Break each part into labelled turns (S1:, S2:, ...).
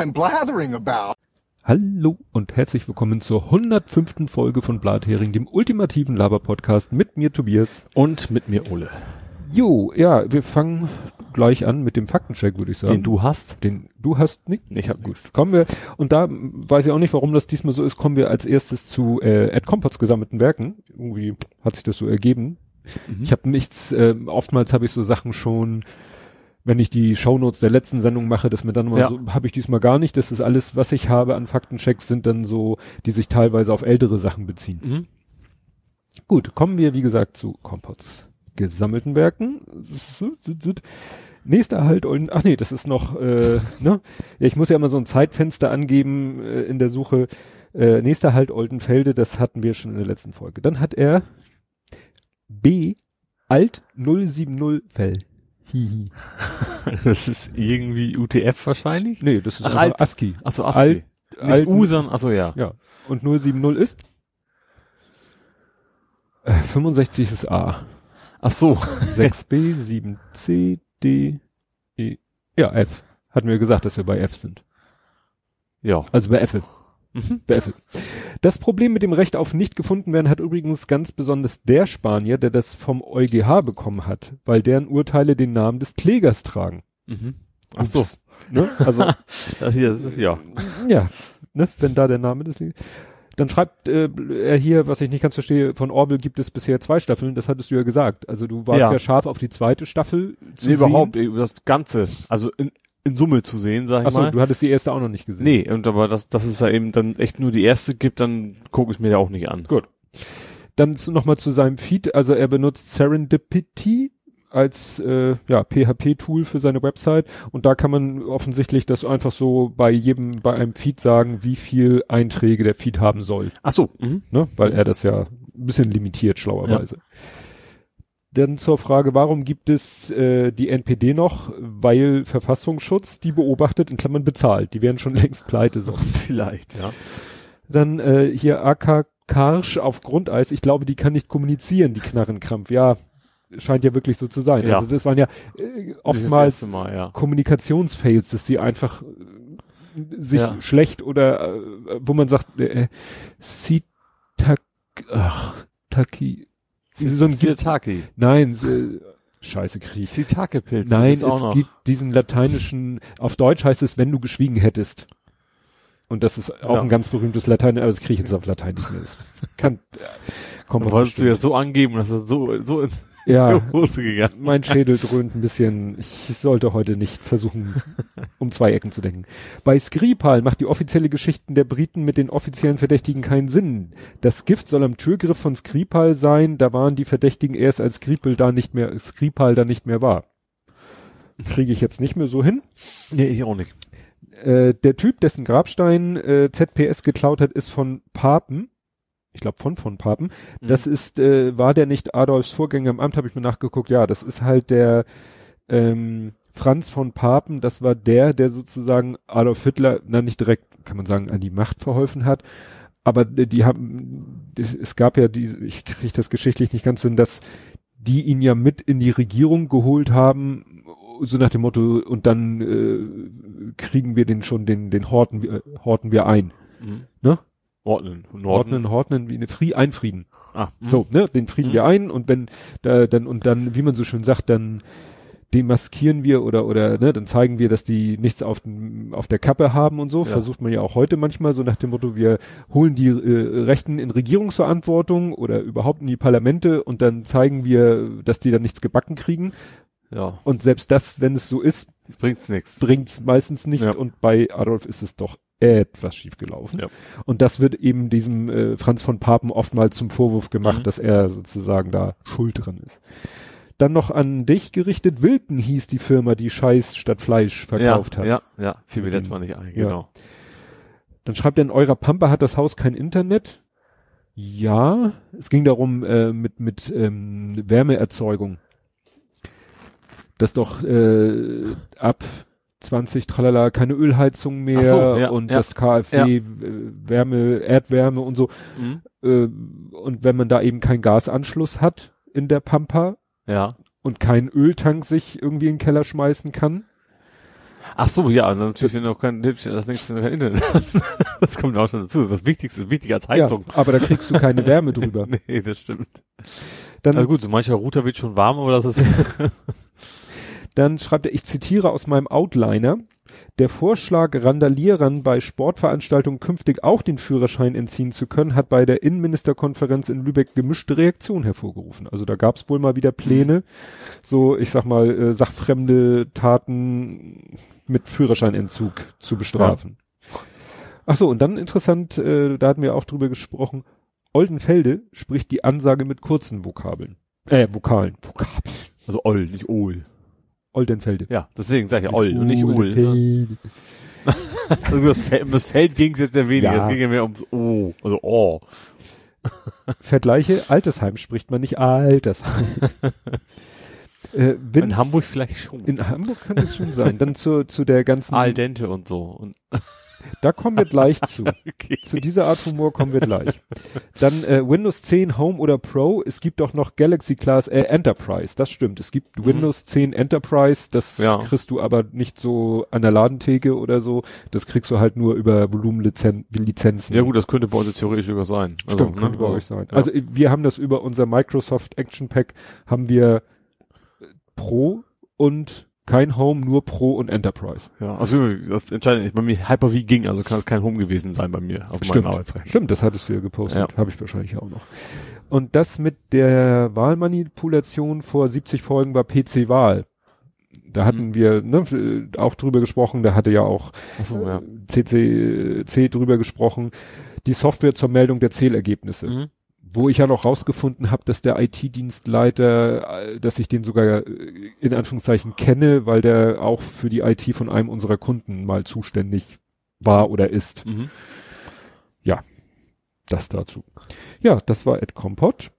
S1: I'm blathering about.
S2: Hallo und herzlich willkommen zur 105. Folge von Blathering, dem ultimativen Laber-Podcast mit mir Tobias.
S3: Und mit mir Ole.
S2: Jo, ja, wir fangen gleich an mit dem Faktencheck, würde ich sagen.
S3: Den du hast?
S2: Den du hast nicht?
S3: Ich hab gut.
S2: Kommen wir, und da weiß ich auch nicht, warum das diesmal so ist, kommen wir als erstes zu äh, Ed Compots gesammelten Werken. Irgendwie hat sich das so ergeben.
S3: Mhm.
S2: Ich habe nichts, äh, oftmals habe ich so Sachen schon, wenn ich die Shownotes der letzten Sendung mache, dass mir dann mal
S3: Ja.
S2: so, habe ich diesmal gar nicht. Das ist alles, was ich habe an Faktenchecks, sind dann so, die sich teilweise auf ältere Sachen beziehen.
S3: Mhm.
S2: Gut, kommen wir, wie gesagt, zu Compots gesammelten Werken. Nächster halt, und, ach nee, das ist noch, äh, ne? Ja, ich muss ja immer so ein Zeitfenster angeben äh, in der Suche. Äh, nächster halt Oldenfelde, das hatten wir schon in der letzten Folge. Dann hat er B Alt 070 Fell. Hihi.
S3: Das ist irgendwie UTF wahrscheinlich?
S2: Nee, das ist
S3: Ach,
S2: einfach
S3: alt.
S2: ASCII.
S3: Achso,
S2: Alt-
S3: ASCII. Nicht
S2: alt-
S3: U, sondern, achso, ja.
S2: Ja. Und 070 ist? Äh, 65 ist A.
S3: Ach so.
S2: 6b, 7c, d, e. Ja, F. Hatten wir gesagt, dass wir bei F sind.
S3: Ja.
S2: Also bei F.
S3: Mhm.
S2: Das Problem mit dem Recht auf nicht gefunden werden hat übrigens ganz besonders der Spanier, der das vom EuGH bekommen hat, weil deren Urteile den Namen des Klägers tragen.
S3: Mhm. Ach so.
S2: Ups. Ne? Also,
S3: Das hier, das ist, ja.
S2: ja, ne? wenn da der Name des dann schreibt äh, er hier, was ich nicht ganz verstehe, von Orwell gibt es bisher zwei Staffeln, das hattest du ja gesagt. Also du warst ja,
S3: Ja.
S2: scharf auf die zweite Staffel zu
S3: Nee,
S2: sehen.
S3: überhaupt, über das Ganze. Also in, in Summe zu sehen, sag ich
S2: Achso,
S3: mal.
S2: du hattest die erste auch noch nicht gesehen.
S3: Nee, und aber dass, dass es ja eben dann echt nur die erste gibt, dann gucke ich mir ja auch nicht an.
S2: Gut. Dann nochmal zu seinem Feed. Also er benutzt Serendipity als äh, ja, PHP-Tool für seine Website und da kann man offensichtlich das einfach so bei jedem, bei einem Feed sagen, wie viel Einträge der Feed haben soll.
S3: Ach so. Mhm.
S2: Ne? Weil er das ja ein bisschen limitiert, schlauerweise. Dann zur Frage, warum gibt es äh, die NPD noch? Weil Verfassungsschutz die beobachtet, in Klammern bezahlt. Die wären schon längst pleite sonst.
S3: Vielleicht, ja.
S2: Dann äh, hier AK Karsch auf Grundeis. Ich glaube, die kann nicht kommunizieren, die Knarrenkrampf. Ja, scheint ja wirklich so zu sein.
S3: Ja.
S2: Also das waren ja äh, oftmals
S3: Mal, ja.
S2: Kommunikationsfails, dass sie einfach äh, sich
S3: Ja.
S2: schlecht oder äh, wo man sagt, äh, Sitak, ach, Taki, so ein
S3: Sitake.
S2: nein, äh, Scheiße Krieg.
S3: Sitake-Pilze.
S2: Nein, es
S3: noch.
S2: gibt diesen lateinischen, auf Deutsch heißt es, wenn du geschwiegen hättest. Und das ist auch
S3: Ja.
S2: ein ganz berühmtes Latein, aber das kriege ich jetzt auf Latein nicht mehr. Das kann, auch
S3: wolltest du ja so angeben, dass es so, so
S2: ja,
S3: Hose gegangen.
S2: mein Schädel dröhnt ein bisschen. Ich sollte heute nicht versuchen, um zwei Ecken zu denken. Bei Skripal macht die offizielle Geschichten der Briten mit den offiziellen Verdächtigen keinen Sinn. Das Gift soll am Türgriff von Skripal sein. Da waren die Verdächtigen erst als Skripal da nicht mehr, Skripal da nicht mehr war. Kriege ich jetzt nicht mehr so hin.
S3: Nee, ich auch nicht.
S2: Äh, der Typ, dessen Grabstein äh, ZPS geklaut hat, ist von Papen. Ich glaube von von Papen. Das ist, äh, war der nicht Adolfs Vorgänger im Amt, habe ich mir nachgeguckt. Ja, das ist halt der ähm, Franz von Papen. Das war der, der sozusagen Adolf Hitler, na nicht direkt, kann man sagen, an die Macht verholfen hat. Aber die, haben, es gab ja diese, ich kriege das geschichtlich nicht ganz so hin, dass die ihn ja mit in die Regierung geholt haben, so nach dem Motto, und dann äh, kriegen wir den schon, den, den horten, wir- horten wir ein.
S3: Mhm.
S2: Ne?
S3: Ordnen. Norden.
S2: Horten, horten wie eine Frie, einfrieden.
S3: Ah, mhm.
S2: So, ne, den frieden
S3: Mhm.
S2: wir ein und wenn da dann und dann, wie man so schön sagt, dann demaskieren wir oder oder ne, dann zeigen wir, dass die nichts auf dem auf der Kappe haben und so.
S3: Ja.
S2: Versucht man ja auch heute manchmal so nach dem Motto, wir holen die äh, Rechten in Regierungsverantwortung oder überhaupt in die Parlamente und dann zeigen wir, dass die dann nichts gebacken kriegen.
S3: Ja,
S2: Und selbst das, wenn es so ist,
S3: bringt's nix.
S2: bringt's meistens nicht
S3: Ja.
S2: und bei Adolf ist es doch etwas schief gelaufen.
S3: Ja.
S2: Und das wird eben diesem äh, Franz von Papen oftmals zum Vorwurf gemacht,
S3: Mhm.
S2: dass er sozusagen da schuld dran ist. Dann noch an dich gerichtet. Wilken hieß die Firma, die Scheiß statt Fleisch verkauft
S3: ja,
S2: hat.
S3: Ja, ja, fiel mir letztes Mal nicht ein,
S2: ja.
S3: genau.
S2: Dann schreibt er, in eurer Pampa hat das Haus kein Internet. Ja, es ging darum äh, mit mit ähm, Wärmeerzeugung. Dass doch äh, ab 20 tralala keine Ölheizung mehr
S3: so, ja,
S2: und
S3: ja,
S2: das KfW
S3: ja.
S2: äh, Wärme, Erdwärme und so.
S3: Mhm.
S2: Äh, und wenn man da eben keinen Gasanschluss hat in der Pampa
S3: Ja.
S2: und keinen Öltank sich irgendwie in den Keller schmeißen kann,
S3: Ach so, ja, natürlich, wenn du noch kein, das nichts, wenn du kein Internet hast. Das kommt auch schon dazu. Das ist das Wichtigste, wichtiger als Heizung.
S2: Aber da kriegst du keine Wärme drüber.
S3: nee, das stimmt.
S2: Dann,
S3: Na gut, so mancher Router wird schon warm, aber das ist,
S2: dann schreibt er, ich zitiere aus meinem Outliner. Der Vorschlag, Randalierern bei Sportveranstaltungen künftig auch den Führerschein entziehen zu können, hat bei der Innenministerkonferenz in Lübeck gemischte Reaktionen hervorgerufen. Also da gab es wohl mal wieder Pläne, so ich sag mal äh, sachfremde Taten mit Führerscheinentzug zu bestrafen. Ach so, und dann interessant, äh, da hatten wir auch drüber gesprochen. Oldenfelde spricht die Ansage mit kurzen Vokabeln. Äh, Vokalen. Vokabeln.
S3: also Oll, nicht Ohl.
S2: Oldenfelde.
S3: Ja, deswegen sag ich ja Oll und nicht.
S2: Oldenfelde.
S3: Also um das Feld, um das Feld ging es jetzt sehr wenig.
S2: Ja.
S3: Es ging ja mehr ums O, also O.
S2: Vergleiche, Altersheim spricht man nicht Altersheim. äh,
S3: In Hamburg vielleicht schon.
S2: In Hamburg kann es schon sein. Dann zu, zu der ganzen,
S3: Al dente und so. Und,
S2: da kommen wir gleich zu.
S3: okay.
S2: Zu dieser Art Humor kommen wir gleich. Dann äh, Windows 10 Home oder Pro. Es gibt auch noch Galaxy Class äh, Enterprise. Das stimmt. Es gibt
S3: Mhm.
S2: Windows 10 Enterprise. Das
S3: Ja.
S2: kriegst du aber nicht so an der Ladentheke oder so. Das kriegst du halt nur über Volumenlizenzen.
S3: Ja gut, das könnte bei uns theoretisch sogar sein. Also,
S2: Stimmt, könnte bei euch sein.
S3: Ja.
S2: Also wir haben das über unser Microsoft Action Pack haben wir Pro und kein Home, nur Pro und Enterprise.
S3: ja, also das entscheidend ist, bei mir Hyper-V ging, also kann es kein Home gewesen sein bei mir auf
S2: Stimmt.
S3: meinem Arbeitsrechner.
S2: Stimmt, das hattest du ja gepostet.
S3: Ja.
S2: Habe ich wahrscheinlich auch noch. Und das mit der Wahlmanipulation vor 70 Folgen war PC-Wahl. Da hatten
S3: Mhm.
S2: wir ne, äh, auch drüber gesprochen, da hatte ja auch
S3: Achso, ja.
S2: CC, C drüber gesprochen, die Software zur Meldung der Zählergebnisse.
S3: Mhm.
S2: Wo ich ja noch rausgefunden habe, dass der IT-Dienstleiter, äh, dass ich den sogar äh, in Anführungszeichen kenne, weil der auch für die IT von einem unserer Kunden mal zuständig war oder ist.
S3: Mhm.
S2: Das dazu. Ja, das war Ed Compot.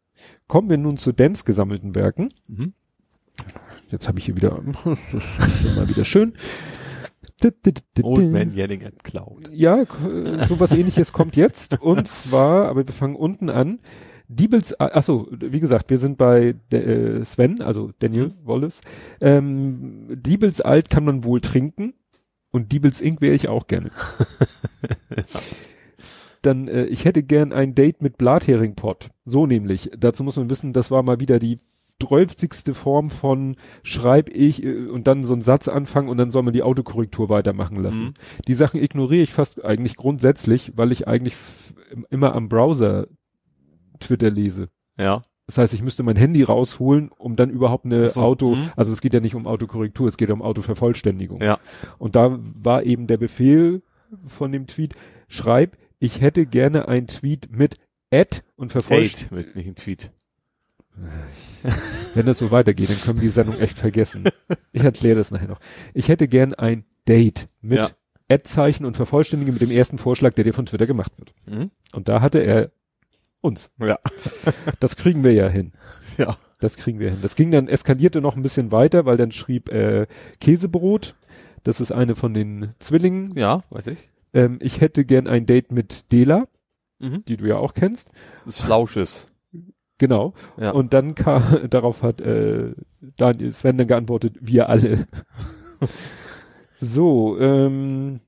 S2: Kommen wir nun zu Dance gesammelten Werken.
S3: Mhm.
S2: Jetzt habe ich hier wieder, das ist mal wieder schön.
S3: Old Man Yelling at Cloud.
S2: Ja, sowas ähnliches kommt jetzt. Und zwar, aber wir fangen unten an. Diebels, achso, wie gesagt, wir sind bei äh, Sven, also Daniel Wallace. Ähm, Diebels Alt kann man wohl trinken. Und Diebels Ink wäre ich auch gerne. Dann, äh, ich hätte gern ein Date mit Blatheringpott. So nämlich. Dazu muss man wissen, das war mal wieder die drölfzigste Form von schreib ich äh, und dann so einen Satz anfangen und dann soll man die Autokorrektur weitermachen lassen.
S3: Mhm.
S2: Die Sachen ignoriere ich fast eigentlich grundsätzlich, weil ich eigentlich immer am Browser Twitter lese.
S3: Ja.
S2: Das heißt, ich müsste mein Handy rausholen, um dann überhaupt eine
S3: so,
S2: Auto,
S3: mhm.
S2: also es geht ja nicht um Autokorrektur, es geht um Autovervollständigung.
S3: Ja.
S2: Und da war eben der Befehl von dem Tweet, schreib, ich hätte gerne ein Tweet mit Ad und
S3: mit, nicht ein Tweet.
S2: Wenn das so weitergeht, dann können wir die Sendung echt vergessen. Ich erkläre das nachher noch. Ich hätte gern ein Date mit
S3: Ja.
S2: Ad-Zeichen und Vervollständigung mit dem ersten Vorschlag, der dir von Twitter gemacht wird.
S3: Mhm.
S2: Und da hatte er uns.
S3: Ja.
S2: Das kriegen wir ja hin.
S3: Ja.
S2: Das kriegen wir hin. Das ging dann, eskalierte noch ein bisschen weiter, weil dann schrieb äh, Käsebrot. Das ist eine von den Zwillingen.
S3: Ja, weiß ich.
S2: Ähm, ich hätte gern ein Date mit Dela,
S3: Mhm.
S2: die du ja auch kennst.
S3: Das Flausches.
S2: Genau.
S3: Ja.
S2: Und dann kam, darauf hat äh, Daniel Sven dann geantwortet, wir alle. so, ähm,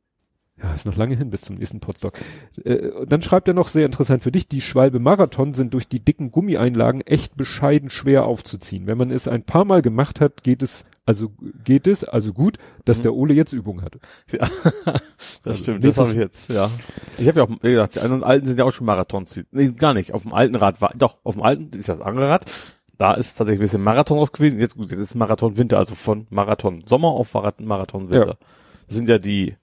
S2: ja, ist noch lange hin bis zum nächsten Podstock. Äh, dann schreibt er noch sehr interessant für dich, die Schwalbe Marathon sind durch die dicken Gummieinlagen echt bescheiden schwer aufzuziehen. Wenn man es ein paar Mal gemacht hat, geht es, also geht es, also gut, dass
S3: Mhm.
S2: der Ole jetzt Übung hatte.
S3: Ja, das
S2: Also,
S3: stimmt, das habe ich jetzt, ja. Ich habe ja auch, wie gesagt, die anderen alten sind ja auch schon Marathons. Nee, gar nicht. Auf dem alten Rad war, doch, auf dem alten ist das andere Rad. Da ist tatsächlich ein bisschen Marathon drauf gewesen. Jetzt gut, jetzt ist Marathon Winter, also von Marathon Sommer auf Mara- Marathon Winter. Das sind ja die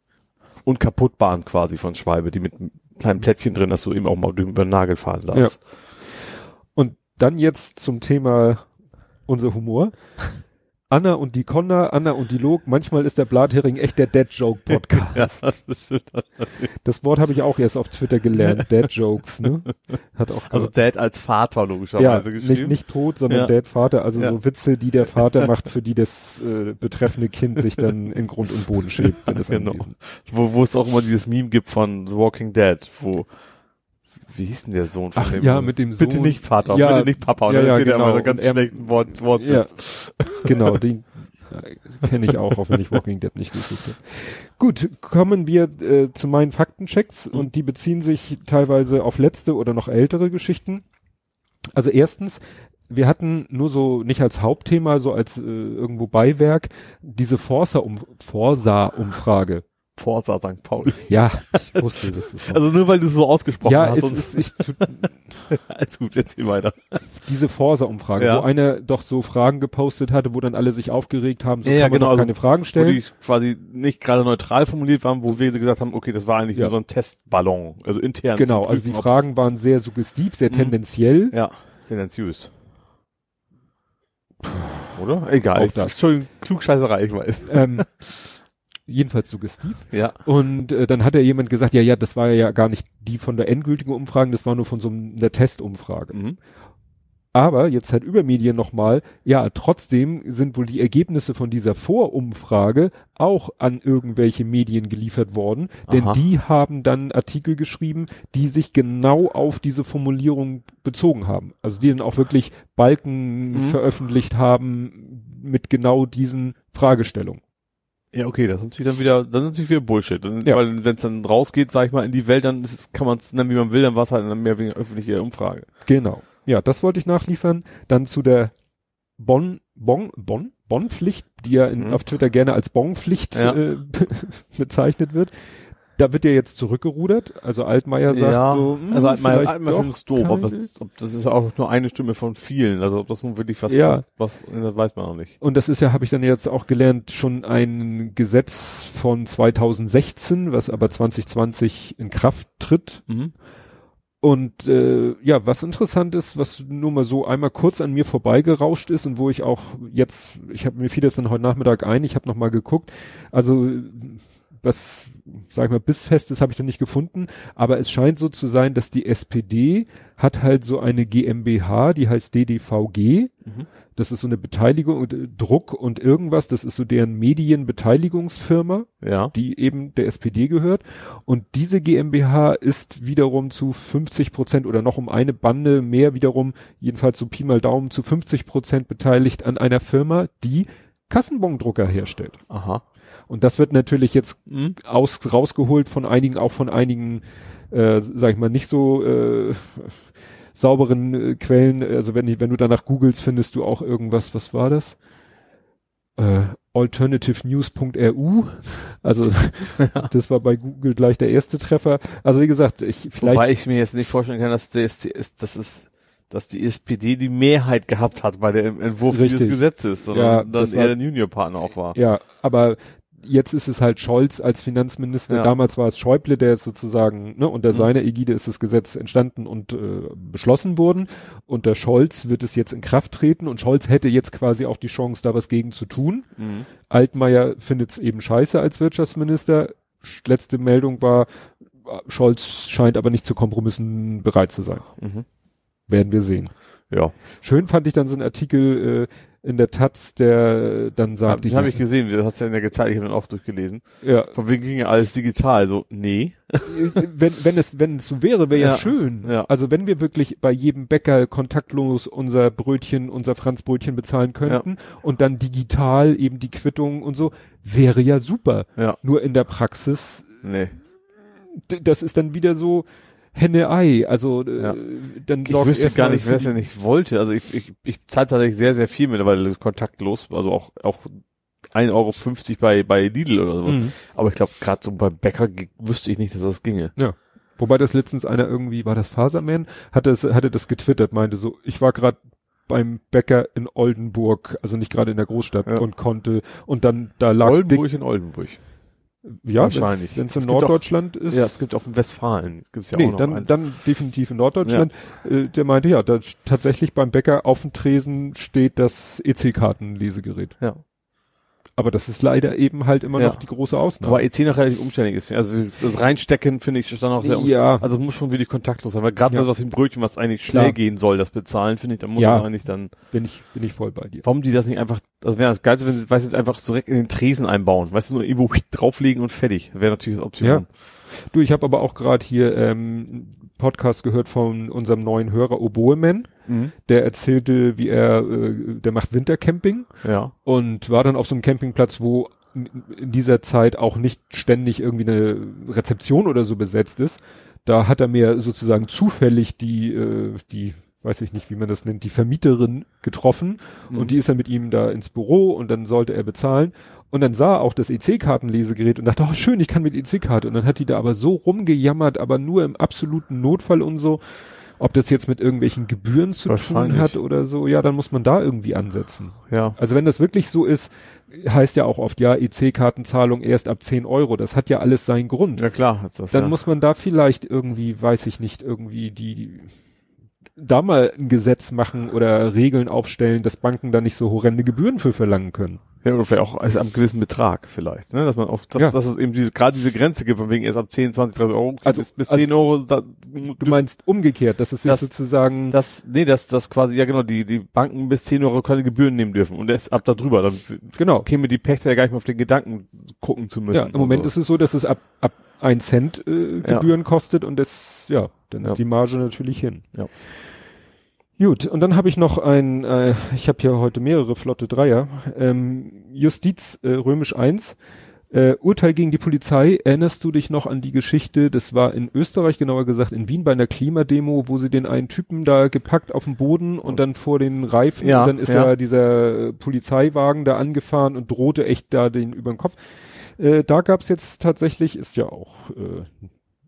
S3: unkaputtbaren quasi von Schwalbe, die mit einem kleinen Plättchen drin, dass du eben auch mal über den Nagel fahren darfst.
S2: Und dann jetzt zum Thema unser Humor. Anna und die Conna, Anna und die Log, manchmal ist der Blathering echt der Dead Joke Podcast.
S3: Ja, das
S2: Das Wort habe ich auch erst auf Twitter gelernt, Dead Jokes, ne? Hat auch
S3: also Dad als Vater
S2: ja,
S3: logischerweise
S2: nicht,
S3: geschrieben.
S2: nicht tot, sondern
S3: Ja.
S2: Dad Vater, also
S3: Ja.
S2: so Witze, die der Vater macht, für die das äh, betreffende Kind sich dann in Grund und Boden schäbt, wenn es
S3: Genau. wo, wo es auch immer dieses Meme gibt von The Walking Dead, wo wie hieß denn der Sohn von
S2: Ach
S3: dem?
S2: ja, mit dem Sohn.
S3: Bitte nicht Vater,
S2: Ja,
S3: bitte nicht Papa. Und
S2: ja,
S3: dann
S2: ja,
S3: er
S2: genau.
S3: so ganz
S2: Und er-
S3: schlechten Wort, Wortwitz.
S2: Ja, genau, die, Ja, Kenne ich auch, auch wenn ich Walking Dead nicht geguckt habe. Gut, kommen wir äh, zu meinen Faktenchecks
S3: Mhm.
S2: und die beziehen sich teilweise auf letzte oder noch ältere Geschichten. Also erstens, wir hatten nur so, nicht als Hauptthema, so als äh, irgendwo Beiwerk, diese Forsa-Um- Forsa-Umfrage.
S3: Forza St. Pauli.
S2: Ja, ich wusste, das ist
S3: Also nur weil du es so ausgesprochen
S2: ja,
S3: hast.
S2: es
S3: sonst-
S2: ist, ich,
S3: alles gut, erzähl weiter.
S2: diese Forsa-Umfrage,
S3: Ja.
S2: wo einer doch so Fragen gepostet hatte, wo dann alle sich aufgeregt haben, so
S3: Ja, ja,
S2: kann man
S3: genau,
S2: doch
S3: also,
S2: keine Fragen
S3: Wo
S2: stellen.
S3: die quasi nicht gerade neutral formuliert waren, wo wir gesagt haben, okay, das war eigentlich
S2: Ja.
S3: nur so ein Testballon, also intern.
S2: Genau,
S3: zum
S2: also die
S3: Prüfen,
S2: Fragen waren sehr suggestiv, sehr
S3: Mhm.
S2: tendenziell.
S3: Ja, tendenziös. Oder? Egal.
S2: Auch
S3: Ich,
S2: das.
S3: Entschuldigung, Klugscheißerei, ich weiß.
S2: Ähm, jedenfalls suggestiv.
S3: Ja.
S2: Und äh, dann hat ja jemand gesagt, ja, ja, das war ja gar nicht die von der endgültigen Umfrage, das war nur von so einer Testumfrage.
S3: Mhm.
S2: Aber jetzt halt über Medien nochmal, ja, trotzdem sind wohl die Ergebnisse von dieser Vorumfrage auch an irgendwelche Medien geliefert worden, denn
S3: Aha.
S2: die haben dann Artikel geschrieben, die sich genau auf diese Formulierung bezogen haben. Also die dann auch wirklich Balken
S3: Mhm.
S2: veröffentlicht haben mit genau diesen Fragestellungen.
S3: Ja, okay, das ist natürlich dann wieder, dann ist natürlich wieder Bullshit. Dann,
S2: Ja.
S3: Weil wenn es dann rausgeht, sag ich mal, in die Welt, dann ist kann man es nennen, wie man will, dann war es halt dann mehr wegen öffentlicher Umfrage.
S2: Genau. Ja, das wollte ich nachliefern. Dann zu der Bonn, Bon, Bonn, Bonn-Pflicht, die ja in,
S3: Mhm.
S2: auf Twitter gerne als Bonn-Pflicht
S3: Ja.
S2: äh, bezeichnet wird. Da wird ja jetzt zurückgerudert. Also Altmaier sagt so, hm,
S3: also Altmaier,
S2: vielleicht
S3: Altmaier
S2: doch
S3: findet es doof, ob das, ob das ist auch nur eine Stimme von vielen. Also ob das nun wirklich was,
S2: Ja.
S3: was, das weiß man auch nicht.
S2: Und das ist ja, habe ich dann jetzt auch gelernt, schon ein Gesetz von 2016, was aber 2020 in Kraft tritt.
S3: Mhm.
S2: Und äh, ja, was interessant ist, was nur mal so einmal kurz an mir vorbeigerauscht ist und wo ich auch jetzt, ich habe mir fiel das dann heute Nachmittag ein, ich habe noch mal geguckt, also was, sag ich mal, bissfestes habe ich noch nicht gefunden, aber es scheint so zu sein, dass die SPD hat halt so eine GmbH, die heißt DDVG,
S3: Mhm.
S2: das ist so eine Beteiligung, äh, Druck und irgendwas, das ist so deren Medienbeteiligungsfirma
S3: Ja.
S2: die eben der SPD gehört. Und diese GmbH ist wiederum zu 50 Prozent oder noch um eine Bande mehr wiederum, jedenfalls so Pi mal Daumen, zu 50 Prozent beteiligt an einer Firma, die Kassenbondrucker herstellt.
S3: Aha.
S2: Und das wird natürlich jetzt
S3: Mhm.
S2: aus, rausgeholt von einigen, auch von einigen, äh, sag ich mal, nicht so äh, sauberen äh, Quellen. Also wenn, wenn du danach googelst, findest du auch irgendwas, was war das? Äh, alternativenews.ru. Also das war bei Google gleich der erste Treffer. Also wie gesagt, ich vielleicht
S3: Wobei ich mir jetzt nicht vorstellen kann, dass der ist, dass es dass die SPD die Mehrheit gehabt hat bei dem Entwurf
S2: Richtig.
S3: dieses Gesetzes, sondern
S2: Ja, das
S3: eher
S2: war-
S3: der Juniorpartner auch war.
S2: Ja, aber jetzt ist es halt Scholz als Finanzminister.
S3: Ja.
S2: Damals war es Schäuble, der ist sozusagen, ne, unter
S3: Mhm.
S2: seiner Ägide ist das Gesetz entstanden und äh, beschlossen worden. Unter Scholz wird es jetzt in Kraft treten und Scholz hätte jetzt quasi auch die Chance, da was gegen zu tun.
S3: Mhm.
S2: Altmaier findet es eben scheiße als Wirtschaftsminister. Sch- Letzte Meldung war, Scholz scheint aber nicht zu Kompromissen bereit zu sein.
S3: Mhm.
S2: Werden wir sehen.
S3: Ja,
S2: Schön fand ich dann so einen Artikel äh, in der Taz, der dann sagte,
S3: den habe ich gesehen, du hast ja in der gezeigt, ich habe den auch durchgelesen.
S2: ja,
S3: Von wegen ging ja alles digital, so, nee.
S2: wenn, wenn es, wenn es so wäre, wäre ja,
S3: Ja,
S2: schön.
S3: ja.
S2: Also wenn wir wirklich bei jedem Bäcker kontaktlos unser Brötchen, unser Franzbrötchen bezahlen könnten und dann digital eben die Quittung und so, wäre ja super.
S3: Ja,
S2: Nur in der Praxis,
S3: nee.
S2: das ist dann wieder so Henne-Ei. Also äh,
S3: Ja.
S2: dann
S3: Ich wüsste gar nicht, wer es ja nicht wollte. Also ich, ich, ich zahle tatsächlich sehr, sehr viel mittlerweile kontaktlos. Also auch, auch 1,50 Euro bei, bei Lidl oder sowas.
S2: Mhm.
S3: Aber ich glaube, gerade so beim Bäcker wüsste ich nicht, dass das ginge.
S2: Wobei das letztens einer irgendwie, war das Faserman, hatte, es, hatte das getwittert, meinte so, ich war gerade beim Bäcker in Oldenburg, also nicht gerade in der Großstadt
S3: Ja.
S2: und konnte und dann da lag
S3: Oldenburg in Oldenburg.
S2: Ja,
S3: wahrscheinlich.
S2: wenn es in
S3: gibt auch-
S2: Norddeutschland ist.
S3: Ja, es gibt auch in Westfalen. Gibt's ja
S2: nee,
S3: auch noch
S2: dann,
S3: eins.
S2: dann definitiv in Norddeutschland. Äh, der meinte, ja, da tatsächlich beim Bäcker auf dem Tresen steht das EC-Kartenlesegerät.
S3: Ja.
S2: Aber das ist leider eben halt immer
S3: Ja.
S2: noch die große Ausnahme.
S3: Wobei EC noch relativ umständlich ist. Also das Reinstecken finde ich dann auch sehr
S2: ja,
S3: Also es muss schon wirklich kontaktlos sein, weil gerade
S2: Ja.
S3: bei so dem Brötchen, was eigentlich schnell
S2: Klar.
S3: gehen soll, das bezahlen, finde ich, dann muss
S2: Ja.
S3: das eigentlich dann.
S2: bin ich, bin ich voll bei dir.
S3: Warum die das nicht einfach, das wäre das Geilste, wenn sie, weißt du, einfach so direkt in den Tresen einbauen. Weißt du, nur irgendwo drauflegen und fertig. Wäre natürlich eine Option.
S2: Ja. Du, ich habe aber auch gerade hier ähm, Podcast gehört von unserem neuen Hörer Oboeman.
S3: Mhm.
S2: Der erzählte, wie er, äh, der macht Wintercamping
S3: Ja.
S2: und war dann auf so einem Campingplatz, wo in dieser Zeit auch nicht ständig irgendwie eine Rezeption oder so besetzt ist. Da hat er mir sozusagen zufällig die, äh, die, weiß ich nicht, wie man das nennt, die Vermieterin getroffen
S3: Mhm.
S2: und die ist dann mit ihm da ins Büro und dann sollte er bezahlen. Und dann sah er auch das EC-Kartenlesegerät und dachte, oh schön, ich kann mit EC-Karte. Und dann hat die da aber so rumgejammert, aber nur im absoluten Notfall und so. Ob das jetzt mit irgendwelchen Gebühren zu tun hat oder so, ja, dann muss man da irgendwie ansetzen.
S3: Ja.
S2: Also wenn das wirklich so ist, heißt ja auch oft, ja, EC-Kartenzahlung erst ab 10 Euro. Das hat ja alles seinen Grund.
S3: Ja klar, hat's das.
S2: Dann
S3: ja.
S2: muss man da vielleicht irgendwie, weiß ich nicht, irgendwie die, die da mal ein Gesetz machen oder Regeln aufstellen, dass Banken da nicht so horrende Gebühren für verlangen können.
S3: Ja, oder vielleicht auch als am gewissen Betrag vielleicht, ne? Dass man auch, dass,
S2: Ja.
S3: dass es eben diese, gerade diese Grenze gibt, von wegen erst ab 10, 20, 30 Euro,
S2: Also-
S3: bis, bis
S2: also-
S3: 10 Euro, da,
S2: Du meinst umgekehrt, dass es
S3: Das-
S2: sozusagen,
S3: das, nee, dass, das quasi, ja genau, die, die Banken bis 10 Euro keine Gebühren nehmen dürfen und erst ab da drüber, dann
S2: genau.
S3: käme die Pächter ja gar nicht mehr auf den Gedanken gucken zu müssen.
S2: Ja, im Moment
S3: und
S2: ist es so, dass es ab, ab ein Cent äh,
S3: Ja.
S2: Gebühren kostet und das, ja, dann ist
S3: Ja.
S2: die Marge natürlich hin.
S3: Ja.
S2: Gut, und dann habe ich noch ein, äh, ich habe hier heute mehrere flotte Dreier, ähm, Justiz äh, Römisch 1, äh, Urteil gegen die Polizei. Erinnerst du dich noch an die Geschichte, das war in Österreich, genauer gesagt in Wien bei einer Klimademo, wo sie den einen Typen da gepackt auf dem Boden und dann vor den Reifen
S3: Ja,
S2: dann ist
S3: ja.
S2: ja dieser äh, Polizeiwagen da angefahren und drohte echt da den über den Kopf. Äh, da gab's jetzt tatsächlich, ist ja auch, äh,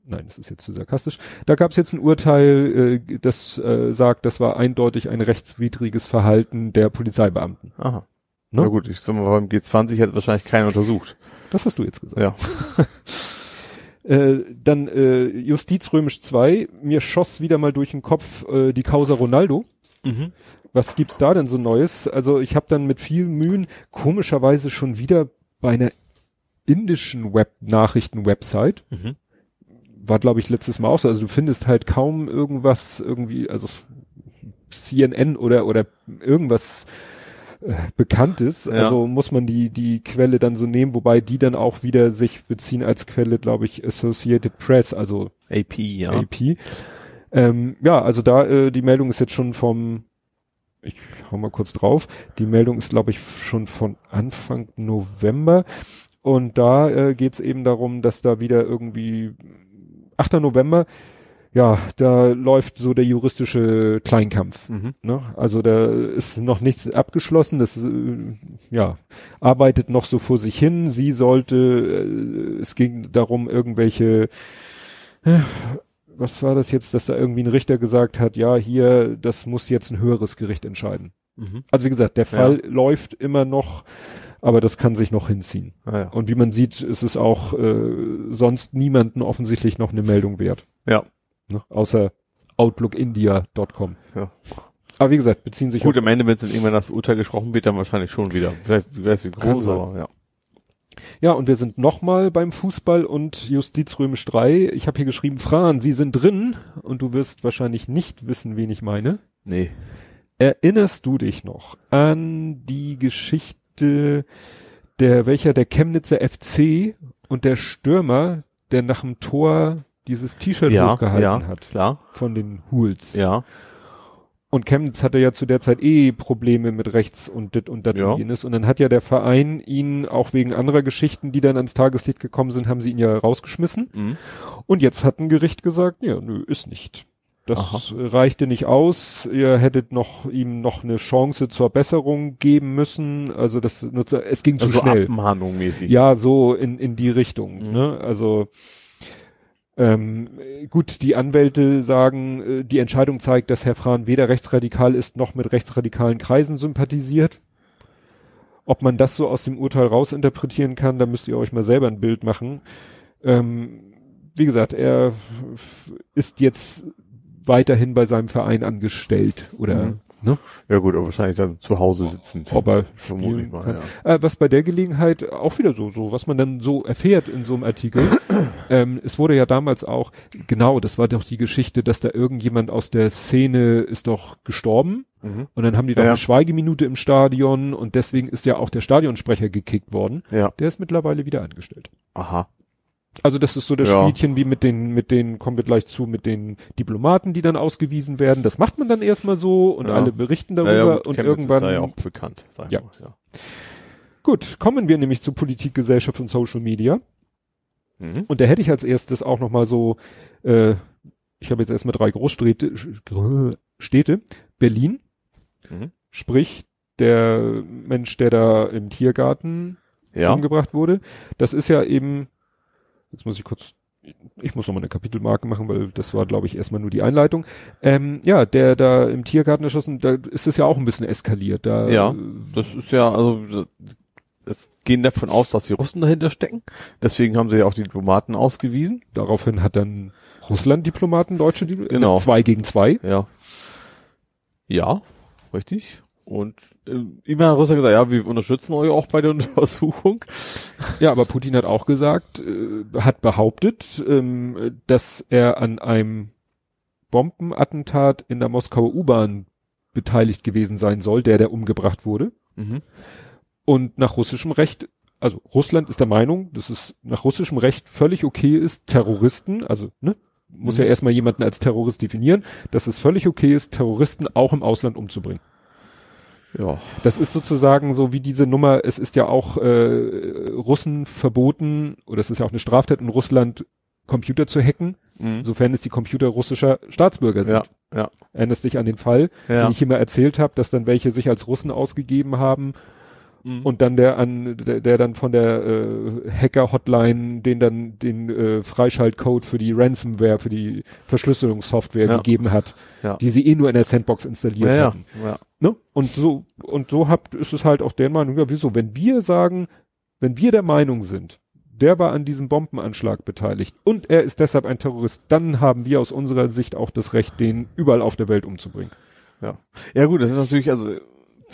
S2: nein, das ist jetzt zu sarkastisch, da gab's jetzt ein Urteil, äh, das äh, sagt, das war eindeutig ein rechtswidriges Verhalten der Polizeibeamten.
S3: Aha.
S2: Ne?
S3: Na gut, ich sag mal, beim G20 hätte wahrscheinlich keiner untersucht.
S2: Das hast du jetzt gesagt.
S3: Ja.
S2: Äh, dann äh, Justiz Römisch 2, mir schoss wieder mal durch den Kopf äh, die Causa Ronaldo.
S3: Mhm.
S2: Was gibt's da denn so Neues? Also ich habe dann mit viel Mühen komischerweise schon wieder bei einer indischen Web-Nachrichten-Website
S3: Mhm.
S2: War, glaube ich, letztes Mal auch so. Also du findest halt kaum irgendwas irgendwie, also CNN oder oder irgendwas äh, Bekanntes.
S3: Ja.
S2: Also muss man die die Quelle dann so nehmen, wobei die dann auch wieder sich beziehen als Quelle, glaube ich, Associated Press, also
S3: AP, ja.
S2: AP. Ähm, ja, also da äh, die Meldung ist jetzt schon vom ich hau mal kurz drauf. Die Meldung ist, glaube ich, schon von Anfang November. Und da äh, geht es eben darum, dass da wieder irgendwie 8. November, ja, da läuft so der juristische Kleinkampf.
S3: Mhm.
S2: Ne? Also da ist noch nichts abgeschlossen, das äh, ja arbeitet noch so vor sich hin. Sie sollte, äh, es ging darum, irgendwelche, äh, was war das jetzt, dass da irgendwie ein Richter gesagt hat, ja, hier, das muss jetzt ein höheres Gericht entscheiden.
S3: Mhm.
S2: Also wie gesagt, der Fall läuft immer noch, aber das kann sich noch hinziehen.
S3: Ah, ja.
S2: Und wie man sieht, ist es auch äh, sonst niemanden offensichtlich noch eine Meldung wert.
S3: ja.
S2: Ne? Außer outlookindia.com.
S3: Ja.
S2: Aber wie gesagt, beziehen sich
S3: Gut, am Ende, wenn es dann irgendwann das Urteil gesprochen wird, dann wahrscheinlich schon wieder. Vielleicht, vielleicht wie
S2: Kann
S3: groß,
S2: sein.
S3: aber ja.
S2: Ja, und wir sind nochmal beim Fußball und Justiz Römisch 3. Ich habe hier geschrieben, Fran, Sie sind drin und du wirst wahrscheinlich nicht wissen, wen ich meine.
S3: Nee.
S2: Erinnerst du dich noch an die Geschichte der, welcher der Chemnitzer FC und der Stürmer, der nach dem Tor dieses T-Shirt
S3: Ja,
S2: hochgehalten
S3: ja,
S2: hat
S3: klar.
S2: von den Hools.
S3: Ja.
S2: Und Chemnitz hatte ja zu der Zeit eh Probleme mit rechts und dit und dat
S3: Ja.
S2: und jenes. Und dann hat ja der Verein ihn auch wegen anderer Geschichten, die dann ans Tageslicht gekommen sind, haben sie ihn ja rausgeschmissen.
S3: Mhm.
S2: Und jetzt hat ein Gericht gesagt, ja, nö, ist nicht. Das
S3: Aha.
S2: reichte nicht aus. Ihr hättet noch ihm noch eine Chance zur Besserung geben müssen. Also das nutze, es ging zu
S3: Also
S2: schnell.
S3: Abmahnung mäßig.
S2: Ja, so in, in die Richtung.
S3: Mhm.
S2: Ne? Also ähm, gut, die Anwälte sagen, äh, die Entscheidung zeigt, dass Herr Frahn weder rechtsradikal ist noch mit rechtsradikalen Kreisen sympathisiert. Ob man das so aus dem Urteil rausinterpretieren kann, da müsst ihr euch mal selber ein Bild machen. Ähm, wie gesagt, er ist jetzt weiterhin bei seinem Verein angestellt oder
S3: Mhm.
S2: ne,
S3: Ja gut, aber wahrscheinlich dann zu Hause sitzend.
S2: ob er spielen
S3: mal,
S2: kann.
S3: ja.
S2: Äh, was bei der Gelegenheit auch wieder so, so, was man dann so erfährt in so einem Artikel. ähm, es wurde ja damals auch, genau, das war doch die Geschichte, dass da irgendjemand aus der Szene ist doch gestorben.
S3: Mhm.
S2: Und dann haben die doch
S3: Ja.
S2: eine Schweigeminute im Stadion und deswegen ist ja auch der Stadionsprecher gekickt worden.
S3: Ja.
S2: Der ist mittlerweile wieder angestellt.
S3: Aha.
S2: Also das ist so das
S3: Ja.
S2: Spielchen wie mit den, mit den, kommen wir gleich zu, mit den Diplomaten, die dann ausgewiesen werden. Das macht man dann erstmal so und
S3: Ja.
S2: alle berichten darüber
S3: ja, gut,
S2: und
S3: Chemnitz
S2: irgendwann.
S3: ist ja, ja auch bekannt, sag ich
S2: Ja.
S3: mal. Ja.
S2: Gut, kommen wir nämlich zu Politik, Gesellschaft und Social Media.
S3: Mhm.
S2: Und da hätte ich als erstes auch nochmal so, äh, ich habe jetzt erstmal drei Großstädte, Städte. Berlin,
S3: Mhm.
S2: sprich der Mensch, der da im Tiergarten
S3: Ja.
S2: umgebracht wurde. Das ist ja eben, jetzt muss ich kurz, ich muss nochmal eine Kapitelmarke machen, weil das war, glaube ich, erstmal nur die Einleitung. Ähm, ja, der da im Tiergarten erschossen, da ist es ja auch ein bisschen eskaliert. Da,
S3: Ja. Das ist ja, also, es gehen davon aus, dass die Russen dahinter stecken. Deswegen haben sie ja auch die Diplomaten ausgewiesen.
S2: Daraufhin hat dann Russland Diplomaten, Deutsche Diplomaten,
S3: Genau.
S2: zwei gegen zwei.
S3: Ja. Ja, richtig. Und äh, immer hat Russland gesagt, ja, wir unterstützen euch auch bei der Untersuchung.
S2: Ja, aber Putin hat auch gesagt, äh, hat behauptet, ähm, dass er an einem Bombenattentat in der Moskauer U-Bahn beteiligt gewesen sein soll, der, der umgebracht wurde.
S3: Mhm.
S2: Und nach russischem Recht, also Russland ist der Meinung, dass es nach russischem Recht völlig okay ist, Terroristen, also ne, muss
S3: Mhm.
S2: ja erstmal jemanden als Terrorist definieren, dass es völlig okay ist, Terroristen auch im Ausland umzubringen.
S3: Ja.
S2: Das ist sozusagen so wie diese Nummer, es ist ja auch äh, Russen verboten, oder es ist ja auch eine Straftat in Russland, Computer zu hacken,
S3: Mhm.
S2: sofern es die Computer russischer Staatsbürger sind.
S3: Ja, ja,
S2: Erinnerst dich an den Fall,
S3: ja.
S2: den ich immer erzählt habe, dass dann welche sich als Russen ausgegeben haben
S3: Mhm.
S2: und dann der an der, der dann von der äh, Hacker-Hotline den dann den äh, Freischaltcode für die Ransomware, für die Verschlüsselungssoftware
S3: Ja.
S2: gegeben hat,
S3: Ja.
S2: die sie eh nur in der Sandbox installiert
S3: ja, ja,
S2: hatten.
S3: ja.
S2: Ne? Und so, und so habt, ist es halt auch der Meinung, ja, wieso, wenn wir sagen, wenn wir der Meinung sind, der war an diesem Bombenanschlag beteiligt und er ist deshalb ein Terrorist, dann haben wir aus unserer Sicht auch das Recht, den überall auf der Welt umzubringen.
S3: Ja gut, das ist natürlich also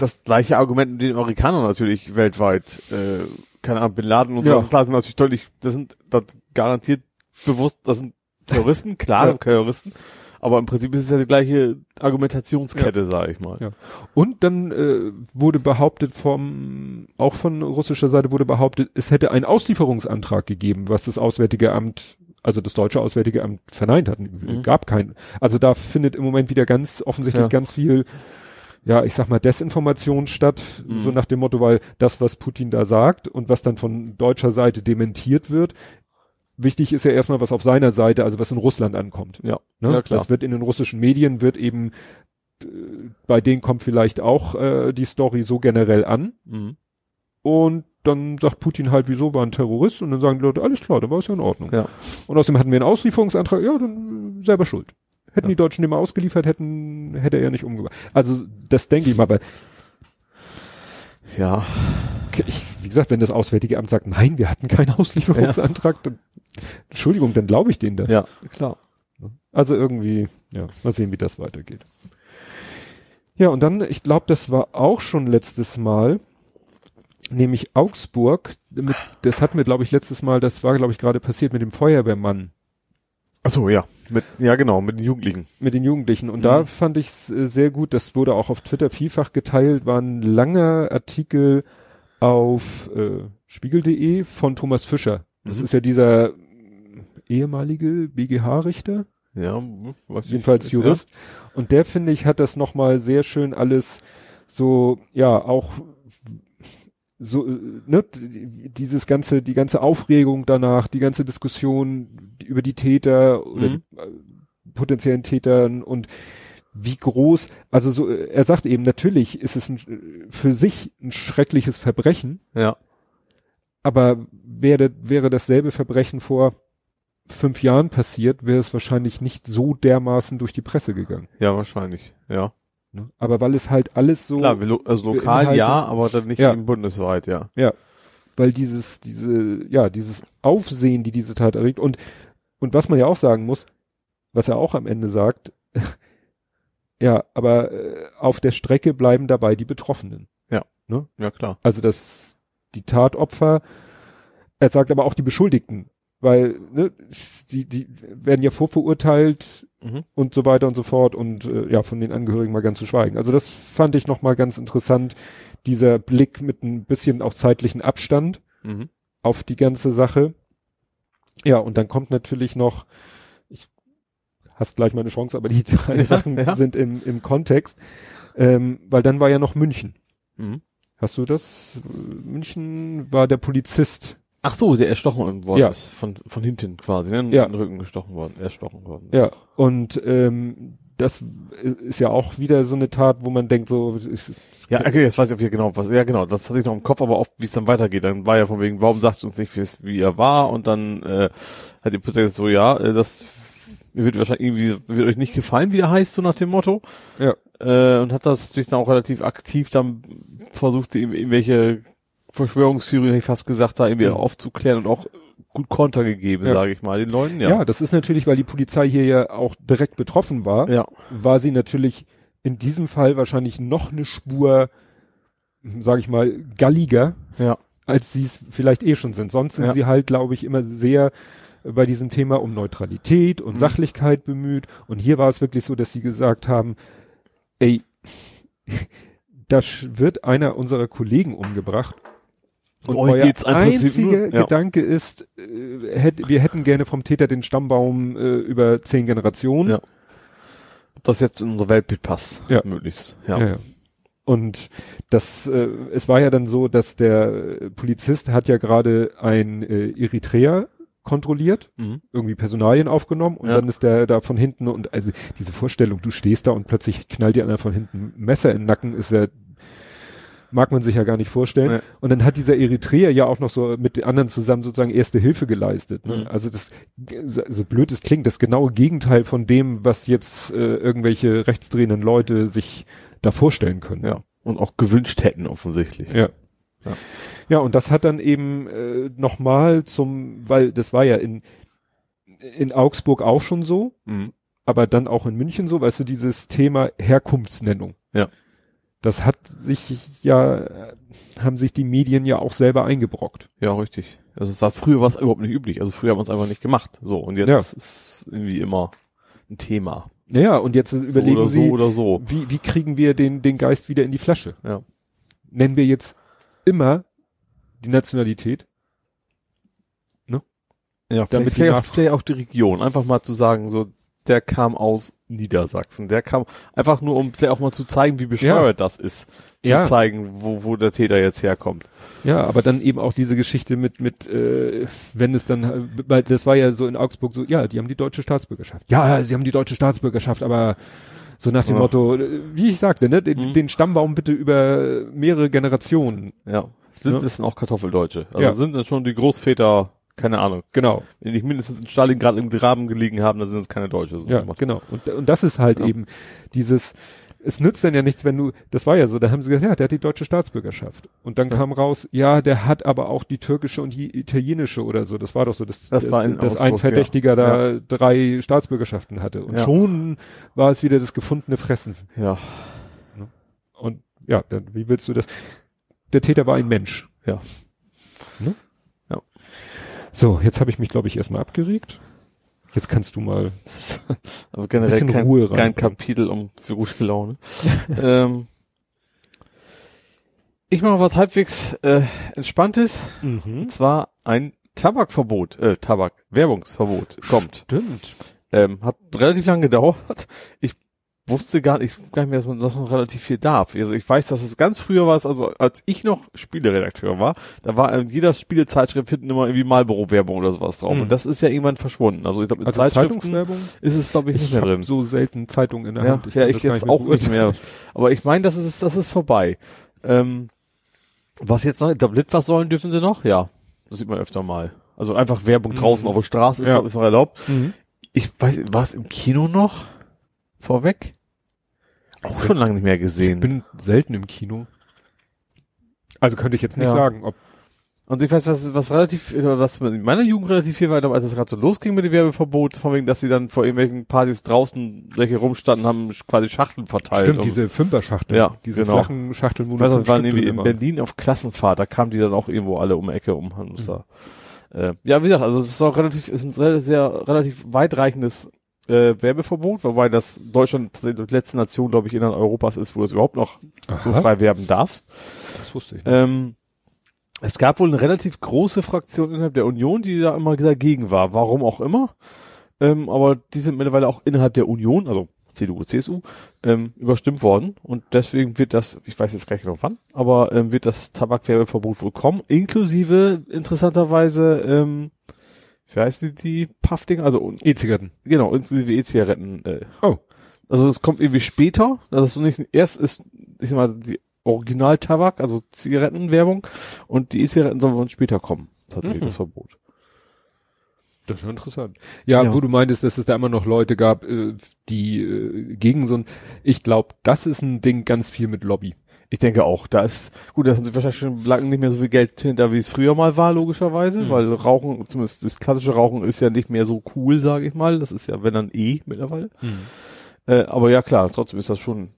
S3: das gleiche Argument mit den Amerikanern natürlich weltweit. Äh, keine Ahnung, Bin Laden und
S2: Ja.
S3: so. Klar sind natürlich deutlich, das sind das garantiert bewusst, das sind Terroristen, klar,
S2: Ja.
S3: Terroristen. Aber im Prinzip ist es ja die gleiche Argumentationskette, sag ich mal.
S2: Ja. Und dann äh, wurde behauptet vom, auch von russischer Seite wurde behauptet, es hätte einen Auslieferungsantrag gegeben, was das Auswärtige Amt, also das deutsche Auswärtige Amt verneint hat.
S3: Mhm.
S2: Gab keinen. Also da findet im Moment wieder ganz offensichtlich
S3: Ja.
S2: ganz viel, ja, ich sag mal, Desinformation statt,
S3: Mhm.
S2: so nach dem Motto, weil das, was Putin da sagt und was dann von deutscher Seite dementiert wird, wichtig ist ja erstmal, was auf seiner Seite, also was in Russland ankommt.
S3: Ja,
S2: Ne?
S3: ja klar.
S2: Das wird in den russischen Medien, wird eben, äh, bei denen kommt vielleicht auch äh, die Story so generell an.
S3: Mhm.
S2: Und dann sagt Putin halt, wieso war ein Terrorist? Und dann sagen die Leute, alles klar, dann war es ja in Ordnung.
S3: Ja.
S2: Und außerdem hatten wir einen Auslieferungsantrag, ja, dann selber schuld. Hätten
S3: Ja.
S2: die Deutschen den mal ausgeliefert, hätten, hätte er ja nicht umgebracht. Also das denke ich mal, aber
S3: Ja.
S2: ich, wie gesagt, wenn das Auswärtige Amt sagt, nein, wir hatten keinen Auslieferungsantrag, dann, Entschuldigung, dann glaube ich denen das.
S3: Ja, klar.
S2: Also irgendwie, ja, mal sehen, wie das weitergeht. Ja, und dann, ich glaube, das war auch schon letztes Mal, nämlich Augsburg, mit, das hatten wir, glaube ich, letztes Mal, das war, glaube ich, gerade passiert mit dem Feuerwehrmann,
S3: Achso, ja. Mit, ja, genau, mit den Jugendlichen.
S2: mit den Jugendlichen. Und
S3: Mhm.
S2: da fand ich es äh, sehr gut, das wurde auch auf Twitter vielfach geteilt, war ein langer Artikel auf äh, spiegel.de von Thomas Fischer. Das
S3: Mhm.
S2: ist ja dieser ehemalige BGH-Richter.
S3: Ja, ich
S2: jedenfalls
S3: nicht,
S2: Jurist. Und der, finde ich, hat das nochmal sehr schön alles so, ja, auch so, äh, ne, die- dieses ganze, die ganze Aufregung danach, die ganze Diskussion über die Täter oder
S3: Mhm.
S2: die äh, potenziellen Tätern und wie groß, also so, äh, er sagt eben, natürlich ist es ein, für sich ein schreckliches Verbrechen,
S3: ja.
S2: aber wäre, wäre dasselbe Verbrechen vor fünf Jahren passiert, wäre es wahrscheinlich nicht so dermaßen durch die Presse gegangen.
S3: Ja, wahrscheinlich. Ja.
S2: Ne? Aber weil es halt alles so,
S3: Klar, also lokal ja, aber dann nicht
S2: Ja.
S3: eben bundesweit, ja.
S2: weil dieses, diese, ja, dieses Aufsehen, die diese Tat erregt und, und was man ja auch sagen muss, was er auch am Ende sagt, ja, aber äh, auf der Strecke bleiben dabei die Betroffenen.
S3: Ja, klar.
S2: Also das, die Tatopfer, er sagt aber auch die Beschuldigten, weil, ne, die, die werden ja vorverurteilt
S3: Mhm.
S2: und so weiter und so fort und äh, ja, von den Angehörigen mal ganz zu schweigen. Also das fand ich nochmal ganz interessant, dieser Blick mit ein bisschen auch zeitlichen Abstand
S3: Mhm.
S2: auf die ganze Sache. Ja, und dann kommt natürlich noch, ich hast gleich meine Chance, aber die drei
S3: Ja,
S2: Sachen
S3: ja.
S2: sind im, im Kontext, ähm, weil dann war ja noch München.
S3: Mhm.
S2: Hast du das? München war der Polizist.
S3: Ach so, der erstochen worden
S2: Ja.
S3: ist. Von, von hinten quasi, ne? In
S2: Ja.
S3: den Rücken gestochen worden, erstochen worden. ist.
S2: Ja, und ähm, das ist ja auch wieder so eine Tat, wo man denkt, so, es ist,
S3: Ja, okay, jetzt weiß ich auch wieder genau, was, ja genau, das hatte ich noch im Kopf, aber oft, wie es dann weitergeht, dann war ja von wegen, warum sagt uns nicht, wie er war, und dann, äh, hat die Polizei gesagt, so, ja, äh, das wird wahrscheinlich irgendwie, wird euch nicht gefallen, wie er heißt, so nach dem Motto,
S2: ja,
S3: äh, und hat das sich dann auch relativ aktiv dann versucht, ihm- irgendwelche Verschwörungstheorien, hätte ich fast gesagt, da irgendwie
S2: Mhm.
S3: aufzuklären und auch gut Konter gegeben,
S2: Ja.
S3: sage ich mal, den Leuten,
S2: ja.
S3: ja.
S2: das ist natürlich, weil die Polizei hier ja auch direkt betroffen war,
S3: Ja,
S2: war sie natürlich in diesem Fall wahrscheinlich noch eine Spur, sage ich mal, galliger,
S3: ja,
S2: als sie es vielleicht eh schon sind. Sonst sind
S3: Ja.
S2: sie halt, glaube ich, immer sehr bei diesem Thema um Neutralität und
S3: Mhm.
S2: Sachlichkeit bemüht. Und hier war es wirklich so, dass sie gesagt haben, ey, da wird einer unserer Kollegen umgebracht. Und
S3: Euch
S2: euer
S3: geht's
S2: einziger
S3: ja.
S2: Gedanke ist, äh, hätt, wir hätten gerne vom Täter den Stammbaum äh, über zehn Generationen.
S3: Ja. ob das jetzt in unser Weltbild passt,
S2: Ja.
S3: möglichst,
S2: Ja. ja. Und das, äh, es war ja dann so, dass der Polizist hat ja gerade ein äh, Eritreer kontrolliert,
S3: Mhm.
S2: irgendwie Personalien aufgenommen und
S3: Ja.
S2: dann ist der da von hinten und also diese Vorstellung, du stehst da und plötzlich knallt dir einer von hinten Messer in den Nacken, ist ja mag man sich ja gar nicht vorstellen.
S3: Nee.
S2: Und dann hat dieser Eritreer ja auch noch so mit den anderen zusammen sozusagen erste Hilfe geleistet. Ne?
S3: Mhm.
S2: Also das, so blöd es klingt, das genaue Gegenteil von dem, was jetzt äh, irgendwelche rechtsdrehenden Leute sich da vorstellen können.
S3: Ja. Und auch gewünscht hätten, offensichtlich.
S2: Ja.
S3: Ja.
S2: Ja, und das hat dann eben äh, nochmal zum, weil das war ja in, in Augsburg auch schon so,
S3: Mhm.
S2: aber dann auch in München so, weißt du, dieses Thema Herkunftsnennung.
S3: Ja.
S2: Das hat sich ja, haben sich die Medien ja auch selber eingebrockt.
S3: Ja, richtig. Also es war früher was überhaupt nicht üblich. Also früher haben wir es einfach nicht gemacht. So, und jetzt
S2: Ja.
S3: ist irgendwie immer ein Thema.
S2: Naja, und jetzt überlegen
S3: so
S2: Sie,
S3: so so.
S2: wie, wie kriegen wir den, den Geist wieder in die Flasche?
S3: Ja.
S2: Nennen wir jetzt immer die Nationalität?
S3: Ja,
S2: Damit
S3: vielleicht, auch, vielleicht auch die Region. Einfach mal zu sagen, so, der kam aus Niedersachsen. Der kam einfach nur, um auch mal zu zeigen, wie bescheuert das ist. Zu
S2: Ja.
S3: zeigen, wo, wo der Täter jetzt herkommt.
S2: Ja, aber dann eben auch diese Geschichte mit, mit, äh, wenn es dann, weil das war ja so in Augsburg so, ja, die haben die deutsche Staatsbürgerschaft. Ja, sie haben die deutsche Staatsbürgerschaft, aber so nach dem
S3: Ja.
S2: Motto, äh, wie ich sagte, ne, den,
S3: Mhm.
S2: den Stammbaum bitte über mehrere Generationen.
S3: Ja. Sind
S2: Ja.
S3: es denn auch Kartoffeldeutsche? Also
S2: Ja.
S3: sind das schon die Großväter, keine Ahnung.
S2: Genau.
S3: Wenn die mindestens in Stalingrad im Graben gelegen haben, dann sind es keine Deutsche. So
S2: Ja, genau. Und, und das ist halt
S3: Ja.
S2: eben dieses, es nützt dann ja nichts, wenn du, das war ja so, da haben sie gesagt, ja, der hat die deutsche Staatsbürgerschaft. Und dann
S3: Ja.
S2: kam raus, ja, der hat aber auch die türkische und die italienische oder so. Das war doch so, dass,
S3: Das war in
S2: dass ein
S3: Augsburg,
S2: Verdächtiger
S3: ja.
S2: da drei Staatsbürgerschaften hatte. Und
S3: Ja.
S2: schon war es wieder das gefundene Fressen.
S3: Ja.
S2: Und ja, dann, wie willst du das? Der Täter war ein Mensch.
S3: Ja.
S2: Ne? So, jetzt habe ich mich, glaube ich, erstmal abgeregt. Jetzt kannst du mal.
S3: Das ist aber generell
S2: Bisschen
S3: kein,
S2: Ruhe
S3: kein
S2: reinbringen.
S3: Kapitel um für gute Laune. ähm, ich mache was halbwegs äh, entspanntes.
S2: Mhm.
S3: Und zwar ein Tabakverbot, äh, Tabak, Werbungsverbot kommt.
S2: Stimmt.
S3: Ähm, hat relativ lange gedauert. Ich wusste gar nicht, gar nicht mehr, dass man noch relativ viel darf. Also ich weiß, dass es ganz früher war, also als ich noch Spieleredakteur war, da war in jeder Spielezeitschrift hinten immer irgendwie Marlboro-Werbung oder sowas drauf.
S2: Mhm.
S3: Und das ist ja irgendwann verschwunden. Also ich glaube, in
S2: Also
S3: Zeitschriften ist es, glaube ich, nicht
S2: Ich
S3: mehr drin.
S2: so selten Zeitungen in der
S3: Ja,
S2: Hand.
S3: ja, ich
S2: das gar
S3: jetzt auch nicht mehr. Aber ich meine, das ist, das ist vorbei. Ähm, was jetzt noch? Tablet was sollen dürfen sie noch? Ja. Das sieht man öfter mal. Also einfach Werbung
S2: Mhm.
S3: draußen auf der Straße ist,
S2: Ja.
S3: glaub ich, noch erlaubt.
S2: Mhm.
S3: Ich weiß, war es im Kino noch? Vorweg? Auch schon lange nicht mehr
S2: Ich
S3: gesehen.
S2: bin selten im Kino. Also könnte ich jetzt nicht
S3: Ja.
S2: sagen, ob
S3: Und ich weiß, was, was relativ, was in meiner Jugend relativ viel war, als es gerade so losging mit dem Werbeverbot, von wegen, dass sie dann vor irgendwelchen Partys draußen, welche rumstanden, haben quasi Schachteln verteilt.
S2: stimmt, diese Fünfer-Schachteln.
S3: Ja,
S2: diese
S3: genau.
S2: flachen Schachteln,
S3: Ich weiß nicht, waren irgendwie in
S2: waren.
S3: Berlin auf Klassenfahrt, da kamen die dann auch irgendwo alle um Ecke um Hannover. Äh, ja, wie gesagt, also es ist auch relativ, es ist ein sehr, sehr relativ weitreichendes äh, Werbeverbot, wobei das Deutschland tatsächlich die letzte Nation, glaube ich, innerhalb Europas ist, wo du es überhaupt noch so
S2: Aha,
S3: frei werben darfst.
S2: Das wusste ich nicht.
S3: Ähm, Es gab wohl eine relativ große Fraktion innerhalb der Union, die da immer dagegen war. Warum auch immer. Ähm, aber die sind mittlerweile auch innerhalb der Union, also CDU, CSU, ähm, überstimmt worden. Und deswegen wird das, ich weiß jetzt gar nicht genau wann, aber ähm, wird das Tabakwerbeverbot wohl kommen, inklusive interessanterweise, ähm, wie heißt die, die Puffdinger? Also
S2: E-Zigaretten.
S3: genau, inklusive E-Zigaretten. Äh.
S2: Oh.
S3: Also es kommt irgendwie später. Das ist so nicht, erst ist, ich sag mal, die Original-Tabak, also Zigarettenwerbung, und die E-Zigaretten sollen dann später kommen. Tatsächlich
S2: Mhm.
S3: das Verbot.
S2: Das ist schon interessant. Ja,
S3: Ja.
S2: wo du meintest, dass es da immer noch Leute gab, äh, die äh, gegen so ein, ich glaube, das ist ein Ding ganz viel mit Lobby.
S3: Ich denke auch, da ist, gut, da sind wahrscheinlich schon lange nicht mehr so viel Geld hinter, wie es früher mal war, logischerweise,
S2: Mhm.
S3: weil Rauchen, zumindest das klassische Rauchen ist ja nicht mehr so cool, sage ich mal. Das ist ja, wenn dann eh mittlerweile. Äh, aber ja, klar, trotzdem ist das schon,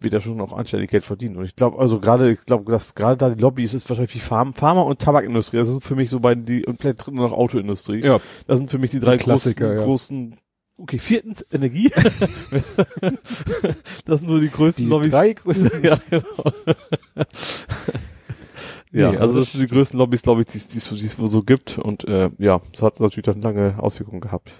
S3: wird da schon auch anständig Geld verdient. Und ich glaube, also gerade, ich glaube, dass gerade da die Lobby ist, ist wahrscheinlich wie Pharma, Pharma und Tabakindustrie. Das sind für mich so beiden die, und vielleicht drinnen noch Autoindustrie.
S2: Ja,
S3: Das sind für mich die drei
S2: Klassiker,
S3: großen,
S2: ja.
S3: großen, okay, viertens Energie. das sind so die größten
S2: Die
S3: Lobbys.
S2: drei größten-
S3: ja, genau. ja,
S2: Nee,
S3: also
S2: also
S3: das sind die größten Lobbys, glaube ich, die es wohl so gibt. Und äh, ja, das hat natürlich dann lange Auswirkungen gehabt.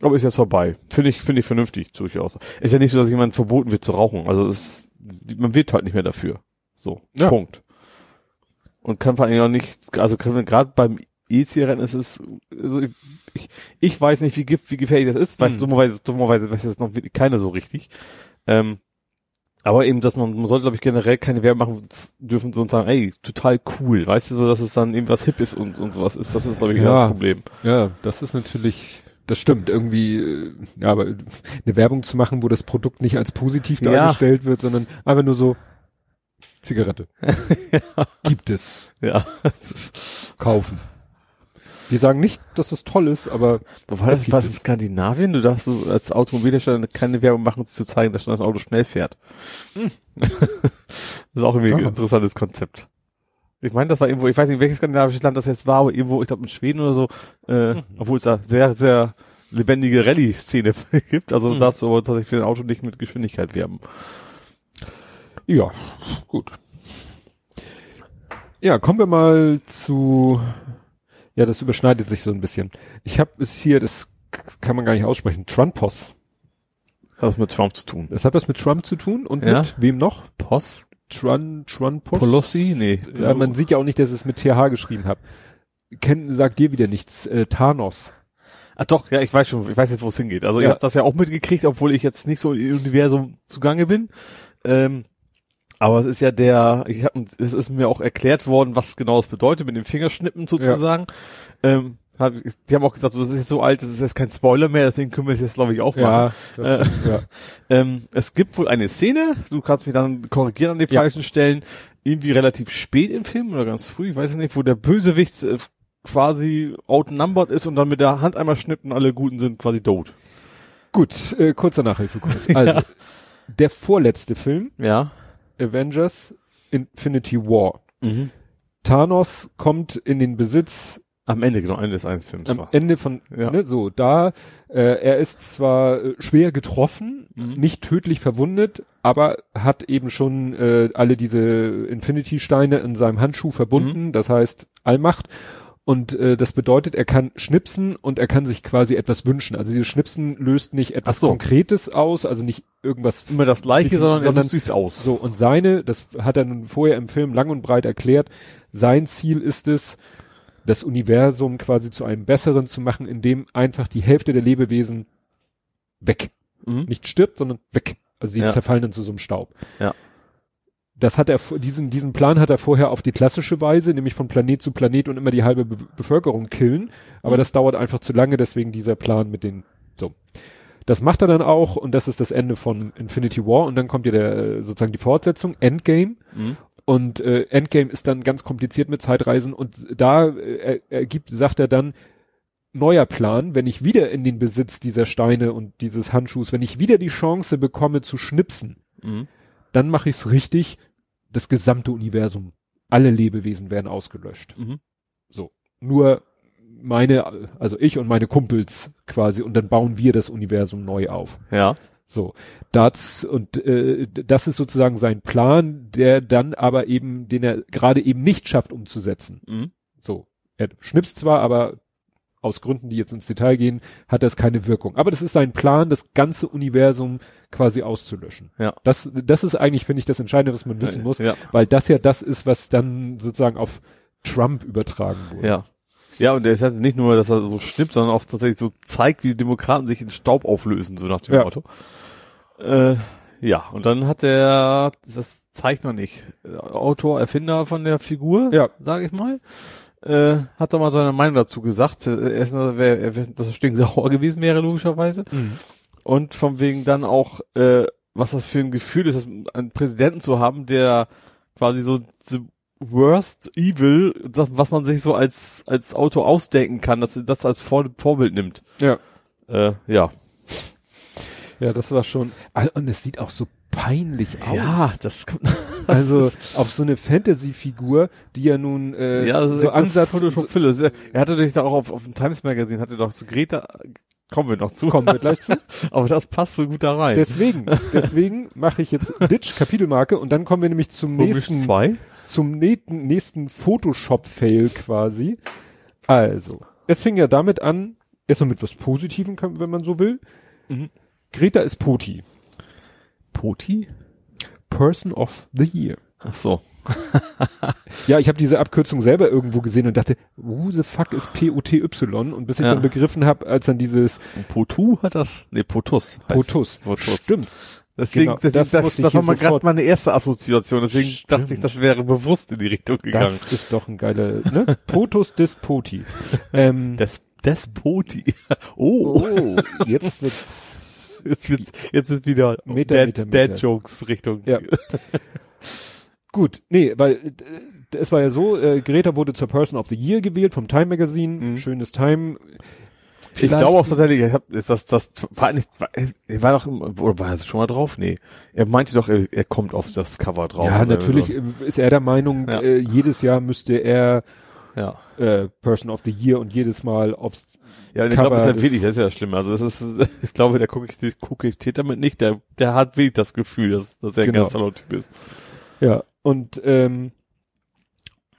S3: Aber ist jetzt vorbei. Finde ich, finde ich vernünftig, durchaus. Ist ja nicht so, dass jemand verboten wird zu rauchen. Also es, man wird halt nicht mehr dafür. So,
S2: Ja.
S3: Punkt. Und kann vor allem auch nicht, also gerade beim E-Zigaretten ist es, also ich, ich, weiß nicht, wie, wie gefährlich das ist, weiß
S2: Hm.
S3: dummerweise, dummerweise weiß das noch keiner so richtig. Ähm, aber eben, dass man, man sollte, glaube ich, generell keine Werbung machen dürfen, so und sagen, ey, total cool, weißt du, so, dass es dann irgendwas hip ist und, und sowas ist. Das ist, glaube ich,
S2: Ja.
S3: das Problem.
S2: ja, das ist natürlich, das stimmt, irgendwie, äh, ja, aber eine Werbung zu machen, wo das Produkt nicht als positiv
S3: Ja.
S2: dargestellt wird, sondern einfach nur so Zigarette. Gibt es.
S3: Ja, das ist,
S2: Kaufen. Wir sagen nicht, dass es toll ist, aber
S3: wo war
S2: Das
S3: das, was
S2: es.
S3: in Skandinavien? Du darfst so als Automobilhersteller keine Werbung machen, um zu zeigen, dass das Auto schnell fährt. das ist auch irgendwie ein
S2: Ja.
S3: interessantes Konzept. Ich meine, das war irgendwo, ich weiß nicht, welches skandinavisches Land das jetzt war, aber irgendwo, ich glaube in Schweden oder so, äh,
S2: Mhm.
S3: obwohl es da sehr, sehr lebendige Rallye-Szene gibt. Also
S2: Mhm.
S3: darfst du aber tatsächlich für ein Auto nicht mit Geschwindigkeit werben.
S2: ja, gut. Ja, kommen wir mal zu, ja, das überschneidet sich so ein bisschen. Ich habe es hier, das kann man gar nicht aussprechen, Trumpos.
S3: Hat das mit Trump zu tun.
S2: Das hat was mit Trump zu tun und
S3: Ja.
S2: mit wem noch?
S3: Poss?
S2: Trun, Trumpos?
S3: Pelosi? Nee.
S2: Ja, man sieht ja auch nicht, dass es mit TH geschrieben habe. Kennen, sagt dir wieder nichts. Äh, Thanos.
S3: Ah doch, ja, ich weiß schon, ich weiß jetzt, wo es hingeht. Also ich
S2: Ja.
S3: habe das ja auch mitgekriegt, obwohl ich jetzt nicht so im Universum zugange bin. Ähm, aber es ist ja der, ich hab, es ist mir auch erklärt worden, was genau es bedeutet mit dem Fingerschnippen sozusagen. Ähm, hab, die haben auch gesagt, so, das ist jetzt so alt, das ist jetzt kein Spoiler mehr, deswegen können wir es jetzt, glaube ich, auch machen.
S2: Ja,
S3: Äh,
S2: das stimmt, ja.
S3: Ähm, es gibt wohl eine Szene, du kannst mich dann korrigieren an den
S2: Ja.
S3: falschen Stellen, irgendwie relativ spät im Film oder ganz früh, ich weiß es nicht, wo der Bösewicht äh, quasi outnumbered ist und dann mit der Hand einmal schnippt und alle Guten sind quasi tot.
S2: Gut, äh, kurzer Nachhilfekurs. Also, der vorletzte Film,
S3: Ja.
S2: Avengers Infinity War.
S3: Mhm.
S2: Thanos kommt in den Besitz
S3: Am Ende, genau, Ende des eines Films
S2: am
S3: war.
S2: Ende von,
S3: Ja.
S2: ne, so, da, äh, er ist zwar äh, schwer getroffen,
S3: Mhm.
S2: nicht tödlich verwundet, aber hat eben schon äh, alle diese Infinity-Steine in seinem Handschuh verbunden,
S3: Mhm.
S2: das heißt Allmacht. Und äh, das bedeutet, er kann schnipsen und er kann sich quasi etwas wünschen. Also dieses Schnipsen löst nicht etwas
S3: so.
S2: Konkretes aus, also nicht irgendwas
S3: Immer das gleiche, sondern,
S2: sondern-
S3: er sucht sich's aus.
S2: so, und seine, das hat er nun vorher im Film lang und breit erklärt, sein Ziel ist es, das Universum quasi zu einem besseren zu machen, indem einfach die Hälfte der Lebewesen weg.
S3: Mhm.
S2: Nicht stirbt, sondern weg. Also die
S3: Ja.
S2: zerfallen dann zu so einem Staub.
S3: Ja.
S2: Das hat er, diesen, diesen Plan hat er vorher auf die klassische Weise, nämlich von Planet zu Planet und immer die halbe Be Bevölkerung killen. Aber
S3: Mhm.
S2: das dauert einfach zu lange, deswegen dieser Plan mit den, so. Das macht er dann auch und das ist das Ende von Infinity War und dann kommt ja der, äh, sozusagen die Fortsetzung, Endgame.
S3: Mhm.
S2: Und äh, Endgame ist dann ganz kompliziert mit Zeitreisen und da äh, er, ergibt, sagt er dann, neuer Plan, wenn ich wieder in den Besitz dieser Steine und dieses Handschuhs, wenn ich wieder die Chance bekomme zu schnipsen,
S3: Mhm.
S2: dann mache ich es richtig, das gesamte Universum, alle Lebewesen werden ausgelöscht.
S3: Mhm.
S2: Nur meine, also ich und meine Kumpels quasi und dann bauen wir das Universum neu auf.
S3: Ja.
S2: So, das und äh, das ist sozusagen sein Plan, der dann aber eben, den er gerade eben nicht schafft umzusetzen.
S3: Mhm.
S2: So, er schnipst zwar, aber aus Gründen, die jetzt ins Detail gehen, hat das keine Wirkung. Aber das ist sein Plan, das ganze Universum quasi auszulöschen.
S3: Ja.
S2: Das, das ist eigentlich, finde ich, das Entscheidende, was man wissen muss,
S3: Ja.
S2: weil das ja das ist, was dann sozusagen auf Trump übertragen wurde.
S3: Ja. Ja, und der ist halt nicht nur, dass er so schnippt, sondern auch tatsächlich so zeigt, wie die Demokraten sich in Staub auflösen, so nach dem
S2: Ja.
S3: Motto. Äh, ja, und dann hat der, das zeigt man nicht, Autor, Erfinder von der Figur,
S2: Ja.
S3: sage ich mal, äh, hat da mal seine Meinung dazu gesagt. Erstens, er dass er stinksauer gewesen wäre, logischerweise.
S2: Mhm.
S3: Und von wegen dann auch, äh, was das für ein Gefühl ist, einen Präsidenten zu haben, der quasi so the worst evil, das, was man sich so als als Auto ausdenken kann, dass er das als Vor Vorbild nimmt.
S2: Ja.
S3: Äh, ja.
S2: Ja, das war schon, Ah, und es sieht auch so peinlich aus.
S3: Ja, das kommt.
S2: Also
S3: das
S2: auf so eine Fantasy-Figur, die ja nun äh,
S3: ja, das ist
S2: so
S3: echt
S2: Ansatz so,
S3: Phyllis. Er hatte natürlich da auch auf, auf dem Times Magazine, hatte doch zu Greta, kommen wir noch zu,
S2: kommen wir gleich zu.
S3: aber das passt so gut da rein.
S2: Deswegen, deswegen mache ich jetzt Ditch Kapitelmarke und dann kommen wir nämlich zum
S3: Komisch
S2: nächsten
S3: zwei.
S2: zum nächsten, nächsten Photoshop-Fail quasi. Also, es fing ja damit an, erstmal mit was Positivem, wenn man so will.
S3: Mhm.
S2: Greta ist Poti.
S3: Poti?
S2: Person of the Year.
S3: Ach so.
S2: Ja, ich habe diese Abkürzung selber irgendwo gesehen und dachte, who the fuck ist P-O-T-Y? Und bis ich
S3: Ja.
S2: dann begriffen habe, als dann dieses
S3: Potu hat das? Nee, Potus.
S2: Potus.
S3: Potus.
S2: Stimmt.
S3: Deswegen,
S2: Genau,
S3: deswegen
S2: das
S3: das, das, war mal gerade meine erste Assoziation. Deswegen
S2: Stimmt.
S3: dachte ich, das wäre bewusst in die Richtung gegangen.
S2: Das ist doch ein geiler, ne? Potus des Poti. Ähm,
S3: Des, Despoti. Oh,
S2: oh, jetzt wird's,
S3: jetzt wird jetzt wird wieder
S2: Meter,
S3: Dad,
S2: Meter, Meter.
S3: Dad Jokes Richtung.
S2: Ja. Gut, nee, weil äh, es war ja so, äh, Greta wurde zur Person of the Year gewählt vom Time Magazine,
S3: Mhm.
S2: schönes Time.
S3: Ich
S2: Vielleicht-
S3: glaube auch tatsächlich, ich hab, ist das, das war nicht, war, er war doch, oder war er schon mal drauf? Nee. Er meinte doch, er, er kommt auf das Cover drauf.
S2: Ja, natürlich
S3: sowas.
S2: äh, ist er der Meinung,
S3: Ja.
S2: äh, jedes Jahr müsste er
S3: Ja.
S2: äh, Person of the Year und jedes Mal aufs
S3: Ja, und ich glaube, das ist ja
S2: des-
S3: wirklich, das ist ja schlimm. Also, das ist, ich glaube, der gucke ich, gucke ich damit nicht, der, der hat wirklich das Gefühl, dass, dass er ein
S2: Genau.
S3: ganz toller Typ ist.
S2: Ja, und ähm,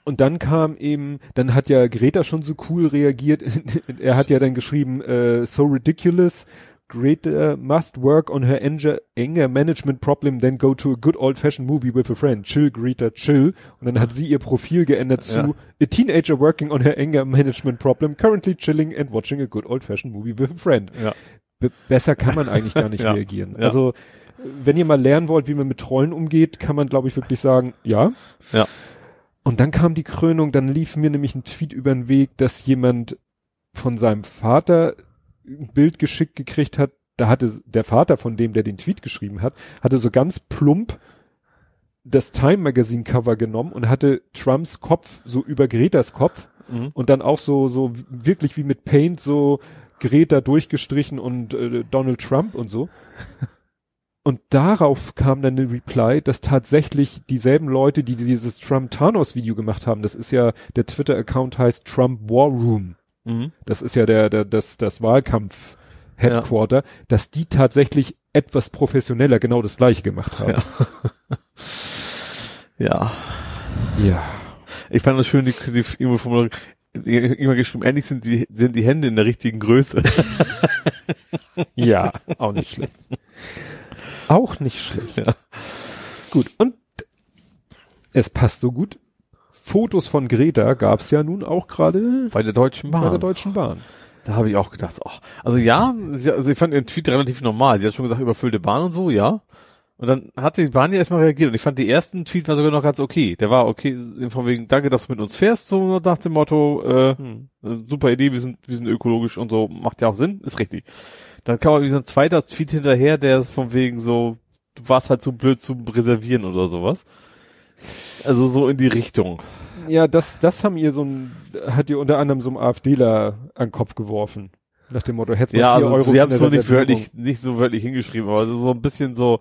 S2: und dann kam eben, dann hat ja Greta schon so cool reagiert. er hat ja dann geschrieben, äh, so ridiculous. Greta must work on her anger, anger management problem, then go to a good old fashioned movie with a friend. Chill, Greta, chill. Und dann hat sie ihr Profil geändert zu
S3: Ja.
S2: a teenager working on her anger management problem, currently chilling and watching a good old fashioned movie with a friend.
S3: Ja.
S2: Be besser kann man eigentlich gar nicht
S3: Ja.
S2: reagieren. Also, wenn ihr mal lernen wollt, wie man mit Trollen umgeht, kann man, glaube ich, wirklich sagen, ja.
S3: Ja.
S2: Und dann kam die Krönung, dann lief mir nämlich ein Tweet über den Weg, dass jemand von seinem Vater ein Bild geschickt gekriegt hat. Da hatte der Vater von dem, der den Tweet geschrieben hat, hatte so ganz plump das Time Magazine Cover genommen und hatte Trumps Kopf so über Gretas Kopf
S3: Mhm.
S2: und dann auch so, so wirklich wie mit Paint so Greta durchgestrichen und äh, Donald Trump und so. Und darauf kam dann eine Reply, dass tatsächlich dieselben Leute, die dieses Trump-Thanos-Video gemacht haben, das ist ja, der Twitter-Account heißt Trump War Room.
S3: Mhm.
S2: Das ist ja der, der das, das Wahlkampf-Headquarter, dass die tatsächlich etwas professioneller genau das gleiche gemacht haben.
S3: Ja.
S2: Ja.
S3: Ich fand das schön, die, die E-Mail-Formulierung. Immer geschrieben, endlich sind die, sind die Hände in der richtigen Größe.
S2: Ja, auch nicht schlecht. Auch nicht schlecht.
S3: Ja.
S2: Gut, und es passt so gut. Fotos von Greta gab's ja nun auch gerade
S3: Bei der Deutschen Bahn.
S2: bei der Deutschen Bahn.
S3: Da habe ich auch gedacht, ach, also ja, sie, also ich fand den Tweet relativ normal. Sie hat schon gesagt, überfüllte Bahn und so, ja. Und dann hat die Bahn ja erstmal reagiert und ich fand die ersten Tweet war sogar noch ganz okay. Der war okay, von wegen, danke, dass du mit uns fährst, so nach dem Motto, äh,
S2: Hm.
S3: super Idee, wir sind, wir sind ökologisch und so, macht ja auch Sinn, ist richtig. Dann kam aber wie so ein zweiter Tweet hinterher, der ist von wegen so, du warst halt so blöd zum Reservieren oder sowas. Also so in die Richtung.
S2: Ja, das, das haben ihr so ein, hat ihr unter anderem so einem AfDler an den Kopf geworfen. Nach dem Motto, hättest mal
S3: Ja,
S2: vier
S3: also
S2: Euro
S3: sie haben es so nicht wörtlich, nicht so wörtlich hingeschrieben, aber so ein bisschen so,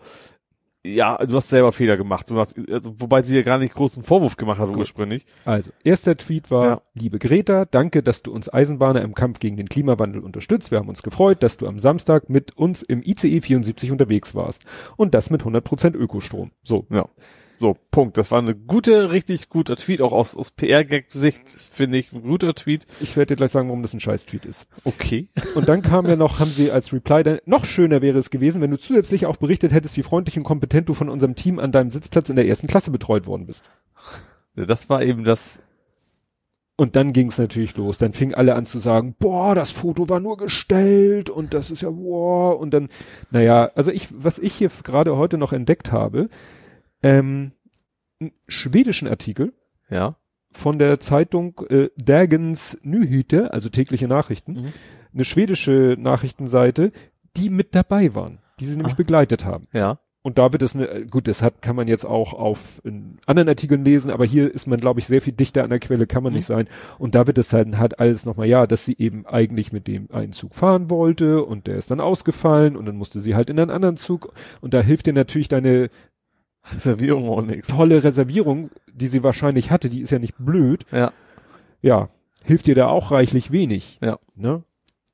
S3: Ja, du hast selber Fehler gemacht. Hast, also, wobei sie ja gar nicht großen Vorwurf gemacht hat
S2: Gut.
S3: ursprünglich.
S2: Also, erster Tweet war,
S3: Ja.
S2: liebe Greta, danke, dass du uns Eisenbahner im Kampf gegen den Klimawandel unterstützt. Wir haben uns gefreut, dass du am Samstag mit uns im ICE 74 unterwegs warst. Und das mit 100% Ökostrom. So.
S3: Ja. So, Punkt. Das war eine gute, richtig guter Tweet, auch aus, aus PR-Gag-Sicht, finde ich, ein guter Tweet.
S2: Ich werde dir gleich sagen, warum das ein Scheiß-Tweet ist.
S3: Okay.
S2: Und dann kam ja noch, haben sie als Reply, dann, noch schöner wäre es gewesen, wenn du zusätzlich auch berichtet hättest, wie freundlich und kompetent du von unserem Team an deinem Sitzplatz in der ersten Klasse betreut worden bist.
S3: Das war eben das,
S2: Und dann ging es natürlich los. Dann fingen alle an zu sagen, boah, das Foto war nur gestellt und das ist ja, boah. Und dann, naja, also ich, was ich hier gerade heute noch entdeckt habe, ähm, einen schwedischen Artikel
S3: ja.
S2: von der Zeitung äh, Dagens Nyheter, also tägliche Nachrichten,
S3: Mhm.
S2: eine schwedische Nachrichtenseite, die mit dabei waren, die sie nämlich
S3: Ah.
S2: begleitet haben.
S3: Ja.
S2: Und da wird es eine, gut, das hat, kann man jetzt auch auf in anderen Artikeln lesen, aber hier ist man, glaube ich, sehr viel dichter an der Quelle, kann man
S3: Mhm.
S2: nicht sein. Und da wird es halt, halt alles nochmal, ja, dass sie eben eigentlich mit dem einen Zug fahren wollte und der ist dann ausgefallen und dann musste sie halt in einen anderen Zug und da hilft dir natürlich deine
S3: Reservierung auch nichts.
S2: tolle Reservierung, die sie wahrscheinlich hatte, die ist ja nicht blöd,
S3: Ja.
S2: ja, hilft dir da auch reichlich wenig.
S3: Ja.
S2: Ne?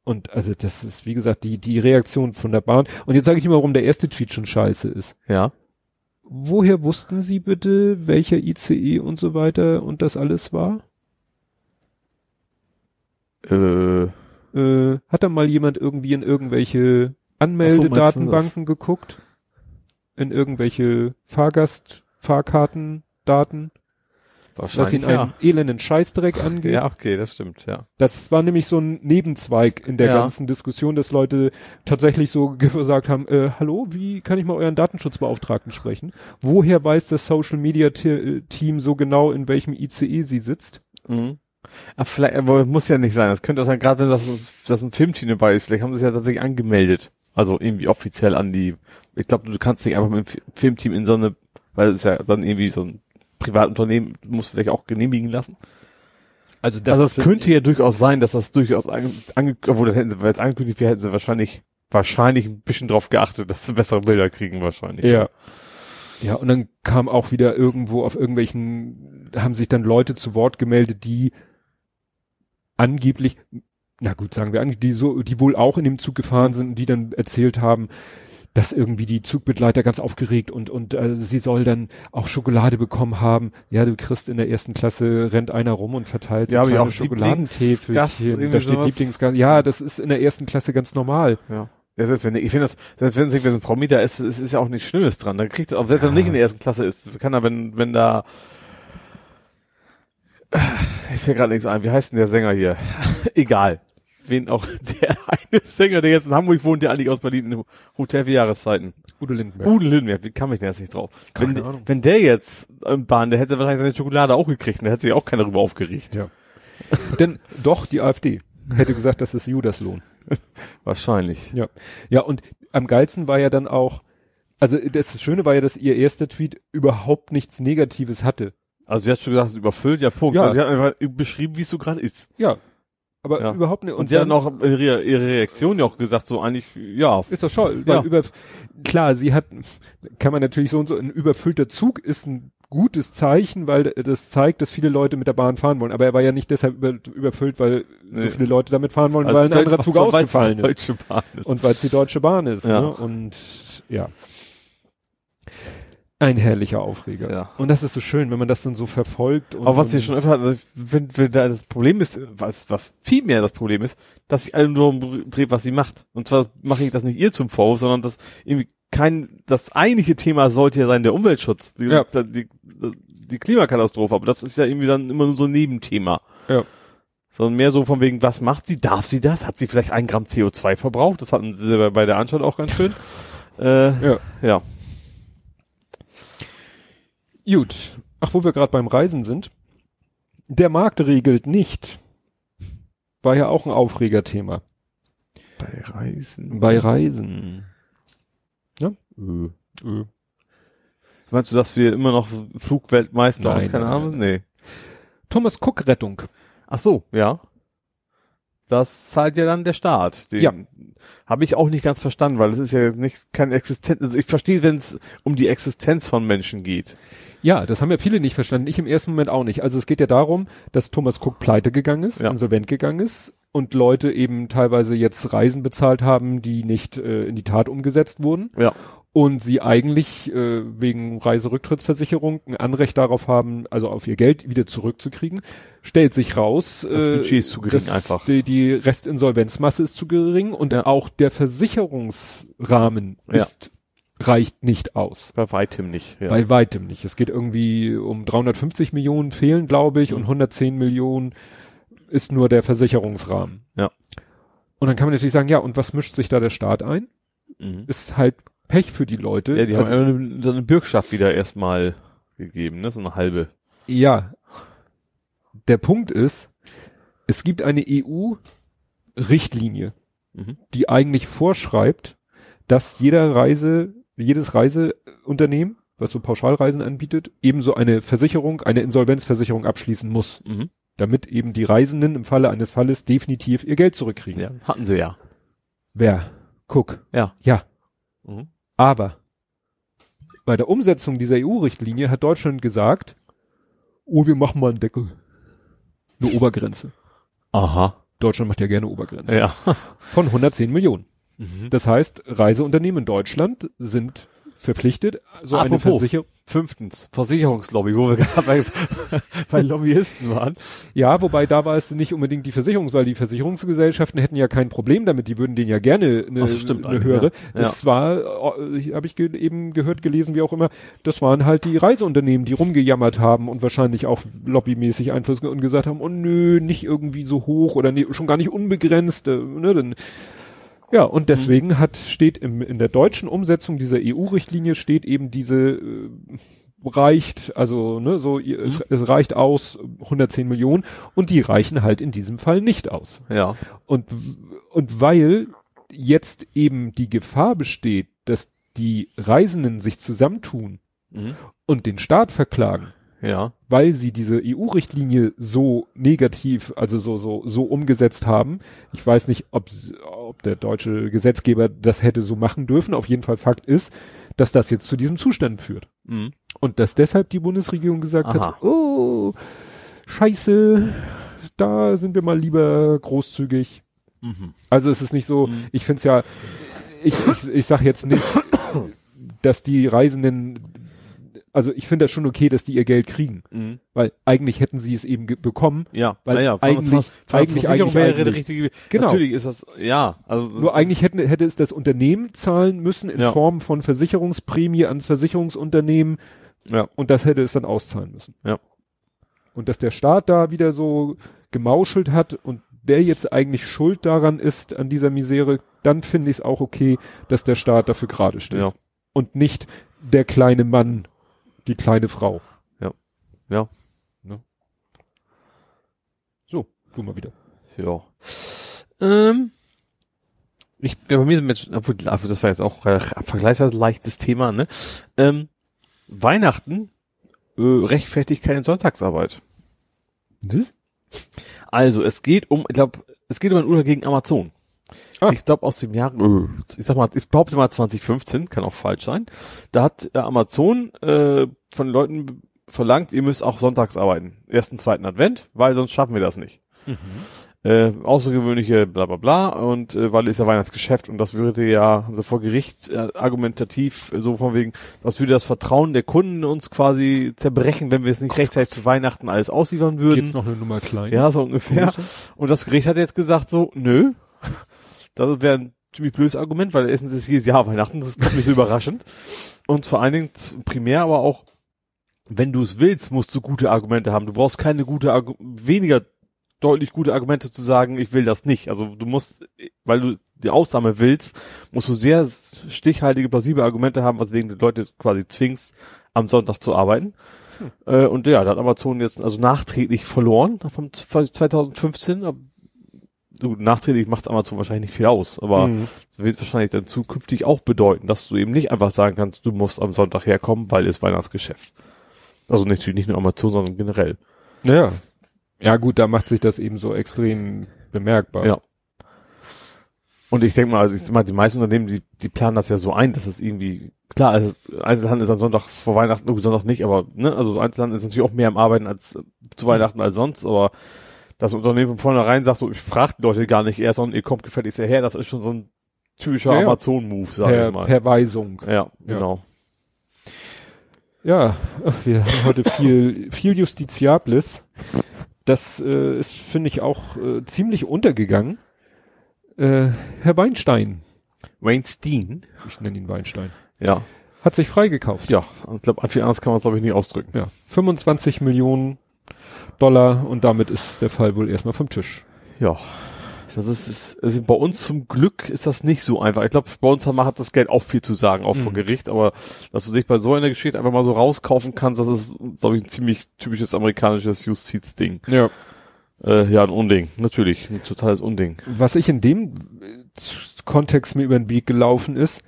S2: Und also das ist, wie gesagt, die, die Reaktion von der Bahn. Und jetzt sage ich immer, warum der erste Tweet schon scheiße ist.
S3: Ja.
S2: Woher wussten Sie bitte, welcher ICE und so weiter und das alles war?
S3: Äh,
S2: Äh, hat da mal jemand irgendwie in irgendwelche
S3: Ach so,
S2: Anmeldedatenbanken geguckt? In irgendwelche Fahrgast, Fahrkartendaten? Was
S3: wahrscheinlich,
S2: ihn einen elenden Scheißdreck angeht?
S3: Ja, okay, das stimmt, ja.
S2: Das war nämlich so ein Nebenzweig in der
S3: Ja.
S2: ganzen Diskussion, dass Leute tatsächlich so gesagt haben, äh, hallo, wie kann ich mal euren Datenschutzbeauftragten sprechen? Woher weiß das Social Media äh, Team so genau, in welchem ICE sie sitzt?
S3: Mhm. Ach, vielleicht, aber muss ja nicht sein. Das könnte auch sein, gerade wenn das, das ein Filmteam dabei ist. Vielleicht haben sie es ja tatsächlich angemeldet. Also irgendwie offiziell an die, ich glaube, du kannst nicht einfach mit dem Fi- Filmteam in so eine, weil es ist ja dann irgendwie so ein Privatunternehmen, muss vielleicht auch genehmigen lassen.
S2: Also
S3: also es könnte ja durchaus sein, dass das durchaus ange, ange obwohl das hätten sie, weil es angekündigt wäre, hätten sie wahrscheinlich, wahrscheinlich ein bisschen drauf geachtet, dass sie bessere Bilder kriegen wahrscheinlich.
S2: Ja. Ja, und dann kam auch wieder irgendwo auf irgendwelchen, haben sich dann Leute zu Wort gemeldet, die angeblich, na gut, sagen wir eigentlich, die so, die wohl auch in dem Zug gefahren sind und die dann erzählt haben, dass irgendwie die Zugbegleiter ganz aufgeregt und und äh, sie soll dann auch Schokolade bekommen haben. Ja, du kriegst in der ersten Klasse rennt einer rum und verteilt
S3: Ja,
S2: so kleine Schokoladentäfelchen.
S3: irgendwie
S2: Da steht
S3: sowas.
S2: Lieblingsgast. Ja, das ist in der ersten Klasse ganz normal.
S3: Ja. Ja, selbst wenn, ich finde das, selbst wenn es ein Promi da ist, es ist ja auch nichts Schlimmes dran. Dann kriegt auch selbst wenn er nicht in der ersten Klasse ist, kann er, wenn, wenn da, ich fällt gerade nichts ein, wie heißt denn der Sänger hier? Egal. Wen auch, der eine Sänger, der jetzt in Hamburg wohnt, der eigentlich aus Berlin im Hotel für Jahreszeiten.
S2: Udo Lindenberg.
S3: Udo Lindenberg, wie kam ich denn jetzt nicht drauf?
S2: Keine
S3: wenn,
S2: Ahnung.
S3: wenn der jetzt im Bahn, der hätte wahrscheinlich seine Schokolade auch gekriegt, da hätte sich auch keiner darüber aufgeregt.
S2: Ja. Denn doch, die AfD hätte gesagt, das ist Judaslohn.
S3: Wahrscheinlich.
S2: Ja. Ja, und am geilsten war ja dann auch, also das Schöne war ja, dass ihr erster Tweet überhaupt nichts Negatives hatte.
S3: Also sie hat schon gesagt, es ist überfüllt, ja Punkt.
S2: Ja.
S3: Also sie hat einfach beschrieben, wie es so gerade ist.
S2: Ja. Aber
S3: Ja.
S2: überhaupt nicht.
S3: Und, sie hat
S2: dann-
S3: auch ihre, ihre Reaktion ja auch gesagt, so eigentlich, ja,
S2: Ist doch schon, weil
S3: Ja.
S2: über, klar, sie hat, kann man natürlich so und so, ein überfüllter Zug ist ein gutes Zeichen, weil das zeigt, dass viele Leute mit der Bahn fahren wollen. Aber er war ja nicht deshalb über, überfüllt, weil so
S3: Nee.
S2: viele Leute damit fahren wollen,
S3: Also
S2: weil ein anderer Zug
S3: so,
S2: ausgefallen ist.
S3: Ist.
S2: Und weil es die Deutsche Bahn ist.
S3: Ja.
S2: Ne? Und ja. Ein herrlicher Aufreger.
S3: Ja.
S2: Und das ist so schön, wenn man das dann so verfolgt. Und
S3: aber was wir schon öfter hatten, also wenn, wenn da das Problem ist, was, was viel mehr das Problem ist, dass sich alle nur dreht, was sie macht. Und zwar mache ich das nicht ihr zum Vorwurf, sondern das irgendwie kein, das eigentliche Thema sollte ja sein, der Umweltschutz, die,
S2: Ja.
S3: die, die Klimakatastrophe, aber das ist ja irgendwie dann immer nur so ein Nebenthema.
S2: Ja.
S3: Sondern mehr so von wegen, was macht sie? Darf sie das? Hat sie vielleicht ein Gramm CO2 verbraucht? Das hatten sie bei- bei der Anstalt auch ganz schön. äh,
S2: Ja.
S3: ja.
S2: Gut. Ach, wo wir gerade beim Reisen sind. Der Markt regelt nicht. War ja auch ein Aufregerthema.
S3: Bei Reisen.
S2: Bei Reisen.
S3: Äh.
S2: Äh.
S3: Meinst du, dass wir immer noch Flugweltmeister
S2: Nein,
S3: und keine
S2: nein,
S3: Ahnung? Nee.
S2: Thomas Cook Rettung.
S3: Ach so, ja. das zahlt ja dann der Staat. Den
S2: Ja.
S3: Habe ich auch nicht ganz verstanden, weil es ist ja nicht kein Existenz. Also ich verstehe, wenn es um die Existenz von Menschen geht.
S2: Ja, das haben ja viele nicht verstanden. Ich im ersten Moment auch nicht. Also es geht ja darum, dass Thomas Cook pleite gegangen ist,
S3: Ja.
S2: insolvent gegangen ist und Leute eben teilweise jetzt Reisen bezahlt haben, die nicht äh, in die Tat umgesetzt wurden
S3: Ja.
S2: und sie eigentlich äh, wegen Reiserücktrittsversicherung ein Anrecht darauf haben, also auf ihr Geld wieder zurückzukriegen. Stellt sich raus,
S3: Das
S2: äh,
S3: Budget ist zu gering einfach.
S2: Die, die Restinsolvenzmasse ist zu gering und
S3: Ja.
S2: auch der Versicherungsrahmen ist reicht nicht aus.
S3: Bei weitem nicht. Ja.
S2: Bei weitem nicht. Es geht irgendwie um 350 Millionen fehlen, glaube ich,
S3: Mhm.
S2: und 110 Millionen ist nur der Versicherungsrahmen.
S3: Ja.
S2: Und dann kann man natürlich sagen, ja, und was mischt sich da der Staat ein?
S3: mhm.
S2: Ist halt Pech für die Leute.
S3: ja, die
S2: also,
S3: haben eine, so eine Bürgschaft wieder erstmal gegeben, ne? So eine halbe.
S2: ja. Der Punkt ist, es gibt eine EU-Richtlinie,
S3: Mhm.
S2: die eigentlich vorschreibt, dass jeder Reise, jedes Reiseunternehmen, was so Pauschalreisen anbietet, ebenso eine Versicherung, eine Insolvenzversicherung abschließen muss.
S3: Mhm.
S2: damit eben die Reisenden im Falle eines Falles definitiv ihr Geld zurückkriegen.
S3: Ja, hatten sie ja.
S2: Wer? Guck.
S3: Ja.
S2: Ja.
S3: Mhm.
S2: Aber bei der Umsetzung dieser EU-Richtlinie hat Deutschland gesagt, oh, wir machen mal einen Deckel. Eine Obergrenze.
S3: Aha.
S2: Deutschland macht ja gerne Obergrenze.
S3: Ja.
S2: Von 110 Millionen.
S3: Mhm.
S2: Das heißt, Reiseunternehmen in Deutschland sind verpflichtet, so eine
S3: Apropos.
S2: Versicherung.
S3: Fünftens, Versicherungslobby, wo wir gerade bei, bei Lobbyisten waren.
S2: Ja, wobei da war es nicht unbedingt die Versicherung, weil die Versicherungsgesellschaften hätten ja kein Problem damit, die würden denen ja gerne eine,
S3: Ach stimmt
S2: eine höhere.
S3: ja.
S2: Das war, äh, habe ich ge eben gehört, gelesen, wie auch immer, das waren halt die Reiseunternehmen, die rumgejammert haben und wahrscheinlich auch lobbymäßig Einfluss und gesagt haben, oh nö, nicht irgendwie so hoch oder nee, schon gar nicht unbegrenzt, ne, dann ja,
S3: Mhm.
S2: und deswegen hat, steht im, in der deutschen Umsetzung dieser EU-Richtlinie steht eben diese, äh, reicht, also, ne, so, ihr- es, es reicht aus 110 Millionen und die reichen halt in diesem Fall nicht aus.
S3: Ja.
S2: Und, und weil jetzt eben die Gefahr besteht, dass die Reisenden sich zusammentun
S3: Mhm.
S2: und den Staat verklagen,
S3: Ja.
S2: weil sie diese EU-Richtlinie so negativ, also so, so, so umgesetzt haben. Ich weiß nicht, ob, ob der deutsche Gesetzgeber das hätte so machen dürfen. Auf jeden Fall Fakt ist, dass das jetzt zu diesem Zustand führt.
S3: Mhm.
S2: Und dass deshalb die Bundesregierung gesagt
S3: Aha.
S2: hat, oh, scheiße, da sind wir mal lieber großzügig.
S3: Mhm.
S2: Also es ist nicht so,
S3: Mhm.
S2: ich finde es ja, ich, ich, ich sag jetzt nicht, dass die Reisenden, also ich finde das schon okay, dass die ihr Geld kriegen,
S3: Mhm.
S2: weil eigentlich hätten sie es eben bekommen.
S3: Ja,
S2: Weil
S3: naja, von-
S2: eigentlich-
S3: von, von
S2: eigentlich-
S3: Versicherung
S2: eigentlich-
S3: wäre
S2: eigentlich.
S3: richtige.
S2: Genau.
S3: Natürlich ist das, ja, also das
S2: Nur eigentlich hätten, hätte es das Unternehmen zahlen müssen in
S3: Ja.
S2: Form von Versicherungsprämie ans Versicherungsunternehmen
S3: Ja.
S2: und das hätte es dann auszahlen müssen.
S3: Ja.
S2: Und dass der Staat da wieder so gemauschelt hat und der jetzt eigentlich schuld daran ist, an dieser Misere, dann finde ich es auch okay, dass der Staat dafür gerade steht.
S3: Ja.
S2: Und nicht der kleine Mann, die kleine Frau.
S3: Ja.
S2: Ne? So, du mal wieder.
S3: Ja. Ähm, ich, ja, bei mir sind jetzt, obwohl, dafür, das war jetzt auch vergleichsweise leichtes Thema, ne? Ähm, Weihnachten äh, rechtfertigt keine Sonntagsarbeit.
S2: Das?
S3: Also, es geht um, ich glaube, es geht um ein Urteil gegen Amazon.
S2: Ah.
S3: Ich glaube aus dem Jahr, äh, ich sag mal, ich behaupte mal 2015, kann auch falsch sein. Da hat äh, Amazon äh, von Leuten verlangt, ihr müsst auch sonntags arbeiten. Ersten, zweiten Advent, weil sonst schaffen wir das nicht. Äh, außergewöhnliche bla bla bla und äh, weil ist ja Weihnachtsgeschäft und das würde ja also vor Gericht äh, argumentativ äh, so von wegen, das würde das Vertrauen der Kunden uns quasi zerbrechen, wenn wir es nicht rechtzeitig zu Weihnachten alles ausliefern würden.
S2: Geht's noch eine Nummer klein?
S3: Ja, so ungefähr. Und das Gericht hat jetzt gesagt so, nö. Das wäre ein ziemlich blödes Argument, weil erstens ist jedes Jahr Weihnachten, das kommt nicht so überraschend. Und vor allen Dingen primär aber auch, wenn du es willst, musst du gute Argumente haben. Du brauchst keine gute, Argu weniger deutlich gute Argumente zu sagen, ich will das nicht. Also du musst, weil du die Ausnahme willst, musst du sehr stichhaltige, plausible Argumente haben, weswegen du Leute quasi zwingst, am Sonntag zu arbeiten. Äh, und ja, da hat Amazon jetzt also nachträglich verloren vom 2015. Ab- Du, nachträglich macht Amazon wahrscheinlich nicht viel aus, aber
S2: Mhm.
S3: wird wahrscheinlich dann zukünftig auch bedeuten, dass du eben nicht einfach sagen kannst, du musst am Sonntag herkommen, weil es Weihnachtsgeschäft. Also natürlich nicht nur Amazon, sondern generell.
S2: Ja. Ja gut, da macht sich das eben so extrem bemerkbar.
S3: Ja. Und ich denke mal, also ich meine, die meisten Unternehmen, die, die planen das ja so ein, dass es irgendwie, klar, also Einzelhandel ist am Sonntag vor Weihnachten, oh, Sonntag nicht, aber, ne, also Einzelhandel ist natürlich auch mehr am Arbeiten als zu Weihnachten als sonst, aber das Unternehmen von vornherein sagt so, ich frage die Leute gar nicht erst, sondern ihr kommt gefälligst hierher, das ist schon so ein typischer
S2: Ja.
S3: Amazon-Move, sag
S2: Per,
S3: ich mal.
S2: per Weisung.
S3: ja, genau.
S2: Ja, ach, wir haben heute viel, viel Justiziables. Das äh, ist, finde ich, auch äh, ziemlich untergegangen. Äh, Herr Weinstein,
S3: Wayne Steen,
S2: ich nenne ihn Weinstein,
S3: ja.
S2: hat sich freigekauft.
S3: Ja, ich glaube, viel anders kann man es, glaube ich, nicht ausdrücken.
S2: Ja, 25 Millionen Dollar und damit ist der Fall wohl erstmal vom Tisch.
S3: Ja. Das ist, ist also bei uns zum Glück ist das nicht so einfach. Ich glaube, bei uns hat, das Geld auch viel zu sagen, auch vor
S2: Mhm.
S3: Gericht, aber dass du dich bei so einer Geschichte einfach mal so rauskaufen kannst, das ist, glaube ich, ein ziemlich typisches amerikanisches Justizding.
S2: Ja.
S3: Äh, ja, ein Unding, natürlich, ein totales Unding.
S2: Was ich in dem äh, Kontext mir über den Weg gelaufen ist,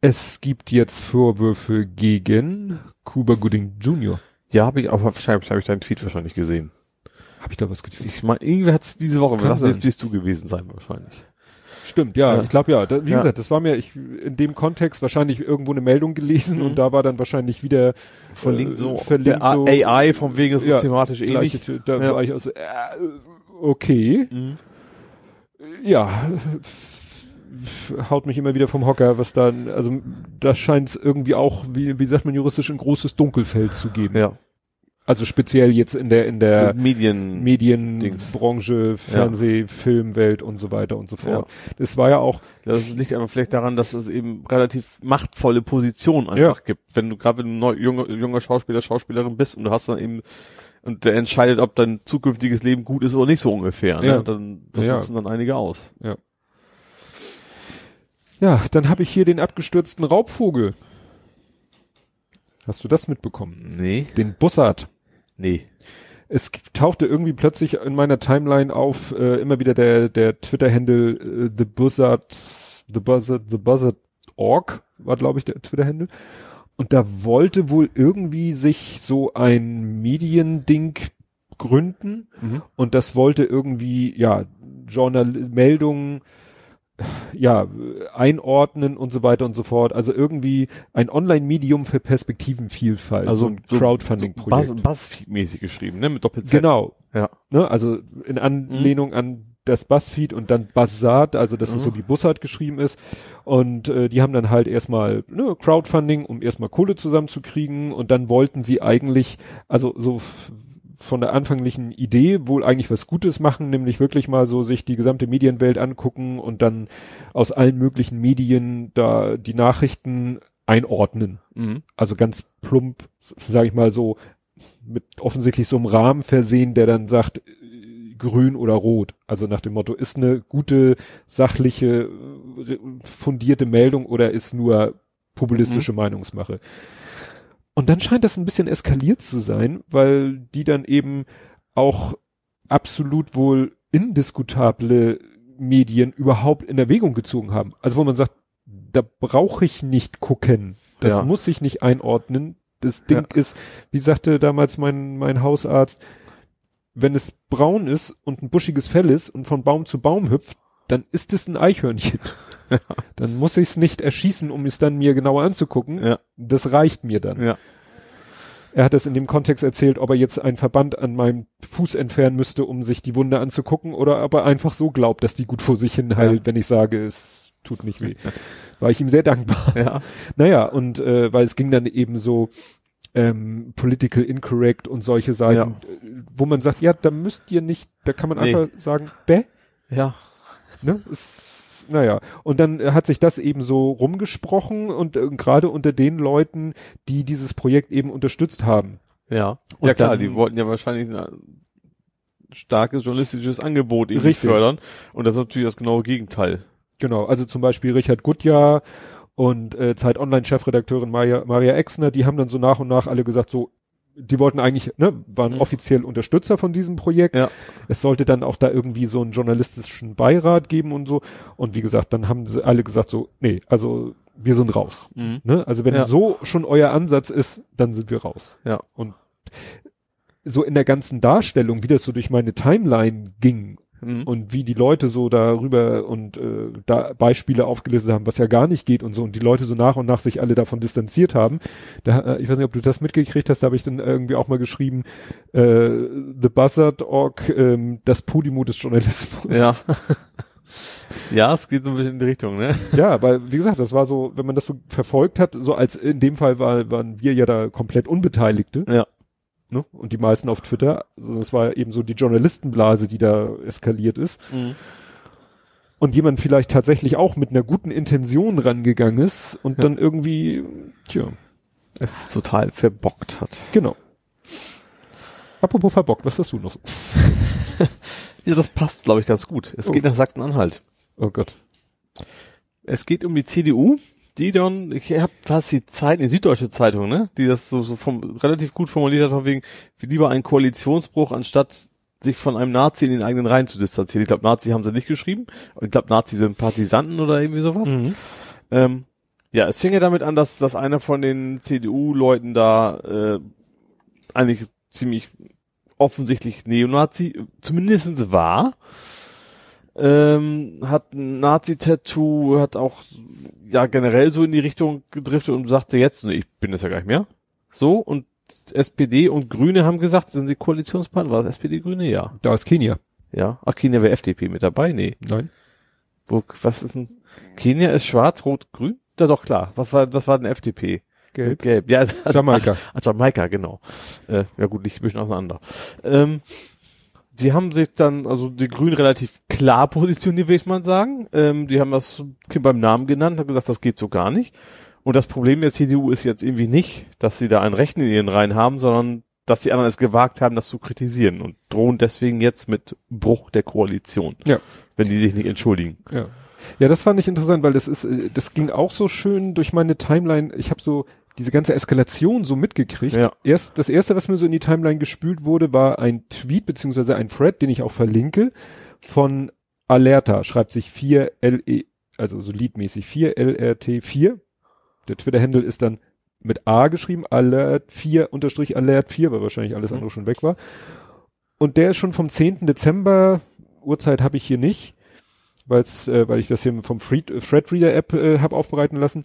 S2: es gibt jetzt Vorwürfe gegen Cuba Gooding Jr.
S3: Ja, habe ich auch wahrscheinlich habe ich deinen Tweet wahrscheinlich gesehen.
S2: Habe ich da was getweetet?
S3: Ich meine, irgendwie hat es diese Woche,
S2: Kann
S3: das wirst, du gewesen sein wahrscheinlich.
S2: Stimmt, ja,
S3: Ja.
S2: ich glaube ja. Da, wie
S3: Ja.
S2: gesagt, das war mir ich, in dem Kontext wahrscheinlich irgendwo eine Meldung gelesen
S3: Mhm.
S2: und da war dann wahrscheinlich wieder
S3: Verlinkt
S2: äh,
S3: so,
S2: verlinkt
S3: der
S2: so
S3: AI vom Wegen ist
S2: Ja,
S3: thematisch
S2: gleiche,
S3: ähnlich.
S2: Tür. da
S3: Ja.
S2: war ich also, äh, okay,
S3: Mhm.
S2: ja, haut mich immer wieder vom Hocker, was dann, also da scheint es irgendwie auch, wie, wie sagt man juristisch, ein großes Dunkelfeld zu geben.
S3: Ja.
S2: Also speziell jetzt in der in der
S3: Medien.
S2: Medienbranche, Fernseh, Filmwelt und so weiter und so fort. Das war ja auch,
S3: Das liegt aber vielleicht daran, dass es eben relativ machtvolle Positionen einfach gibt. Wenn du gerade wenn du neu, junger, junger Schauspieler, Schauspielerin bist und du hast dann eben und der entscheidet, ob dein zukünftiges Leben gut ist oder nicht so ungefähr. Ne?
S2: Ja.
S3: Dann das
S2: Ja.
S3: nutzen dann einige aus.
S2: ja, dann habe ich hier den abgestürzten Raubvogel. Hast du das mitbekommen?
S3: Nee.
S2: Den Bussard.
S3: Nee.
S2: Es tauchte irgendwie plötzlich in meiner Timeline auf, äh, immer wieder der, der Twitter-Handle äh, The Buzzard, The Buzzard, The Buzzard Org war, glaube ich, der Twitter-Handle. Und da wollte wohl irgendwie sich so ein Mediending gründen
S3: Mhm.
S2: und das wollte irgendwie, ja, Journal Meldungen, ja, einordnen und so weiter und so fort. Also irgendwie ein Online-Medium für Perspektivenvielfalt.
S3: Also
S2: so ein
S3: so-
S2: Crowdfunding-Projekt.
S3: Buzz, Buzzfeed-mäßig geschrieben, ne? Mit Doppel-Z.
S2: Genau.
S3: Ja.
S2: Ne? Also in Anlehnung an das Buzzfeed und dann Buzzard, also dass es
S3: Mhm.
S2: so wie Buzzard geschrieben ist. Und äh, die haben dann halt erstmal ne, Crowdfunding, um erstmal Kohle zusammenzukriegen und dann wollten sie eigentlich, also so von der anfänglichen Idee wohl eigentlich was Gutes machen, nämlich wirklich mal so sich die gesamte Medienwelt angucken und dann aus allen möglichen Medien da die Nachrichten einordnen
S3: Mhm.
S2: also ganz plump, sage ich mal so, mit offensichtlich so einem Rahmen versehen, der dann sagt, äh, grün oder rot. Also nach dem Motto, ist eine gute, sachliche, äh, fundierte Meldung oder ist nur populistische Meinungsmache. Und dann scheint das ein bisschen eskaliert zu sein, weil die dann eben auch absolut wohl indiskutable Medien überhaupt in Erwägung gezogen haben. Also wo man sagt, da brauche ich nicht gucken. Das
S3: Ja.
S2: muss ich nicht einordnen. Das Ding
S3: Ja.
S2: ist, wie sagte damals mein, mein Hausarzt, wenn es braun ist und ein buschiges Fell ist und von Baum zu Baum hüpft, dann ist es ein Eichhörnchen. Dann muss ich es nicht erschießen, um es dann mir genauer anzugucken.
S3: Ja.
S2: Das reicht mir dann.
S3: Ja.
S2: Er hat das in dem Kontext erzählt, ob er jetzt einen Verband an meinem Fuß entfernen müsste, um sich die Wunde anzugucken, oder ob er einfach so glaubt, dass die gut vor sich hin heilt,
S3: Ja.
S2: wenn ich sage, es tut nicht weh. War ich ihm sehr dankbar.
S3: Ja.
S2: Naja, und äh, weil es ging dann eben so ähm, political incorrect und solche Seiten, äh, wo man sagt, ja, da müsst ihr nicht, da kann man
S3: Nee.
S2: einfach sagen, bäh,
S3: Ja.
S2: Ne? Ist, naja, und dann äh, hat sich das eben so rumgesprochen und äh, gerade unter den Leuten, die dieses Projekt eben unterstützt haben.
S3: Ja.
S2: Und
S3: ja klar,
S2: dann-
S3: die wollten ja wahrscheinlich ein starkes journalistisches Angebot
S2: Richtig.
S3: fördern. Und das ist natürlich das genaue Gegenteil.
S2: Genau, also zum Beispiel Richard Gutjahr und äh, Zeit Online-Chefredakteurin Maria, Maria Exner, die haben dann so nach und nach alle gesagt, so, die wollten eigentlich, ne, waren
S3: Mhm.
S2: offiziell Unterstützer von diesem Projekt.
S3: Ja.
S2: Es sollte dann auch da irgendwie so einen journalistischen Beirat geben und so. Und wie gesagt, dann haben sie alle gesagt so, nee, also wir sind raus.
S3: Mhm.
S2: Ne? Also wenn
S3: Ja.
S2: so schon euer Ansatz ist, dann sind wir raus.
S3: Ja.
S2: Und so in der ganzen Darstellung, wie das so durch meine Timeline ging,
S3: Mhm.
S2: und wie die Leute so darüber und äh, da Beispiele aufgelistet haben, was ja gar nicht geht und so und die Leute so nach und nach sich alle davon distanziert haben. Da, äh, ich weiß nicht, ob du das mitgekriegt hast, da habe ich dann irgendwie auch mal geschrieben, äh, The Buzzard Org, ähm, das Podimo des Journalismus.
S3: Ja. ja, es geht so ein bisschen in die Richtung, ne?
S2: Ja, weil wie gesagt, das war so, wenn man das so verfolgt hat, so als in dem Fall war, waren wir ja da komplett Unbeteiligte.
S3: Ja.
S2: Ne? Und die meisten auf Twitter. Also das war eben so die Journalistenblase, die da eskaliert ist.
S3: Mhm.
S2: Und jemand vielleicht tatsächlich auch mit einer guten Intention rangegangen ist und dann irgendwie, tja,
S3: Es total verbockt hat.
S2: genau. Apropos verbockt, was hast du noch so?
S3: Ja, das passt, glaube ich, ganz gut. Es
S2: Oh.
S3: geht nach Sachsen-Anhalt.
S2: Oh Gott.
S3: Es geht um die CDU, die dann, ich habe fast die Zeit, die Süddeutsche Zeitung, ne, die das so, so vom, relativ gut formuliert hat, von wegen, wie lieber ein Koalitionsbruch, anstatt sich von einem Nazi in den eigenen Reihen zu distanzieren. Ich glaube, Nazi haben sie nicht geschrieben. Ich glaube, Nazi-Sympathisanten oder irgendwie sowas.
S2: Mhm.
S3: Ähm, ja, es fing ja damit an, dass, dass einer von den CDU-Leuten da äh, eigentlich ziemlich offensichtlich Neonazi, zumindestens war. Ähm, hat ein Nazi-Tattoo, hat auch ja generell so in die Richtung gedriftet und sagte jetzt, ich bin das ja gar nicht mehr. So, und SPD und Grüne haben gesagt, sind sie Koalitionspartner? War das SPD Grüne? Ja.
S2: Da ist Kenia.
S3: Ja. Ach, Kenia wäre FDP mit dabei? Nee.
S2: Nein.
S3: Wo, was ist denn? Kenia ist schwarz, rot, grün? Da doch klar. Was war, was war denn FDP?
S2: Gelb.
S3: Gelb. Ja,
S2: Jamaika.
S3: Ach, Jamaika, genau. Äh, ja gut, liegt ein bisschen auseinander. Ähm, sie haben sich dann, also die Grünen relativ klar positioniert, will ich mal sagen. Ähm, die haben das Kind beim Namen genannt, haben gesagt, das geht so gar nicht. Und das Problem der CDU ist jetzt irgendwie nicht, dass sie da einen Rechten in ihren Reihen haben, sondern dass die anderen es gewagt haben, das zu kritisieren und drohen deswegen jetzt mit Bruch der Koalition,
S2: Ja.
S3: wenn die sich nicht entschuldigen.
S2: Ja. Ja, das fand ich interessant, weil das ist, äh, das ging auch so schön durch meine Timeline. Ich habe so diese ganze Eskalation so mitgekriegt.
S3: Ja.
S2: Erst das erste, was mir so in die Timeline gespült wurde, war ein Tweet beziehungsweise ein Thread, den ich auch verlinke, von Alerta. Schreibt sich 4 LE, also so liedmäßig 4 LRT 4. Der Twitter-Handle ist dann mit A geschrieben, Alert 4 unterstrich Alert 4, weil wahrscheinlich alles
S3: Mhm.
S2: andere schon weg war. Und der ist schon vom 10. Dezember, Uhrzeit habe ich hier nicht, weil's, äh, weil ich das hier vom Thread, Threadreader App äh, habe aufbereiten lassen.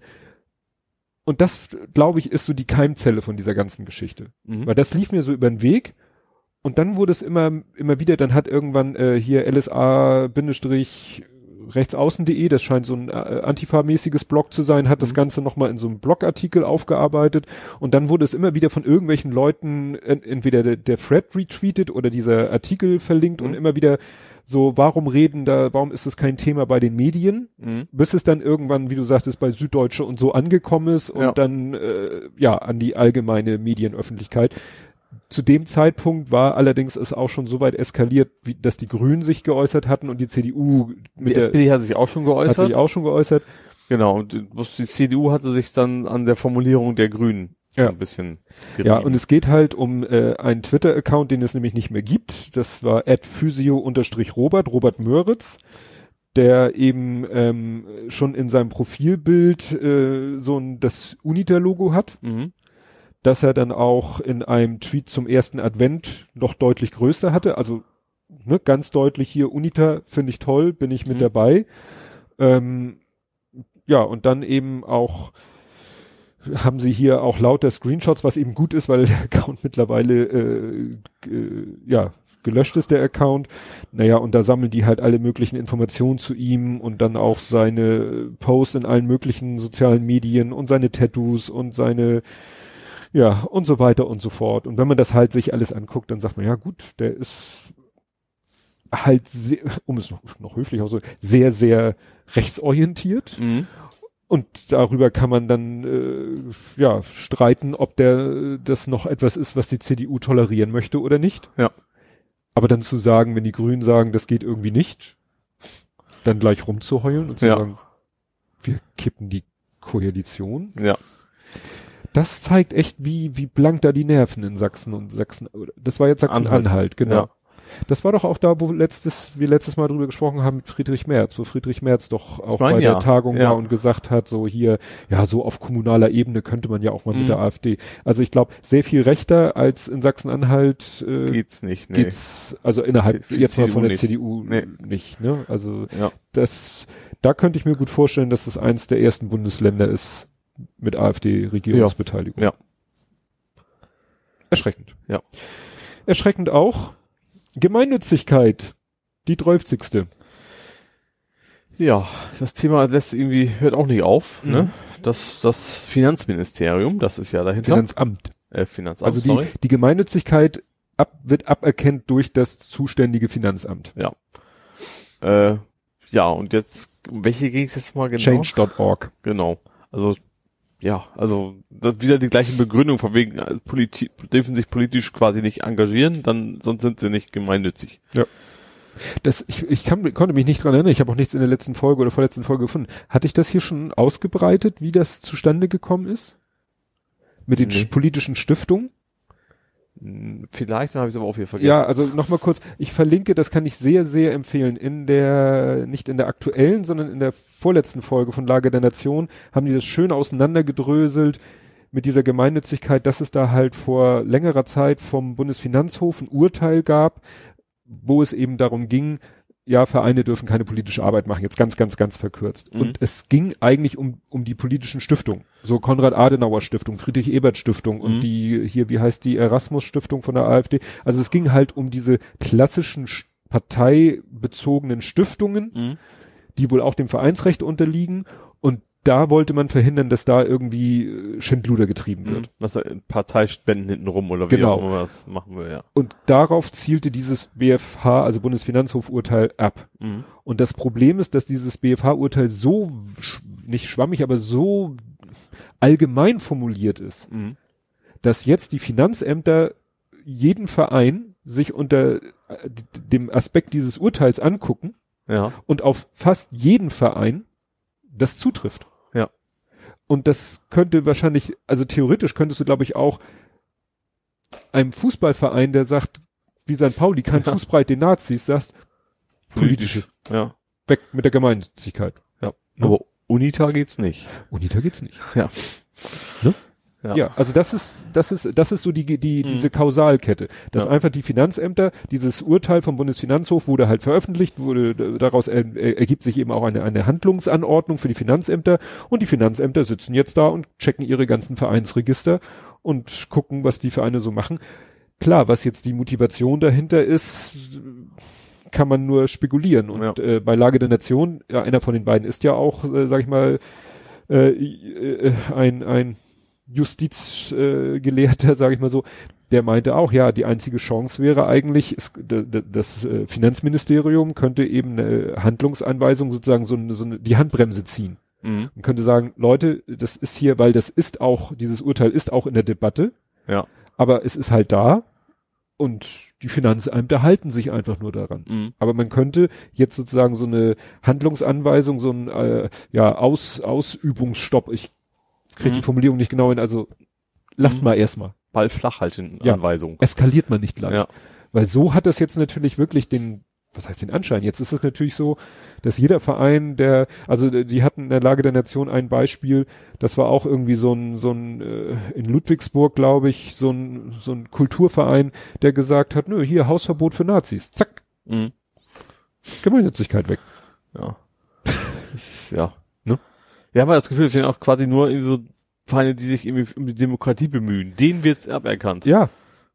S2: Und das, glaube ich, ist so die Keimzelle von dieser ganzen Geschichte.
S3: Mhm.
S2: Weil das lief mir so über den Weg. Und dann wurde es immer, immer wieder, dann hat irgendwann äh, hier LSA-Bindestrich rechtsaußen.de, das scheint so ein äh, Antifa-mäßiges Blog zu sein, hat das
S3: Mhm.
S2: Ganze nochmal in so einem Blogartikel aufgearbeitet und dann wurde es immer wieder von irgendwelchen Leuten, en entweder der, der Thread retweetet oder dieser Artikel verlinkt und
S3: Mhm.
S2: immer wieder so, warum reden da, warum ist es kein Thema bei den Medien?
S3: Mhm.
S2: bis es dann irgendwann, wie du sagtest, bei Süddeutsche und so angekommen ist und
S3: Ja.
S2: dann äh, ja an die allgemeine Medienöffentlichkeit. Zu dem Zeitpunkt war allerdings es auch schon so weit eskaliert, wie, dass die Grünen sich geäußert hatten und die CDU mit
S3: Die
S2: der
S3: SPD hat sich auch schon
S2: hat
S3: geäußert.
S2: sich auch schon geäußert.
S3: Genau, und die die CDU hatte sich dann an der Formulierung der Grünen
S2: Ja.
S3: ein bisschen
S2: Ja, und es geht halt um äh, einen Twitter-Account, den es nämlich nicht mehr gibt. Das war physio-robert, Robert Möritz, der eben ähm, schon in seinem Profilbild äh, so ein das Uniter-Logo hat.
S3: mhm.
S2: dass er dann auch in einem Tweet zum ersten Advent noch deutlich größer hatte. Also ne, ganz deutlich hier Unita finde ich toll, bin ich mit
S3: Mhm.
S2: dabei. Ähm, ja, und dann eben auch haben sie hier auch lauter Screenshots, was eben gut ist, weil der Account mittlerweile äh, äh, ja gelöscht ist, der Account. Naja, und da sammeln die halt alle möglichen Informationen zu ihm und dann auch seine Posts in allen möglichen sozialen Medien und seine Tattoos und seine ja, und so weiter und so fort. Und wenn man das halt sich alles anguckt, dann sagt man, ja gut, der ist halt, sehr, um es noch, noch höflich auszudrücken, sehr, sehr rechtsorientiert.
S3: Mhm.
S2: Und darüber kann man dann äh, ja streiten, ob der äh, das noch etwas ist, was die CDU tolerieren möchte oder nicht.
S3: Ja.
S2: Aber dann zu sagen, wenn die Grünen sagen, das geht irgendwie nicht, dann gleich rumzuheulen und zu
S3: Ja.
S2: sagen, wir kippen die Koalition.
S3: Ja.
S2: Das zeigt echt, wie, wie blank da die Nerven in Sachsen und Sachsen. Das war jetzt Sachsen-Anhalt, genau.
S3: Ja.
S2: Das war doch auch da, wo letztes, wir letztes Mal drüber gesprochen haben mit Friedrich Merz, wo Friedrich Merz doch auch
S3: mein,
S2: bei
S3: ja.
S2: der Tagung
S3: Ja.
S2: war und gesagt hat, so hier, ja, so auf kommunaler Ebene könnte man ja auch mal
S3: Mhm.
S2: mit der AfD. Also ich glaube, sehr viel rechter als in Sachsen-Anhalt äh,
S3: Geht's nicht, nee.
S2: geht's, also innerhalb
S3: Für- für
S2: jetzt mal von der
S3: nicht.
S2: CDU
S3: Nee.
S2: nicht, ne? Also
S3: Ja.
S2: das, da könnte ich mir gut vorstellen, dass das eins der ersten Bundesländer ist mit AfD-Regierungsbeteiligung.
S3: Ja.
S2: Erschreckend.
S3: Ja.
S2: Erschreckend auch Gemeinnützigkeit, die 30.
S3: Ja, das Thema lässt irgendwie, hört auch nicht auf,
S2: Mhm.
S3: ne? Das, das Finanzministerium, das ist ja dahinter.
S2: Finanzamt.
S3: äh, Finanzamt,
S2: Also die,
S3: sorry.
S2: die Gemeinnützigkeit ab, wird aberkennt durch das zuständige Finanzamt.
S3: Äh, ja, und jetzt, um welche ging es jetzt mal genau?
S2: Change.org.
S3: Genau. Also, ja, also das wieder die gleiche Begründung von wegen, also Politi dürfen sich politisch quasi nicht engagieren, dann sonst sind sie nicht gemeinnützig.
S2: Das, ich, ich kann, konnte mich nicht dran erinnern, ich habe auch nichts in der letzten Folge oder vorletzten Folge gefunden. Hatte ich das hier schon ausgebreitet, wie das zustande gekommen ist? Mit den
S3: Nee.
S2: sch- politischen Stiftungen?
S3: Vielleicht, dann habe ich es aber auch wieder vergessen.
S2: Ja, also nochmal kurz, ich verlinke, das kann ich sehr, sehr empfehlen. In der, nicht in der aktuellen, sondern in der vorletzten Folge von Lage der Nation haben die das schön auseinandergedröselt mit dieser Gemeinnützigkeit, dass es da halt vor längerer Zeit vom Bundesfinanzhof ein Urteil gab, wo es eben darum ging, ja, Vereine dürfen keine politische Arbeit machen, jetzt ganz, ganz, ganz verkürzt.
S3: Mhm.
S2: Und es ging eigentlich um, um die politischen Stiftungen. So Konrad-Adenauer-Stiftung, Friedrich-Ebert-Stiftung und
S3: Mhm.
S2: die, hier, wie heißt die, Erasmus-Stiftung von der AfD. Also es ging halt um diese klassischen sch- parteibezogenen Stiftungen,
S3: Mhm.
S2: die wohl auch dem Vereinsrecht unterliegen. Und da wollte man verhindern, dass da irgendwie äh, Schindluder getrieben wird.
S3: Mhm. Das ist Parteispenden hinten rum oder
S2: Genau.
S3: wie auch immer das machen will, ja.
S2: Und darauf zielte dieses BFH, also Bundesfinanzhof-Urteil, ab.
S3: Mhm.
S2: Und das Problem ist, dass dieses BFH-Urteil so, sch nicht schwammig, aber so allgemein formuliert ist,
S3: Mhm.
S2: dass jetzt die Finanzämter jeden Verein sich unter äh, dem Aspekt dieses Urteils angucken
S3: Ja.
S2: und auf fast jeden Verein das zutrifft.
S3: Ja.
S2: Und das könnte wahrscheinlich, also theoretisch könntest du, glaube ich, auch einem Fußballverein, der sagt, wie St. Pauli, kein
S3: Ja.
S2: Fußbreit den Nazis, sagst, politische,
S3: Ja.
S2: weg mit der Gemeinnützigkeit.
S3: Ja.
S2: Ne?
S3: Aber Unita geht's nicht.
S2: Unita geht's nicht.
S3: Ja.
S2: Ne?
S3: Ja.
S2: Ja, also das ist, das ist, das ist so die, die,
S3: Mhm.
S2: diese Kausalkette. Dass
S3: Ja.
S2: einfach die Finanzämter, dieses Urteil vom Bundesfinanzhof wurde halt veröffentlicht, wurde, daraus er, er, ergibt sich eben auch eine, eine Handlungsanordnung für die Finanzämter und die Finanzämter sitzen jetzt da und checken ihre ganzen Vereinsregister und gucken, was die Vereine so machen. Klar, was jetzt die Motivation dahinter ist, kann man nur spekulieren. Und
S3: Ja.
S2: äh, bei Lage der Nation, ja, einer von den beiden ist ja auch, äh, sag ich mal, äh, äh, ein, ein Justizgelehrter, äh, sage ich mal so, der meinte auch, ja, die einzige Chance wäre eigentlich, es, das äh, Finanzministerium könnte eben eine Handlungsanweisung sozusagen so, eine- so eine, die Handbremse ziehen
S3: Mhm.
S2: und könnte sagen, Leute, das ist hier, weil das ist auch, dieses Urteil ist auch in der Debatte,
S3: Ja.
S2: aber es ist halt da und die Finanzämter halten sich einfach nur daran.
S3: Mhm.
S2: Aber man könnte jetzt sozusagen so eine Handlungsanweisung, so ein äh, ja, Aus, Ausübungsstopp, ich kriege die
S3: Mhm.
S2: Formulierung nicht genau hin, also lasst
S3: Mhm.
S2: mal erstmal.
S3: Ball flach halten,
S2: Ja.
S3: Anweisung.
S2: Eskaliert man nicht gleich.
S3: Ja.
S2: Weil so hat das jetzt natürlich wirklich den, was heißt den Anschein? Jetzt ist es natürlich so, dass jeder Verein, der, also äh, die hatten in der Lage der Nation ein Beispiel, das war auch irgendwie so ein, so ein, äh, in Ludwigsburg, glaube ich, so ein, so ein Kulturverein, der gesagt hat, nö, hier Hausverbot für Nazis. Zack,
S3: Mhm.
S2: Gemeinnützigkeit weg.
S3: Ja. Ist, ja. Wir haben ja das Gefühl, es sind auch quasi nur irgendwie so Vereine, die sich irgendwie um die Demokratie bemühen. Denen wird's aberkannt.
S2: Ja,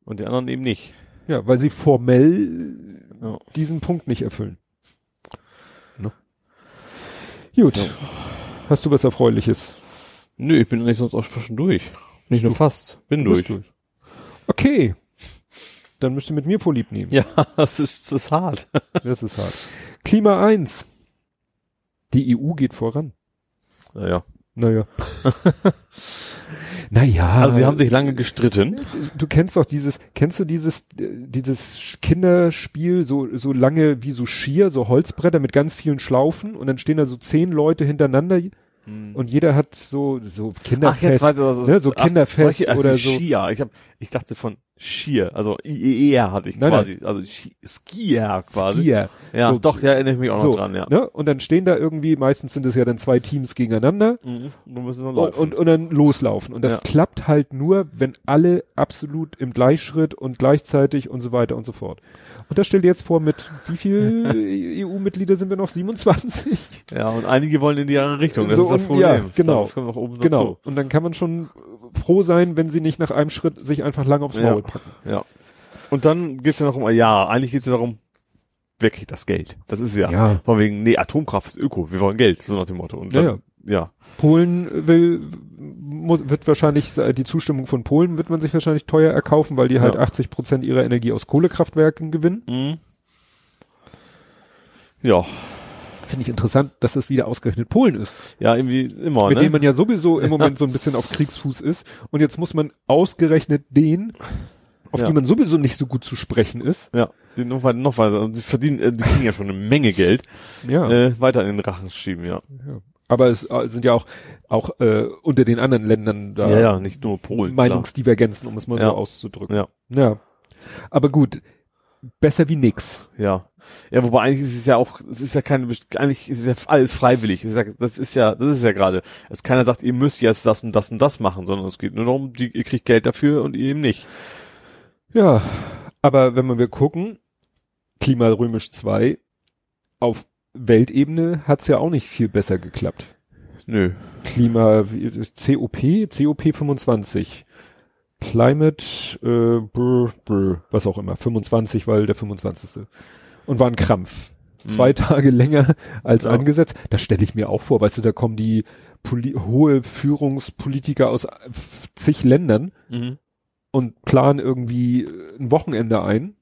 S3: Und die anderen eben nicht.
S2: ja, weil sie formell
S3: Ja.
S2: diesen Punkt nicht erfüllen. Ne? Gut.
S3: Ja.
S2: Hast du was Erfreuliches?
S3: Nö, ich bin eigentlich sonst auch schon durch. Nicht nur
S2: Du-
S3: fast. Bin
S2: Du
S3: durch.
S2: bist Okay. Dann müsst ihr mit mir vorlieb nehmen.
S3: Ja, das ist, das ist hart.
S2: Das ist hart. Klima 1. Die EU geht voran.
S3: Naja.
S2: Naja. naja.
S3: Also sie haben sich lange gestritten.
S2: du kennst doch dieses, kennst du dieses, äh, dieses Kinderspiel, so, so lange wie so Skier, so Holzbretter mit ganz vielen Schlaufen und dann stehen da so zehn Leute hintereinander und jeder hat so, so
S3: Ach,
S2: Kinderfest.
S3: jetzt weiß ich, was es
S2: ne, so
S3: ach,
S2: Kinderfest
S3: solche- ach,
S2: oder so.
S3: Skier. Ich hab, ich dachte von Schier, also IER hatte ich
S2: Nein,
S3: quasi, also Ski- Skier quasi.
S2: Skier.
S3: Ja,
S2: So,
S3: doch, ja, erinnere ich mich auch
S2: so,
S3: noch dran, ja.
S2: Ne? Und dann stehen da irgendwie, meistens sind es ja dann zwei Teams gegeneinander
S3: Mhm. Du musst dann
S2: und,
S3: laufen.
S2: und, und dann loslaufen. Und das
S3: Ja.
S2: klappt halt nur, wenn alle absolut im Gleichschritt und gleichzeitig und so weiter und so fort. Und das stell dir jetzt vor, mit wie viel EU-Mitglieder sind wir noch? 27?
S3: ja, und einige wollen in die andere Richtung, das
S2: So,
S3: ist das
S2: und-
S3: Problem.
S2: ja, genau.
S3: Das kommt noch oben
S2: Genau.
S3: dazu.
S2: Und dann kann man schon froh sein, wenn sie nicht nach einem Schritt sich einfach lang aufs
S3: Ja.
S2: Maul packen.
S3: Ja. Und dann geht's ja noch um, ja, eigentlich geht's ja darum, wer kriegt das Geld? Das ist ja,
S2: Ja.
S3: von wegen, nee, Atomkraft ist Öko, wir wollen Geld, so nach dem Motto. Und
S2: Ja,
S3: dann, ja.
S2: Polen will, muss, wird wahrscheinlich, die Zustimmung von Polen wird man sich wahrscheinlich teuer erkaufen, weil die halt
S3: Ja.
S2: 80 Prozent ihrer Energie aus Kohlekraftwerken gewinnen.
S3: Mhm. Ja,
S2: Finde ich interessant, dass das wieder ausgerechnet Polen ist.
S3: ja, irgendwie immer,
S2: mit
S3: ne?
S2: dem man ja sowieso im Moment so ein bisschen auf Kriegsfuß ist. Und jetzt muss man ausgerechnet den, auf
S3: Ja.
S2: die man sowieso nicht so gut zu sprechen ist.
S3: ja, die noch weiter, noch weiter, und sie verdienen, äh, die kriegen ja schon eine Menge Geld,
S2: Ja.
S3: äh, weiter in den Rachen schieben, ja.
S2: Aber es äh, sind ja auch, auch äh, unter den anderen Ländern da
S3: Ja, ja, nicht nur Polen.
S2: Meinungsdivergenzen, um es mal
S3: Ja.
S2: so auszudrücken.
S3: Ja,
S2: Ja. Aber gut, besser wie nix.
S3: ja. Ja, wobei eigentlich ist es ja auch, es ist ja keine, eigentlich ist es ja alles freiwillig. Es ist ja, das ist ja, das ist ja gerade, dass keiner sagt, ihr müsst jetzt das und das und das machen, sondern es geht nur darum, die, ihr kriegt Geld dafür und ihr eben nicht.
S2: Ja. Aber wenn wir gucken, Klima römisch 2, auf Weltebene hat's ja auch nicht viel besser geklappt.
S3: Nö.
S2: Klima, COP, COP 25. Climate, äh, brr, brr, was auch immer, 25, weil der 25. Und war ein Krampf. Zwei Tage länger als
S3: Ja.
S2: angesetzt. Das stelle ich mir auch vor, weißt du, da kommen die Poli hohe Führungspolitiker aus f- zig Ländern
S3: Mhm.
S2: und planen irgendwie äh, ein Wochenende ein.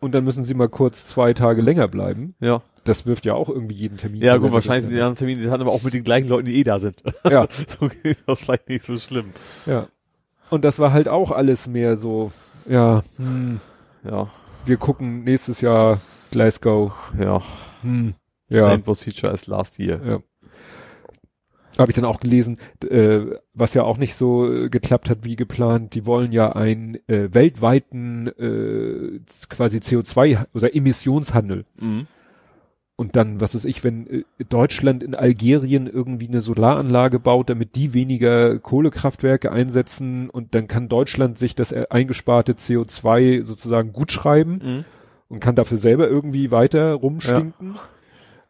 S2: Und dann müssen sie mal kurz zwei Tage länger bleiben.
S3: Ja.
S2: Das wirft ja auch irgendwie jeden Termin.
S3: Ja, gut, wahrscheinlich sind die anderen Termine, die hatten aber auch mit den gleichen Leuten, die eh da sind.
S2: Ja.
S3: so geht das vielleicht nicht so schlimm.
S2: Ja. Und das war halt auch alles mehr so, ja, hm,
S3: Ja.
S2: wir gucken nächstes Jahr Glasgow.
S3: Ja.
S2: Hm, ja,
S3: Same procedure as last year.
S2: ja. Habe ich dann auch gelesen, äh, was ja auch nicht so äh, geklappt hat wie geplant. Die wollen ja einen äh, weltweiten äh, quasi CO2 oder Emissionshandel.
S3: Mhm.
S2: Und dann, was weiß ich, wenn äh, Deutschland in Algerien irgendwie eine Solaranlage baut, damit die weniger Kohlekraftwerke einsetzen und dann kann Deutschland sich das äh, eingesparte CO2 sozusagen gut schreiben
S3: Mhm.
S2: und kann dafür selber irgendwie weiter rumstinken.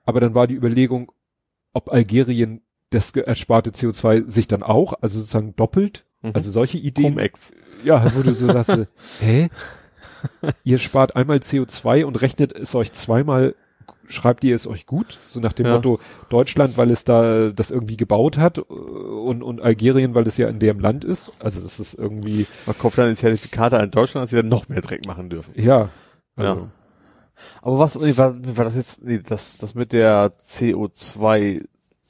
S2: Aber dann war die Überlegung, ob Algerien das ersparte CO2 sich dann auch, also sozusagen doppelt,
S3: Mhm.
S2: also solche Ideen.
S3: Cum-Ex.
S2: Ja, wo du so sagst, äh, hä? Ihr spart einmal CO2 und rechnet es euch zweimal, schreibt ihr es euch gut? So nach dem
S3: Ja.
S2: Motto, Deutschland, weil es da das irgendwie gebaut hat äh, und, und Algerien, weil es ja in dem Land ist. Also das ist irgendwie,
S3: Man kauft dann die Zertifikate an Deutschland, dass sie dann noch mehr Dreck machen dürfen.
S2: ja. Also,
S3: Ja. Aber was, war, war das jetzt, nee, das, das mit der CO2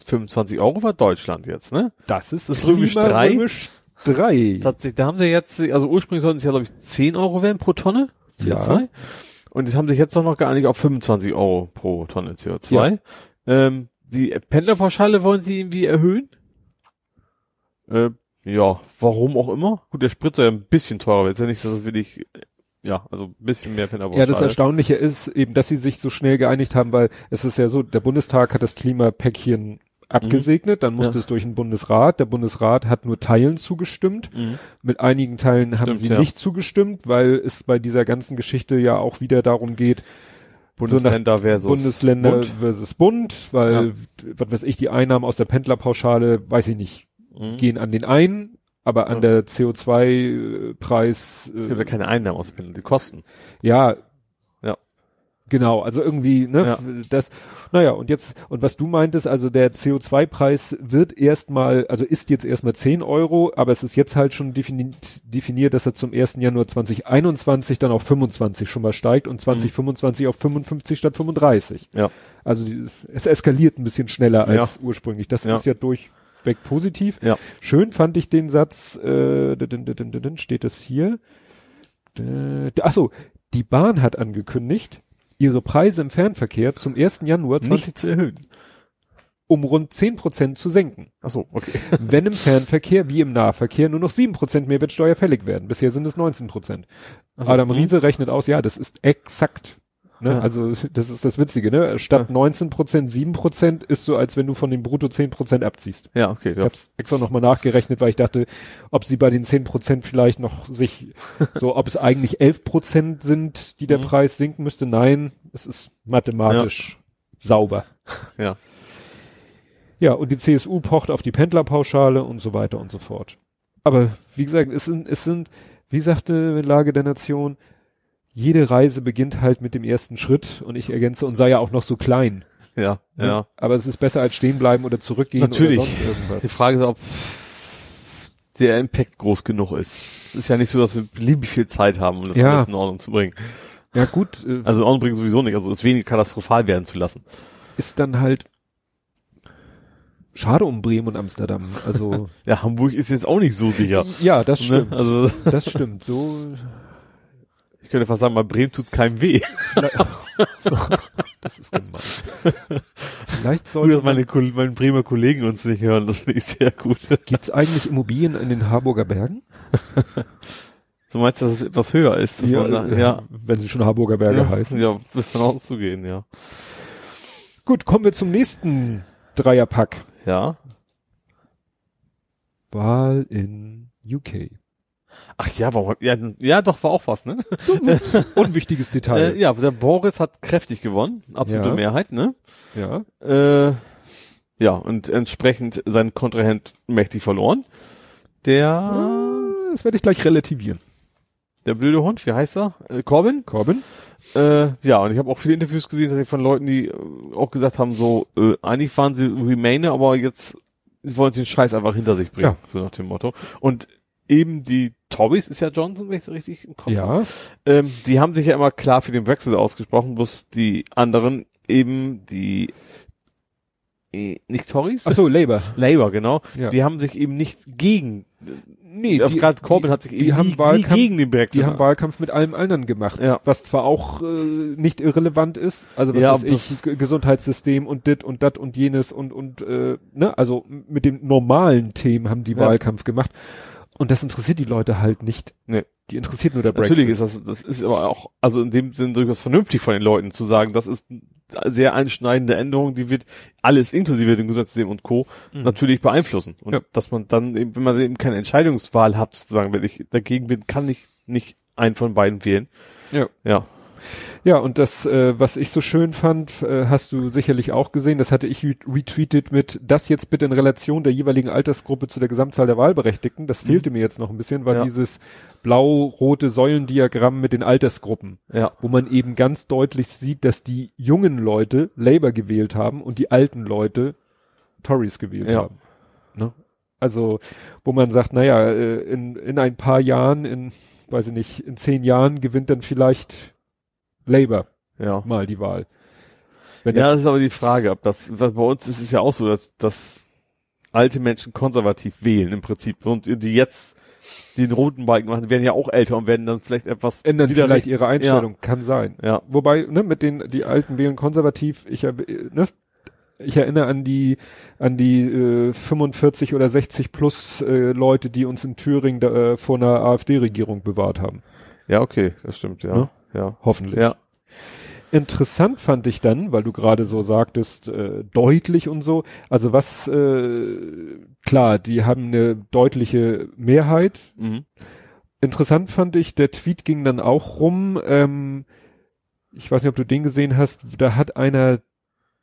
S3: 25 Euro war Deutschland jetzt, ne?
S2: Das ist
S3: Das Römisch drei?
S2: Römisch 3.
S3: Tatsächlich, da haben sie jetzt, also ursprünglich sollten es ja, glaube ich, 10 Euro werden pro Tonne CO2.
S2: Ja.
S3: Und die haben sich jetzt auch noch geeinigt auf 25 Euro pro Tonne CO2. Ähm, die Pendlerpauschale wollen sie irgendwie erhöhen. Äh, ja, warum auch immer. Gut, der Sprit soll ja ein bisschen teurer. Ist ja nicht, dass es wirklich, ja, also ein bisschen mehr Pendlerpauschale.
S2: Ja, das Erstaunliche ist eben, dass sie sich so schnell geeinigt haben, weil es ist ja so, der Bundestag hat das Klimapäckchen abgesegnet, dann musste
S3: Ja.
S2: es durch den Bundesrat. Der Bundesrat hat nur Teilen zugestimmt.
S3: Mhm.
S2: Mit einigen Teilen haben
S3: Stimmt,
S2: sie
S3: ja.
S2: nicht zugestimmt, weil es bei dieser ganzen Geschichte ja auch wieder darum geht,
S3: Bundesländer versus
S2: Bundesländer
S3: Bund.
S2: versus Bund, weil, was weiß ich, die Einnahmen aus der Pendlerpauschale, weiß ich nicht,
S3: Mhm.
S2: gehen an den einen, aber an
S3: Ja.
S2: der CO2-Preis,
S3: Es gibt ja keine Einnahmen aus Pendler, die Kosten.
S2: ja.
S3: Ja.
S2: Genau, also irgendwie, ne,
S3: Ja.
S2: das, naja, und jetzt, und was du meintest, also der CO2-Preis wird erstmal, also ist jetzt erstmal 10 Euro, aber es ist jetzt halt schon definiert, definiert, dass er zum 1. Januar 2021 dann auf 25 schon mal steigt und 2025 auf 55 statt 35.
S3: Ja.
S2: Also es eskaliert ein bisschen schneller als ursprünglich. Das
S3: Ja.
S2: ist ja durchweg positiv.
S3: Ja.
S2: Schön fand ich den Satz, äh, steht es hier. Achso, die Bahn hat angekündigt, ihre Preise im Fernverkehr zum 1. Januar 20,
S3: Nicht zu erhöhen.
S2: um rund 10% zu senken.
S3: Ach so, okay.
S2: Wenn im Fernverkehr wie im Nahverkehr nur noch 7% Mehrwertsteuer fällig werden. Bisher sind es 19%.
S3: Also,
S2: Adam
S3: hm.
S2: Riese rechnet aus, ja, das ist exakt. Ne?
S3: Ja.
S2: Also das ist das Witzige, ne? Statt 19%, 7% ist so, als wenn du von dem Brutto 10% abziehst.
S3: Ja, okay.
S2: Ich
S3: Ja.
S2: habe es extra nochmal nachgerechnet, weil ich dachte, ob sie bei den 10% vielleicht noch sich, so ob es eigentlich 11% sind, die der
S3: Mhm.
S2: Preis sinken müsste. Nein, es ist mathematisch sauber.
S3: Ja.
S2: Ja, und die CSU pocht auf die Pendlerpauschale und so weiter und so fort. Aber wie gesagt, es sind, es sind, wie sagte Lage der Nation, jede Reise beginnt halt mit dem ersten Schritt und ich ergänze und sei ja auch noch so klein.
S3: Ja,
S2: ne?
S3: ja.
S2: Aber es ist besser als stehen bleiben oder zurückgehen
S3: Natürlich.
S2: oder sonst
S3: Die
S2: irgendwas.
S3: Frage ist, ob der Impact groß genug ist. Es ist ja nicht so, dass wir beliebig viel Zeit haben, um das
S2: Ja.
S3: alles in Ordnung zu bringen.
S2: Ja gut, äh,
S3: Also in Ordnung bringen sowieso nicht. Also es weniger katastrophal werden zu lassen.
S2: ist dann halt schade um Bremen und Amsterdam. Also
S3: Ja, Hamburg ist jetzt auch nicht so sicher.
S2: ja, das
S3: Ne?
S2: stimmt.
S3: Also
S2: Das stimmt. So
S3: könnte fast sagen, bei Bremen tut's keinem weh.
S2: das ist gemein. Vielleicht
S3: Gut,
S2: sollte
S3: dass meine, meine Bremer Kollegen uns nicht hören. Das finde ich sehr gut.
S2: Gibt's eigentlich Immobilien in den Harburger Bergen?
S3: Du meinst, dass es etwas höher ist? Man da,
S2: äh,
S3: ja.
S2: Wenn sie schon Harburger Berge
S3: ja,
S2: heißen.
S3: Ja, wird von auszugehen, ja.
S2: Gut, kommen wir zum nächsten Dreierpack.
S3: Ja.
S2: Wahl in UK.
S3: Ach ja, warum? Ja, ja, doch, war auch was, ne?
S2: Unwichtiges Detail.
S3: Äh, ja, der Boris hat kräftig gewonnen. Absolute
S2: Ja.
S3: Mehrheit, ne?
S2: ja.
S3: Äh, ja, und entsprechend sein Kontrahent mächtig verloren. Der,
S2: Ah, Das werde ich gleich relativieren.
S3: der blöde Hund, wie heißt er? Äh, Corbin?
S2: Corbin?
S3: Äh, ja, und ich habe auch viele Interviews gesehen von Leuten, die äh, auch gesagt haben, so, äh, eigentlich waren sie Remainer, aber jetzt sie wollen sie den Scheiß einfach hinter sich bringen,
S2: Ja.
S3: so nach dem Motto. Und eben die Tories ist ja Johnson, wenn ich das richtig im Kopf habe.
S2: Ja.
S3: Ähm, die haben sich ja immer klar für den Brexit ausgesprochen, bloß die anderen eben die äh, nicht Tories?
S2: Ach so, Labour.
S3: Labour, genau.
S2: Ja.
S3: Die haben sich eben nicht gegen
S2: Nee,
S3: auf gerade Corbyn hat sich
S2: die
S3: eben
S2: haben
S3: nie, nie
S2: Wahlkampf-
S3: gegen den Brexit.
S2: Die haben Wahlkampf mit allem anderen gemacht,
S3: Ja.
S2: was zwar auch äh, nicht irrelevant ist, also was
S3: Ja,
S2: weiß ich, Gesundheitssystem und dit und dat und jenes und und äh, ne, also mit den normalen Themen haben die
S3: Ja.
S2: Wahlkampf gemacht und das interessiert die Leute halt nicht.
S3: Nee.
S2: Die interessiert nur der Brexit.
S3: Natürlich ist das, das ist aber auch, also in dem Sinn durchaus vernünftig von den Leuten zu sagen, das ist eine sehr einschneidende Änderung, die wird alles inklusive dem Gesetzessystem und Co.
S2: Mhm.
S3: natürlich beeinflussen. Und
S2: Ja.
S3: dass man dann eben, wenn man eben keine Entscheidungswahl hat, sozusagen, wenn ich dagegen bin, kann ich nicht einen von beiden wählen.
S2: Ja.
S3: Ja.
S2: Ja, und das, äh, was ich so schön fand, äh, hast du sicherlich auch gesehen, das hatte ich re- retweetet mit, das jetzt bitte in Relation der jeweiligen Altersgruppe zu der Gesamtzahl der Wahlberechtigten. Das fehlte mir jetzt noch ein bisschen, war
S3: Ja.
S2: dieses blau-rote Säulendiagramm mit den Altersgruppen,
S3: Ja.
S2: wo man eben ganz deutlich sieht, dass die jungen Leute Labour gewählt haben und die alten Leute Tories gewählt
S3: Ja.
S2: haben. Ne? Also, wo man sagt, naja, äh, in, in ein paar Jahren, in, weiß ich nicht, in zehn Jahren gewinnt dann vielleicht Labour
S3: Ja.
S2: mal die Wahl. Wenn
S3: Ja, das ist aber die Frage, ob das, was bei uns ist es ja auch so, dass, dass alte Menschen konservativ wählen im Prinzip und die jetzt den roten Balken machen, werden ja auch älter und werden dann vielleicht etwas
S2: ändern vielleicht ihre Einstellung, kann sein.
S3: Ja,
S2: Wobei, ne, mit den, die Alten wählen konservativ, ich, ne, ich erinnere an die, an die äh, 45 oder 60 plus äh, Leute, die uns in Thüringen da, äh, vor einer AfD-Regierung bewahrt haben.
S3: ja, okay, das stimmt, ja,
S2: Ne?
S3: Ja,
S2: Hoffentlich.
S3: ja,
S2: Interessant fand ich dann, weil du gerade so sagtest, äh, deutlich und so. Also was, äh, klar, die haben eine deutliche Mehrheit.
S3: mhm.
S2: Interessant fand ich, der Tweet ging dann auch rum. Ähm, ich weiß nicht, ob du den gesehen hast. Da hat einer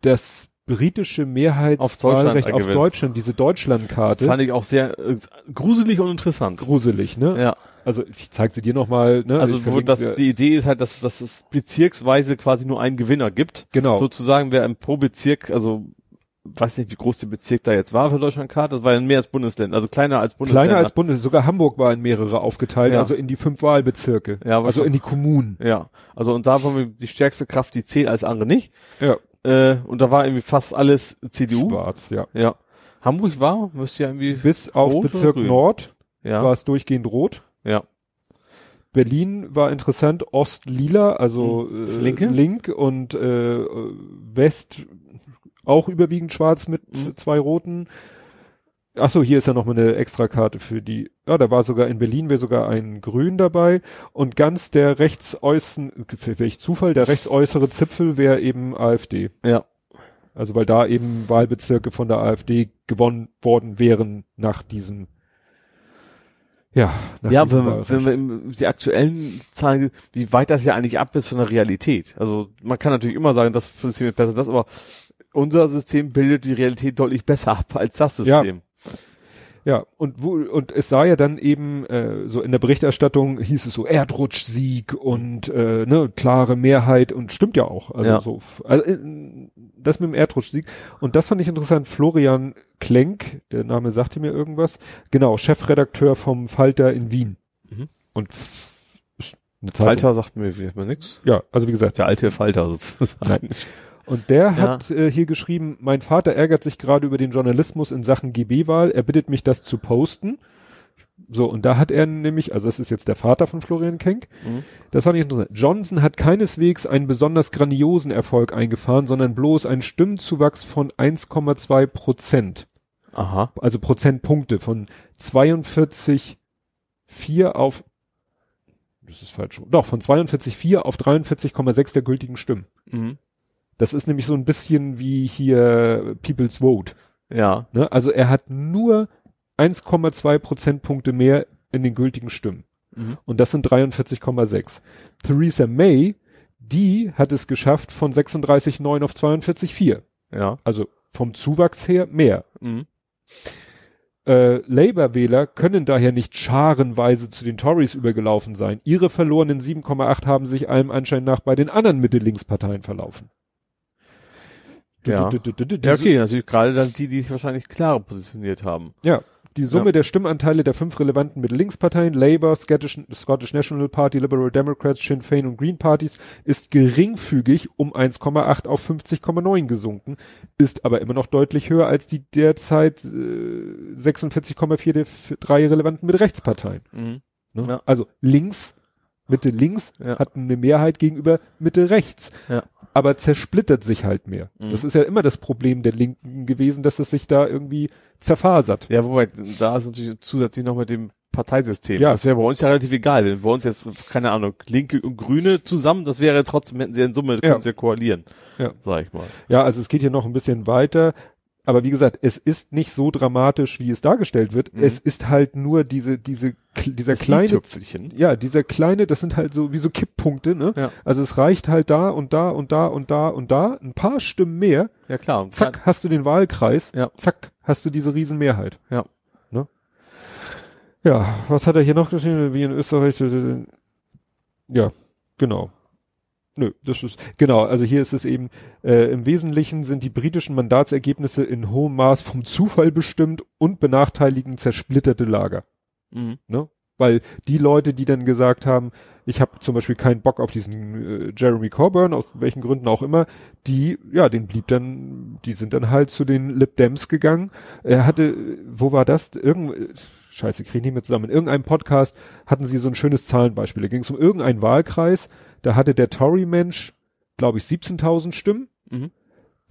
S2: das britische Mehrheitswahlrecht auf
S3: gewählt.
S2: Deutschland, diese Deutschlandkarte.
S3: fand ich auch sehr äh, gruselig und interessant.
S2: gruselig, ne?
S3: Ja,
S2: Also ich zeig sie dir nochmal, ne?
S3: also wo das,
S2: sie-
S3: die Idee ist halt, dass, dass es bezirksweise quasi nur einen Gewinner gibt.
S2: genau.
S3: Sozusagen, wer im pro Bezirk, also weiß nicht, wie groß der Bezirk da jetzt war für Deutschlandkarte, das war ja mehr als Bundesländer, also kleiner als Bundesländer.
S2: Kleiner als Bundes, sogar Hamburg war in mehrere aufgeteilt,
S3: Ja.
S2: also in die fünf Wahlbezirke.
S3: Ja,
S2: also in die Kommunen.
S3: Ja, also und da war mir die stärkste Kraft, die zählt als andere nicht.
S2: Ja.
S3: Äh, und da war irgendwie fast alles CDU.
S2: Schwarz, ja.
S3: Ja. Hamburg war, müsste ja irgendwie,
S2: Bis auf Bezirk? Nord
S3: ja,
S2: war es durchgehend rot.
S3: Ja.
S2: Berlin war interessant, Ost lila, also äh,
S3: Linke?
S2: Link und äh, West auch überwiegend schwarz mit
S3: Mhm.
S2: zwei roten. Ach so, hier ist ja noch mal eine Extrakarte für die. Ja, da war sogar in Berlin wäre sogar ein Grün dabei und ganz der rechtsäußeren, welch Zufall, der rechtsäußere Zipfel wäre eben AfD.
S3: Ja.
S2: Also weil da eben Wahlbezirke von der AfD gewonnen worden wären nach diesem ja,
S3: Ja, wenn, wir- wenn wir im- die aktuellen Zahlen, wie weit das ja eigentlich ab ist von der Realität. Also man kann natürlich immer sagen, das System ist besser als das, aber unser System bildet die Realität deutlich besser ab als das. System.
S2: Ja, und wo, und es sah ja dann eben, äh, so in der Berichterstattung hieß es so Erdrutschsieg und äh, ne, klare Mehrheit und stimmt ja auch. Also
S3: Ja.
S2: so also, äh, das mit dem Erdrutschsieg. Und das fand ich interessant. Florian Klenk, der Name sagte mir irgendwas, genau, Chefredakteur vom Falter in Wien.
S3: Mhm.
S2: Und.
S3: Falter sagt mir vielleicht mal nix.
S2: Ja, also wie gesagt,
S3: Der alte Falter sozusagen.
S2: Nein. Und der
S3: Ja.
S2: hat äh, hier geschrieben, mein Vater ärgert sich gerade über den Journalismus in Sachen GB-Wahl. Er bittet mich, das zu posten. So, und da hat er nämlich, also das ist jetzt der Vater von Florian Kenk,
S3: Mhm.
S2: das fand ich interessant. Johnson hat keineswegs einen besonders grandiosen Erfolg eingefahren, sondern bloß einen Stimmenzuwachs von 1,2 Prozent.
S3: Aha.
S2: Also Prozentpunkte von 42,4 auf, das ist falsch, doch, von 42,4 auf 43,6 der gültigen Stimmen.
S3: Mhm.
S2: Das ist nämlich so ein bisschen wie hier People's Vote.
S3: Ja.
S2: Ne? Also er hat nur 1,2 Prozentpunkte mehr in den gültigen Stimmen.
S3: Mhm.
S2: Und das sind 43,6. Theresa May, die hat es geschafft von 36,9 auf 42,4.
S3: Ja.
S2: Also vom Zuwachs her mehr.
S3: Mhm.
S2: Äh, Labour-Wähler können daher nicht scharenweise zu den Tories übergelaufen sein. Ihre verlorenen 7,8 haben sich allem Anschein nach bei den anderen Mitte-Links-Parteien verlaufen.
S3: Ja. Ja, okay, natürlich gerade dann die, die sich wahrscheinlich klarer positioniert haben.
S2: Ja, die Summe
S3: Ja.
S2: der Stimmanteile der fünf relevanten Mitte-Links-Parteien, Labour, Scottish, Scottish National Party, Liberal Democrats, Sinn Féin und Green Parties, ist geringfügig um 1,8 auf 50,9 gesunken, ist aber immer noch deutlich höher als die derzeit äh, 46,4 der drei relevanten Mitte-Rechtsparteien.
S3: Mhm.
S2: Ne?
S3: Ja.
S2: Also links, Mitte links
S3: Ja.
S2: hat eine Mehrheit gegenüber Mitte rechts.
S3: Ja.
S2: Aber zersplittert sich halt mehr.
S3: Mhm.
S2: Das ist ja immer das Problem der Linken gewesen, dass es sich da irgendwie zerfasert.
S3: Ja, wobei, da ist natürlich zusätzlich noch mit dem Parteisystem.
S2: Ja.
S3: Das wäre bei uns ja relativ egal. Wenn bei uns jetzt, keine Ahnung, Linke und Grüne zusammen, das wäre trotzdem, hätten sie in Summe,
S2: Ja.
S3: können sie ja koalieren.
S2: Ja.
S3: Sag ich mal.
S2: Ja, also es geht hier noch ein bisschen weiter. Aber wie gesagt, es ist nicht so dramatisch, wie es dargestellt wird.
S3: Mhm.
S2: Es ist halt nur diese, diese, dieser kleine,
S3: i-Tüpfelchen.
S2: ja, dieser kleine, das sind halt so wie so Kipppunkte, ne?
S3: Ja.
S2: Also es reicht halt da und da und da und da und da, ein paar Stimmen mehr,
S3: Ja, klar. Und
S2: zack, hast du den Wahlkreis,
S3: Ja.
S2: zack, hast du diese Riesenmehrheit.
S3: Ja.
S2: Ne? Ja, was hat er hier noch geschrieben? Wie in Österreich, äh, ja, genau. Nö, das ist, genau, also hier ist es eben, äh, im Wesentlichen sind die britischen Mandatsergebnisse in hohem Maß vom Zufall bestimmt und benachteiligen zersplitterte Lager.
S3: Mhm.
S2: Ne? Weil die Leute, die dann gesagt haben, ich habe zum Beispiel keinen Bock auf diesen äh, Jeremy Corbyn, aus welchen Gründen auch immer, die, ja, den blieb dann, die sind dann halt zu den Lib Dems gegangen. Er hatte, wo war das? Irgend, äh, scheiße, krieg ich nicht mehr zusammen. In irgendeinem Podcast hatten sie so ein schönes Zahlenbeispiel. Da ging es um irgendeinen Wahlkreis, da hatte der Tory-Mensch, glaube ich, 17.000 Stimmen,
S3: Mhm.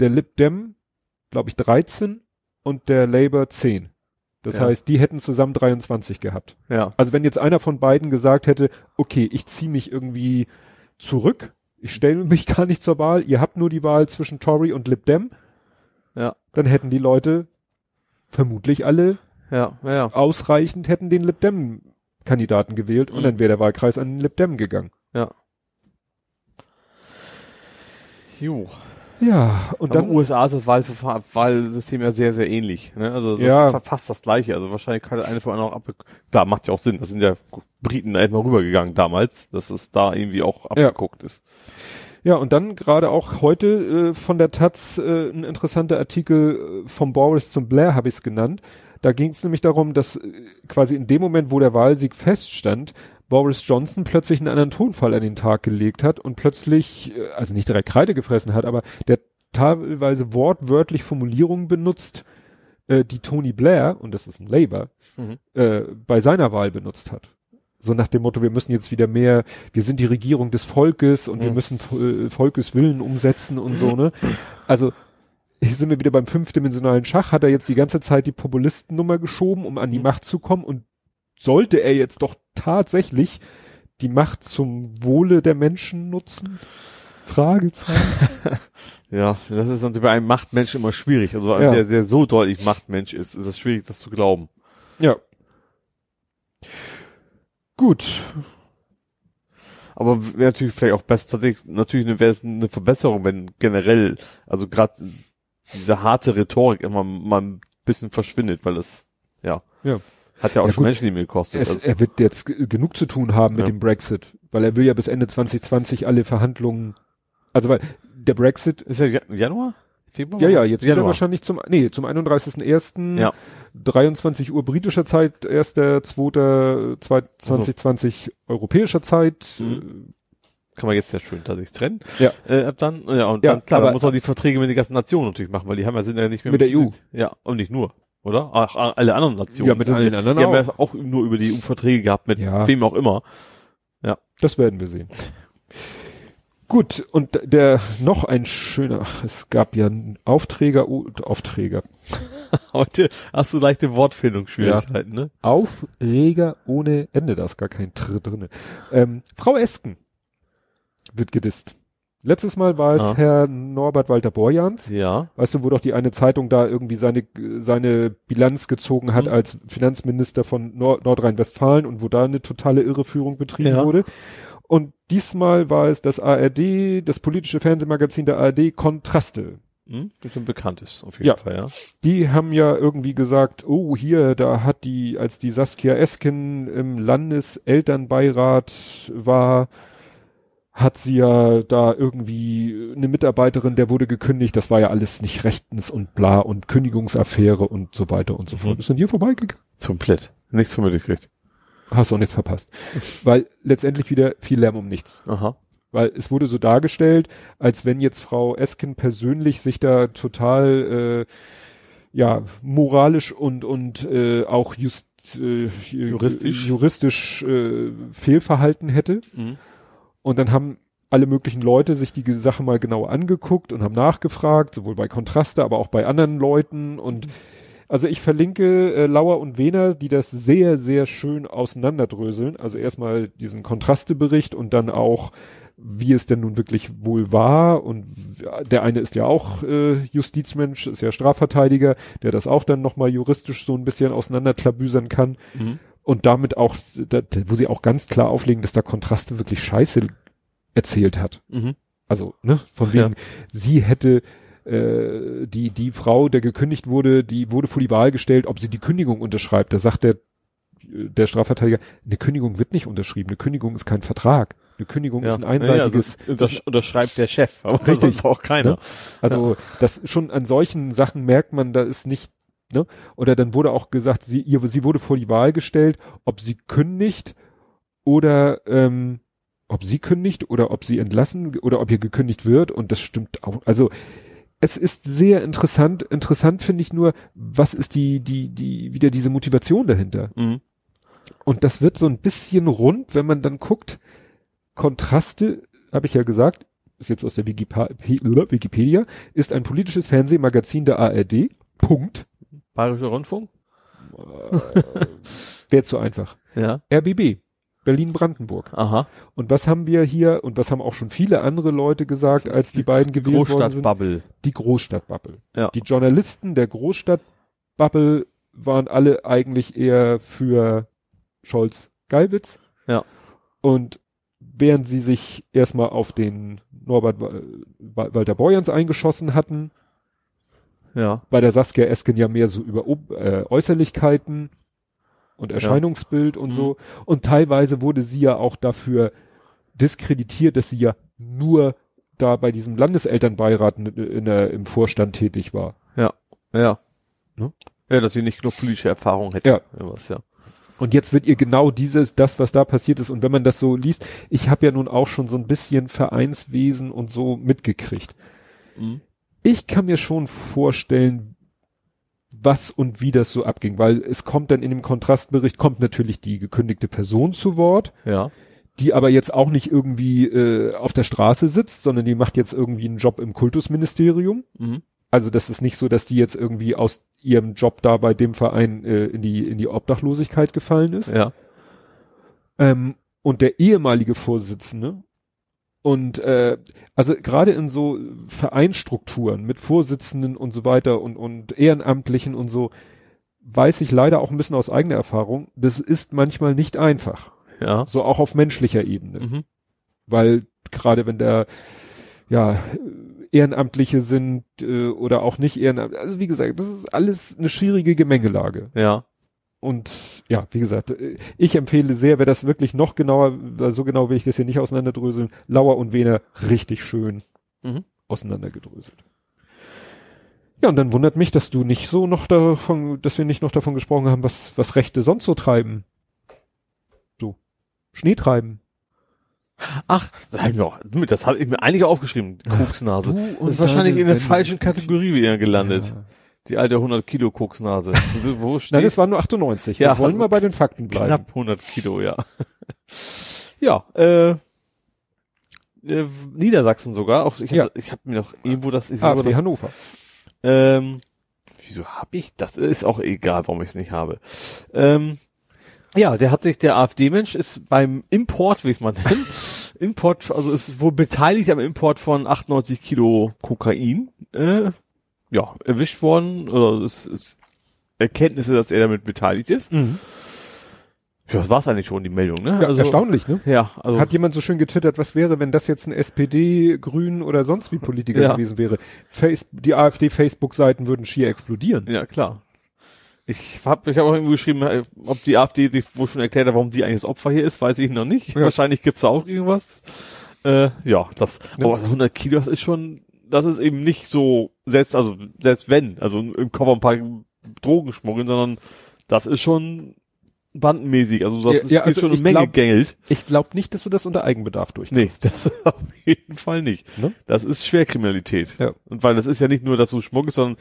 S2: der Lib Dem, glaube ich, 13 und der Labour 10. Das
S3: Ja.
S2: heißt, die hätten zusammen 23 gehabt.
S3: Ja.
S2: Also wenn jetzt einer von beiden gesagt hätte, okay, ich ziehe mich irgendwie zurück, ich stelle mich gar nicht zur Wahl, ihr habt nur die Wahl zwischen Tory und Lib Dem,
S3: Ja.
S2: dann hätten die Leute vermutlich alle
S3: Ja. Ja. ja.
S2: ausreichend hätten den Lib Dem Kandidaten gewählt und
S3: Mhm.
S2: dann wäre der Wahlkreis an den Lib Dem gegangen.
S3: Jo.
S2: Ja, und
S3: Und dann USA ist das Wahlverfahren, Wahlsystem ja sehr, sehr ähnlich. Ne? Also das
S2: Ja.
S3: ist fa- fast das gleiche. Also wahrscheinlich kann der eine von anderen auch abge... Klar, macht ja auch Sinn. Das sind ja Briten da mal rübergegangen damals, dass es da irgendwie auch
S2: Ja.
S3: abgeguckt ist.
S2: Ja, und dann gerade auch heute äh, von der Taz äh, ein interessanter Artikel äh, vom Boris zum Blair habe ich es genannt. Da ging es nämlich darum, dass äh, quasi in dem Moment, wo der Wahlsieg feststand, Boris Johnson plötzlich einen anderen Tonfall an den Tag gelegt hat und plötzlich, äh, also nicht direkt Kreide gefressen hat, aber der teilweise wortwörtlich Formulierungen benutzt, äh, die Tony Blair, und das ist ein Labour,
S3: Mhm.
S2: äh, bei seiner Wahl benutzt hat. So nach dem Motto, wir müssen jetzt wieder mehr, wir sind die Regierung des Volkes und wir
S3: Mhm.
S2: müssen äh, Volkeswillen umsetzen und so, ne? Also, hier sind wir wieder beim fünfdimensionalen Schach, hat er jetzt die ganze Zeit die Populistennummer geschoben, um an die
S3: Mhm.
S2: Macht zu kommen und sollte er jetzt doch tatsächlich die Macht zum Wohle der Menschen nutzen? Fragezeichen.
S3: Ja, das ist natürlich bei einem Machtmensch immer schwierig. Also
S2: Ja.
S3: der, der so deutlich Machtmensch ist, ist es schwierig, das zu glauben.
S2: ja. Gut.
S3: Aber wäre natürlich vielleicht auch besser, tatsächlich, natürlich wäre es eine Verbesserung, wenn generell, also gerade diese harte Rhetorik immer mal ein bisschen verschwindet, weil das, ja,
S2: Ja.
S3: Hat ja auch
S2: Ja,
S3: schon
S2: gut.
S3: Menschenleben gekostet.
S2: Es,
S3: also,
S2: er wird jetzt genug zu tun haben mit
S3: Ja.
S2: dem Brexit, weil er will ja bis Ende 2020 alle Verhandlungen, also weil der Brexit,
S3: ist ja Ja- Januar? Februar?
S2: ja, ja, jetzt wird er
S3: Januar.
S2: wahrscheinlich zum, nee, zum 31.01.
S3: Ja.
S2: 23 Uhr britischer Zeit, 1.2.2020 europäischer Zeit.
S3: Mhm. Kann man jetzt ja schön tatsächlich trennen.
S2: Ja.
S3: Äh, ab dann, ja, und
S2: Ja,
S3: dann, klar,
S2: aber-
S3: muss auch die Verträge mit den ganzen Nationen natürlich machen, weil die haben ja, sind ja nicht mehr
S2: Mit der EU.
S3: Ja, und nicht nur, oder? Ach, alle anderen Nationen.
S2: Ja, mit allen
S3: die,
S2: anderen
S3: Die haben
S2: auch.
S3: ja auch nur über die EU-Verträge gehabt, mit
S2: Ja.
S3: wem auch immer.
S2: Das werden wir sehen. Gut, und der noch ein schöner, es gab ja einen Aufträger, oh, Aufträger,
S3: Heute hast du leichte Wortfindungsschwierigkeiten, ne?
S2: Aufreger ohne Ende, da ist gar kein Tritt drinne. Ähm, Frau Esken wird gedisst. Letztes Mal war es
S3: Ah.
S2: Herr Norbert Walter Borjans.
S3: Ja.
S2: Weißt du, wo doch die eine Zeitung da irgendwie seine, seine Bilanz gezogen hat
S3: Mhm.
S2: als Finanzminister von Nord Nordrhein-Westfalen und wo da eine totale Irreführung betrieben
S3: Ja.
S2: wurde. Und diesmal war es das ARD, das politische Fernsehmagazin der ARD, Kontraste.
S3: Hm? Das ein bekanntes, auf jeden
S2: Ja.
S3: Fall, ja.
S2: Die haben ja irgendwie gesagt, oh, hier, da hat die, als die Saskia Esken im Landeselternbeirat war, hat sie ja da irgendwie eine Mitarbeiterin, der wurde gekündigt, das war ja alles nicht rechtens und bla und Kündigungsaffäre und so weiter und so fort.
S3: Mhm.
S2: Ist an dir vorbeigegangen?
S3: Komplett. Nichts von mir gekriegt.
S2: Hast du auch nichts verpasst. Weil letztendlich wieder viel Lärm um nichts.
S3: Aha.
S2: Weil es wurde so dargestellt, als wenn jetzt Frau Esken persönlich sich da total äh, ja moralisch und und äh, auch just, äh,
S3: Juristisch.
S2: juristisch äh, Fehlverhalten hätte.
S3: Mhm.
S2: Und dann haben alle möglichen Leute sich die Sache mal genau angeguckt und haben nachgefragt, sowohl bei Kontraste, aber auch bei anderen Leuten. Und also ich verlinke äh, Lauer und Wehner, die das sehr, sehr schön auseinanderdröseln. Also erstmal diesen Kontrastebericht und dann auch, wie es denn nun wirklich wohl war. Und der eine ist ja auch äh, Justizmensch, ist ja Strafverteidiger, der das auch dann nochmal juristisch so ein bisschen auseinanderklabüsern kann
S3: Mhm.
S2: Und damit auch, da, wo sie auch ganz klar auflegen, dass da Kontraste wirklich scheiße erzählt hat.
S3: Mhm.
S2: Also, ne, von
S3: Ja.
S2: wegen, sie hätte äh, die, die Frau, der gekündigt wurde, die wurde vor die Wahl gestellt, ob sie die Kündigung unterschreibt. Da sagt der, der Strafverteidiger, eine Kündigung wird nicht unterschrieben, eine Kündigung ist kein Vertrag. Eine Kündigung ist ein einseitiges,
S3: Ja, also, das unterschreibt der Chef, aber
S2: Richtig.
S3: sonst auch keiner.
S2: Ne? Also das schon an solchen Sachen merkt man, da ist nicht, ne? Oder dann wurde auch gesagt, sie, ihr, sie wurde vor die Wahl gestellt, ob sie kündigt oder ähm, ob sie kündigt oder ob sie entlassen oder ob ihr gekündigt wird und das stimmt auch. Also es ist sehr interessant. Interessant finde ich nur, was ist die, die, die, wieder diese Motivation dahinter?
S3: Mhm.
S2: Und das wird so ein bisschen rund, wenn man dann guckt. Kontraste, habe ich ja gesagt, ist jetzt aus der Wikipa Wikipedia, ist ein politisches Fernsehmagazin der ARD. Punkt.
S3: Bayerischer Rundfunk?
S2: Wäre zu einfach.
S3: Ja.
S2: RBB. Berlin-Brandenburg.
S3: Aha.
S2: Und was haben wir hier, und was haben auch schon viele andere Leute gesagt, als die beiden gewählt worden sind?
S3: Großstadtbubble.
S2: Die Großstadtbubble.
S3: Ja.
S2: Die Journalisten der Großstadtbubble waren alle eigentlich eher für Scholz-Geiwitz.
S3: Ja.
S2: Und während sie sich erstmal auf den Norbert Wa- Wa- Walter Borjans eingeschossen hatten,
S3: Ja.
S2: bei der Saskia Esken ja mehr so über äh, Äußerlichkeiten und Erscheinungsbild und
S3: Mhm.
S2: so. Und teilweise wurde sie ja auch dafür diskreditiert, dass sie ja nur da bei diesem Landeselternbeirat in, in der, im Vorstand tätig war.
S3: Ja.
S2: Ne?
S3: Ja, dass sie nicht genug politische Erfahrung hätte.
S2: Ja.
S3: Was, ja.
S2: Und jetzt wird ihr genau dieses, das, was da passiert ist. Und wenn man das so liest, ich habe ja nun auch schon so ein bisschen Vereinswesen und so mitgekriegt.
S3: Mhm.
S2: Ich kann mir schon vorstellen, was und wie das so abging, weil es kommt dann in dem Kontrastbericht kommt natürlich die gekündigte Person zu Wort,
S3: Ja.
S2: die aber jetzt auch nicht irgendwie äh, auf der Straße sitzt, sondern die macht jetzt irgendwie einen Job im Kultusministerium.
S3: Mhm.
S2: Also das ist nicht so, dass die jetzt irgendwie aus ihrem Job da bei dem Verein äh, in die in die Obdachlosigkeit gefallen ist.
S3: Ja.
S2: Ähm, und der ehemalige Vorsitzende und äh, also gerade in so Vereinsstrukturen mit Vorsitzenden und so weiter und und Ehrenamtlichen und so weiß ich leider auch ein bisschen aus eigener Erfahrung, das ist manchmal nicht einfach,
S3: Ja.
S2: so auch auf menschlicher Ebene,
S3: Mhm.
S2: weil gerade wenn der ja Ehrenamtliche sind äh, oder auch nicht Ehrenamtliche, also wie gesagt, das ist alles eine schwierige Gemengelage.
S3: Ja.
S2: Und ja, wie gesagt, äh, ich empfehle sehr, wer das wirklich noch genauer, weil so genau will ich das hier nicht auseinanderdröseln, Lauer und Wehner richtig schön
S3: Mhm.
S2: auseinandergedröselt. Ja, und dann wundert mich, dass du nicht so noch davon, dass wir nicht noch davon gesprochen haben, was, was Rechte sonst so treiben. So. Schnee treiben.
S3: Ach, das habe ich mir auch, das habe ich mir eigentlich aufgeschrieben, Koksnase. Das ist wahrscheinlich in der falschen Kategorie wieder gelandet.
S2: Ja.
S3: Die alte 100 Kilo Koksnase. Also, Wo steht?
S2: Nein, das waren nur 98.
S3: Ja,
S2: wir wollen mal bei den Fakten bleiben.
S3: knapp 100 Kilo, ja. ja, äh, äh, Niedersachsen sogar. Auch ich habe
S2: Ja.
S3: ich hab mir noch irgendwo das ist
S2: AfD
S3: noch,
S2: Hannover.
S3: ähm, wieso habe ich das? Ist auch egal, warum ich es nicht habe. Ähm, ja, der hat sich der AfD-Mensch ist beim Import, wie es man nennt, Import, also ist wohl beteiligt am Import von 98 Kilo Kokain. Äh, ja, erwischt worden oder es ist Erkenntnisse, dass er damit beteiligt ist. Ja, das war's eigentlich schon, die Meldung, ne?
S2: Ja, erstaunlich, ne?
S3: Ja, also
S2: Hat jemand so schön getwittert, was wäre, wenn das jetzt ein SPD, Grün oder sonst wie Politiker
S3: Ja.
S2: gewesen wäre? Face die AfD-Facebook-Seiten würden schier explodieren.
S3: ja klar. Ich habe ich hab auch irgendwo geschrieben, äh, ob die AfD sich wohl schon erklärt hat, warum sie eigentlich das Opfer hier ist, weiß ich noch nicht.
S2: Ja.
S3: Wahrscheinlich gibt's da auch irgendwas. Äh, ja, das, aber 100 Kilo, das ist schon, das ist eben nicht so, selbst, also, selbst wenn, also im Koffer ein paar Drogen schmuggeln, sondern das ist schon bandenmäßig, also das
S2: Ja,
S3: ist,
S2: ja, also
S3: schon eine Menge
S2: glaub-
S3: Geld.
S2: Ich glaube nicht, dass du das unter Eigenbedarf durch.
S3: Nee, das auf jeden Fall nicht.
S2: Ne?
S3: Das ist Schwerkriminalität.
S2: Ja.
S3: Und weil das ist ja nicht nur, dass du schmuggelst, sondern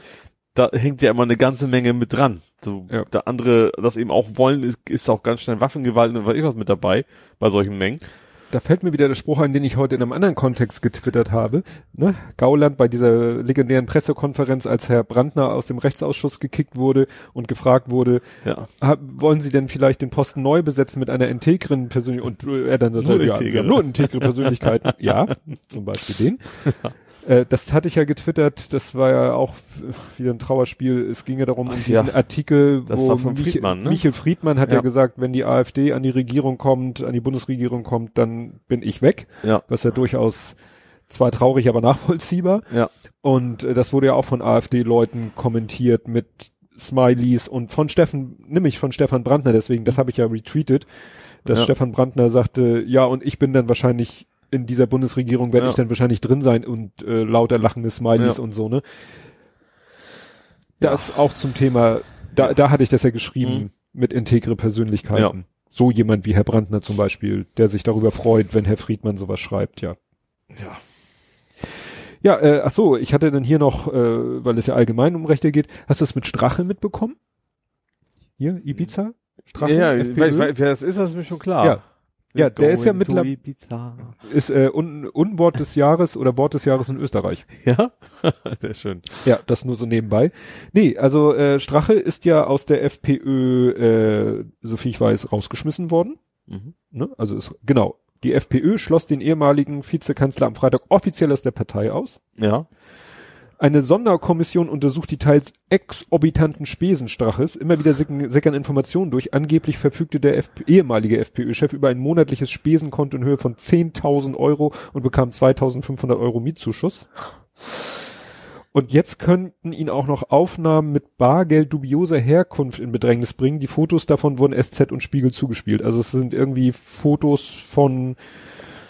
S3: da hängt ja immer eine ganze Menge mit dran. So,
S2: Ja.
S3: Da andere das eben auch wollen, ist, ist auch ganz schnell Waffengewalt und was ich was mit dabei bei solchen Mengen.
S2: Da fällt mir wieder der Spruch ein, den ich heute in einem anderen Kontext getwittert habe. Ne? Gauland bei dieser legendären Pressekonferenz, als Herr Brandner aus dem Rechtsausschuss gekickt wurde und gefragt wurde,
S3: Ja.
S2: wollen Sie denn vielleicht den Posten neu besetzen mit einer integren Persönlichkeit? Und äh, er dann sagt,
S3: Nur
S2: ja, wir haben nur integre Persönlichkeiten. ja, zum Beispiel den. Äh, das hatte ich ja getwittert, das war ja auch wieder ein Trauerspiel. Es ging ja darum, um
S3: Ach
S2: diesen
S3: ja.
S2: Artikel,
S3: Das
S2: wo
S3: war von
S2: Mich-
S3: Friedmann, ne?
S2: Michel Friedmann hat ja.
S3: Ja.
S2: gesagt, wenn die AfD an die Regierung kommt, an die Bundesregierung kommt, dann bin ich weg.
S3: Ja.
S2: Was ja durchaus zwar traurig, aber nachvollziehbar.
S3: Ja.
S2: Und äh, das wurde ja auch von AfD-Leuten kommentiert mit Smileys und von Steffen, nämlich von Stefan Brandner, deswegen, das habe ich ja retweetet, dass
S3: Ja.
S2: Stefan Brandner sagte, ja, und ich bin dann wahrscheinlich in dieser Bundesregierung, werde
S3: Ja.
S2: ich dann wahrscheinlich drin sein und äh, lauter lachende Smileys
S3: Ja.
S2: und so, ne? Das auch zum Thema, da, da hatte ich das ja geschrieben,
S3: Mhm.
S2: mit integre Persönlichkeiten. So jemand wie Herr Brandner zum Beispiel, der sich darüber freut, wenn Herr Friedmann sowas schreibt, ja.
S3: Ja.
S2: Ja, äh, ach so, ich hatte dann hier noch, äh, weil es ja allgemein um Rechte geht, hast du das mit Strache mitbekommen? Hier, Ibiza? Strache?
S3: ja,
S2: FPÖ?
S3: weil, weil, das ist, das mir schon klar.
S2: Ja. Ja, der ist ja
S3: Going to
S2: mittler-
S3: Ibiza.
S2: Ist äh, Un Unwort des Jahres oder Wort des Jahres in Österreich.
S3: Ja? Sehr schön.
S2: Ja, das nur so nebenbei. Nee, also äh, Strache ist ja aus der FPÖ, äh, so viel ich weiß, rausgeschmissen worden.
S3: Mhm.
S2: Ne? Also ist, genau. Die FPÖ schloss den ehemaligen Vizekanzler am Freitag offiziell aus der Partei aus.
S3: Ja.
S2: Eine Sonderkommission untersucht die teils exorbitanten Spesen Straches. Immer wieder sickern Informationen durch. Angeblich verfügte der FP ehemalige FPÖ-Chef über ein monatliches Spesenkonto in Höhe von 10.000 Euro und bekam 2.500 Euro Mietzuschuss. Und jetzt könnten ihn auch noch Aufnahmen mit Bargeld dubioser Herkunft in Bedrängnis bringen. Die Fotos davon wurden SZ und Spiegel zugespielt. Also es sind irgendwie Fotos von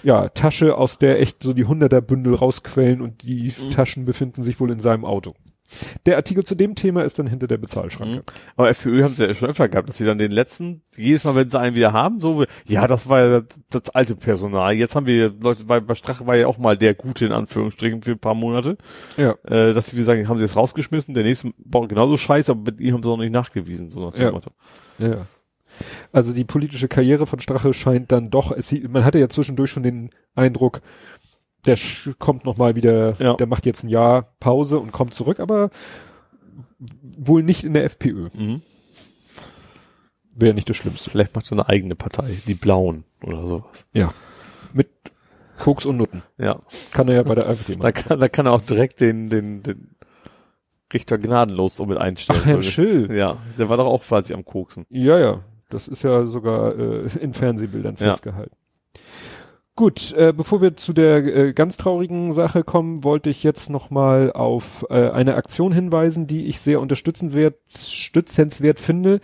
S2: ja, Tasche, aus der echt so die Hunderterbündel rausquellen und die
S3: Mhm.
S2: Taschen befinden sich wohl in seinem Auto. Der Artikel zu dem Thema ist dann hinter der Bezahlschranke.
S3: Mhm. Aber FPÖ haben sie ja schon öfter gehabt, dass sie dann den letzten, jedes Mal, wenn sie einen wieder haben, so, ja, das war ja das, das alte Personal. Jetzt haben wir Leute, bei, bei Strache war ja auch mal der Gute in Anführungsstrichen für ein paar Monate.
S2: Ja.
S3: Äh, dass sie, wie sagen, haben sie das rausgeschmissen, der nächste baut genauso scheiße, aber mit ihm haben sie auch nicht nachgewiesen, so nach dem
S2: Ja.
S3: Motto.
S2: Ja. Also die politische Karriere von Strache scheint dann doch, es, man hatte ja zwischendurch schon den Eindruck, der kommt noch mal wieder,
S3: Ja.
S2: der macht jetzt ein Jahr Pause und kommt zurück, aber wohl nicht in der FPÖ.
S3: Mhm.
S2: Wäre nicht das Schlimmste.
S3: Vielleicht macht er eine eigene Partei, die Blauen oder sowas.
S2: Ja. Mit Koks und Nutten.
S3: Ja.
S2: Kann er ja bei der AfD
S3: Da
S2: machen.
S3: kann, da kann er auch direkt den, den, den Richter gnadenlos so mit einstellen.
S2: Ach, Herrn
S3: So-
S2: Schill.
S3: Ja, der war doch auch quasi am Koksen.
S2: Ja, ja. Das ist ja sogar äh, in Fernsehbildern
S3: Ja.
S2: festgehalten. Gut, äh, bevor wir zu der äh, ganz traurigen Sache kommen, wollte ich jetzt nochmal auf äh, eine Aktion hinweisen, die ich sehr unterstützenswert, stützenswert finde.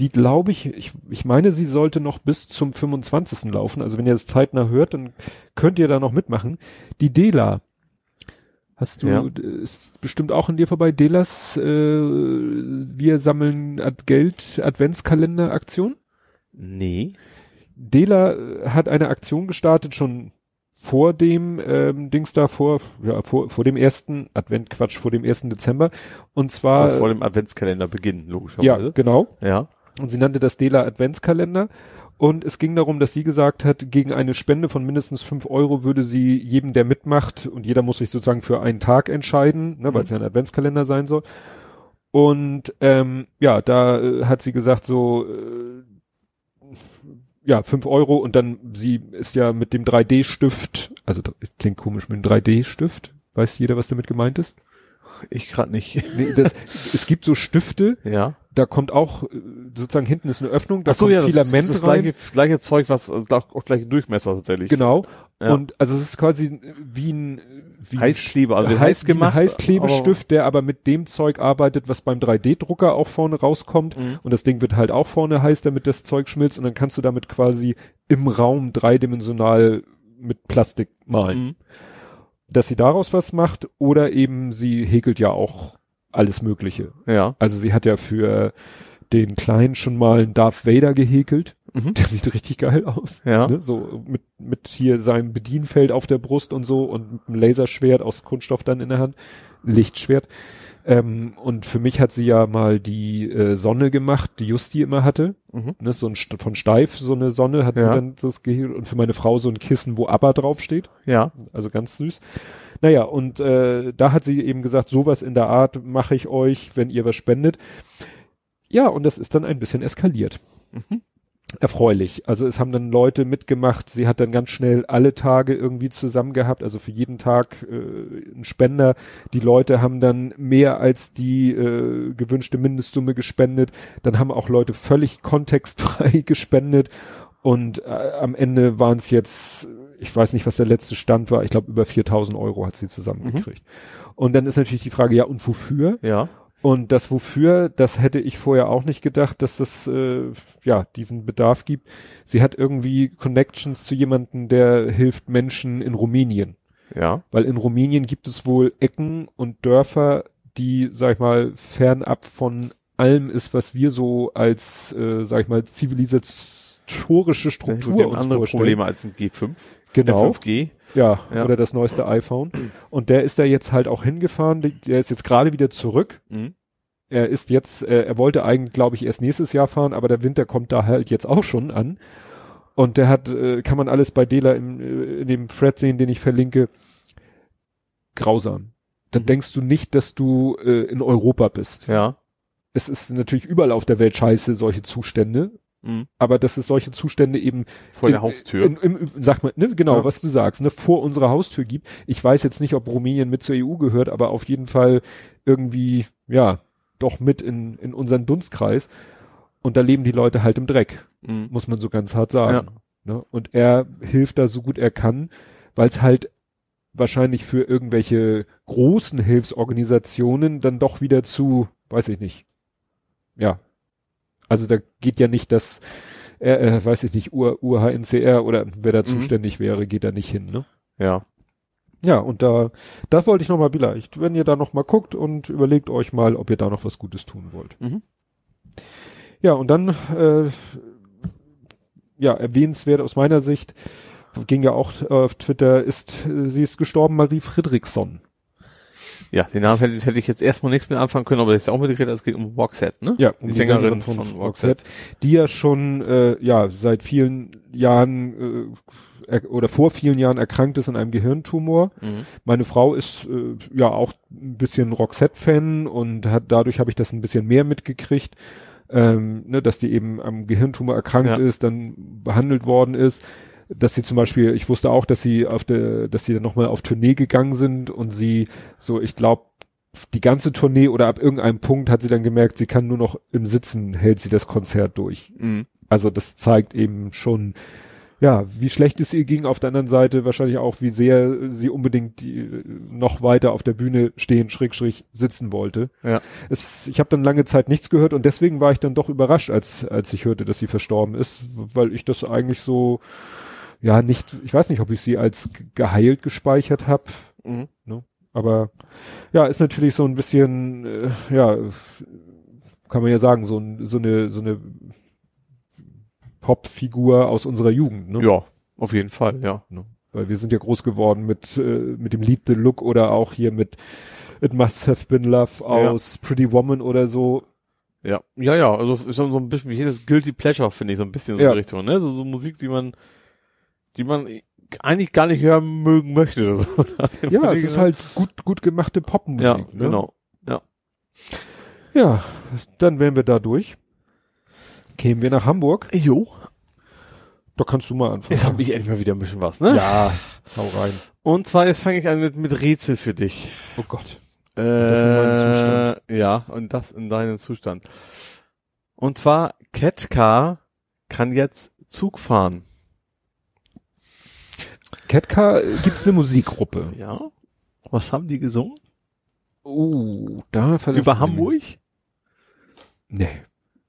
S2: Die glaube ich, ich, ich meine, sie sollte noch bis zum 25. laufen. Also wenn ihr das zeitnah hört, dann könnt ihr da noch mitmachen. Die Dela. Hast du,
S3: Ja.
S2: ist bestimmt auch an dir vorbei, Delas, äh, wir sammeln Ad Geld Adventskalender Aktion?
S3: Nee.
S2: Dela äh, hat eine Aktion gestartet, schon vor dem ähm, Dings da, vor, ja, vor, vor dem ersten Advent, Quatsch, vor dem ersten Dezember. Und zwar,
S3: Also vor dem Adventskalender beginnen,
S2: ja,
S3: logischerweise.
S2: genau.
S3: Ja.
S2: Und sie nannte das Dela Adventskalender. Und es ging darum, dass sie gesagt hat, gegen eine Spende von mindestens fünf Euro würde sie jedem, der mitmacht, und jeder muss sich sozusagen für einen Tag entscheiden, ne, weil es ja ein Adventskalender sein soll. Und ähm, ja, da äh, hat sie gesagt, so äh, ja, fünf Euro und dann, sie ist ja mit dem 3D-Stift, also das klingt komisch mit dem 3D-Stift, weiß jeder, was damit gemeint ist?
S3: Ich gerade nicht.
S2: Nee, das, es gibt so Stifte,
S3: Ja.
S2: Da kommt auch, äh, sozusagen hinten ist eine Öffnung, da
S3: Ach so,
S2: kommt
S3: ja, das
S2: Filament
S3: ist das
S2: rein.
S3: gleiche, gleiche Zeug, was da auch gleiche Durchmesser tatsächlich.
S2: Genau.
S3: Ja.
S2: Und also es ist quasi wie ein wie
S3: Heißkleber, also
S2: heiß,
S3: gemacht,
S2: ein Heißklebestift, der aber mit dem Zeug arbeitet, was beim 3D-Drucker auch vorne rauskommt.
S3: Mhm.
S2: Und das Ding wird halt auch vorne heiß, damit das Zeug schmilzt. Und dann kannst du damit quasi im Raum dreidimensional mit Plastik malen.
S3: Mhm.
S2: Dass sie daraus was macht oder eben sie häkelt ja auch alles Mögliche.
S3: Ja.
S2: Also sie hat ja für den Kleinen schon mal einen Darth Vader gehäkelt.
S3: Mhm.
S2: Der sieht richtig geil aus.
S3: Ja.
S2: Ne? So mit, mit hier seinem Bedienfeld auf der Brust und so und mit einem Laserschwert aus Kunststoff dann in der Hand. Lichtschwert. Ähm, und für mich hat sie ja mal die äh, Sonne gemacht, die Justi immer hatte.
S3: Mhm.
S2: Ne? So ein St- von Steif, so eine Sonne hat sie
S3: Ja.
S2: dann so. Und für meine Frau so ein Kissen, wo ABBA draufsteht.
S3: Ja.
S2: Also ganz süß. Naja, und äh, da hat sie eben gesagt, sowas in der Art mache ich euch, wenn ihr was spendet. Ja, und das ist dann ein bisschen eskaliert.
S3: Mhm.
S2: Erfreulich. Also es haben dann Leute mitgemacht. Sie hat dann ganz schnell alle Tage irgendwie zusammen gehabt, also für jeden Tag äh, ein Spender. Die Leute haben dann mehr als die äh, gewünschte Mindestsumme gespendet. Dann haben auch Leute völlig kontextfrei gespendet. Und äh, am Ende waren es jetzt, ich weiß nicht, was der letzte Stand war. Ich glaube, über 4000 Euro hat sie zusammengekriegt. Und dann ist natürlich die Frage, ja, und wofür?
S3: Ja.
S2: Und das wofür, das hätte ich vorher auch nicht gedacht, dass das äh, ja diesen Bedarf gibt. Sie hat irgendwie Connections zu jemandem, der hilft Menschen in Rumänien,
S3: Ja.
S2: weil in Rumänien gibt es wohl Ecken und Dörfer, die, sag ich mal, fernab von allem ist, was wir so als, äh, sag ich mal, zivilisatorische Struktur uns
S3: andere
S2: vorstellen.
S3: Probleme als ein G5.
S2: Genau.
S3: 5G.
S2: Ja,
S3: Ja.
S2: oder das neueste iPhone. Und der ist da jetzt halt auch hingefahren. Der ist jetzt gerade wieder zurück.
S3: Mhm.
S2: Er ist jetzt, äh, er wollte eigentlich, glaube ich, erst nächstes Jahr fahren, aber der Winter kommt da halt jetzt auch schon an. Und der hat, äh, kann man alles bei Dela im, äh, in dem Thread sehen, den ich verlinke. Grausam. Dann
S3: Mhm.
S2: denkst du nicht, dass du äh, in Europa bist.
S3: Ja.
S2: Es ist natürlich überall auf der Welt scheiße, solche Zustände.
S3: Mhm.
S2: Aber dass es solche Zustände eben
S3: Vor
S2: in-
S3: der Haustür.
S2: In, im, sag mal, ne, genau,
S3: Ja.
S2: was du sagst, ne, vor unserer Haustür gibt. Ich weiß jetzt nicht, ob Rumänien mit zur EU gehört, aber auf jeden Fall irgendwie, ja, doch mit in, in unseren Dunstkreis. Und da leben die Leute halt im Dreck,
S3: mhm.
S2: muss man so ganz hart sagen. Ne? Und er hilft da so gut er kann, weil es halt wahrscheinlich für irgendwelche großen Hilfsorganisationen dann doch wieder zu, weiß ich nicht. Ja. Also da geht ja nicht das, äh, äh, weiß ich nicht, UR, UHNCR oder wer da
S3: Mhm.
S2: zuständig wäre, geht da nicht hin, ne?
S3: Ja.
S2: Ja, und da, da wollte ich noch mal vielleicht, wenn ihr da noch mal guckt und überlegt euch mal, ob ihr da noch was Gutes tun wollt.
S3: Mhm.
S2: Ja, und dann, äh, ja, erwähnenswert aus meiner Sicht, ging ja auch auf Twitter, ist, äh, sie ist gestorben, Marie Friedrichson.
S3: Ja, den Namen hätte, hätte ich jetzt erstmal nichts mit anfangen können, aber das ist auch mitgekriegt, es geht um Roxette, ne?
S2: Ja,
S3: die, Sängerin von, von Roxette.
S2: die ja schon äh, ja seit vielen Jahren äh, er, oder vor vielen Jahren erkrankt ist an einem Gehirntumor.
S3: Mhm.
S2: Meine Frau ist äh, ja auch ein bisschen Roxette-Fan und hat dadurch habe ich das ein bisschen mehr mitgekriegt, ähm, ne, dass die eben am Gehirntumor erkrankt
S3: Ja.
S2: ist, dann behandelt worden ist. Dass sie zum Beispiel, ich wusste auch, dass sie auf der, dass sie dann nochmal auf Tournee gegangen sind und sie so, ich glaube, die ganze Tournee oder ab irgendeinem Punkt hat sie dann gemerkt, sie kann nur noch im Sitzen hält sie das Konzert durch.
S3: Mhm.
S2: Also das zeigt eben schon, ja, wie schlecht es ihr ging. Auf der anderen Seite wahrscheinlich auch, wie sehr sie unbedingt die, äh, noch weiter auf der Bühne stehen, schräg, schräg sitzen wollte.
S3: Ja.
S2: Es, ich habe dann lange Zeit nichts gehört und deswegen war ich dann doch überrascht, als, als ich hörte, dass sie verstorben ist, weil ich das eigentlich so, ja, nicht, ich weiß nicht, ob ich sie als ge- geheilt gespeichert habe.
S3: Mhm.
S2: Aber ja, ist natürlich so ein bisschen, äh, ja, kann man ja sagen, so, ein, so eine, so eine Popfigur aus unserer Jugend, ne?
S3: Ja, auf jeden Fall, ja.
S2: Ne? Weil wir sind ja groß geworden mit, äh, mit dem Lied The Look oder auch hier mit It Must Have Been Love aus Pretty Woman oder so.
S3: Ja, ja, ja, also ist so so ein bisschen wie jedes Guilty Pleasure, finde ich, so ein bisschen so
S2: Ja.
S3: in die Richtung, ne? So, so Musik, die man, die man eigentlich gar nicht hören mögen möchte. Oder so.
S2: Ja, es ist halt gut, gut gemachte Popmusik.
S3: Ja,
S2: ne?
S3: genau.
S2: Ja, dann wären wir da durch. Kämen wir nach Hamburg.
S3: Jo.
S2: Da kannst du mal anfangen.
S3: Jetzt habe ich endlich mal wieder ein bisschen was, ne?
S2: Ja, hau rein.
S3: Und zwar, jetzt fange ich an mit, mit Rätsel für dich.
S2: Oh Gott.
S3: Äh,
S2: das in meinem Zustand.
S3: Ja, und das in deinem Zustand. Und zwar, Ketka kann jetzt Zug fahren.
S2: Ketka gibt's eine Musikgruppe.
S3: Ja. Was haben die gesungen?
S2: Oh, da
S3: Über Hamburg?
S2: mich. Nee.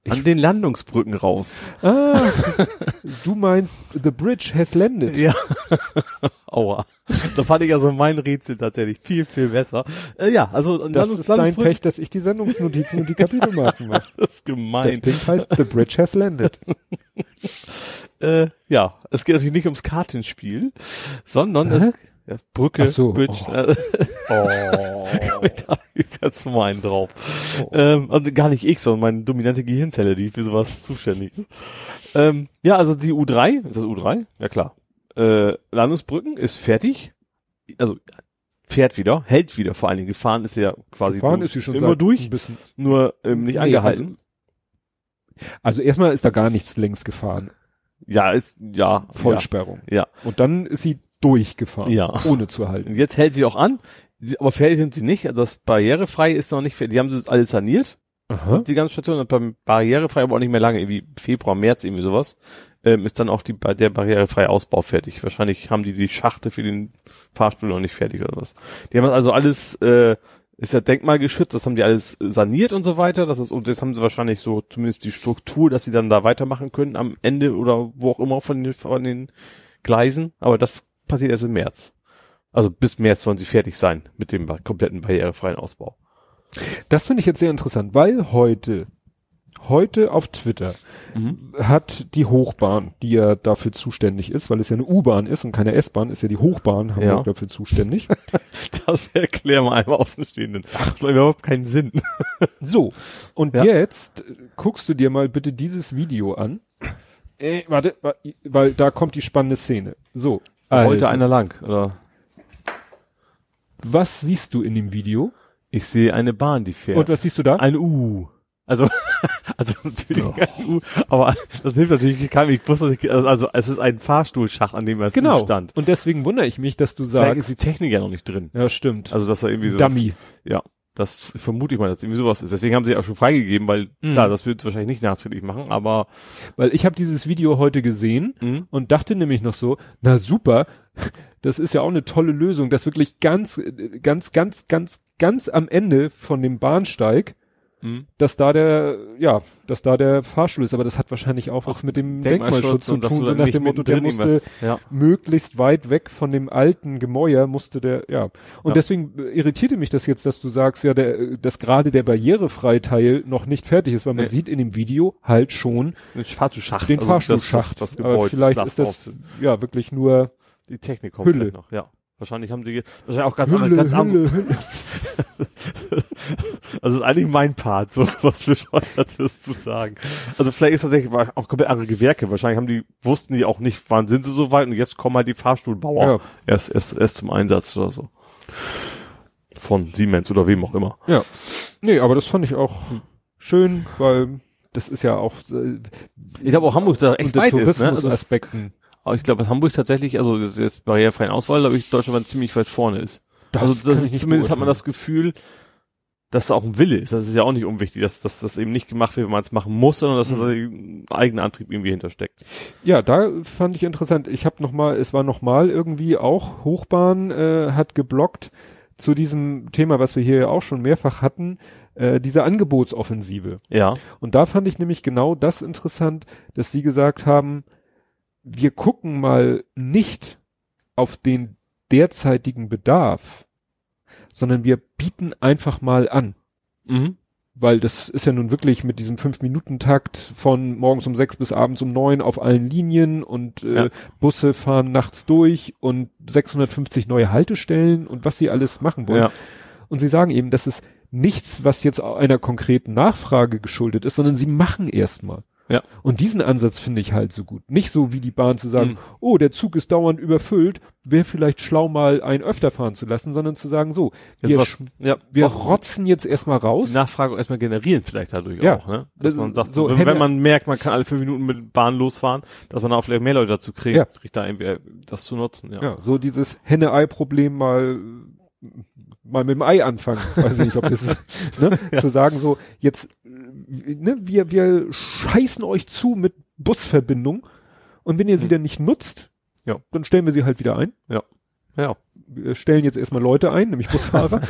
S2: Ich-
S3: An den Landungsbrücken raus.
S2: Ah, du meinst The Bridge has landed.
S3: Ja. Aua. Da fand ich also mein Rätsel tatsächlich viel, viel besser. Äh, ja, also
S2: Das
S3: Landungs-
S2: ist dein Pech, dass ich die Sendungsnotizen und die Kapitelmarken mache.
S3: Das ist
S2: Das
S3: gemein.
S2: Ding heißt The Bridge has landed.
S3: Äh, ja, es geht natürlich nicht ums Kartenspiel, sondern
S2: Hä?
S3: es ja, Brücke,
S2: Ach so,
S3: Bridge,
S2: oh.
S3: äh,
S2: Oh.
S3: da ist jetzt mal einen drauf.
S2: Oh.
S3: Ähm, also gar nicht ich, sondern meine dominante Gehirnzelle, die für sowas zuständig ist. Ähm, ja, also die U3, ist das U3? Ja klar. Äh, Landungsbrücken ist fertig. Also fährt wieder, hält wieder vor allen Dingen. Gefahren ist ja quasi
S2: Gefahren
S3: durch,
S2: ist sie schon
S3: immer durch, nur ähm, nicht
S2: Nee,
S3: angehalten.
S2: Also erstmal ist da gar nichts längs gefahren.
S3: Ja, ist ja
S2: Vollsperrung.
S3: Ja.
S2: Und dann ist sie durchgefahren.
S3: Ja.
S2: Ohne zu halten.
S3: Jetzt hält sie auch an, sie, aber fertig sind sie nicht. Das barrierefrei ist noch nicht fertig. Die haben sie alles saniert,
S2: Aha.
S3: die ganze Station. Und beim barrierefrei aber auch nicht mehr lange, irgendwie Februar, März, irgendwie sowas, ähm, ist dann auch die, der barrierefreie Ausbau fertig. Wahrscheinlich haben die die Schachte für den Fahrstuhl noch nicht fertig oder was. Die haben also alles, äh, ist ja denkmalgeschützt, das haben die alles saniert und so weiter. Das ist, und jetzt haben sie wahrscheinlich so zumindest die Struktur, dass sie dann da weitermachen können am Ende oder wo auch immer von den, von den Gleisen. Aber das passiert erst im März. Also bis März wollen sie fertig sein mit dem kompletten barrierefreien Ausbau.
S2: Das finde ich jetzt sehr interessant, weil heute, heute auf Twitter hat die Hochbahn, die ja dafür zuständig ist, weil es ja eine U-Bahn ist und keine S-Bahn, ist ja die Hochbahn Hamburg
S3: Ja.
S2: dafür zuständig.
S3: Das erklären wir einmal Außenstehenden. Das macht überhaupt keinen Sinn.
S2: So, und
S3: Ja.
S2: jetzt guckst du dir mal bitte dieses Video an. Äh, warte, wa- weil da kommt die spannende Szene. So,
S3: Heute
S2: also,
S3: einer lang, oder?
S2: was siehst du in dem Video?
S3: Ich sehe eine Bahn, die fährt.
S2: Und was siehst du da?
S3: Ein U. Also, also natürlich
S2: Oh.
S3: ein U, aber das hilft natürlich keinem. Ich wusste nicht, also es ist ein Fahrstuhlschacht, an dem er
S2: genau.
S3: stand.
S2: Und deswegen wundere ich mich, dass du
S3: Vielleicht ist die
S2: sagst,
S3: Technik ja noch nicht drin.
S2: ja stimmt,
S3: Also, dass er irgendwie so.
S2: Dummy.
S3: Ja, das vermute ich mal, dass irgendwie sowas ist. Deswegen haben sie auch schon freigegeben, weil,
S2: Mhm.
S3: klar, das wird wahrscheinlich nicht nachträglich machen, aber,
S2: Weil ich habe dieses Video heute gesehen
S3: mh,
S2: und dachte nämlich noch so, na super, das ist ja auch eine tolle Lösung, dass wirklich ganz, äh, ganz, ganz, ganz, ganz am Ende von dem Bahnsteig
S3: Mhm.
S2: dass da der, ja, dass da der Fahrstuhl ist. Aber das hat wahrscheinlich auch was mit dem Denkmalschutz zu
S3: und dass
S2: tun, so nach dem Motto, der musste
S3: ja.
S2: möglichst weit weg von dem alten Gemäuer musste der, ja. Und
S3: Ja.
S2: deswegen irritierte mich das jetzt, dass du sagst, ja, der, dass gerade der Barrierefreiteil noch nicht fertig ist, weil man
S3: Nee.
S2: sieht in dem Video halt schon
S3: Den Fahrstuhlschacht.
S2: den
S3: also
S2: Fahrstuhlschacht.
S3: Das, das, das
S2: Aber
S3: Gebäude.
S2: vielleicht
S3: das
S2: ist das, ja, wirklich nur
S3: Die Technik kommt
S2: Hülle.
S3: noch, ja. Wahrscheinlich haben die, wahrscheinlich auch ganz
S2: Hülle,
S3: andere, ganz andere.
S2: Hülle, Hülle.
S3: Also ist eigentlich mein Part, so was bescheuertes zu sagen. Also vielleicht ist tatsächlich auch komplett andere Gewerke. Wahrscheinlich haben die, wussten die auch nicht, wann sind sie so weit und jetzt kommen halt die Fahrstuhlbauer
S2: Ja.
S3: erst, erst, erst zum Einsatz oder so. Von Siemens oder wem auch immer.
S2: Ja. Nee, aber das fand ich auch schön, weil das ist ja auch äh,
S3: Ich glaube auch Hamburg da echt weit ist, ne? Also, aber ich glaube, dass Hamburg tatsächlich, also das ist jetzt barrierefreien Auswahl, glaube ich, deutschlandweit ziemlich weit vorne ist.
S2: Das
S3: also das ist zumindest hat man das Gefühl, dass da auch ein Wille ist. Das ist ja auch nicht unwichtig, dass, dass das eben nicht gemacht wird, wenn man es machen muss, sondern dass da
S2: Mhm.
S3: ein eigener Antrieb irgendwie hintersteckt.
S2: Ja, da fand ich interessant. Ich habe noch mal, es war noch mal irgendwie auch Hochbahn äh, hat geblockt zu diesem Thema, was wir hier auch schon mehrfach hatten, äh, diese Angebotsoffensive.
S3: Ja.
S2: Und da fand ich nämlich genau das interessant, dass sie gesagt haben, wir gucken mal nicht auf den derzeitigen Bedarf, sondern wir bieten einfach mal an.
S3: Mhm.
S2: Weil das ist ja nun wirklich mit diesem Fünf-Minuten-Takt von morgens um sechs bis abends um neun auf allen Linien und äh,
S3: Ja.
S2: Busse fahren nachts durch und 650 neue Haltestellen und was sie alles machen wollen.
S3: Ja.
S2: Und sie sagen eben, das ist nichts, was jetzt einer konkreten Nachfrage geschuldet ist, sondern sie machen erstmal.
S3: Ja.
S2: Und diesen Ansatz finde ich halt so gut. Nicht so wie die Bahn zu sagen,
S3: Mhm.
S2: oh, der Zug ist dauernd überfüllt, wäre vielleicht schlau mal einen öfter fahren zu lassen, sondern zu sagen, so,
S3: Jetzt
S2: wir,
S3: was, ja,
S2: wir rotzen jetzt erstmal raus.
S3: die Nachfrage erstmal generieren vielleicht dadurch
S2: Ja.
S3: auch, ne? Dass
S2: Das-
S3: man sagt,
S2: so
S3: wenn, wenn man merkt, man kann alle fünf Minuten mit Bahn losfahren, dass man da auch vielleicht mehr Leute dazu kriegt,
S2: Ja.
S3: kriegt da irgendwie äh, das zu nutzen, ja.
S2: Ja, so dieses Henne-Ei-Problem mal, mal mit dem Ei anfangen. Weiß ich nicht, ob das ist, ne? Zu sagen so, jetzt, ne, wir, wir scheißen euch zu mit Busverbindung und wenn ihr sie
S3: Hm.
S2: dann nicht nutzt,
S3: Ja.
S2: dann stellen wir sie halt wieder ein.
S3: Ja.
S2: Wir stellen jetzt erstmal Leute ein, nämlich Busfahrer.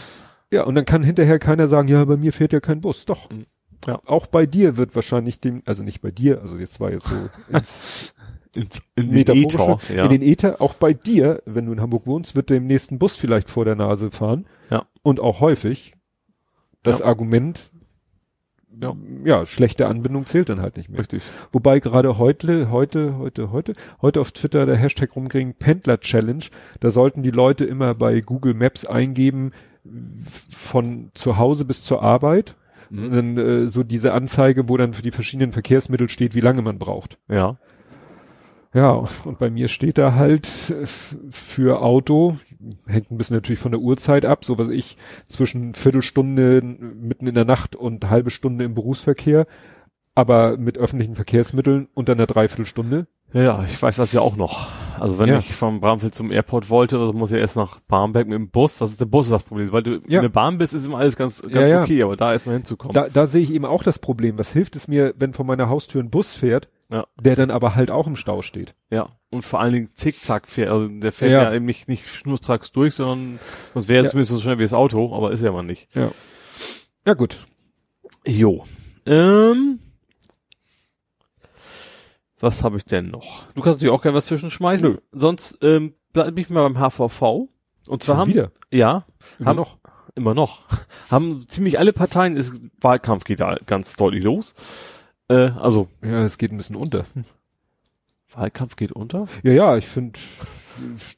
S2: ja, und dann kann hinterher keiner sagen, ja, bei mir fährt ja kein Bus. Doch.
S3: Hm. Ja.
S2: Auch bei dir wird wahrscheinlich dem, also nicht bei dir, also jetzt war jetzt so ins
S3: In, in den Ether, ja.
S2: in den Äther, auch bei dir, wenn du in Hamburg wohnst, wird dem nächsten Bus vielleicht vor der Nase fahren.
S3: Ja.
S2: Und auch häufig. Das
S3: Ja.
S2: Argument,
S3: Ja.
S2: ja, schlechte Anbindung zählt dann halt nicht mehr.
S3: Richtig.
S2: Wobei gerade heute, heute, heute, heute, heute auf Twitter der Hashtag rumkriegen, Pendler Challenge, da sollten die Leute immer bei Google Maps eingeben, von zu Hause bis zur Arbeit. Und
S3: Mhm.
S2: dann äh, so diese Anzeige, wo dann für die verschiedenen Verkehrsmittel steht, wie lange man braucht.
S3: Ja.
S2: Ja, und bei mir steht da halt äh, für Auto, hängt ein bisschen natürlich von der Uhrzeit ab, so was ich, zwischen Viertelstunde mitten in der Nacht und halbe Stunde im Berufsverkehr, aber mit öffentlichen Verkehrsmitteln unter einer Dreiviertelstunde.
S3: Ja, ja, ich weiß das ja auch noch. Also wenn
S2: Ja.
S3: ich vom Bramfeld zum Airport wollte, also muss ich erst nach Barmbek mit dem Bus. Das ist der Bus ist das Problem. Weil du
S2: Ja.
S3: in der Bahn bist, ist immer alles ganz, ganz
S2: Ja,
S3: okay, aber da erstmal hinzukommen.
S2: Da, da sehe ich eben auch das Problem. Was hilft es mir, wenn vor meiner Haustür ein Bus fährt,
S3: Ja.
S2: der dann aber halt auch im Stau steht?
S3: ja. Und vor allen Dingen zickzack fährt. Also der fährt
S2: Ja.
S3: ja, eben nicht, nicht schnurstracks durch, sondern das wäre
S2: Ja.
S3: zumindest so schnell wie das Auto, aber ist ja mal nicht.
S2: Ja gut.
S3: Jo. Ähm, was habe ich denn noch? Du kannst natürlich auch gerne was zwischenschmeißen.
S2: Nö.
S3: Sonst ähm, bleibe ich mal beim HVV. Und zwar
S2: Schon
S3: haben
S2: wieder.
S3: ja
S2: Immer
S3: haben
S2: noch.
S3: immer noch haben ziemlich alle Parteien ist Wahlkampf geht da ganz deutlich los. Äh, also
S2: Ja, es geht ein bisschen unter.
S3: Wahlkampf geht unter.
S2: Ja, ja, ich finde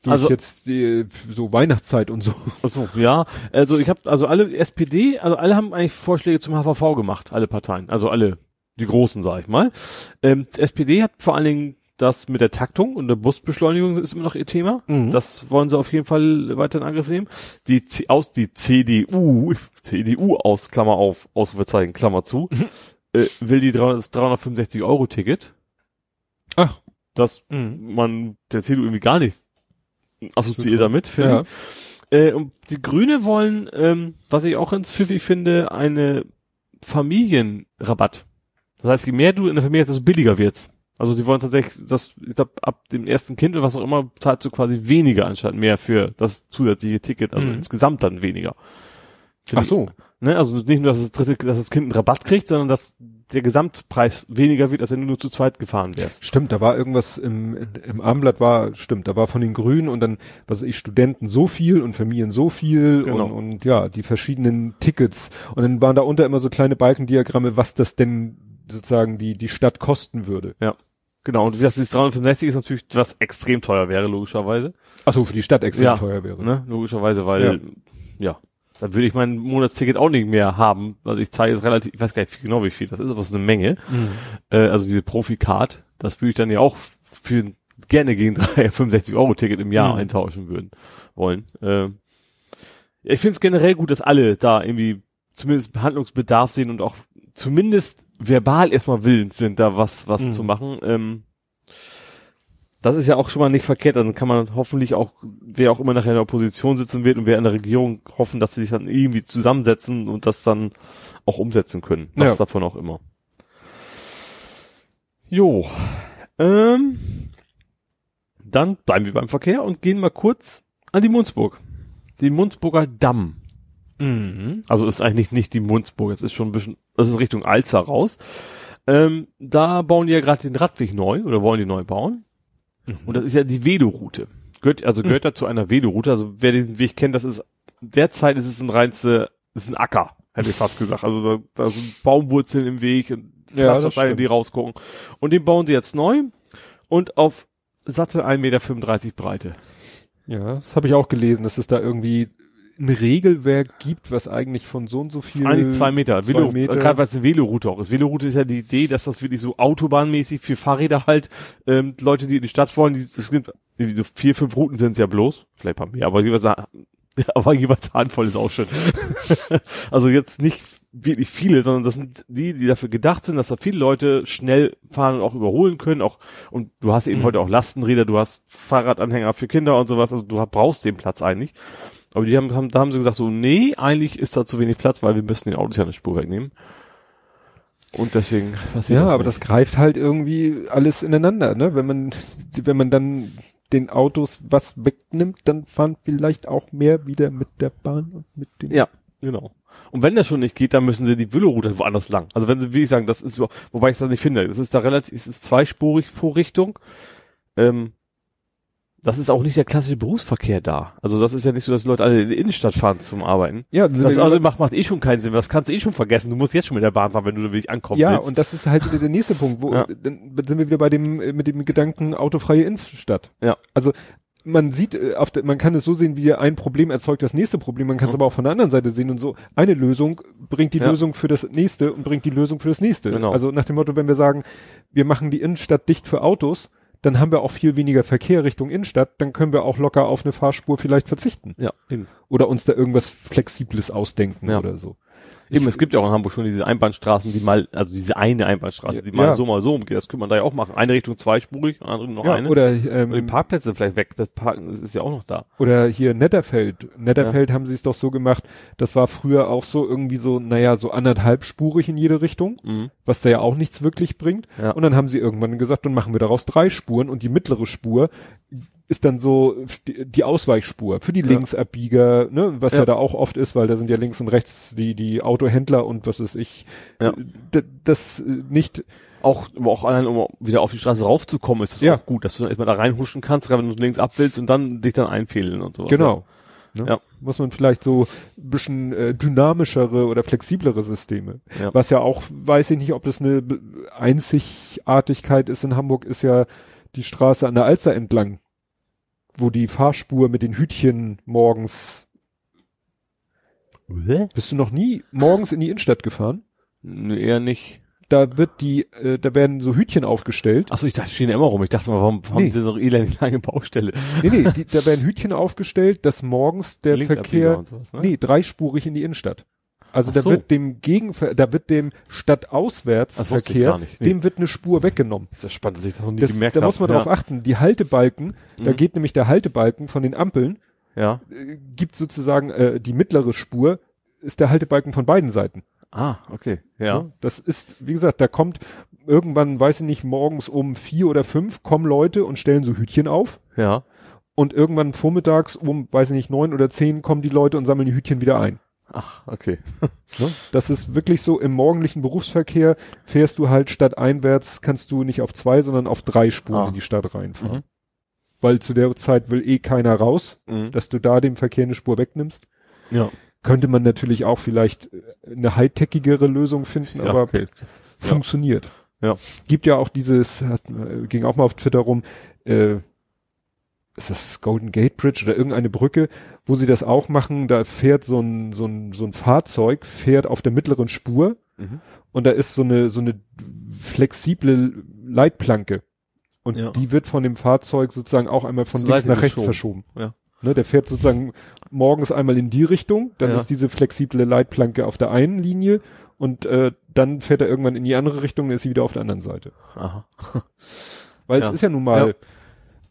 S2: durch
S3: Also-
S2: jetzt die, so Weihnachtszeit und so.
S3: Achso, ja. Also ich habe also alle SPD, also alle haben eigentlich Vorschläge zum HVV gemacht, alle Parteien, also alle die großen, sag ich mal. Ähm, die SPD hat vor allen Dingen das mit der Taktung und der Busbeschleunigung ist immer noch ihr Thema.
S2: Mhm.
S3: Das wollen sie auf jeden Fall weiter in Angriff nehmen. Die C aus die CDU, CDU aus Klammer auf, Ausrufezeichen Klammer zu, äh, will die 300, das 365 Euro Ticket,
S2: Ach.
S3: das
S2: Mhm.
S3: man der CDU irgendwie gar nicht assoziiert damit. finde
S2: Ja.
S3: ich. Äh, und die Grüne wollen, ähm, was ich auch ganz pfiffig finde, eine Familienrabatt. Das heißt, je mehr du in der Familie hast, desto billiger wird's. Also die wollen tatsächlich, das, ich glaub, ab dem ersten Kind oder was auch immer, zahlst du quasi weniger anstatt mehr für das zusätzliche Ticket, also
S2: Mhm.
S3: insgesamt dann weniger.
S2: Ach so.
S3: Ne? Also nicht nur, dass das, dritte, dass das Kind einen Rabatt kriegt, sondern dass der Gesamtpreis weniger wird, als wenn du nur zu zweit gefahren wärst.
S2: Stimmt, da war irgendwas im, im Armblatt war, stimmt, da war von den Grünen und dann, was weiß ich, Studenten so viel und Familien so viel
S3: Genau.
S2: und, und ja, die verschiedenen Tickets. Und dann waren da unter immer so kleine Balkendiagramme, was das denn sozusagen die, die Stadt kosten würde.
S3: Genau, und wie gesagt, dieses 365 ist natürlich, was extrem teuer wäre, logischerweise.
S2: Ach so, für die Stadt extrem
S3: Ja,
S2: ne? wäre.
S3: Ne? Logischerweise, weil, ja. Dann würde ich mein Monatsticket auch nicht mehr haben. Also ich zahle jetzt relativ, ich weiß gar nicht genau wie viel, das ist aber so eine Menge.
S2: Mhm.
S3: Äh, also diese Profi-Card, das würde ich dann ja auch für gerne gegen 3, 65 Euro Ticket im Jahr
S2: Mhm.
S3: eintauschen würden wollen. Ja, ich finde es generell gut, dass alle da irgendwie zumindest Behandlungsbedarf sehen und auch zumindest verbal erstmal willens sind, da was, was
S2: Mhm.
S3: zu machen. Ähm, das ist ja auch schon mal nicht verkehrt. Dann kann man hoffentlich auch, wer auch immer nachher in der Opposition sitzen wird und wer in der Regierung hoffen, dass sie sich dann irgendwie zusammensetzen und das dann auch umsetzen können. Was
S2: Ja.
S3: davon auch immer. Jo. Ähm, dann bleiben wir beim Verkehr und gehen mal kurz an die Munzburg. Den Munzburger Damm.
S2: Mhm.
S3: Also ist eigentlich nicht die Munzburg, es ist schon ein bisschen, das ist Richtung Alzer raus. Ähm, da bauen die ja gerade den Radweg neu oder wollen die neu bauen. Und das ist ja die Veloroute. Gehört, also gehört da zu einer Veloroute. Also wer diesen Weg kennt, das ist, derzeit ist es ein reinste, ist ein Acker, hätte ich fast gesagt. Also da, da sind Baumwurzeln im Weg und
S2: Ja,
S3: Pflastersteine,
S2: stimmt.
S3: die rausgucken. Und den bauen sie jetzt neu und auf satte 1,35 Meter Breite.
S2: Ja, das habe ich auch gelesen, dass es da irgendwie ein Regelwerk gibt, was eigentlich von so und so viel.
S3: Eigentlich zwei Meter.
S2: zwei
S3: Velo,
S2: Meter.
S3: Gerade weil es eine Veloroute auch ist. Veloroute ist ja die Idee, dass das wirklich so autobahnmäßig für Fahrräder halt, ähm, Leute, die in die Stadt wollen, die, es gibt so vier, fünf Routen sind es ja bloß. Vielleicht paar mehr, aber jeweils, aber jeweils Handvoll ist auch schön. also jetzt nicht wirklich viele, sondern das sind die, die dafür gedacht sind, dass da viele Leute schnell fahren und auch überholen können. Auch, und du hast eben
S2: Mhm.
S3: heute auch Lastenräder, du hast Fahrradanhänger für Kinder und sowas, also du brauchst den Platz eigentlich. Aber die haben, haben, da haben sie gesagt so, nee, eigentlich ist da zu wenig Platz, weil wir müssen den Autos ja eine Spur wegnehmen. Und deswegen passiert
S2: Ja,
S3: das
S2: aber
S3: nicht.
S2: das greift halt irgendwie alles ineinander, ne? Wenn man, wenn man dann den Autos was wegnimmt, dann fahren vielleicht auch mehr wieder mit der Bahn und mit dem.
S3: Ja, genau. Und wenn das schon nicht geht, dann müssen sie die Velo-Route woanders lang. Also wenn sie, wie ich sagen, das ist, wobei ich das nicht finde, es ist da relativ, es ist zweispurig pro Richtung. Ähm, das ist auch nicht der klassische Berufsverkehr da. Also das ist ja nicht so, dass die Leute alle in die Innenstadt fahren zum Arbeiten.
S2: Ja,
S3: Das also macht, macht eh schon keinen Sinn. Das kannst du eh schon vergessen. Du musst jetzt schon mit der Bahn fahren, wenn du wirklich ankommen
S2: ja
S3: willst.
S2: und das ist halt wieder der nächste Punkt, wo
S3: Ja.
S2: dann sind wir wieder bei dem äh, mit dem Gedanken autofreie Innenstadt.
S3: Ja.
S2: Also man sieht, äh, der, man kann es so sehen, wie ein Problem erzeugt das nächste Problem. Man kann es
S3: Mhm.
S2: aber auch von der anderen Seite sehen und so. Eine Lösung bringt die
S3: Ja.
S2: Lösung für das nächste und bringt die Lösung für das nächste.
S3: Genau.
S2: Also nach dem Motto, wenn wir sagen, wir machen die Innenstadt dicht für Autos, dann haben wir auch viel weniger Verkehr Richtung Innenstadt. Dann können wir auch locker auf eine Fahrspur vielleicht verzichten
S3: ja, eben.
S2: oder uns da irgendwas Flexibles ausdenken
S3: Ja.
S2: oder so.
S3: Eben, es gibt ja auch in Hamburg schon diese Einbahnstraßen, die mal, also diese eine Einbahnstraße, die
S2: Ja.
S3: mal so, mal so umgeht. Das könnte man da ja auch machen. Eine Richtung zweispurig, andere noch
S2: Ja,
S3: eine.
S2: oder
S3: Und die
S2: ähm,
S3: Parkplätze vielleicht weg. Das Parken ist ja auch noch da.
S2: Oder hier Netterfeld. Netterfeld haben sie es doch so gemacht, das war früher auch so irgendwie so, naja, so anderthalbspurig in jede Richtung,
S3: Mhm.
S2: was da ja auch nichts wirklich bringt.
S3: Ja.
S2: Und dann haben sie irgendwann gesagt, dann machen wir daraus drei Spuren und die mittlere Spur ist dann so die, Ausweichspur für die. Linksabbieger, ne, was ja.
S3: Ja.
S2: da auch oft ist, weil da sind ja links und rechts die, die Autohändler und was ist ich,
S3: Ja.
S2: das äh, nicht,
S3: Auch, aber auch allein, um wieder auf die Straße raufzukommen, ist das
S2: Ja.
S3: auch gut, dass du dann erstmal da reinhuschen kannst, gerade wenn du links ab willst und dann dich dann einfädeln und sowas.
S2: genau. Ne?
S3: Ja.
S2: Muss man vielleicht so ein bisschen äh, dynamischere oder flexiblere Systeme.
S3: Ja.
S2: Was ja auch, weiß ich nicht, ob das eine Einzigartigkeit ist in Hamburg, ist ja die Straße an der Alster entlang, wo die Fahrspur mit den Hütchen morgens,
S3: Hä?
S2: bist du noch nie morgens in die Innenstadt gefahren?
S3: Nee, eher nicht.
S2: Da wird die, äh, da werden so Hütchen aufgestellt.
S3: Achso, ich dachte, die stehen immer rum. Ich dachte mal, warum haben
S2: Nee.
S3: sie so elendig lange Baustelle?
S2: Nee, nee, die, da werden Hütchen aufgestellt, dass morgens der Verkehr,
S3: und sowas, ne?
S2: nee, dreispurig in die Innenstadt. Also
S3: Ach
S2: da
S3: so.
S2: wird dem Gegenver, da wird dem
S3: Das ich
S2: Stadtauswärtsverkehr.
S3: Nee.
S2: dem wird eine Spur weggenommen.
S3: ist ja spannend, dass ich das noch nie
S2: Das,
S3: gemerkt
S2: da
S3: habe.
S2: muss man darauf achten. Die Haltebalken, da
S3: Mhm.
S2: geht nämlich der Haltebalken von den Ampeln,
S3: Ja.
S2: äh, gibt sozusagen äh, die mittlere Spur, ist der Haltebalken von beiden Seiten.
S3: Ah, okay. Ja.
S2: Das ist, wie gesagt, da kommt irgendwann, weiß ich nicht, morgens um vier oder fünf kommen Leute und stellen so Hütchen auf.
S3: Ja.
S2: Und irgendwann vormittags um, weiß ich nicht, neun oder zehn kommen die Leute und sammeln die Hütchen wieder ein.
S3: Ach, okay.
S2: Ne? Das ist wirklich so, im morgendlichen Berufsverkehr fährst du halt statt einwärts, kannst du nicht auf zwei, sondern auf drei Spuren
S3: Ah.
S2: in die Stadt reinfahren.
S3: Mhm.
S2: Weil zu der Zeit will eh keiner raus,
S3: Mhm.
S2: dass du da dem Verkehr eine Spur wegnimmst.
S3: Ja.
S2: Könnte man natürlich auch vielleicht äh, eine high-techigere Lösung finden,
S3: ja,
S2: aber
S3: okay.
S2: Funktioniert.
S3: Ja.
S2: Gibt ja auch dieses, äh, ging auch mal auf Twitter rum, äh, ist das Golden Gate Bridge oder irgendeine Brücke, wo sie das auch machen, da fährt so ein, so ein, so ein Fahrzeug, fährt auf der mittleren Spur
S3: Mhm.
S2: und da ist so eine, so eine flexible Leitplanke. Und
S3: Ja.
S2: die wird von dem Fahrzeug sozusagen auch einmal von links nach rechts verschoben.
S3: Ja.
S2: Ne, der fährt sozusagen morgens einmal in die Richtung, dann
S3: Ja.
S2: ist diese flexible Leitplanke auf der einen Linie und äh, dann fährt er irgendwann in die andere Richtung, dann ist sie wieder auf der anderen Seite.
S3: Aha.
S2: Weil es ist ja nun mal.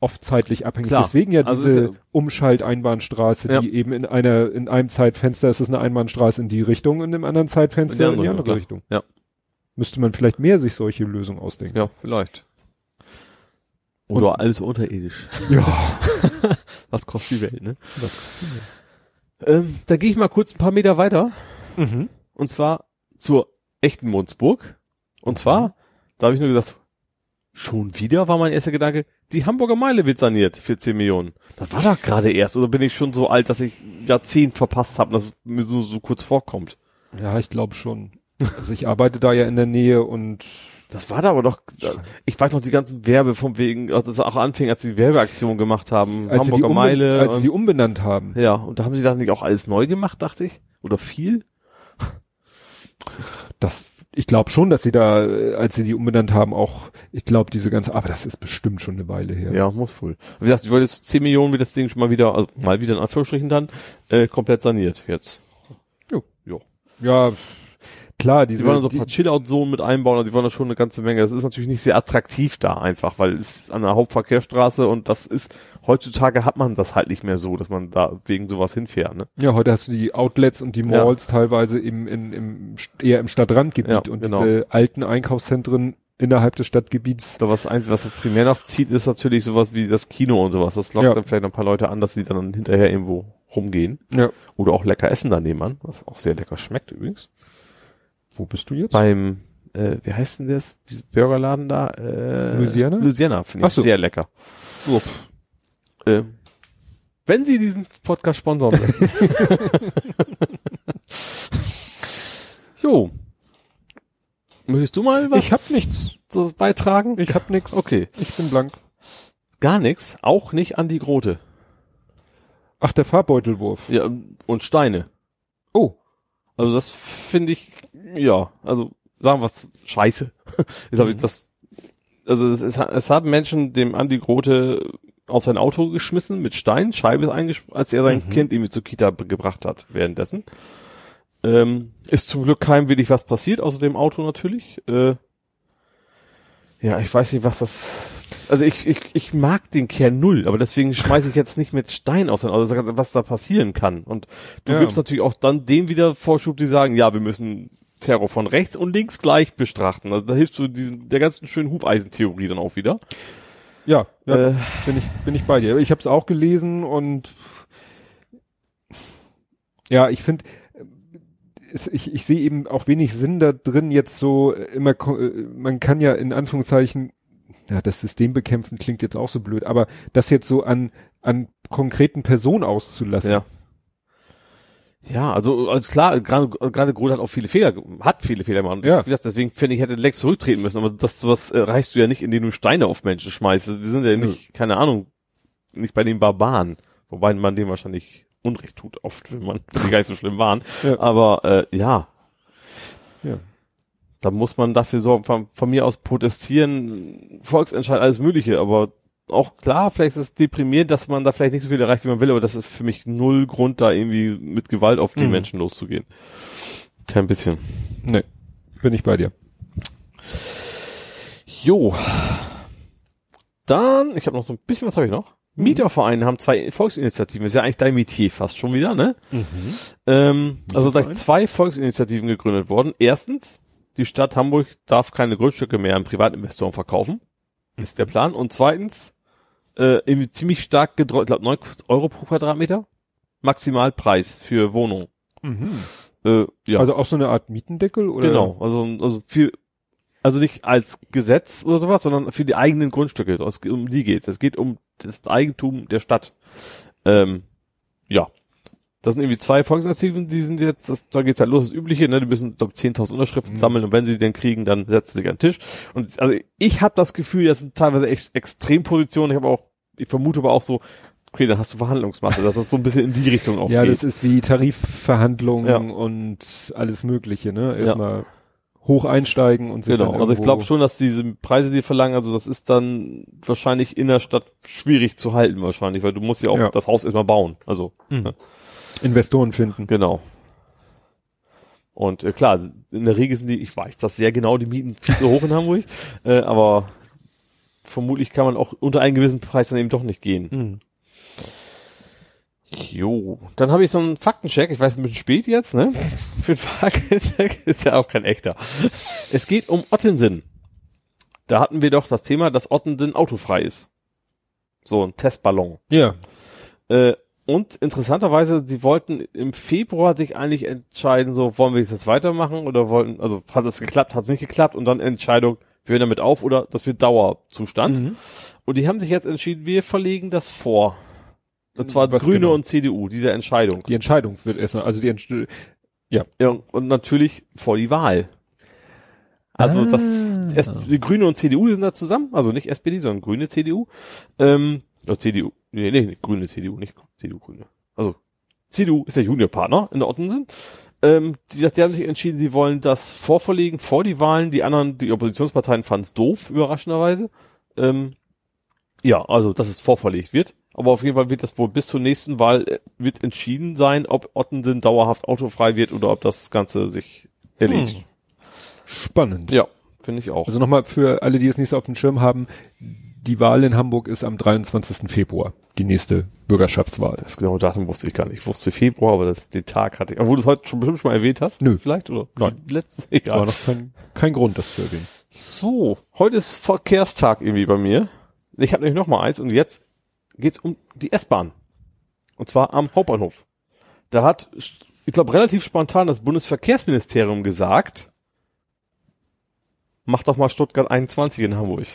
S2: Oft zeitlich abhängig.
S3: Klar.
S2: Deswegen ja
S3: Also
S2: diese
S3: ja-
S2: Umschalt-Einbahnstraße,
S3: Ja.
S2: die eben in einer, in einem Zeitfenster ist es eine Einbahnstraße in die Richtung und im anderen Zeitfenster in die andere,
S3: klar.
S2: Richtung.
S3: Ja.
S2: Müsste man vielleicht mehr sich solche Lösungen ausdenken.
S3: Ja, vielleicht. Oder alles unterirdisch.
S2: Ja.
S3: Was kostet die Welt, ne? Ähm, da gehe ich mal kurz ein paar Meter weiter.
S2: Mhm.
S3: Und zwar zur echten Mundsburg. Und zwar, da habe ich nur gesagt, schon wieder war mein erster Gedanke, die Hamburger Meile wird saniert für 10 Millionen. Das war doch gerade erst. Oder bin ich schon so alt, dass ich Jahrzehnt verpasst habe, dass es mir so, so kurz vorkommt?
S2: Ja, ich glaube schon. Also ich arbeite da ja in der Nähe und
S3: Das war da aber doch, ich weiß noch die ganzen Werbe von wegen, als es auch anfing, als sie die Werbeaktion gemacht haben,
S2: als
S3: Hamburger
S2: umben-
S3: Meile.
S2: als sie die umbenannt haben.
S3: Ja, und da haben sie dann nicht auch alles neu gemacht, dachte ich? Oder viel?
S2: Das, ich glaube schon, dass sie da, äh, als sie die umbenannt haben, auch, ich glaube, diese ganze, aber das ist bestimmt schon eine Weile her.
S3: Ja, muss wohl. Wie gesagt, ich wollte jetzt 10 Millionen, wie das Ding schon mal wieder, also mal wieder in Anführungsstrichen dann, äh, komplett saniert jetzt.
S2: Jo.
S3: Jo.
S2: Ja, klar, diese,
S3: Die wollen so ein paar Chill-Out-Zonen mit einbauen, also die wollen da schon eine ganze Menge. Das ist natürlich nicht sehr attraktiv da einfach, weil es ist an der Hauptverkehrsstraße und das ist, heutzutage hat man das halt nicht mehr so, dass man da wegen sowas hinfährt, ne?
S2: ja, heute hast du die Outlets und die
S3: Ja.
S2: Malls teilweise im, in, im, eher im Stadtrandgebiet
S3: Ja,
S2: und
S3: genau.
S2: diese alten Einkaufszentren innerhalb des Stadtgebiets.
S3: Da was eins, was primär noch zieht, ist natürlich sowas wie das Kino und sowas. Das lockt
S2: Ja.
S3: dann vielleicht ein paar Leute an, dass sie dann hinterher irgendwo rumgehen.
S2: Ja.
S3: Oder auch lecker essen daneben an, was auch sehr lecker schmeckt übrigens.
S2: Wo bist du jetzt?
S3: Beim, äh, wie heißt denn das? Dieser Burgerladen da? Äh,
S2: Louisiana?
S3: Louisiana, finde ich
S2: so.
S3: sehr lecker.
S2: Oh,
S3: Äh, wenn Sie diesen Podcast sponsern möchten. so. Möchtest du mal was
S2: ich hab nichts.
S3: so beitragen?
S2: Ich hab nichts.
S3: Okay.
S2: Ich bin blank.
S3: Gar nichts. Auch nicht an die Grote.
S2: Ach, der Farbbeutelwurf.
S3: Ja, und Steine. Also das finde ich, ja, also sagen wir es scheiße. Jetzt habe ich
S2: Mhm.
S3: das, also es, es, es haben Menschen dem Andi Grote auf sein Auto geschmissen mit Stein, Scheibe eingesprungen, als er sein
S2: Mhm.
S3: Kind irgendwie zur Kita gebracht hat währenddessen. Ähm, ist zum Glück keinem wirklich was passiert, außer dem Auto natürlich. Äh, ja, ich weiß nicht, was das. Also ich, ich, ich mag den Kerl null, aber deswegen schmeiße ich jetzt nicht mit Stein aus sag, was da passieren kann. Und du
S2: Ja.
S3: gibst natürlich auch dann dem wieder Vorschub, die sagen, ja, wir müssen Terror von rechts und links gleich bestrachten. Also da hilfst du diesen, der ganzen schönen Hufeisentheorie dann auch wieder.
S2: Ja, ja
S3: Äh,
S2: bin ich bin ich bei dir. Ich habe es auch gelesen und ja, ich finde ich, ich sehe eben auch wenig Sinn da drin jetzt so immer man kann ja in Anführungszeichen ja, das System bekämpfen klingt jetzt auch so blöd, aber das jetzt so an an konkreten Personen auszulassen.
S3: Ja. Ja, also, also klar, gerade gerade Groth hat auch viele Fehler, hat viele Fehler gemacht.
S2: Ja.
S3: Wie gesagt, deswegen finde ich, hätte Lex zurücktreten müssen, aber das sowas äh, reichst du ja nicht, indem du Steine auf Menschen schmeißt. Wir sind ja nicht, keine Ahnung, nicht bei den Barbaren, wobei man dem wahrscheinlich Unrecht tut, oft, wenn man, die gar nicht so schlimm waren.
S2: Ja.
S3: Aber äh, ja,
S2: Ja.
S3: Da muss man dafür sorgen, von, von mir aus protestieren, Volksentscheid, alles Mögliche, aber auch klar, vielleicht ist es deprimierend, dass man da vielleicht nicht so viel erreicht, wie man will, aber das ist für mich null Grund, da irgendwie mit Gewalt auf die
S2: Mhm.
S3: Menschen loszugehen. Kein bisschen.
S2: Nee, bin ich bei dir.
S3: Jo. Dann, ich habe noch so ein bisschen, was habe ich noch? Mietervereine haben zwei Volksinitiativen, ist ja eigentlich dein Metier fast schon wieder, ne? Ähm, also gleich zwei Volksinitiativen gegründet worden. Erstens, die Stadt Hamburg darf keine Grundstücke mehr an Privatinvestoren verkaufen. Ist der Plan. Und zweitens, äh, ziemlich stark gedreht, ich glaube 9 Euro pro Quadratmeter. Maximalpreis für Wohnung.
S2: Mhm.
S3: Äh, ja,
S2: Also auch so eine Art Mietendeckel oder?
S3: genau. Also, also viel, also nicht als Gesetz oder sowas, sondern für die eigenen Grundstücke. Es geht- Um die geht's. Es geht um das Eigentum der Stadt. Ähm, ja. Das sind irgendwie zwei Volksinitiativen, die sind jetzt, das, da geht's halt los, das Übliche, ne, die müssen, glaub, 10.000 Unterschriften
S2: Mhm.
S3: sammeln und wenn sie die dann kriegen, dann setzen sie sich an den Tisch. Und also ich habe das Gefühl, das sind teilweise echt Extrempositionen. Ich habe auch, ich vermute aber auch so, okay, dann hast du Verhandlungsmasse, dass das so ein bisschen in die Richtung auch
S2: Ja,
S3: geht.
S2: das ist wie Tarifverhandlungen
S3: Ja.
S2: und alles Mögliche, ne? Erstmal hoch einsteigen und sich
S3: Genau, also ich glaube schon, dass diese Preise, die verlangen, also das ist dann wahrscheinlich in der Stadt schwierig zu halten wahrscheinlich, weil du musst ja auch
S2: Ja.
S3: das Haus erstmal bauen. Also,
S2: Mhm. Investoren finden.
S3: genau. Und äh, klar, in der Regel sind die, ich weiß das sehr genau, die Mieten viel zu hoch in Hamburg, äh, aber vermutlich kann man auch unter einen gewissen Preis dann eben doch nicht gehen.
S2: Mhm.
S3: Jo, dann habe ich so einen Faktencheck, ich weiß ein bisschen spät jetzt, ne? Für den Faktencheck ist ja auch kein echter. Es geht um Ottensen. Da hatten wir doch das Thema, dass Ottensen autofrei ist. So ein Testballon.
S2: Ja.
S3: Äh, und interessanterweise, sie wollten im Februar sich eigentlich entscheiden, so wollen wir jetzt weitermachen oder wollten, also hat es geklappt, hat es nicht geklappt und dann Entscheidung, wir hören damit auf oder das wird Dauerzustand.
S2: Mhm.
S3: Und die haben sich jetzt entschieden, wir verlegen das vor. Und zwar
S2: Was
S3: Grüne
S2: genau?
S3: und CDU, diese Entscheidung.
S2: Die Entscheidung wird erstmal, also die Entsch
S3: Ja, und natürlich vor die Wahl. Also
S2: Ah.
S3: das die Grüne und CDU sind da zusammen, also nicht SPD, sondern Grüne CDU. Ähm, oder CDU, nee, nee, nee, Grüne CDU, nicht CDU Grüne. Also CDU ist der Juniorpartner in der Ottensen. Ähm, die, die haben sich entschieden, sie wollen das vorverlegen vor die Wahlen. Die anderen, die Oppositionsparteien fanden es doof, überraschenderweise. Ähm, ja, also dass es vorverlegt wird. Aber auf jeden Fall wird das wohl bis zur nächsten Wahl äh, wird entschieden sein, ob Ottensen dauerhaft autofrei wird oder ob das Ganze sich erledigt.
S2: Hm. Spannend.
S3: Ja, finde ich auch.
S2: Also nochmal für alle, die es nicht so auf dem Schirm haben, die Wahl in Hamburg ist am 23. Februar, die nächste Bürgerschaftswahl.
S3: das genaue Datum wusste ich gar nicht. Ich wusste Februar, aber das, den Tag hatte ich. Obwohl du es heute schon bestimmt schon mal erwähnt hast.
S2: Nö.
S3: Vielleicht oder?
S2: Nein.
S3: Letztes,
S2: War
S3: egal.
S2: noch kein, kein Grund, das zu erwähnen.
S3: So, heute ist Verkehrstag irgendwie bei mir. Ich habe nämlich noch mal eins und jetzt geht's um die S-Bahn. Und zwar am Hauptbahnhof. Da hat, ich glaube, relativ spontan das Bundesverkehrsministerium gesagt, mach doch mal Stuttgart 21 in Hamburg.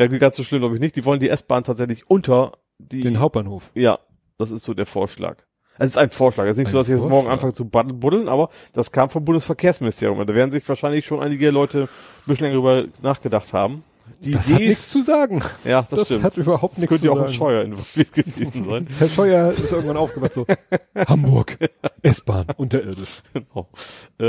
S3: Ja, ganz so schlimm glaube ich nicht. Die wollen die S-Bahn tatsächlich unter die
S2: Den Hauptbahnhof.
S3: Ja, das ist so der Vorschlag. Es ist ein Vorschlag. Es ist nicht so,
S2: Ein
S3: dass ich jetzt morgen anfange zu bud- buddeln, aber das kam vom Bundesverkehrsministerium. Und da werden sich wahrscheinlich schon einige Leute ein bisschen länger drüber nachgedacht haben. Die
S2: Das
S3: Idee
S2: hat nichts zu sagen.
S3: ja, das,
S2: das
S3: stimmt.
S2: hat überhaupt
S3: das
S2: nichts
S3: könnte ja
S2: zu
S3: auch ein
S2: sagen.
S3: Scheuer involviert gewesen sein.
S2: Herr Scheuer ist irgendwann aufgewacht so, Hamburg, S-Bahn, unterirdisch.
S3: genau. Äh,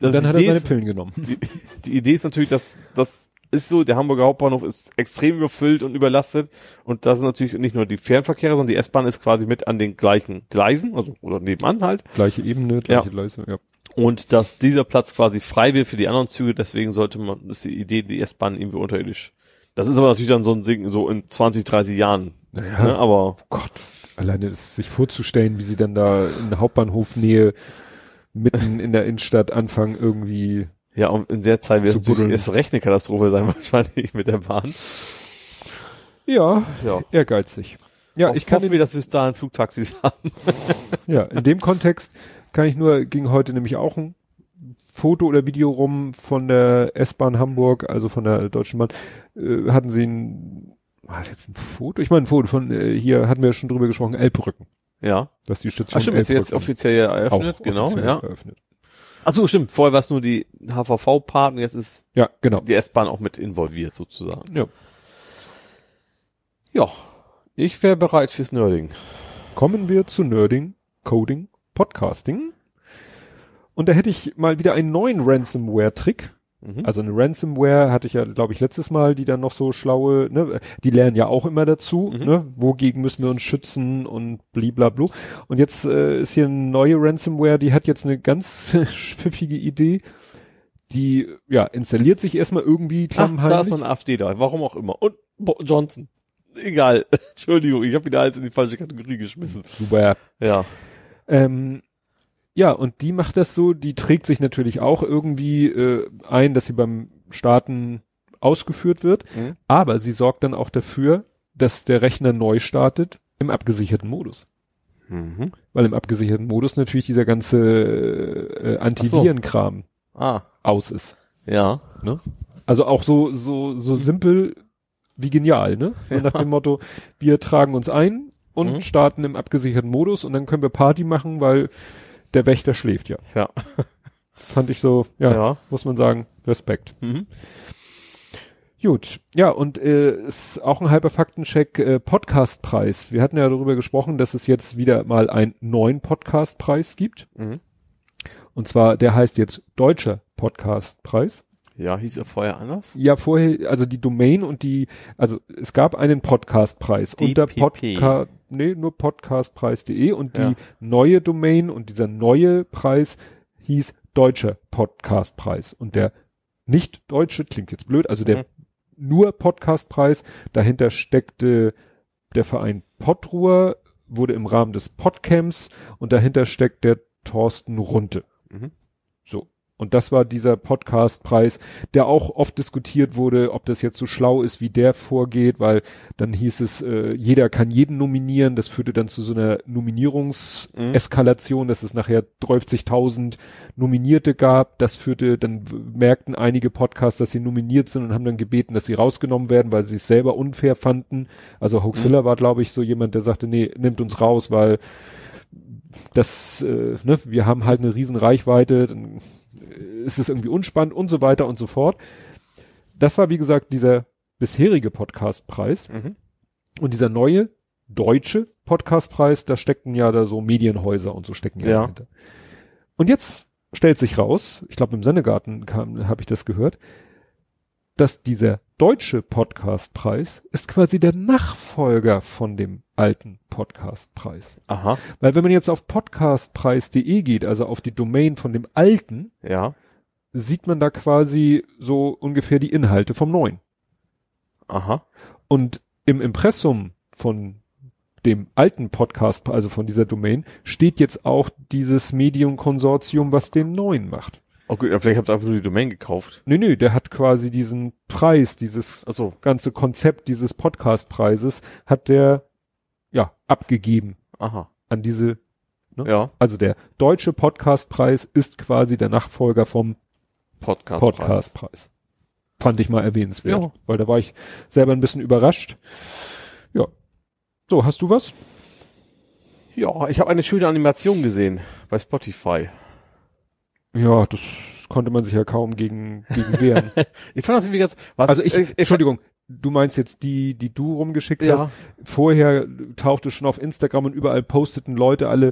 S3: also
S2: dann hat er seine Pillen genommen.
S3: die, die Idee ist natürlich, dass das ist so, der Hamburger Hauptbahnhof ist extrem überfüllt und überlastet und das ist natürlich nicht nur die Fernverkehre, sondern die S-Bahn ist quasi mit an den gleichen Gleisen, also oder nebenan halt
S2: Gleiche Ebene, gleiche Leistung, ja.
S3: und dass dieser Platz quasi frei wird für die anderen Züge, deswegen sollte man, ist die Idee, die S-Bahn irgendwie unterirdisch. Das ist aber natürlich dann so ein Ding, so in 20, 30 Jahren.
S2: Naja,
S3: Ne? Aber
S2: Gott, alleine das sich vorzustellen, wie sie dann da in der Hauptbahnhofnähe mitten in der Innenstadt anfangen irgendwie,
S3: ja, und in der Zeit wird es erst recht eine Katastrophe sein, wahrscheinlich mit der Bahn.
S2: ja,
S3: Ja.
S2: ehrgeizig. Ja, ich kann
S3: hoffen wir, dass wir dahin Flugtaxis haben.
S2: ja, in dem Kontext kann ich nur, ging heute nämlich auch ein Foto oder Video rum von der S-Bahn Hamburg, also von der Deutschen Bahn, äh, hatten sie ein, war das jetzt ein Foto? Ich meine ein Foto von, äh, hier hatten wir schon drüber gesprochen, Elbbrücken,
S3: Ja.
S2: dass die Station
S3: Ach stimmt, ist jetzt offiziell eröffnet,
S2: auch
S3: genau,
S2: offiziell
S3: ja.
S2: eröffnet.
S3: Ach so, stimmt, vorher war es nur die HVV-Part und jetzt ist
S2: Ja, genau.
S3: die S-Bahn auch mit involviert sozusagen.
S2: Ja.
S3: Ja, ich wäre bereit fürs Nerding.
S2: kommen wir zu Nerding, Coding, Podcasting. Und da hätte ich mal wieder einen neuen Ransomware-Trick.
S3: Mhm.
S2: Also eine Ransomware hatte ich ja, glaube ich, letztes Mal, die dann noch so schlaue, ne, die lernen ja auch immer dazu,
S3: Mhm.
S2: ne, wogegen müssen wir uns schützen und bliblablu. Und jetzt äh, ist hier eine neue Ransomware, die hat jetzt eine ganz pfiffige Idee. Die, ja, installiert sich erstmal irgendwie
S3: Ach,
S2: klammheimlich.
S3: da ist man AfD da, warum auch immer. Und Bo Johnson. Egal. Entschuldigung, ich habe wieder alles in die falsche Kategorie geschmissen.
S2: Super.
S3: Ja.
S2: Ähm, ja, und die macht das so, die trägt sich natürlich auch irgendwie äh, ein, dass sie beim Starten ausgeführt wird,
S3: Mhm.
S2: aber sie sorgt dann auch dafür, dass der Rechner neu startet im abgesicherten Modus.
S3: Mhm.
S2: Weil im abgesicherten Modus natürlich dieser ganze äh, Antivirenkram
S3: Ah,
S2: aus ist.
S3: ja.
S2: Also auch so, so, so simpel wie genial, ne? So nach dem Motto, wir tragen uns ein und
S3: Mhm.
S2: starten im abgesicherten Modus und dann können wir Party machen, weil der Wächter schläft ja.
S3: Ja.
S2: Fand ich so, ja,
S3: Ja.
S2: muss man sagen, Respekt.
S3: Mhm.
S2: Gut, ja, und äh, ist auch ein halber Faktencheck, äh, Podcastpreis. Wir hatten ja darüber gesprochen, dass es jetzt wieder mal einen neuen Podcastpreis gibt.
S3: Mhm.
S2: Und zwar, der heißt jetzt Deutscher Podcastpreis.
S3: Ja, hieß er vorher anders?
S2: Ja, vorher, also die Domain und die, also es gab einen Podcastpreis unter
S3: DPP.
S2: Nee, nur podcastpreis.de und die
S3: Ja.
S2: neue Domain und dieser neue Preis hieß Deutscher Podcastpreis. Und der nicht deutsche, klingt jetzt blöd, also der
S3: Mhm.
S2: nur Podcastpreis, dahinter steckte der Verein Podruhr, wurde im Rahmen des Podcamps und dahinter steckt der Thorsten Runte.
S3: Mhm.
S2: So. Und das war dieser Podcastpreis, der auch oft diskutiert wurde, ob das jetzt so schlau ist, wie der vorgeht, weil dann hieß es, äh, jeder kann jeden nominieren. Das führte dann zu so einer Nominierungseskalation, dass es nachher 30.000 Nominierte gab. Das führte, dann merkten einige Podcasts, dass sie nominiert sind und haben dann gebeten, dass sie rausgenommen werden, weil sie es selber unfair fanden. Also Hoaxilla war, glaube ich, so jemand, der sagte, nee, nimmt uns raus, weil das, äh, ne, wir haben halt eine riesen Reichweite, dann ist es irgendwie unspannend und so weiter und so fort. Das war, wie gesagt, dieser bisherige Podcastpreis
S3: Mhm.
S2: und dieser neue deutsche Podcastpreis, da steckten ja da so Medienhäuser und so stecken ja,
S3: Ja.
S2: dahinter. Und jetzt stellt sich raus, ich glaube im Sendegarten kam, habe ich das gehört, dass dieser deutsche Podcastpreis ist quasi der Nachfolger von dem alten Podcastpreis.
S3: Aha.
S2: Weil wenn man jetzt auf podcastpreis.de geht, also auf die Domain von dem alten,
S3: Ja.
S2: sieht man da quasi so ungefähr die Inhalte vom neuen.
S3: Aha.
S2: Und im Impressum von dem alten Podcast, also von dieser Domain, steht jetzt auch dieses Medium-Konsortium, was den neuen macht.
S3: Okay, ja, vielleicht habt ihr einfach nur die Domain gekauft.
S2: Nee, nee, der hat quasi diesen Preis, dieses
S3: Ach so.
S2: ganze Konzept dieses Podcastpreises, hat der, ja, abgegeben
S3: Aha.
S2: an diese, Ne?
S3: Ja.
S2: also der deutsche Podcastpreis ist quasi der Nachfolger vom
S3: Podcast.
S2: Podcastpreis. Fand ich mal erwähnenswert,
S3: Ja.
S2: weil da war ich selber ein bisschen überrascht. Ja. So, hast du was?
S3: Ja, ich habe eine schöne Animation gesehen bei Spotify.
S2: Ja, das konnte man sich ja kaum gegen, gegen wehren.
S3: Ich fand das irgendwie ganz. Was,
S2: also ich, Entschuldigung, du meinst jetzt die, die du rumgeschickt
S3: Ja.
S2: hast. Vorher tauchte schon auf Instagram und überall posteten Leute alle,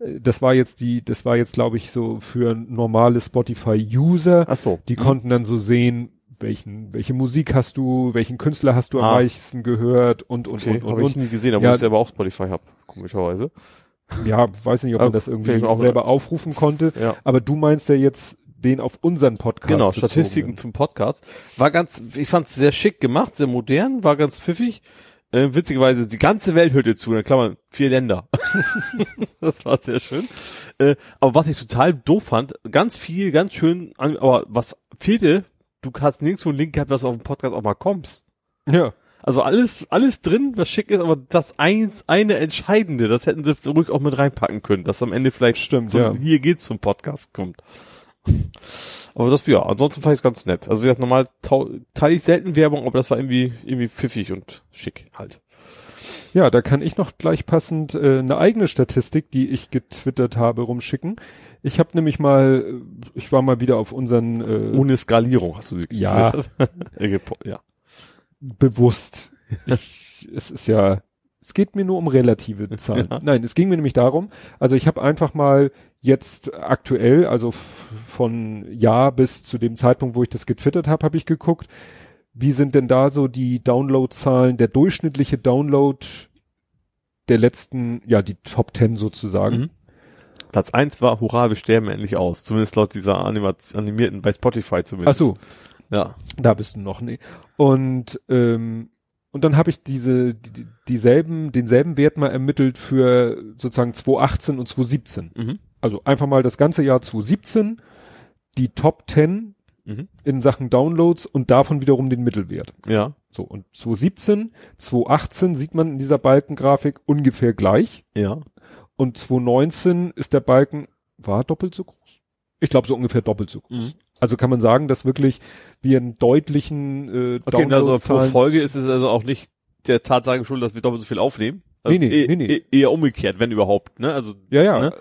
S2: äh, das war jetzt die, das war jetzt glaube ich so für normale Spotify-User.
S3: Ach so.
S2: Die
S3: Hm.
S2: konnten dann so sehen, welchen, welche Musik hast du, welchen Künstler hast du am
S3: Ah.
S2: meisten gehört und, und,
S3: Okay,
S2: und, und,
S3: habe ich
S2: und.
S3: nie gesehen, aber
S2: Ja.
S3: ich selber auch Spotify hab, komischerweise.
S2: Ja, weiß nicht, ob man das irgendwie
S3: auch-
S2: selber aufrufen konnte.
S3: Ja.
S2: Aber du meinst ja jetzt den auf unseren Podcast.
S3: Genau. Statistiken zum Podcast. War ganz, ich fand's sehr schick gemacht, sehr modern, war ganz pfiffig. Äh, witzigerweise, die ganze Welt hörte zu, in Klammern, vier Länder. das war sehr schön. Äh, aber was ich total doof fand, ganz viel, ganz schön, aber was fehlte, du hast nirgendwo einen Link gehabt, dass du auf den Podcast auch mal kommst.
S2: Ja.
S3: Also alles, alles drin, was schick ist, aber das eins, eine entscheidende, das hätten sie ruhig auch mit reinpacken können, dass am Ende vielleicht
S2: Stimmt, ja.
S3: hier geht's zum Podcast kommt. Aber das, ja, ansonsten fand ich ganz nett. Also wie gesagt, normal teile ich selten Werbung, aber das war irgendwie, irgendwie pfiffig und schick halt.
S2: Ja, da kann ich noch gleich passend äh, eine eigene Statistik, die ich getwittert habe, rumschicken. Ich habe nämlich mal, äh, ich war mal wieder auf unseren äh,
S3: Ohne Skalierung hast du sie
S2: Ja.
S3: getwittert. Gepo- ja.
S2: Bewusst. Ich, es ist ja, es geht mir nur um relative Zahlen.
S3: Ja.
S2: Nein, es ging mir nämlich darum, also ich habe einfach mal jetzt aktuell, also von Jahr bis zu dem Zeitpunkt, wo ich das getwittert habe, habe ich geguckt, wie sind denn da so die Downloadzahlen, der durchschnittliche Download der letzten, ja, die Top 10 sozusagen.
S3: Mhm. Platz eins war, hurra, wir sterben endlich aus. Zumindest laut dieser Anima animierten, bei Spotify
S2: Ach
S3: zumindest.
S2: so,
S3: Ja.
S2: Da bist du noch, nee. Und, ähm, und dann habe ich diese, die, dieselben, denselben Wert mal ermittelt für sozusagen 2018 und 2017.
S3: Mhm.
S2: Also einfach mal das ganze Jahr 2017, die Top 10
S3: Mhm.
S2: in Sachen Downloads und davon wiederum den Mittelwert.
S3: Ja.
S2: So, und 2017, 2018 sieht man in dieser Balkengrafik ungefähr gleich.
S3: Ja.
S2: und 2019 ist der Balken, war doppelt so groß. Ich glaube so ungefähr doppelt so groß.
S3: Mhm.
S2: Also kann man sagen, dass wirklich wir einen deutlichen äh,
S3: Okay, also pro Folge ist es also auch nicht der Tatsache geschuldet, dass wir doppelt so viel aufnehmen. Also
S2: Nee, nee,
S3: eh-
S2: nee, nee.
S3: eh- Eher umgekehrt, wenn überhaupt, ne? Also,
S2: Ja, ja,
S3: Ne?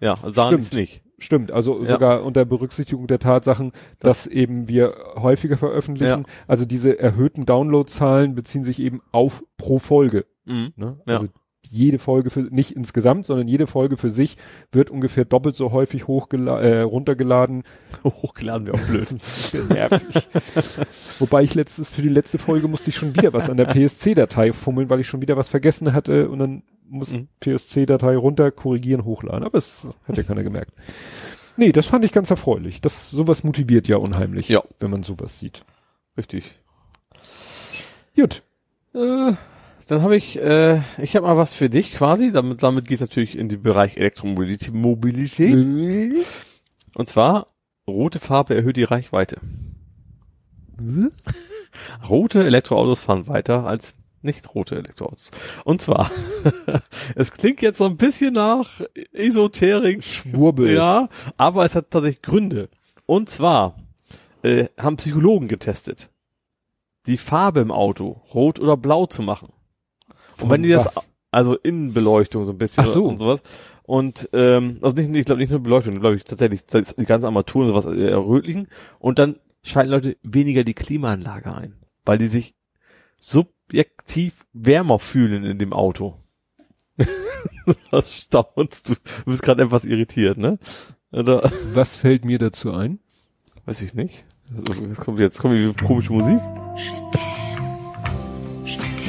S3: ja, also sagen
S2: Stimmt.
S3: ist nicht.
S2: stimmt. Also
S3: Ja.
S2: sogar unter Berücksichtigung der Tatsachen, dass eben wir häufiger veröffentlichen. Also diese erhöhten Downloadzahlen beziehen sich eben auf pro Folge.
S3: Mhm.
S2: Ne?
S3: Ja.
S2: Jede Folge für nicht insgesamt, sondern jede Folge für sich wird ungefähr doppelt so häufig hochgela äh, runtergeladen.
S3: Hochgeladen wäre auch blöd.
S2: Nervig. Wobei ich letztes für die letzte Folge musste ich schon wieder was an der PSC-Datei fummeln, weil ich schon wieder was vergessen hatte und dann muss
S3: Mhm.
S2: PSC-Datei runter korrigieren, hochladen. Aber es hat ja keiner gemerkt. Nee, das fand ich ganz erfreulich. Das sowas motiviert ja unheimlich,
S3: Ja.
S2: wenn man sowas sieht.
S3: Richtig.
S2: Gut.
S3: Äh, dann habe ich, äh, ich habe mal was für dich quasi. Damit, damit geht es natürlich in den Bereich Elektromobilität. Mobilität. Und zwar, rote Farbe erhöht die Reichweite. Rote Elektroautos fahren weiter als nicht rote Elektroautos. Und zwar, es klingt jetzt so ein bisschen nach Esoterik,
S2: Schwurbel.
S3: ja, aber es hat tatsächlich Gründe. Und zwar äh, haben Psychologen getestet, die Farbe im Auto rot oder blau zu machen. Und wenn die das,
S2: was?
S3: also Innenbeleuchtung so ein bisschen
S2: Ach so.
S3: und sowas. Und ähm, also nicht, ich glaube nicht nur Beleuchtung, glaube ich tatsächlich die ganzen Armaturen und sowas äh, errötlichen. Und dann schalten Leute weniger die Klimaanlage ein, weil die sich subjektiv wärmer fühlen in dem Auto. Was staunst du? Du bist gerade etwas irritiert, ne? Oder,
S2: Was fällt mir dazu ein?
S3: weiß ich nicht. Jetzt kommt jetzt kommt die komische Musik.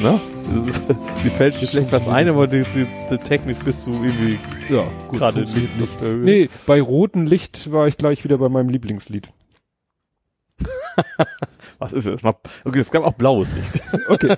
S3: Na? Das ist, die fällt mir schlecht was ein, aber die, die, die technisch bist du irgendwie
S2: Ja, gut.
S3: gerade nicht Höhe.
S2: Nee, bei rotem Licht war ich gleich wieder bei meinem Lieblingslied.
S3: Was ist es? Mal- Okay, es gab auch blaues Licht.
S2: Okay,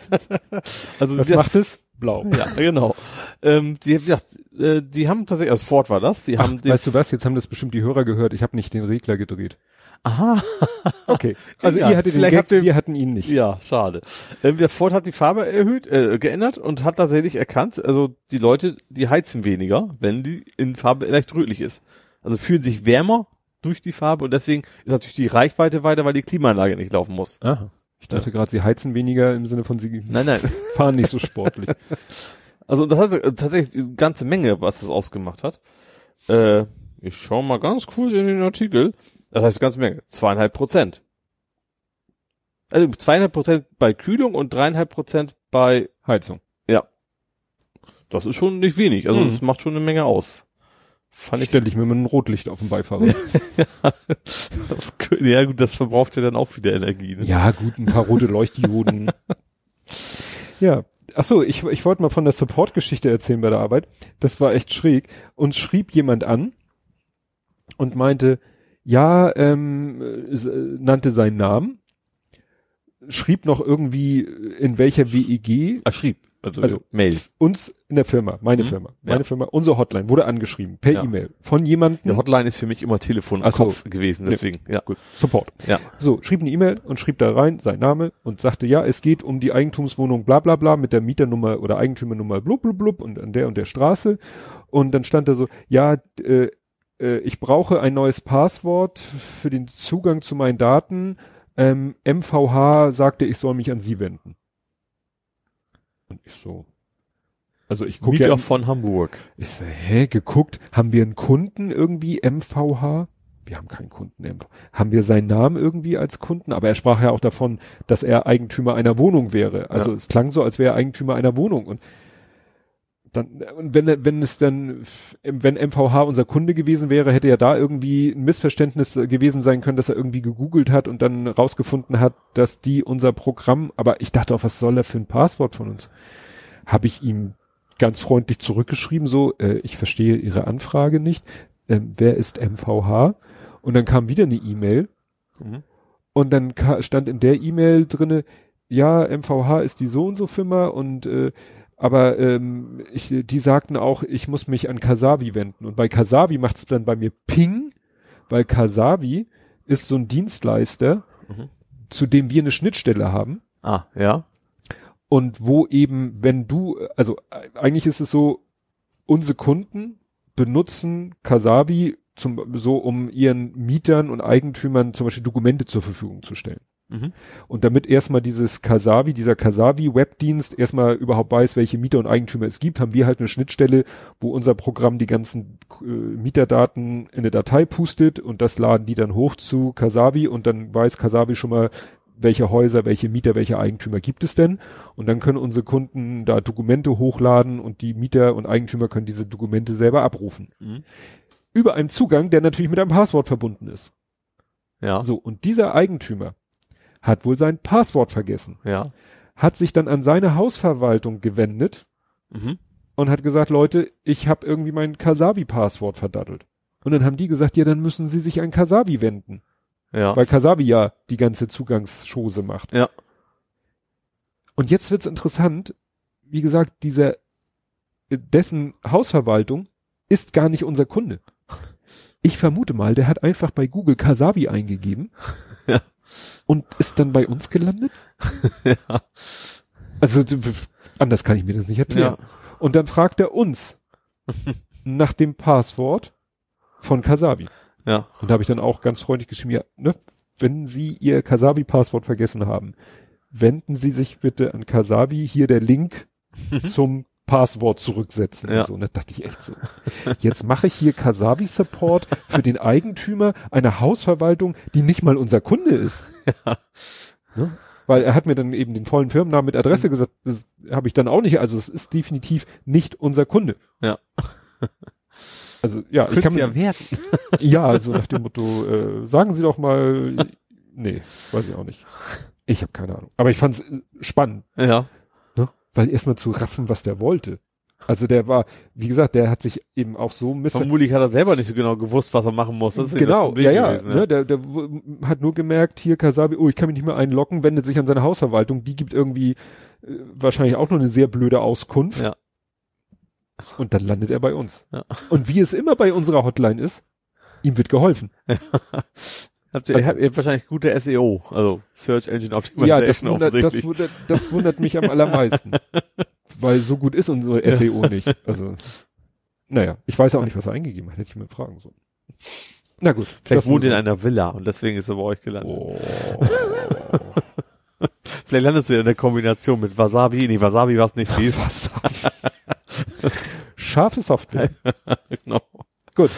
S3: Also
S2: was
S3: das-
S2: macht es? Blau.
S3: Ja, genau. Ähm, die, ja, äh, die haben tatsächlich, also Ford war das, die
S2: Ach,
S3: haben den,
S2: weißt du was? Jetzt haben das bestimmt die Hörer gehört. Ich habe nicht den Regler gedreht.
S3: Aha,
S2: Okay, also
S3: Ja,
S2: ihr hattet den Gag,
S3: ihr-
S2: wir hatten ihn nicht.
S3: ja, schade. Ähm, der Ford hat die Farbe erhöht, äh, geändert und hat tatsächlich erkannt, also die Leute, die heizen weniger, wenn die in Farbe leicht rötlich ist. Also fühlen sich wärmer durch die Farbe und deswegen ist natürlich die Reichweite weiter, weil die Klimaanlage nicht laufen muss.
S2: Aha. Ich dachte gerade, sie heizen weniger im Sinne von sie
S3: Nein, nein.
S2: fahren nicht so sportlich.
S3: Also das hat äh, tatsächlich eine ganze Menge, was das ausgemacht hat. Äh, ich schau mal ganz kurz in den Artikel. Das heißt ganze Menge. Zweieinhalb Prozent. Also zweieinhalb Prozent bei Kühlung und dreieinhalb Prozent bei,
S2: Heizung.
S3: das ist schon nicht wenig. Also
S2: Mhm.
S3: das macht schon eine Menge aus. Fand ich,
S2: Stelle ich mir mal ein Rotlicht auf dem Beifahrer.
S3: das, ja gut, das verbraucht ja dann auch wieder Energie. Ne?
S2: Ja, gut, ein paar rote Leuchtdioden. ja. Ach so, ich, ich wollte mal von der Support-Geschichte erzählen bei der Arbeit. Das war echt schräg. Uns schrieb jemand an und meinte, ja, ähm, äh, nannte seinen Namen, schrieb noch irgendwie, in welcher WEG,
S3: Ah, schrieb. Also,
S2: Also-
S3: Mail.
S2: uns in der Firma, meine
S3: Mhm.
S2: Firma, meine
S3: Ja.
S2: Firma, unsere Hotline wurde angeschrieben per
S3: Ja.
S2: E-Mail von jemandem,
S3: Die Hotline ist für mich immer Telefon am
S2: so.
S3: Kopf gewesen, deswegen, ja.
S2: gut, Support.
S3: Ja.
S2: So, schrieb eine E-Mail und schrieb da rein sein Name und sagte, ja, es geht um die Eigentumswohnung bla bla bla mit der Mieternummer oder Eigentümernummer blub blub blub und an der und der Straße. Und dann stand da so, ja, äh, äh, ich brauche ein neues Passwort für den Zugang zu meinen Daten. Ähm, MVH sagte, ich soll mich an Sie wenden. Und ich so. Also ich gucke
S3: Mieter
S2: ja,
S3: von Hamburg.
S2: ich so, hä, geguckt, haben wir einen Kunden irgendwie MVH? Wir haben keinen Kunden MVH. Haben wir seinen Namen irgendwie als Kunden? Aber er sprach ja auch davon, dass er Eigentümer einer Wohnung wäre. Also
S3: Ja.
S2: es klang so, als wäre er Eigentümer einer Wohnung. Und dann, und wenn, wenn es dann, wenn MVH unser Kunde gewesen wäre, hätte ja da irgendwie ein Missverständnis gewesen sein können, dass er irgendwie gegoogelt hat und dann rausgefunden hat, dass die unser Programm, aber ich dachte auch, was soll er für ein Passwort von uns? Habe ich ihm ganz freundlich zurückgeschrieben, so, äh, ich verstehe Ihre Anfrage nicht. Ähm, wer ist MVH? Und dann kam wieder eine E-Mail
S3: Mhm.
S2: und dann stand in der E-Mail drinne, ja, MVH ist die so und so Firma und äh, aber ähm, ich, die sagten auch, ich muss mich an Kasavi wenden. Und bei Kasavi macht es dann bei mir Ping, weil Kasavi ist so ein Dienstleister,
S3: Mhm.
S2: zu dem wir eine Schnittstelle haben.
S3: Ah, ja.
S2: Und wo eben, wenn du, also eigentlich ist es so, unsere Kunden benutzen Kasabi zum, so um ihren Mietern und Eigentümern zum Beispiel Dokumente zur Verfügung zu stellen.
S3: Mhm.
S2: Und damit erstmal dieses Kasabi, dieser Kasabi-Webdienst erstmal überhaupt weiß, welche Mieter und Eigentümer es gibt, haben wir halt eine Schnittstelle, wo unser Programm die ganzen äh, Mieterdaten in eine Datei pustet und das laden die dann hoch zu Kasabi und dann weiß Kasabi schon mal, welche Häuser, welche Mieter, welche Eigentümer gibt es denn? Und dann können unsere Kunden da Dokumente hochladen und die Mieter und Eigentümer können diese Dokumente selber abrufen.
S3: Mhm.
S2: Über einen Zugang, der natürlich mit einem Passwort verbunden ist.
S3: Ja.
S2: So, und dieser Eigentümer hat wohl sein Passwort vergessen,
S3: Ja.
S2: hat sich dann an seine Hausverwaltung gewendet
S3: Mhm.
S2: und hat gesagt, Leute, ich habe irgendwie mein Kasabi-Passwort verdattelt. Und dann haben die gesagt, ja, dann müssen sie sich an Kasabi wenden,
S3: Ja.
S2: weil Kasabi ja die ganze Zugangschose macht.
S3: Ja.
S2: Und jetzt wird's interessant, wie gesagt, dieser dessen Hausverwaltung ist gar nicht unser Kunde. Ich vermute mal, der hat einfach bei Google Kasabi eingegeben
S3: Ja.
S2: Und ist dann bei uns gelandet.
S3: ja.
S2: Also anders kann ich mir das nicht erklären.
S3: Ja.
S2: Und dann fragt er uns nach dem Passwort von Kasabi.
S3: Ja.
S2: Und da habe ich dann auch ganz freundlich geschrieben, ja, ne, wenn Sie Ihr Kasabi-Passwort vergessen haben, wenden Sie sich bitte an Kasabi, hier der Link zum Passwort zurücksetzen.
S3: Ja.
S2: Und so. Und da dachte ich echt so, jetzt mache ich hier Kasabi-Support für den Eigentümer einer Hausverwaltung, die nicht mal unser Kunde ist. Ne? Weil er hat mir dann eben den vollen Firmennamen mit
S3: Mhm.
S2: Adresse gesagt, das habe ich dann auch nicht, also es ist definitiv nicht unser Kunde.
S3: Ja.
S2: Also ja, ich kann
S3: Könnt's
S2: mir,
S3: ja werden.
S2: ja, also nach dem Motto, äh, sagen Sie doch mal, nee, weiß ich auch nicht. Ich habe keine Ahnung. Aber ich fand's äh, spannend,
S3: Ja.
S2: Weil erstmal zu raffen, was der wollte. Also der war, wie gesagt, der hat sich eben auch so missver
S3: Vermutlich hat er selber nicht so genau gewusst, was er machen muss. Das ist das
S2: genau,
S3: Problem
S2: ja, ja,
S3: gewesen,
S2: ne, der, der hat nur gemerkt, hier Kasabi, oh, ich kann mich nicht mehr einloggen, wendet sich an seine Hausverwaltung, die gibt irgendwie äh, wahrscheinlich auch nur eine sehr blöde Auskunft.
S3: Ja.
S2: Und dann landet er bei uns.
S3: Ja.
S2: Und wie es immer bei unserer Hotline ist, ihm wird geholfen.
S3: Habt ihr, ihr habt ihr wahrscheinlich gute SEO, also Search Engine
S2: Ja, das
S3: Optimization
S2: wundert, das, wundert, das wundert mich am allermeisten. Weil so gut ist unsere SEO nicht. Also, naja, ich weiß auch nicht, was er eingegeben hat, hätte ich mal fragen sollen. Na gut.
S3: Vielleicht
S2: das
S3: wohnt in einer Villa und deswegen ist er bei euch gelandet.
S2: Oh.
S3: Vielleicht landest du ja in der Kombination mit Wasabi. Nee, Wasabi war es nicht. Wie ist
S2: Was? Scharfe Software.
S3: genau.
S2: Gut.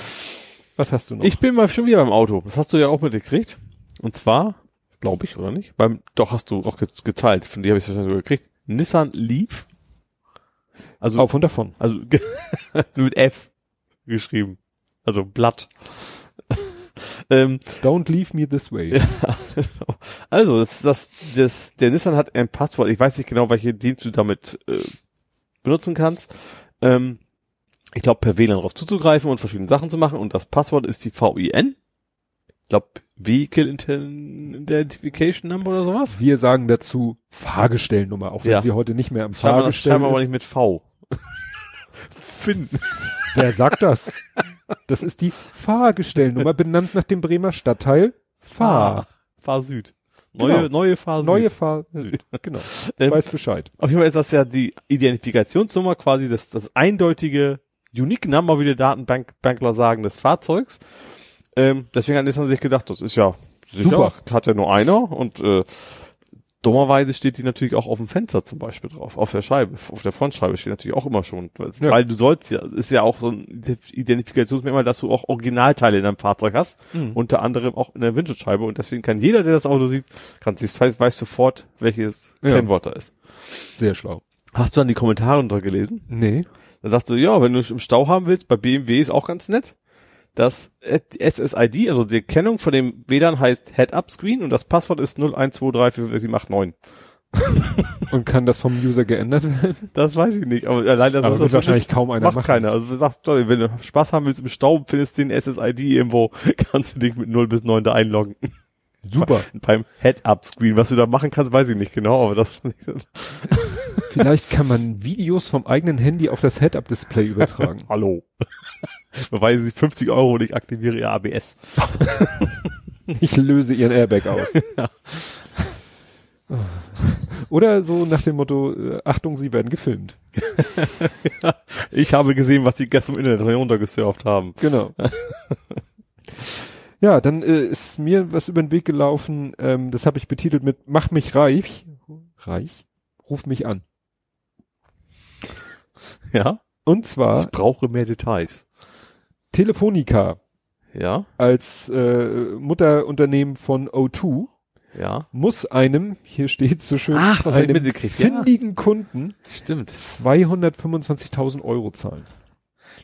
S2: Was hast du noch?
S3: Ich bin mal schon wieder beim Auto. Das hast du ja auch mitgekriegt. Und zwar, glaube ich, oder nicht? Beim, doch hast du auch ge- geteilt. Von dir habe ich es wahrscheinlich sogar gekriegt. Nissan Leaf. Also,
S2: auf und davon.
S3: also mit F geschrieben. Also Blatt. ähm,
S2: Don't leave me this way.
S3: also, das, das, das, der Nissan hat ein Passwort. Ich weiß nicht genau, welche Dienst du damit äh, benutzen kannst. Ähm, ich glaube, per WLAN darauf zuzugreifen und verschiedene Sachen zu machen. Und das Passwort ist die VIN. Ich glaube, Vehicle Identification Number oder sowas.
S2: Wir sagen dazu Fahrgestellnummer, auch wenn
S3: Ja.
S2: sie heute nicht mehr am
S3: Schreiben wir,
S2: Fahrgestell
S3: schreiben wir aber
S2: ist.
S3: nicht mit V. Finn.
S2: Wer sagt das? Das ist die Fahrgestellnummer, benannt nach dem Bremer Stadtteil Fahr.
S3: Fahr Süd. Neue,
S2: Genau.
S3: neue Fahr Süd.
S2: Neue Fahr Süd. Genau.
S3: Ähm,
S2: Weiß Bescheid.
S3: Auf jeden Fall ist das ja die Identifikationsnummer, quasi das, das eindeutige Unique Number, wie die Datenbankler sagen, des Fahrzeugs. Ähm, deswegen hat Nissan sich gedacht, das ist ja sicher,
S2: Super.
S3: hat ja nur einer und äh, dummerweise steht die natürlich auch auf dem Fenster zum Beispiel drauf, auf der Scheibe, auf der Frontscheibe steht natürlich auch immer schon, weil,
S2: Ja.
S3: weil du sollst ja, ist ja auch so ein Identifikationsmerkmal, dass du auch Originalteile in deinem Fahrzeug hast,
S2: Mhm.
S3: unter anderem auch in der Windschutzscheibe und deswegen kann jeder, der das Auto sieht, kann sich weiß, weiß sofort, welches
S2: Ja.
S3: Kennwort da ist.
S2: Sehr schlau.
S3: Hast du dann die Kommentare drunter gelesen?
S2: Nee.
S3: Da sagst du, ja, wenn du im Stau haben willst, bei BMW ist auch ganz nett. Das SSID, also die Kennung von dem WLAN heißt Head-Up-Screen und das Passwort ist 012345789.
S2: Und kann das vom User geändert werden?
S3: Das weiß ich nicht, aber allein das
S2: Aber
S3: ist doch
S2: wahrscheinlich
S3: schon-
S2: kaum einer
S3: macht
S2: machen.
S3: keiner. Also sagt, sorry, wenn du Spaß haben willst im Stau, findest du den SSID irgendwo, kannst du dich mit 0 bis 9 da einloggen.
S2: Super.
S3: Beim Head-Up-Screen, was du da machen kannst, weiß ich nicht genau, aber das
S2: Vielleicht kann man Videos vom eigenen Handy auf das Head-Up-Display übertragen.
S3: Hallo. Beweisen Sie 50 Euro und ich aktiviere Ihr ABS.
S2: Ich löse ihren Airbag aus. Oder so nach dem Motto, äh, Achtung, sie werden gefilmt.
S3: Ich habe gesehen, was die gestern im Internet runtergesurft haben.
S2: Genau. ja, dann äh, ist mir was über den Weg gelaufen, ähm, das habe ich betitelt mit Mach mich reich. Reich? Ruf mich an.
S3: Ja?
S2: Und zwar
S3: Ich brauche mehr Details.
S2: Telefonica
S3: Ja?
S2: als äh, Mutterunternehmen von O2
S3: Ja?
S2: muss einem, hier steht so schön,
S3: Ach, das
S2: einem
S3: mitgekriegt, ja.
S2: findigen Kunden
S3: Stimmt.
S2: 225.000 Euro zahlen.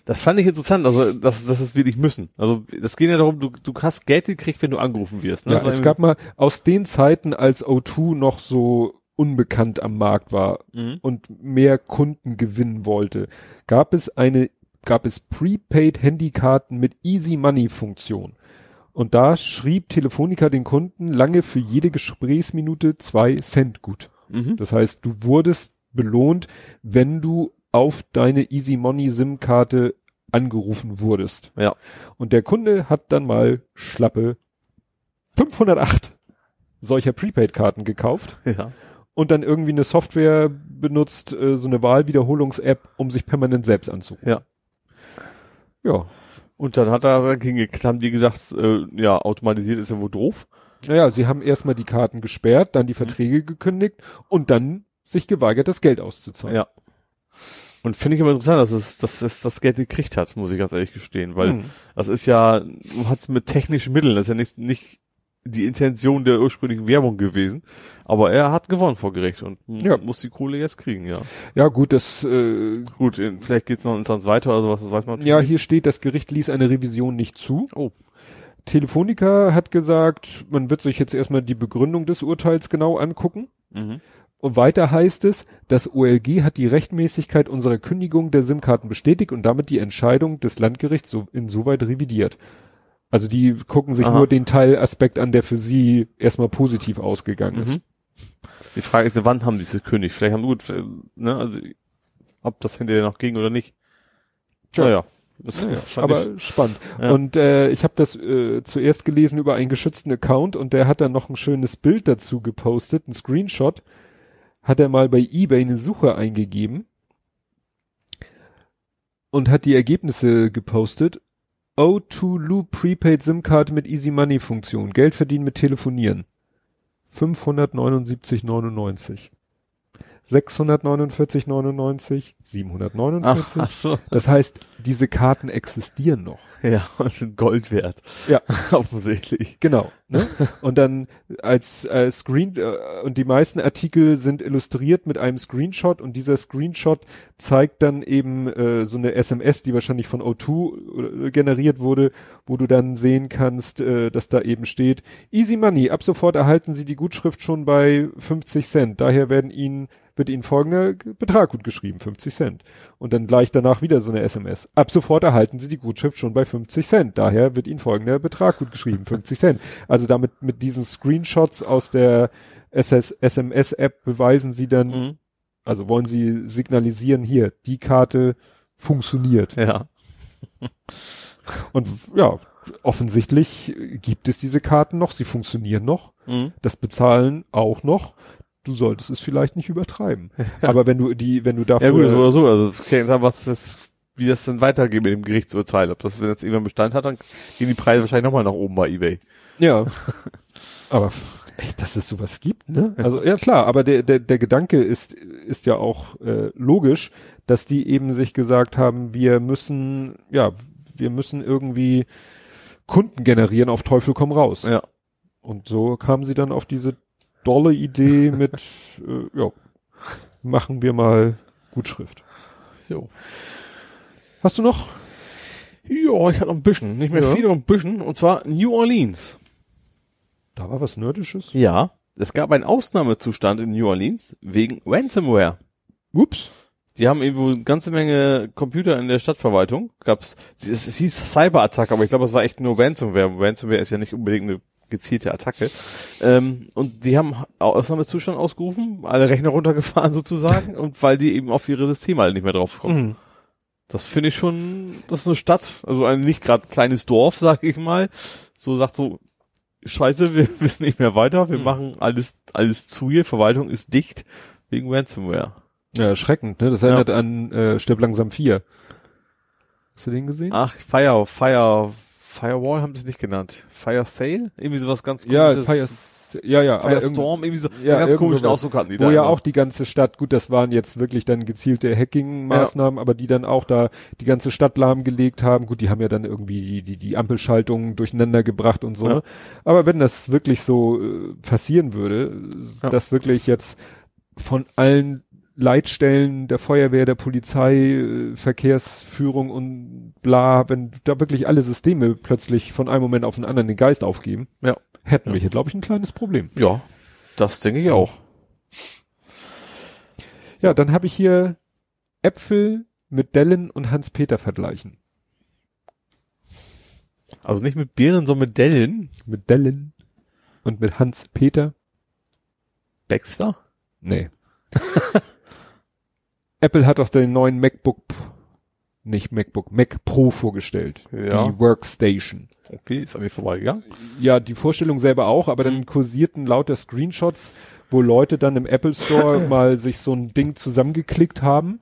S3: Das fand ich interessant, also dass das ist wirklich müssen. Also das geht ja darum, du, du hast Geld gekriegt, wenn du angerufen wirst. Ne?
S2: Ja,
S3: Das war
S2: es gab mal aus den Zeiten, als O2 noch so unbekannt am Markt war
S3: Mhm.
S2: und mehr Kunden gewinnen wollte, gab es eine, gab es Prepaid Handykarten mit Easy Money Funktion. Und da schrieb Telefonica den Kunden lange für jede Gesprächsminute zwei Cent gut.
S3: Mhm.
S2: Das heißt, du wurdest belohnt, wenn du auf deine Easy Money SIM-Karte angerufen wurdest.
S3: Ja.
S2: Und der Kunde hat dann mal schlappe 508 solcher Prepaid-Karten gekauft
S3: Ja.
S2: Und dann irgendwie eine Software benutzt, äh, so eine Wahlwiederholungs-App, um sich permanent selbst anzurufen.
S3: Ja.
S2: Ja.
S3: Und dann hat er haben die gesagt, äh, ja, automatisiert ist ja wohl doof.
S2: Naja, sie haben erstmal die Karten gesperrt, dann die
S3: Mhm.
S2: Verträge gekündigt und dann sich geweigert, das Geld auszuzahlen.
S3: Ja. Und finde ich immer interessant, dass es, dass es das Geld gekriegt hat, muss ich ganz ehrlich gestehen, weil
S2: Hm.
S3: das ist ja, du hast mit technischen Mitteln, das ist ja nicht, nicht die Intention der ursprünglichen Werbung gewesen, aber er hat gewonnen vor Gericht und
S2: Ja.
S3: muss die Kohle jetzt kriegen, ja.
S2: Ja, gut, das äh,
S3: Gut, in, vielleicht geht's noch eine Instanz weiter oder sowas, das weiß man
S2: Ja, hier steht, das Gericht ließ eine Revision nicht zu.
S3: Oh.
S2: Telefonica hat gesagt, man wird sich jetzt erstmal die Begründung des Urteils genau angucken.
S3: Mhm.
S2: Und weiter heißt es, das OLG hat die Rechtmäßigkeit unserer Kündigung der SIM-Karten bestätigt und damit die Entscheidung des Landgerichts so insoweit revidiert. Also die gucken sich
S3: Aha.
S2: nur den Teilaspekt an, der für sie erstmal positiv ausgegangen ist.
S3: Mhm. Die Frage ist, wann haben die es gekündigt? Vielleicht haben gut, äh, ne, also ob das hinterher noch ging oder nicht.
S2: Tja.
S3: Naja. Das
S2: Ja, ja,
S3: fand
S2: aber
S3: ich,
S2: spannend.
S3: Ja.
S2: Und äh, ich habe das äh, zuerst gelesen über einen geschützten Account und der hat dann noch ein schönes Bild dazu gepostet, ein Screenshot. Hat er mal bei eBay eine Suche eingegeben und hat die Ergebnisse gepostet. O2 Loop Prepaid SIM-Karte mit Easy Money Funktion. Geld verdienen mit Telefonieren. 579,99. 649,99. 749.
S3: ach, ach so.
S2: Das heißt, diese Karten existieren noch.
S3: Ja, und sind Gold wert.
S2: Ja.
S3: Offensichtlich.
S2: Genau. Ne? Und dann als äh, Screen äh, und die meisten Artikel sind illustriert mit einem Screenshot und dieser Screenshot zeigt dann eben äh, so eine SMS, die wahrscheinlich von O2 äh, generiert wurde, wo du dann sehen kannst, äh, dass da eben steht, Easy Money, ab sofort erhalten Sie die Gutschrift schon bei 50 Cent. Daher werden Ihnen wird Ihnen folgender Betrag gut geschrieben, 50 Cent. Und dann gleich danach wieder so eine SMS. Ab sofort erhalten Sie die Gutschrift schon bei 50 Cent. Daher wird Ihnen folgender Betrag gut geschrieben, 50 Cent. Also damit mit diesen Screenshots aus der SMS-App beweisen Sie dann,
S3: Mhm.
S2: also wollen Sie signalisieren, hier, die Karte funktioniert.
S3: Ja.
S2: Und ja, offensichtlich gibt es diese Karten noch, sie funktionieren noch,
S3: Mhm.
S2: das Bezahlen auch noch. Du solltest es vielleicht nicht übertreiben. Aber wenn du die, wenn du dafür
S3: Ja gut, so oder so. Also dann, was das, wie das dann weitergeht mit dem Gerichtsurteil. Ob das, wenn jetzt irgendwann Bestand hat, dann gehen die Preise wahrscheinlich nochmal nach oben bei eBay.
S2: Ja. aber echt, dass es sowas gibt, ne? Also ja klar, aber der, der, der Gedanke ist, ist ja auch äh, logisch, dass die eben sich gesagt haben, wir müssen, ja, wir müssen irgendwie Kunden generieren auf Teufel komm raus.
S3: Ja.
S2: Und so kamen sie dann auf diese dolle Idee mit, äh, ja, machen wir mal Gutschrift.
S3: So.
S2: Hast du noch?
S3: Ja, ich hatte noch ein bisschen. Nicht mehr
S2: Ja.
S3: viel, noch ein bisschen. Und zwar New Orleans.
S2: Da war was Nerdisches?
S3: Ja. Es gab einen Ausnahmezustand in New Orleans wegen Ransomware.
S2: Ups.
S3: Die haben irgendwo eine ganze Menge Computer in der Stadtverwaltung. Gab's, es, es hieß Cyberattacke, aber ich glaube, es war echt nur Ransomware. Ransomware ist ja nicht unbedingt eine gezielte Attacke. Ähm, und die haben Ausnahmezustand ausgerufen, alle Rechner runtergefahren sozusagen, und weil die eben auf ihre Systeme halt nicht mehr draufkommen.
S2: Mhm.
S3: Das finde ich schon, das ist eine Stadt, also ein nicht gerade kleines Dorf, sag ich mal. So sagt so, scheiße, wir wissen nicht mehr weiter, wir
S2: Hm.
S3: machen alles, alles zu hier, Verwaltung ist dicht wegen Ransomware.
S2: Ja, erschreckend, ne? Das erinnert an äh, Stirb langsam 4. Hast du den gesehen?
S3: Ach, Fire, Fire, Firewall haben sie es nicht genannt. Fire Sale? Irgendwie sowas ganz
S2: ja,
S3: komisches.
S2: Fire, ja, ja,
S3: Firestorm, irgendwie so,
S2: Ja,
S3: einen ganz komischen
S2: sowas.
S3: Ausdruck hatten die
S2: wo
S3: da
S2: ja
S3: immer.
S2: auch die ganze Stadt, gut, das waren jetzt wirklich dann gezielte Hacking-Maßnahmen, aber die dann auch da die ganze Stadt lahmgelegt haben. Gut, die haben ja dann irgendwie die, die, die Ampelschaltungen durcheinander gebracht und so.
S3: Ja.
S2: Ne? Aber wenn das wirklich so äh, passieren würde,
S3: Ja.
S2: dass wirklich jetzt von allen Leitstellen der Feuerwehr, der Polizei, äh, Verkehrsführung und bla, wenn da wirklich alle Systeme plötzlich von einem Moment auf den anderen den Geist aufgeben,
S3: Ja.
S2: hätten
S3: Ja.
S2: wir hier, glaube ich, ein kleines Problem.
S3: Ja, das denke ich auch.
S2: Ja, dann habe ich hier Äpfel mit Dellen und Hans-Peter vergleichen.
S3: Also nicht mit Birnen, sondern mit Dellen.
S2: Mit Dellen und mit Hans-Peter?
S3: Baxter?
S2: Nee. Apple hat doch den neuen MacBook, nicht MacBook, Mac Pro vorgestellt.
S3: Ja.
S2: Die Workstation.
S3: Okay, ist an mir vorbeigegangen.
S2: Ja, die Vorstellung selber auch, aber dann kursierten lauter Screenshots, wo Leute dann im Apple Store mal sich so ein Ding zusammengeklickt haben.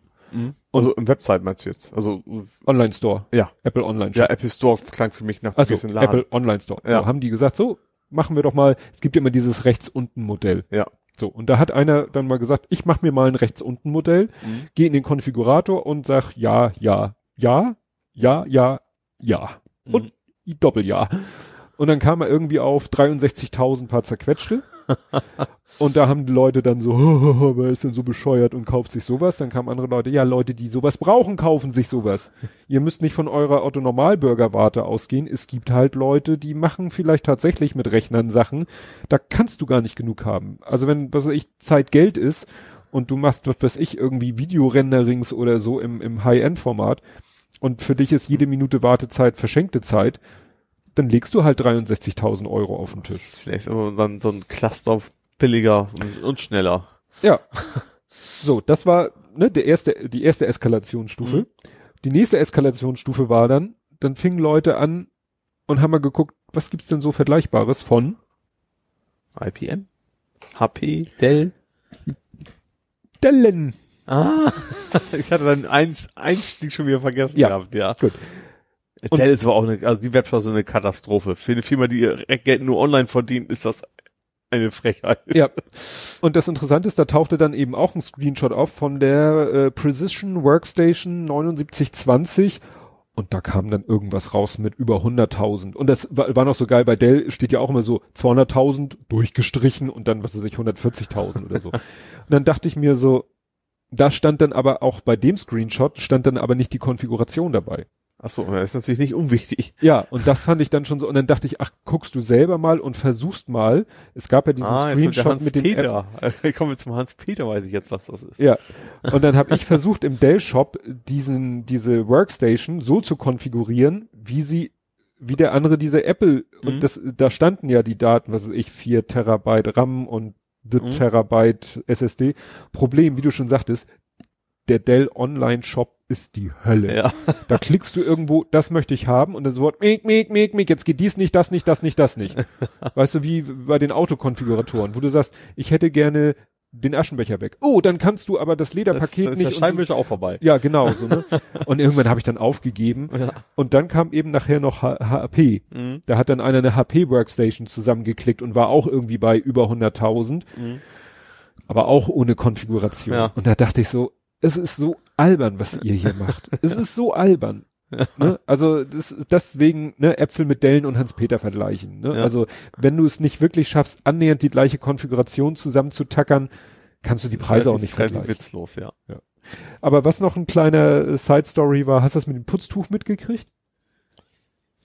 S3: Also im Website meinst du jetzt? Also,
S2: Online Store.
S3: ja.
S2: Apple Online
S3: Ja, Apple Store klang für mich nach ein
S2: Also
S3: bisschen Laden.
S2: Apple Online Store.
S3: Ja.
S2: So haben die gesagt, so machen wir doch mal, es gibt ja immer dieses rechts unten Modell.
S3: Ja.
S2: So, und da hat einer dann mal gesagt, ich mache mir mal ein rechts unten Modell,
S3: Mhm.
S2: gehe in den Konfigurator und sag ja, ja, ja, ja, ja, ja. Und Doppelja. Und dann kam er irgendwie auf 63.000 paar zerquetschte. Und da haben die Leute dann so, wer ist denn so bescheuert und kauft sich sowas? Dann kamen andere Leute, ja, Leute, die sowas brauchen, kaufen sich sowas. Ihr müsst nicht von eurer Otto-Normalbürger-Warte ausgehen. Es gibt halt Leute, die machen vielleicht tatsächlich mit Rechnern Sachen. Da kannst du gar nicht genug haben. Also wenn, was weiß ich, Zeit Geld ist und du machst, was weiß ich, irgendwie Videorenderings oder so im, im High-End-Format und für dich ist jede Minute Wartezeit verschenkte Zeit, dann legst du halt 63.000 Euro auf den Tisch.
S3: Vielleicht aber dann so ein Cluster billiger und, und schneller.
S2: Ja. So, das war ne, der erste, die erste Eskalationsstufe.
S3: Mhm.
S2: Die nächste Eskalationsstufe war dann, dann fingen Leute an und haben mal geguckt, was gibt's denn so Vergleichbares von
S3: IPM? HP? Dell?
S2: Dellen.
S3: Ah, ich hatte dann einen Einstieg schon wieder vergessen
S2: Ja.
S3: gehabt, ja.
S2: Gut.
S3: Dell ist aber auch eine, also die Webshop ist eine Katastrophe. Für eine Firma, die ihr Geld nur online verdient, ist das eine Frechheit.
S2: Ja. Und das Interessante ist, da tauchte dann eben auch ein Screenshot auf von der äh, Precision Workstation 7920 und da kam dann irgendwas raus mit über 100.000. Und das war, war noch so geil, bei Dell steht ja auch immer so 200.000 durchgestrichen und dann, was weiß ich, 140.000 oder so. Und dann dachte ich mir so, da stand dann aber auch bei dem Screenshot, stand dann aber nicht die Konfiguration dabei.
S3: Ach so, das ist natürlich nicht unwichtig.
S2: Ja, und das fand ich dann schon so, und dann dachte ich, ach, guckst du selber mal und versuchst mal. Es gab ja diesen
S3: ah, mit
S2: Screenshot
S3: Hans
S2: mit dem App
S3: Peter. Kommen wir zum Hans Peter, weiß ich jetzt, was das ist.
S2: Ja. Und dann habe ich versucht im Dell Shop diesen diese Workstation so zu konfigurieren, wie sie wie der andere diese Apple
S3: Mhm.
S2: und das da standen ja die Daten, was weiß ich, 4 Terabyte RAM und the
S3: Mhm.
S2: Terabyte SSD. Problem, wie du schon sagtest, der Dell Online Shop ist die Hölle.
S3: Ja.
S2: Da klickst du irgendwo, das möchte ich haben und das Wort miek, miek, miek, miek, jetzt geht dies nicht, das nicht, das nicht, das nicht. weißt du, wie bei den Autokonfiguratoren, wo du sagst, ich hätte gerne den Aschenbecher weg. Oh, dann kannst du aber das
S3: Das,
S2: Lederpaket
S3: dann ist
S2: nicht.
S3: der Scheinwischer auch vorbei.
S2: ja, genau, so, ne? Und irgendwann habe ich dann aufgegeben.
S3: Ja.
S2: Und dann kam eben nachher noch H HP.
S3: Mhm.
S2: Da hat dann einer eine HP Workstation zusammengeklickt und war auch irgendwie bei über 100.000,
S3: Mhm.
S2: aber auch ohne Konfiguration.
S3: Ja.
S2: Und da dachte ich so, es ist so albern, was ihr hier macht. es ist so albern. Ne? Also das deswegen ne, Äpfel mit Dellen und Hans-Peter vergleichen. Ne?
S3: Ja.
S2: Also wenn du es nicht wirklich schaffst, annähernd die gleiche Konfiguration zusammenzutackern, kannst du die Preise auch nicht vergleichen.
S3: witzlos, ja.
S2: Aber was noch ein kleiner Side-Story war, hast du das mit dem Putztuch mitgekriegt?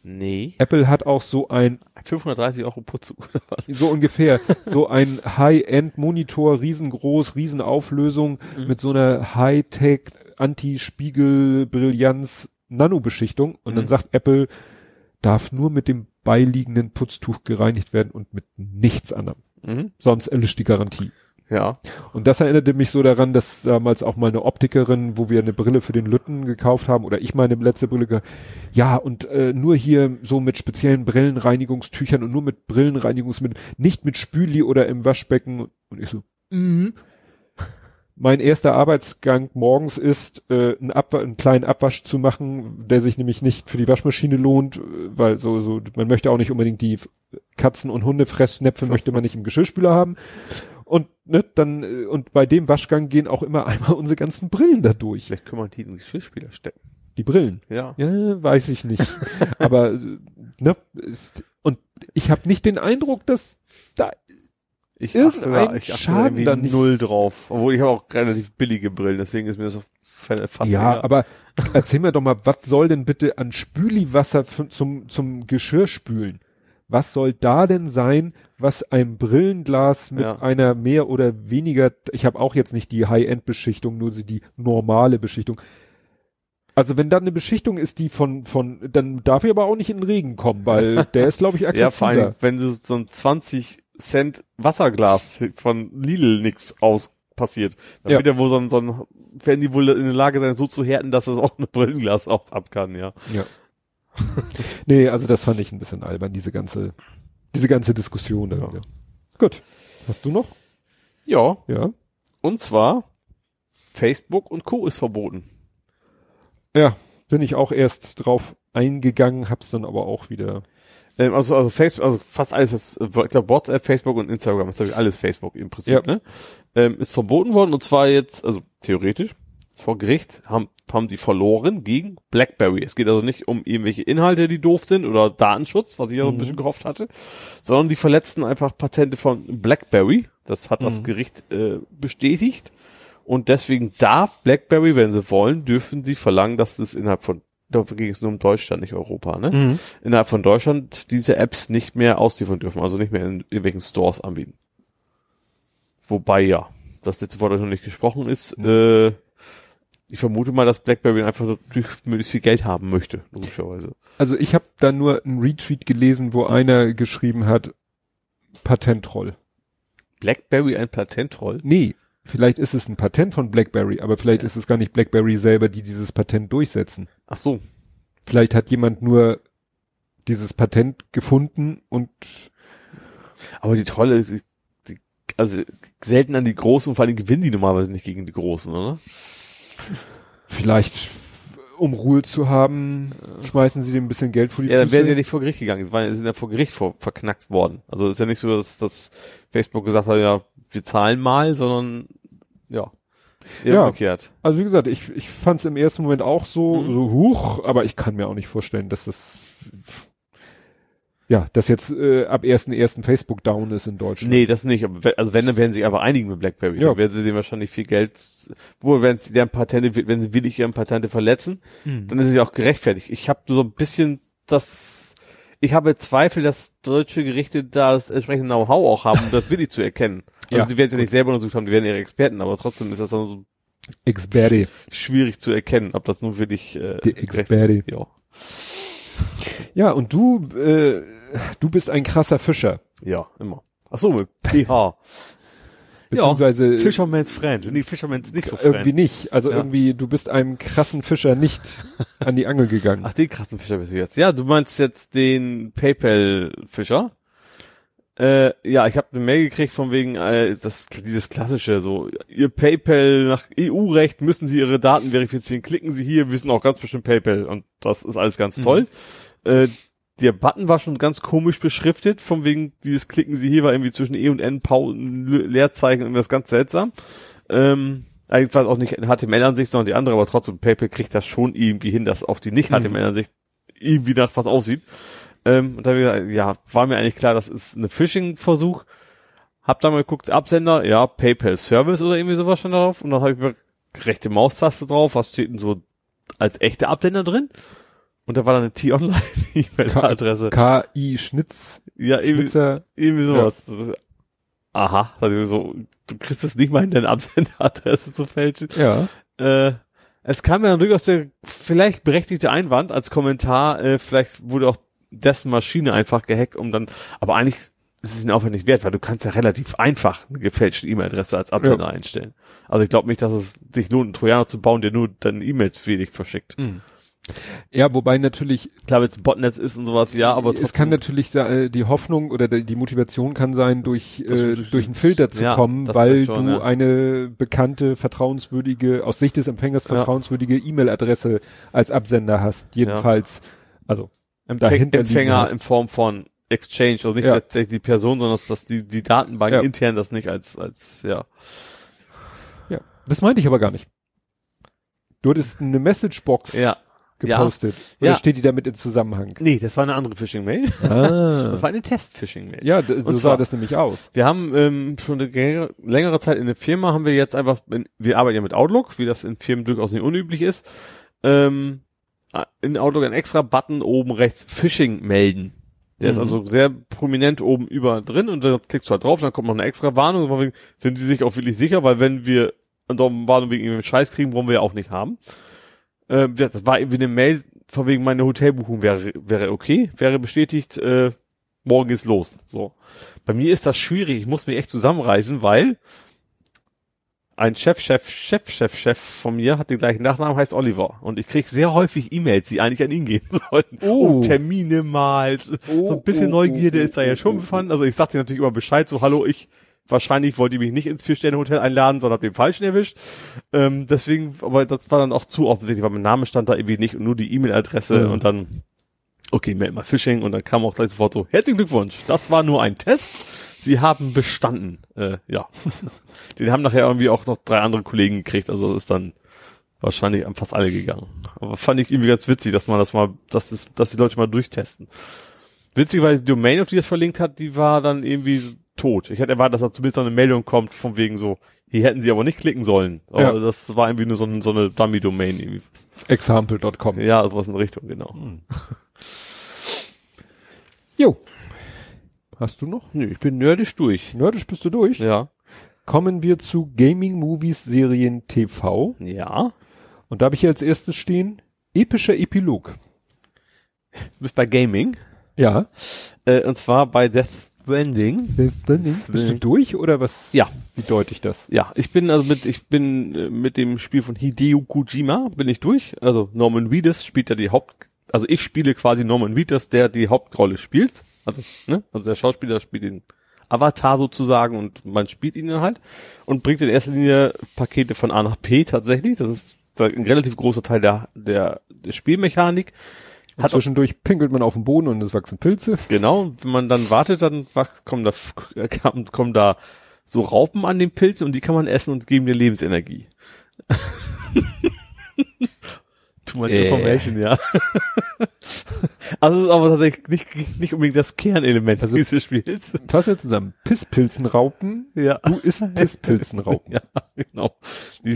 S3: Nee.
S2: Apple hat auch so ein,
S3: 530 Euro Putz oder was?
S2: so ungefähr, so ein High-End-Monitor, riesengroß, Riesenauflösung,
S3: Mhm.
S2: mit so einer High-Tech, Anti-Spiegel-Brillanz, Nano-Beschichtung. Und dann
S3: Mhm.
S2: sagt Apple, darf nur mit dem beiliegenden Putztuch gereinigt werden und mit nichts anderem.
S3: Mhm.
S2: Sonst erlischt die Garantie.
S3: Ja.
S2: Und das erinnerte mich so daran, dass damals auch mal eine Optikerin, wo wir eine Brille für den Lütten gekauft haben, oder ich meine letzte Brille, ge- ja, und äh, nur hier so mit speziellen Brillenreinigungstüchern und nur mit Brillenreinigungsmitteln, nicht mit Spüli oder im Waschbecken. Und ich so, mhm. Mein erster Arbeitsgang morgens ist, äh, einen, Abwa einen kleinen Abwasch zu machen, der sich nämlich nicht für die Waschmaschine lohnt, äh, weil so, so, man möchte auch nicht unbedingt die Katzen- und Hundefressnäpfe möchte man nicht im Geschirrspüler haben. Und ne, dann äh, und bei dem Waschgang gehen auch immer einmal unsere ganzen Brillen da durch.
S3: Vielleicht können wir die in den Geschirrspieler stecken.
S2: Die Brillen.
S3: Ja.
S2: Ja, weiß ich nicht. Aber äh, ne, ist, und ich habe nicht den Eindruck, dass da
S3: Ich achte da, ich achte
S2: Schaden
S3: irgendwie
S2: da nicht.
S3: null drauf. Obwohl ich habe auch relativ billige Brillen, deswegen ist mir das fast
S2: ja,
S3: egal.
S2: aber erzähl mir doch mal, was soll denn bitte an Spüliwasser zum zum Geschirr spülen? Was soll da denn sein, was ein Brillenglas mit
S3: Ja.
S2: einer mehr oder weniger, ich habe auch jetzt nicht die High-End-Beschichtung, nur die normale Beschichtung. Also wenn da eine Beschichtung ist, die von, von, dann darf ich aber auch nicht in den Regen kommen, weil der ist, glaube ich, aggressiver.
S3: Ja, vor allem, wenn so, so ein 20 Cent Wasserglas von Lidl nix aus passiert, dann
S2: Ja.
S3: wird ja wohl so ein, so ein, werden die wohl in der Lage sein, so zu härten, dass es auch ein Brillenglas auch ab kann, ja.
S2: Ja. nee, also das fand ich ein bisschen albern, diese ganze, diese ganze Diskussion.
S3: Ja.
S2: wieder. Gut. Hast du noch?
S3: Ja,
S2: Ja.
S3: und zwar Facebook und Co. ist verboten.
S2: Ja, bin ich auch erst drauf eingegangen, hab's dann aber auch wieder.
S3: Ähm, also, also Facebook, also fast alles, ist, ich glaube WhatsApp, Facebook und Instagram, das ist alles Facebook im Prinzip,
S2: Ja.
S3: ne? Ähm, ist verboten worden und zwar jetzt, also theoretisch, vor Gericht haben, haben die verloren gegen BlackBerry. Es geht also nicht um irgendwelche Inhalte, die doof sind oder Datenschutz, was ich ja so ein
S2: Mhm.
S3: bisschen gehofft hatte, sondern die verletzten einfach Patente von BlackBerry. Das hat das
S2: Mhm.
S3: Gericht äh, bestätigt. Und deswegen darf BlackBerry, wenn sie wollen, dürfen sie verlangen, dass es innerhalb von, da ging es nur um Deutschland, nicht Europa, ne? innerhalb von Deutschland diese Apps nicht mehr ausliefern dürfen, also nicht mehr in irgendwelchen Stores anbieten. Wobei ja, das letzte Wort noch nicht gesprochen ist, äh, ich vermute mal, dass BlackBerry einfach durch möglichst viel Geld haben möchte, logischerweise.
S2: Also ich habe da nur einen Retweet gelesen, wo einer geschrieben hat, Patentroll.
S3: BlackBerry ein Patentroll?
S2: Nee, vielleicht ist es ein Patent von BlackBerry, aber vielleicht ist es gar nicht BlackBerry selber, die dieses Patent durchsetzen.
S3: Ach so.
S2: Vielleicht hat jemand nur dieses Patent gefunden und
S3: Aber die Trolle, die, die, also selten an die Großen, vor allem gewinnen die normalerweise nicht gegen die Großen, oder?
S2: Vielleicht, um Ruhe zu haben, schmeißen sie dem ein bisschen Geld vor die
S3: Ja, dann wären
S2: Füße.
S3: sie ja nicht vor Gericht gegangen. Sie waren- sind ja vor Gericht vor, verknackt worden. Also ist ja nicht so, dass, dass Facebook gesagt hat, ja, wir zahlen mal, sondern ja, eher
S2: Ja.
S3: umgekehrt.
S2: Also wie gesagt, ich, ich fand es im ersten Moment auch so,
S3: Mhm.
S2: so huch, aber ich kann mir auch nicht vorstellen, dass das ja, dass jetzt äh, ab 1.1. Facebook down ist in Deutschland.
S3: Nee, das nicht. Also wenn, dann werden sie aber einigen mit BlackBerry.
S2: Ja.
S3: Dann werden sie dem wahrscheinlich viel Geld, wo wenn sie deren Patente, wenn sie willig ihre Patente verletzen,
S2: Mhm.
S3: dann ist es ja auch gerechtfertigt. Ich habe so ein bisschen das, ich habe Zweifel, dass deutsche Gerichte da das entsprechende Know-how auch haben, um das willig zu erkennen. Also
S2: Ja.
S3: die werden es ja nicht selber untersucht haben, die werden ihre Experten, aber trotzdem ist das dann so
S2: Experte.
S3: schwierig zu erkennen, ob das nun wirklich äh,
S2: Die Experte.
S3: Ja.
S2: Ja, und du, äh, du bist ein krasser Fischer.
S3: ja, immer. Ach so, mit PH.
S2: Beziehungsweise
S3: Fisherman's Friend. Nee, Fisherman's nicht so
S2: irgendwie
S3: Friend.
S2: nicht. Also
S3: Ja.
S2: irgendwie, du bist einem krassen Fischer nicht an die Angel gegangen.
S3: Ach, den krassen Fischer bist du jetzt. Ja, du meinst jetzt den PayPal-Fischer? Äh, ja, ich habe eine Mail gekriegt von wegen äh, ist das dieses klassische so ihr PayPal nach EU-Recht müssen Sie Ihre Daten verifizieren. Klicken Sie hier, wir sind auch ganz bestimmt PayPal und das ist alles ganz toll. Äh, der Button war schon ganz komisch beschriftet, von wegen dieses Klicken Sie hier war irgendwie zwischen E und N Pausen, Le- Leerzeichen und das ganz seltsam. Ähm, eigentlich war es auch nicht in HTML-Ansicht, sondern die andere, aber trotzdem PayPal kriegt das schon irgendwie hin, dass auch die nicht
S2: Mhm.
S3: Irgendwie nach was aussieht. Ähm, und da hab ich gesagt, ja, war mir eigentlich klar, das ist eine Phishing-Versuch. Hab da mal geguckt, Absender, ja, PayPal Service oder irgendwie sowas schon drauf. Und dann habe ich mir rechte Maustaste drauf, was steht denn so als echte Absender drin? Und da war dann eine T-Online-E-Mail-Adresse.
S2: KI Schnitz,
S3: Ja, irgendwie,
S2: Schnitzer.
S3: irgendwie sowas. Das ist- Aha, also so, du kriegst es nicht mal in deine Absenderadresse zu fälschen.
S2: Ja.
S3: Äh, es kam ja durchaus der vielleicht berechtigte Einwand als Kommentar, äh, vielleicht wurde auch dessen Maschine einfach gehackt, um dann, aber eigentlich es ist ein Aufwand nicht wert, weil du kannst ja relativ einfach eine gefälschte E-Mail-Adresse als Absender
S2: Ja.
S3: einstellen. Also ich glaube nicht, dass es sich lohnt, einen Trojaner zu bauen, der nur dann E-Mails fähig verschickt.
S2: Ja, wobei natürlich,
S3: Klar, wenn es Botnetz ist und sowas, ja, aber
S2: es kann
S3: trotzdem-
S2: natürlich äh, die Hoffnung oder die Motivation kann sein, durch,
S3: Das
S2: äh, durch einen Filter zu
S3: ja,
S2: kommen, weil
S3: schon,
S2: du
S3: ja.
S2: eine bekannte, vertrauenswürdige, aus Sicht des Empfängers
S3: Ja.
S2: vertrauenswürdige E-Mail-Adresse als Absender hast. Jedenfalls, also
S3: Empfäng Empfänger in Form von Exchange, also nicht
S2: Ja.
S3: tatsächlich die Person, sondern dass, dass die, die Datenbank
S2: Ja.
S3: intern das nicht als, als, ja.
S2: ja, das meinte ich aber gar nicht. Du hattest eine Messagebox
S3: Ja.
S2: Gepostet. Oder
S3: Ja.
S2: steht die damit in Zusammenhang?
S3: Nee, das war eine andere Phishing-Mail.
S2: Ah.
S3: Das war eine Test-Phishing-Mail.
S2: ja, so
S3: Und
S2: sah
S3: zwar-
S2: das nämlich aus.
S3: Wir haben ähm, schon eine längere, Zeit in der Firma haben wir jetzt einfach, wir arbeiten ja mit Outlook, wie das in Firmen durchaus nicht unüblich ist. Ähm, in Outlook ein extra Button oben rechts Phishing melden. Der ist
S2: Mhm.
S3: also sehr prominent oben über drin und dann klickst du halt drauf, dann kommt noch eine extra Warnung. Sind Sie sich auch wirklich sicher? Weil wenn wir eine Warnung wegen irgendeinem Scheiß kriegen, wollen wir ja auch nicht haben. Ja, das war irgendwie eine Mail von wegen meine Hotelbuchung wäre wäre okay, wäre bestätigt. Äh, morgen ist los. So. Bei mir ist das schwierig. Ich muss mich echt zusammenreißen, weil ein Chef, Chef, Chef, Chef, Chef von mir hat den gleichen Nachnamen, heißt Oliver. Und ich krieg sehr häufig E-Mails, die eigentlich an ihn gehen sollten.
S2: Oh.
S3: Um Termine mal. so ein bisschen
S2: oh,
S3: Neugierde
S2: oh,
S3: ist da ja
S2: oh,
S3: schon
S2: oh,
S3: befangen. Also ich sagte natürlich immer Bescheid, so hallo, ich wahrscheinlich wollte ich mich nicht ins Vier-Sterne-Hotel einladen, sondern hab den Falschen erwischt. Ähm, deswegen, aber das war dann auch zu offensichtlich, weil mein Name stand da irgendwie nicht und nur die E-Mail-Adresse
S2: Mhm.
S3: und dann okay, meld mal Phishing und dann kam auch gleich sofort so, herzlichen Glückwunsch, das war nur ein Test, Sie haben bestanden. Äh, ja. Den haben nachher irgendwie auch noch drei andere Kollegen gekriegt, also ist dann wahrscheinlich an fast alle gegangen. Aber fand ich irgendwie ganz witzig, dass man das mal, dass, es, dass die Leute mal durchtesten. Witzig, weil die Domain, auf die das verlinkt hat, die war dann irgendwie tot. Ich hätte erwartet, dass da zumindest noch eine Meldung kommt, von wegen so, hier hätten sie aber nicht klicken sollen. Aber
S2: Ja.
S3: das war irgendwie nur so, ein, so eine Dummy-Domain irgendwie.
S2: Example.com.
S3: Ja, sowas in Richtung, genau.
S2: Jo. Hast du noch?
S3: Nö, ich bin nerdisch durch.
S2: Nerdisch bist du durch?
S3: Ja.
S2: Kommen wir zu Gaming Movies Serien TV.
S3: Ja.
S2: Und da habe ich hier als erstes stehen, epischer Epilog.
S3: Du bist bei Gaming.
S2: Ja.
S3: Äh, und zwar bei Death Stranding.
S2: Bist du durch oder was?
S3: Ja.
S2: Wie deute ich das?
S3: Ja, ich bin also mit, ich bin äh, mit dem Spiel von Hideo Kojima bin ich durch. Also Norman Reedus spielt ja die Haupt, also ich spiele quasi Norman Reedus, der die Hauptrolle spielt. Also, ne, also der Schauspieler spielt den Avatar sozusagen und man spielt ihn dann halt und bringt in erster Linie Pakete von A nach P tatsächlich. Das ist ein relativ großer Teil der, der, der Spielmechanik.
S2: Und
S3: Hat auch-
S2: zwischendurch pinkelt man auf den Boden und es wachsen Pilze.
S3: Genau, und wenn man dann wartet, dann kommen da, kommen, da so Raupen an den Pilzen und die kann man essen und geben dir Lebensenergie. Too much
S2: Äh.
S3: information, ja. also ist aber tatsächlich nicht, nicht unbedingt das Kernelement
S2: Also-
S3: dieses Spiels.
S2: Fassen wir zusammen. Pisspilzenraupen.
S3: Ja.
S2: Du isst Pisspilzenraupen.
S3: Ja, genau. Die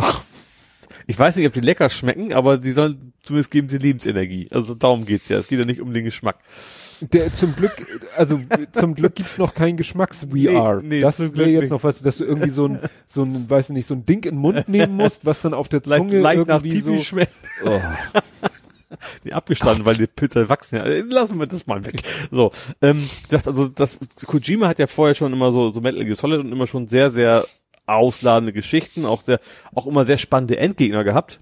S3: ich weiß nicht, ob die lecker schmecken, aber die sollen zumindest geben sie Lebensenergie. Also darum geht's ja. Es geht ja nicht um den Geschmack.
S2: Der zum Glück, also zum Glück gibt's noch kein Geschmacks-VR.
S3: Nee, nee,
S2: das wäre jetzt
S3: nicht.
S2: noch was, dass du irgendwie so ein, so ein, weiß nicht, so ein Ding in den Mund nehmen musst, was dann auf der
S3: Leicht,
S2: Zunge
S3: leicht nach
S2: irgendwie so.
S3: schmeckt.
S2: Oh.
S3: die abgestanden, weil die Pilze wachsen. Ja, lassen wir das mal weg. So, ähm, das, also das Kojima hat ja vorher schon immer so so Metal Gear Solid und immer schon sehr sehr ausladende Geschichten, auch sehr auch immer sehr spannende Endgegner gehabt.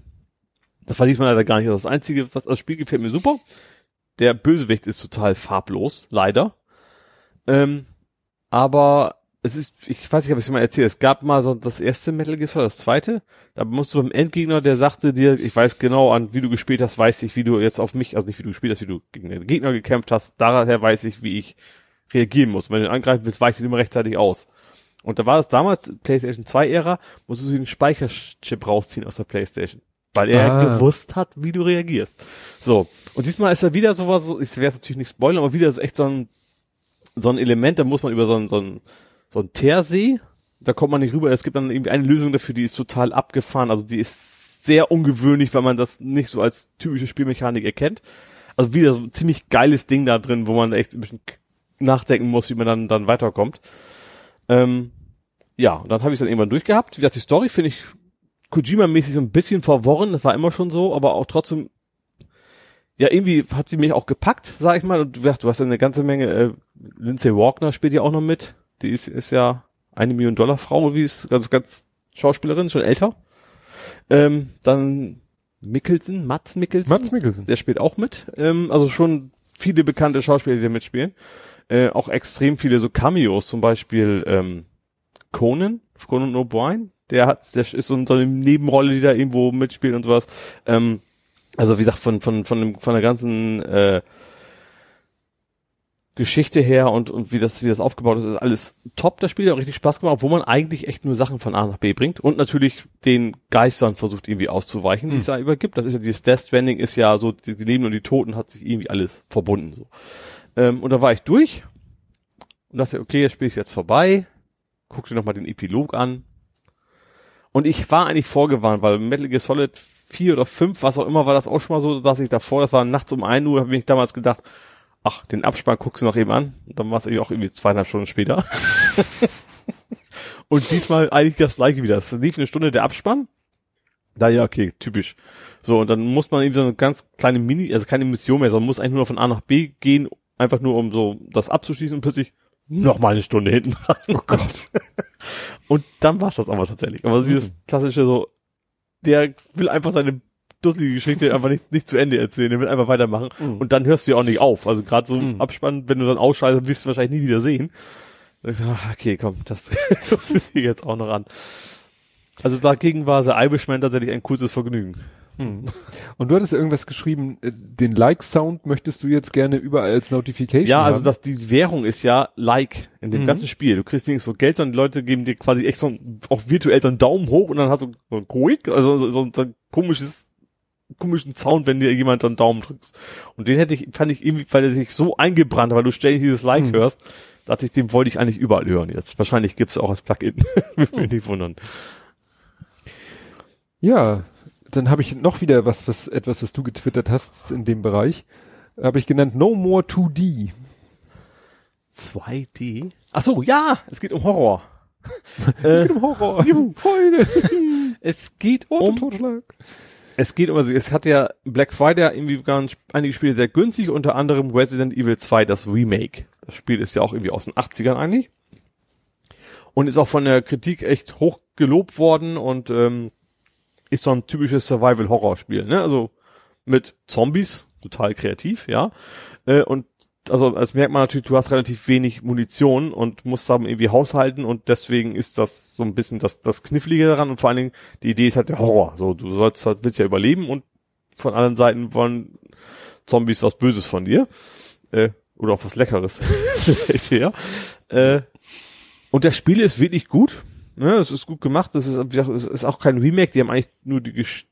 S3: Das verliest man leider gar nicht. Das einzige, was das Spiel gefällt mir super. Der Bösewicht ist total farblos, leider. Ähm, aber es ist, ich weiß nicht, ob ich es mal erzählt. Es gab mal so das erste Metal Gear Solid, das zweite. Da musst du beim Endgegner, der sagte dir, ich weiß genau, an wie du gespielt hast, weiß ich, wie du jetzt auf mich, also nicht wie du gespielt hast, wie du gegen den Gegner gekämpft hast. Daher weiß ich, wie ich reagieren muss. Wenn du angreifen willst, weicht ihn immer rechtzeitig aus. Und da war es damals, PlayStation 2 Ära, musstest du den Speicherchip rausziehen aus der PlayStation. Weil er
S2: Ah.
S3: gewusst hat, wie du reagierst. So. Und diesmal ist er wieder sowas, so, ich werde natürlich nicht spoilern, aber wieder ist echt so ein, so ein Element, da muss man über so ein, so ein, so ein Teersee, da kommt man nicht rüber. Es gibt dann irgendwie eine Lösung dafür, die ist total abgefahren. Also die ist sehr ungewöhnlich, weil man das nicht so als typische Spielmechanik erkennt. Also wieder so ein ziemlich geiles Ding da drin, wo man echt ein bisschen nachdenken muss, wie man dann, dann weiterkommt. Ähm, ja, und dann habe ich dann irgendwann durchgehabt. Wie gesagt, die Story finde ich Kojima-mäßig so ein bisschen verworren, das war immer schon so, aber auch trotzdem ja, irgendwie hat sie mich auch gepackt, sag ich mal. Und du, du hast ja eine ganze Menge, äh, Lindsay Walkner spielt ja auch noch mit. Die ist, ist ja eine Million Dollar Frau, wie es, also ganz Schauspielerin, schon älter. Ähm, dann Mickelson, Mats Mickelson.
S2: Mats Mikkelsen.
S3: Der spielt auch mit. Ähm, also schon viele bekannte Schauspieler, die da mitspielen. Äh, auch extrem viele so Cameos, zum Beispiel ähm, Conan, Conan O'Brien. Der hat, der ist so, eine Nebenrolle, die da irgendwo mitspielt und sowas. Ähm, also wie gesagt, von, von, von, dem, von der ganzen äh, Geschichte her und, und wie das, wie das aufgebaut ist, ist alles top, das Spiel, hat richtig Spaß gemacht, wo man eigentlich echt nur Sachen von A nach B bringt und natürlich den Geistern versucht irgendwie auszuweichen, die es da übergibt. Das ist ja dieses Death Stranding ist ja so, die, die Leben und die Toten hat sich irgendwie alles verbunden, so. Ähm, und da war ich durch und dachte, okay, das Spiel ist jetzt vorbei, guck dir nochmal den Epilog an. Und ich war eigentlich vorgewarnt, weil Metal Gear Solid 4 oder 5, was auch immer, war das auch schon mal so, dass ich davor, das war nachts um 1 Uhr, habe ich damals gedacht, ach, den Abspann guckst du noch eben an. Und dann war es irgendwie auch irgendwie zweieinhalb Stunden später. und diesmal eigentlich das gleiche wieder. Es lief eine Stunde der Abspann. Da ja, okay, typisch. So, und dann muss man eben so eine ganz kleine Mini, also keine Mission mehr, sondern muss eigentlich nur noch von A nach B gehen, einfach nur um so das abzuschließen und plötzlich noch mal eine Stunde hinten dran. Oh Gott. und dann war's das aber tatsächlich. Aber dieses klassische so, der will einfach seine dusselige Geschichte einfach nicht, nicht zu Ende erzählen, der will einfach weitermachen.
S2: Mhm.
S3: Und dann hörst du ja auch nicht auf. Also gerade so
S2: Mhm.
S3: Abspann, wenn du dann ausschaltest, wirst du wahrscheinlich nie wieder sehen. Okay, komm, das guck ich mir jetzt auch noch an. Also dagegen war The Irishman tatsächlich ein kurzes Vergnügen.
S2: Hm. Und du hattest irgendwas geschrieben, äh, den Like-Sound möchtest du jetzt gerne überall als Notification
S3: Ja, also
S2: haben?
S3: das, die Währung ist ja Like in dem
S2: Mhm.
S3: ganzen Spiel. Du kriegst nirgendwo Geld, sondern die Leute geben dir quasi echt so ein, auch virtuell so einen Daumen hoch und dann hast du so ein Quick, also so, so, so ein komisches, komischen Sound, wenn dir jemand so einen Daumen drückst. Und den hätte ich, fand ich irgendwie, weil er sich so eingebrannt hat, weil du ständig dieses Like
S2: Mhm.
S3: hörst, dachte ich, den wollte ich eigentlich überall hören jetzt. Wahrscheinlich gibt's auch als Plugin. Würde mich nicht wundern.
S2: Ja, dann habe ich noch wieder was, was etwas, was du getwittert hast in dem Bereich. Habe ich genannt No More 2D.
S3: 2D? Ach so, ja, es geht um Horror.
S2: Es
S3: äh,
S2: geht um Horror. Juhu, Freude.
S3: es geht
S2: Um
S3: um
S2: Totschlag.
S3: Es geht um, also es hat ja Black Friday irgendwie ganz einige Spiele sehr günstig, unter anderem Resident Evil 2, das Remake. Das Spiel ist ja auch irgendwie aus den 80ern eigentlich. Und ist auch von der Kritik echt hoch gelobt worden und ähm, ist so ein typisches Survival-Horror-Spiel, ne? Also mit Zombies, total kreativ, ja. Äh, und also als merkt man natürlich, du hast relativ wenig Munition und musst dann irgendwie haushalten und deswegen ist das so ein bisschen das, das Knifflige daran und vor allen Dingen die Idee ist halt der Horror. So, du sollst halt, willst ja überleben und von allen Seiten wollen Zombies was Böses von dir. Äh, oder auch was Leckeres. Eher. äh, und das Spiel ist wirklich gut. Ne, es ist gut gemacht. Es ist, wie gesagt, es ist auch kein Remake. Die haben eigentlich nur die, Gesch-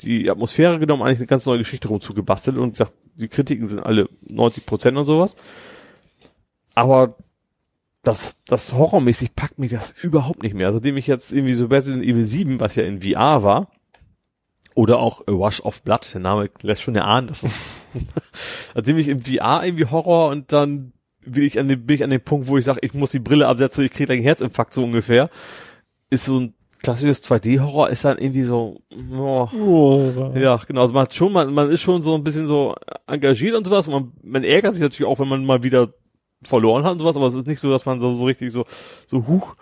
S3: die Atmosphäre genommen, eigentlich eine ganz neue Geschichte rumzugebastelt und gesagt, die Kritiken sind alle 90 Prozent und sowas. Aber das, das horrormäßig packt mich das überhaupt nicht mehr. Seitdem ich jetzt irgendwie so Resident Evil 7, was ja in VR war, oder auch A Rush of Blood, der Name lässt schon erahnen, dass es, seitdem ich im VR irgendwie Horror und dann will ich an dem, bin ich an dem Punkt, wo ich sage, ich muss die Brille absetzen, ich kriege einen Herzinfarkt so ungefähr, ist so ein klassisches 2D-Horror, ist dann irgendwie so, oh,
S2: Oh.
S3: ja, genau. Also man hat schon, man, man ist schon so ein bisschen so engagiert und sowas. Man, man ärgert sich natürlich auch, wenn man mal wieder verloren hat und sowas, aber es ist nicht so, dass man so, so richtig so, so huch,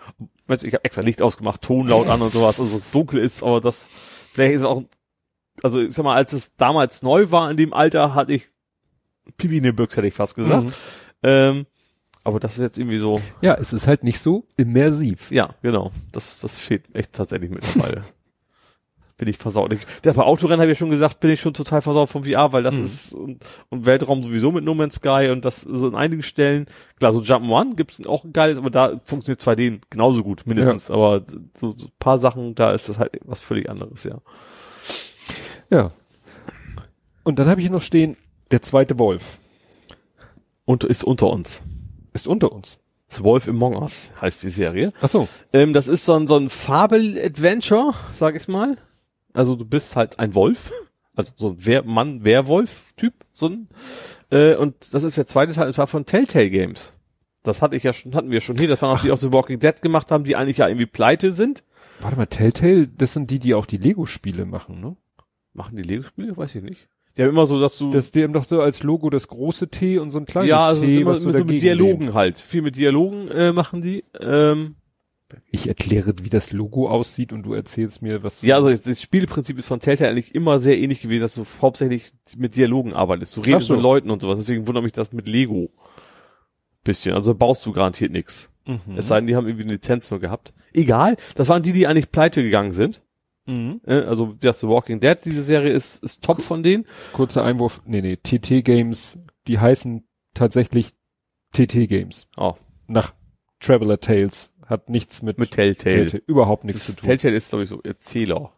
S3: weißt du, ich habe extra Licht ausgemacht, Ton laut an und sowas, also es dunkel ist, aber das, vielleicht ist auch, also ich sag mal, als es damals neu war in dem Alter, hatte ich Pipi in den Büchs, hätte ich fast gesagt.
S2: Mhm.
S3: Ähm, aber das ist jetzt irgendwie so,
S2: Ja, es ist halt nicht so immersiv.
S3: ja, genau. Das, das fehlt echt tatsächlich mittlerweile. bin ich versaut. Der bei Autorennen habe ich ja schon gesagt, bin ich schon total versaut vom VR, weil das
S2: Mhm.
S3: ist und, und Weltraum sowieso mit No Man's Sky und das so in einigen Stellen, klar, so Jump'n'One gibt's auch ein geiles, aber da funktioniert 2D genauso gut, mindestens. Aber so, so ein paar Sachen, da ist das halt was völlig anderes, ja.
S2: Ja. Und dann habe ich hier noch stehen, der zweite Wolf
S3: Und ist unter uns.
S2: Ist unter uns.
S3: Das Wolf Among Us heißt die Serie.
S2: Ach so.
S3: Ähm, das ist so ein, so ein Fabel-Adventure, sag ich mal. Also du bist halt ein Wolf. Also so ein Wer Mann, Werwolf-Typ. So ein, äh, und das ist der zweite Teil, das war von Telltale Games. Das hatte ich ja schon, hatten wir schon hier. Das waren auch die, die auch The Walking Dead gemacht haben, die eigentlich ja irgendwie pleite sind.
S2: Warte mal, Telltale, das sind die, die auch die Lego-Spiele machen, ne?
S3: Machen die Lego-Spiele? Weiß ich nicht. Die haben immer so, dass du.
S2: Das, die haben doch so als Logo das große T und so ein kleines
S3: ja, also
S2: T,
S3: immer
S2: was so
S3: mit, so mit Dialogen
S2: lehnt.
S3: halt. Viel mit Dialogen äh, machen die. Ähm,
S2: Ich erkläre, wie das Logo aussieht und du erzählst mir, was
S3: ja, also das Spielprinzip ist von Telltale eigentlich immer sehr ähnlich gewesen, dass du hauptsächlich mit Dialogen arbeitest. Du redest
S2: so.
S3: mit Leuten und sowas. Deswegen wundert mich das mit Lego. Bisschen. Also baust du garantiert nix.
S2: Mhm.
S3: Es sei denn, die haben irgendwie eine Lizenz nur gehabt. Egal. Das waren die, die eigentlich pleite gegangen sind.
S2: Mhm.
S3: Äh, Also, das The Walking Dead, diese Serie ist, ist top von denen.
S2: Kurzer Einwurf, nee, nee, TT Games, die heißen tatsächlich TT Games.
S3: Oh,
S2: Nach Traveler Tales. Hat nichts mit,
S3: mit Telltale.
S2: Telltale, überhaupt nichts
S3: Das
S2: zu tun.
S3: Telltale ist, glaube ich, so Erzähler.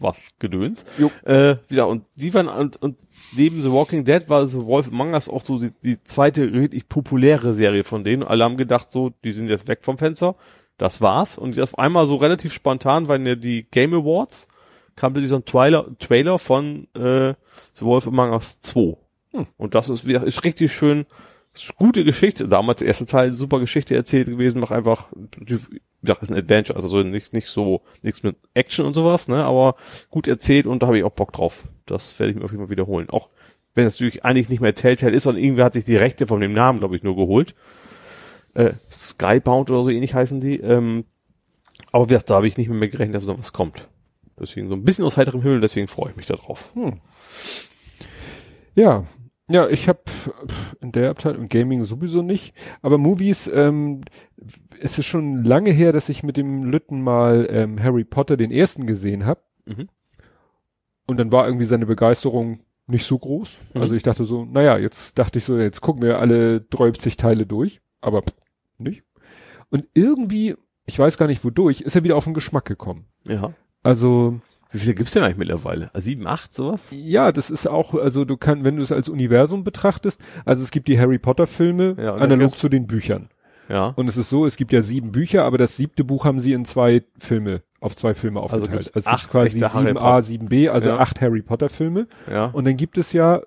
S3: Was Gedöns.
S2: Jo.
S3: Äh, wie gesagt, und die waren, und, und neben The Walking Dead war The Wolf Among Us auch so die, die zweite richtig populäre Serie von denen. Alle haben gedacht, so, die sind jetzt weg vom Fenster. Das war's. Und auf einmal so relativ spontan waren ja die Game Awards, kam dieser Trailer, Trailer von äh, The Wolf Among Us 2.
S2: Hm.
S3: Und das ist, ist richtig schön, ist gute Geschichte. Damals der erste Teil, super Geschichte erzählt gewesen, macht einfach, wie gesagt, ist ein Adventure, also so nicht, nicht so, nichts mit Action und sowas, ne, aber gut erzählt und da habe ich auch Bock drauf. Das werde ich mir auf jeden Fall wiederholen. Auch wenn es natürlich eigentlich nicht mehr Telltale ist, sondern irgendwer hat sich die Rechte von dem Namen, glaube ich, nur geholt. Äh, Skybound oder so ähnlich heißen die. Ähm, aber wie gesagt, da habe ich nicht mehr, mehr gerechnet, dass noch was kommt. Deswegen so ein bisschen aus heiterem Himmel, deswegen freue ich mich da drauf.
S2: Hm. Ja, ja, ich habe in der Abteilung Gaming sowieso nicht, aber Movies, ähm, es ist schon lange her, dass ich mit dem Lütten mal ähm, Harry Potter den ersten gesehen habe
S3: Mhm.
S2: und dann war irgendwie seine Begeisterung nicht so groß.
S3: Mhm.
S2: Also ich dachte so, naja, jetzt dachte ich so, jetzt gucken wir alle 30 Teile durch, aber pff, nicht. Und irgendwie, ich weiß gar nicht wodurch, ist er wieder auf den Geschmack gekommen.
S3: Ja.
S2: Also
S3: Wie viele gibt's denn eigentlich mittlerweile? Ah, Sieben, acht, sowas?
S2: Ja, das ist auch, also du kannst, wenn du es als Universum betrachtest, also es gibt die Harry Potter Filme
S3: Ja,
S2: analog zu den Büchern.
S3: Ja.
S2: Und es ist so, es gibt ja sieben Bücher, aber das siebte Buch haben sie in zwei Filme, auf zwei Filme aufgeteilt.
S3: gibt's
S2: Also, es
S3: acht
S2: quasi
S3: echte Harry
S2: 7a,
S3: Potter.
S2: 7b, also
S3: Ja.
S2: acht Harry Potter Filme.
S3: Ja.
S2: Und dann gibt es ja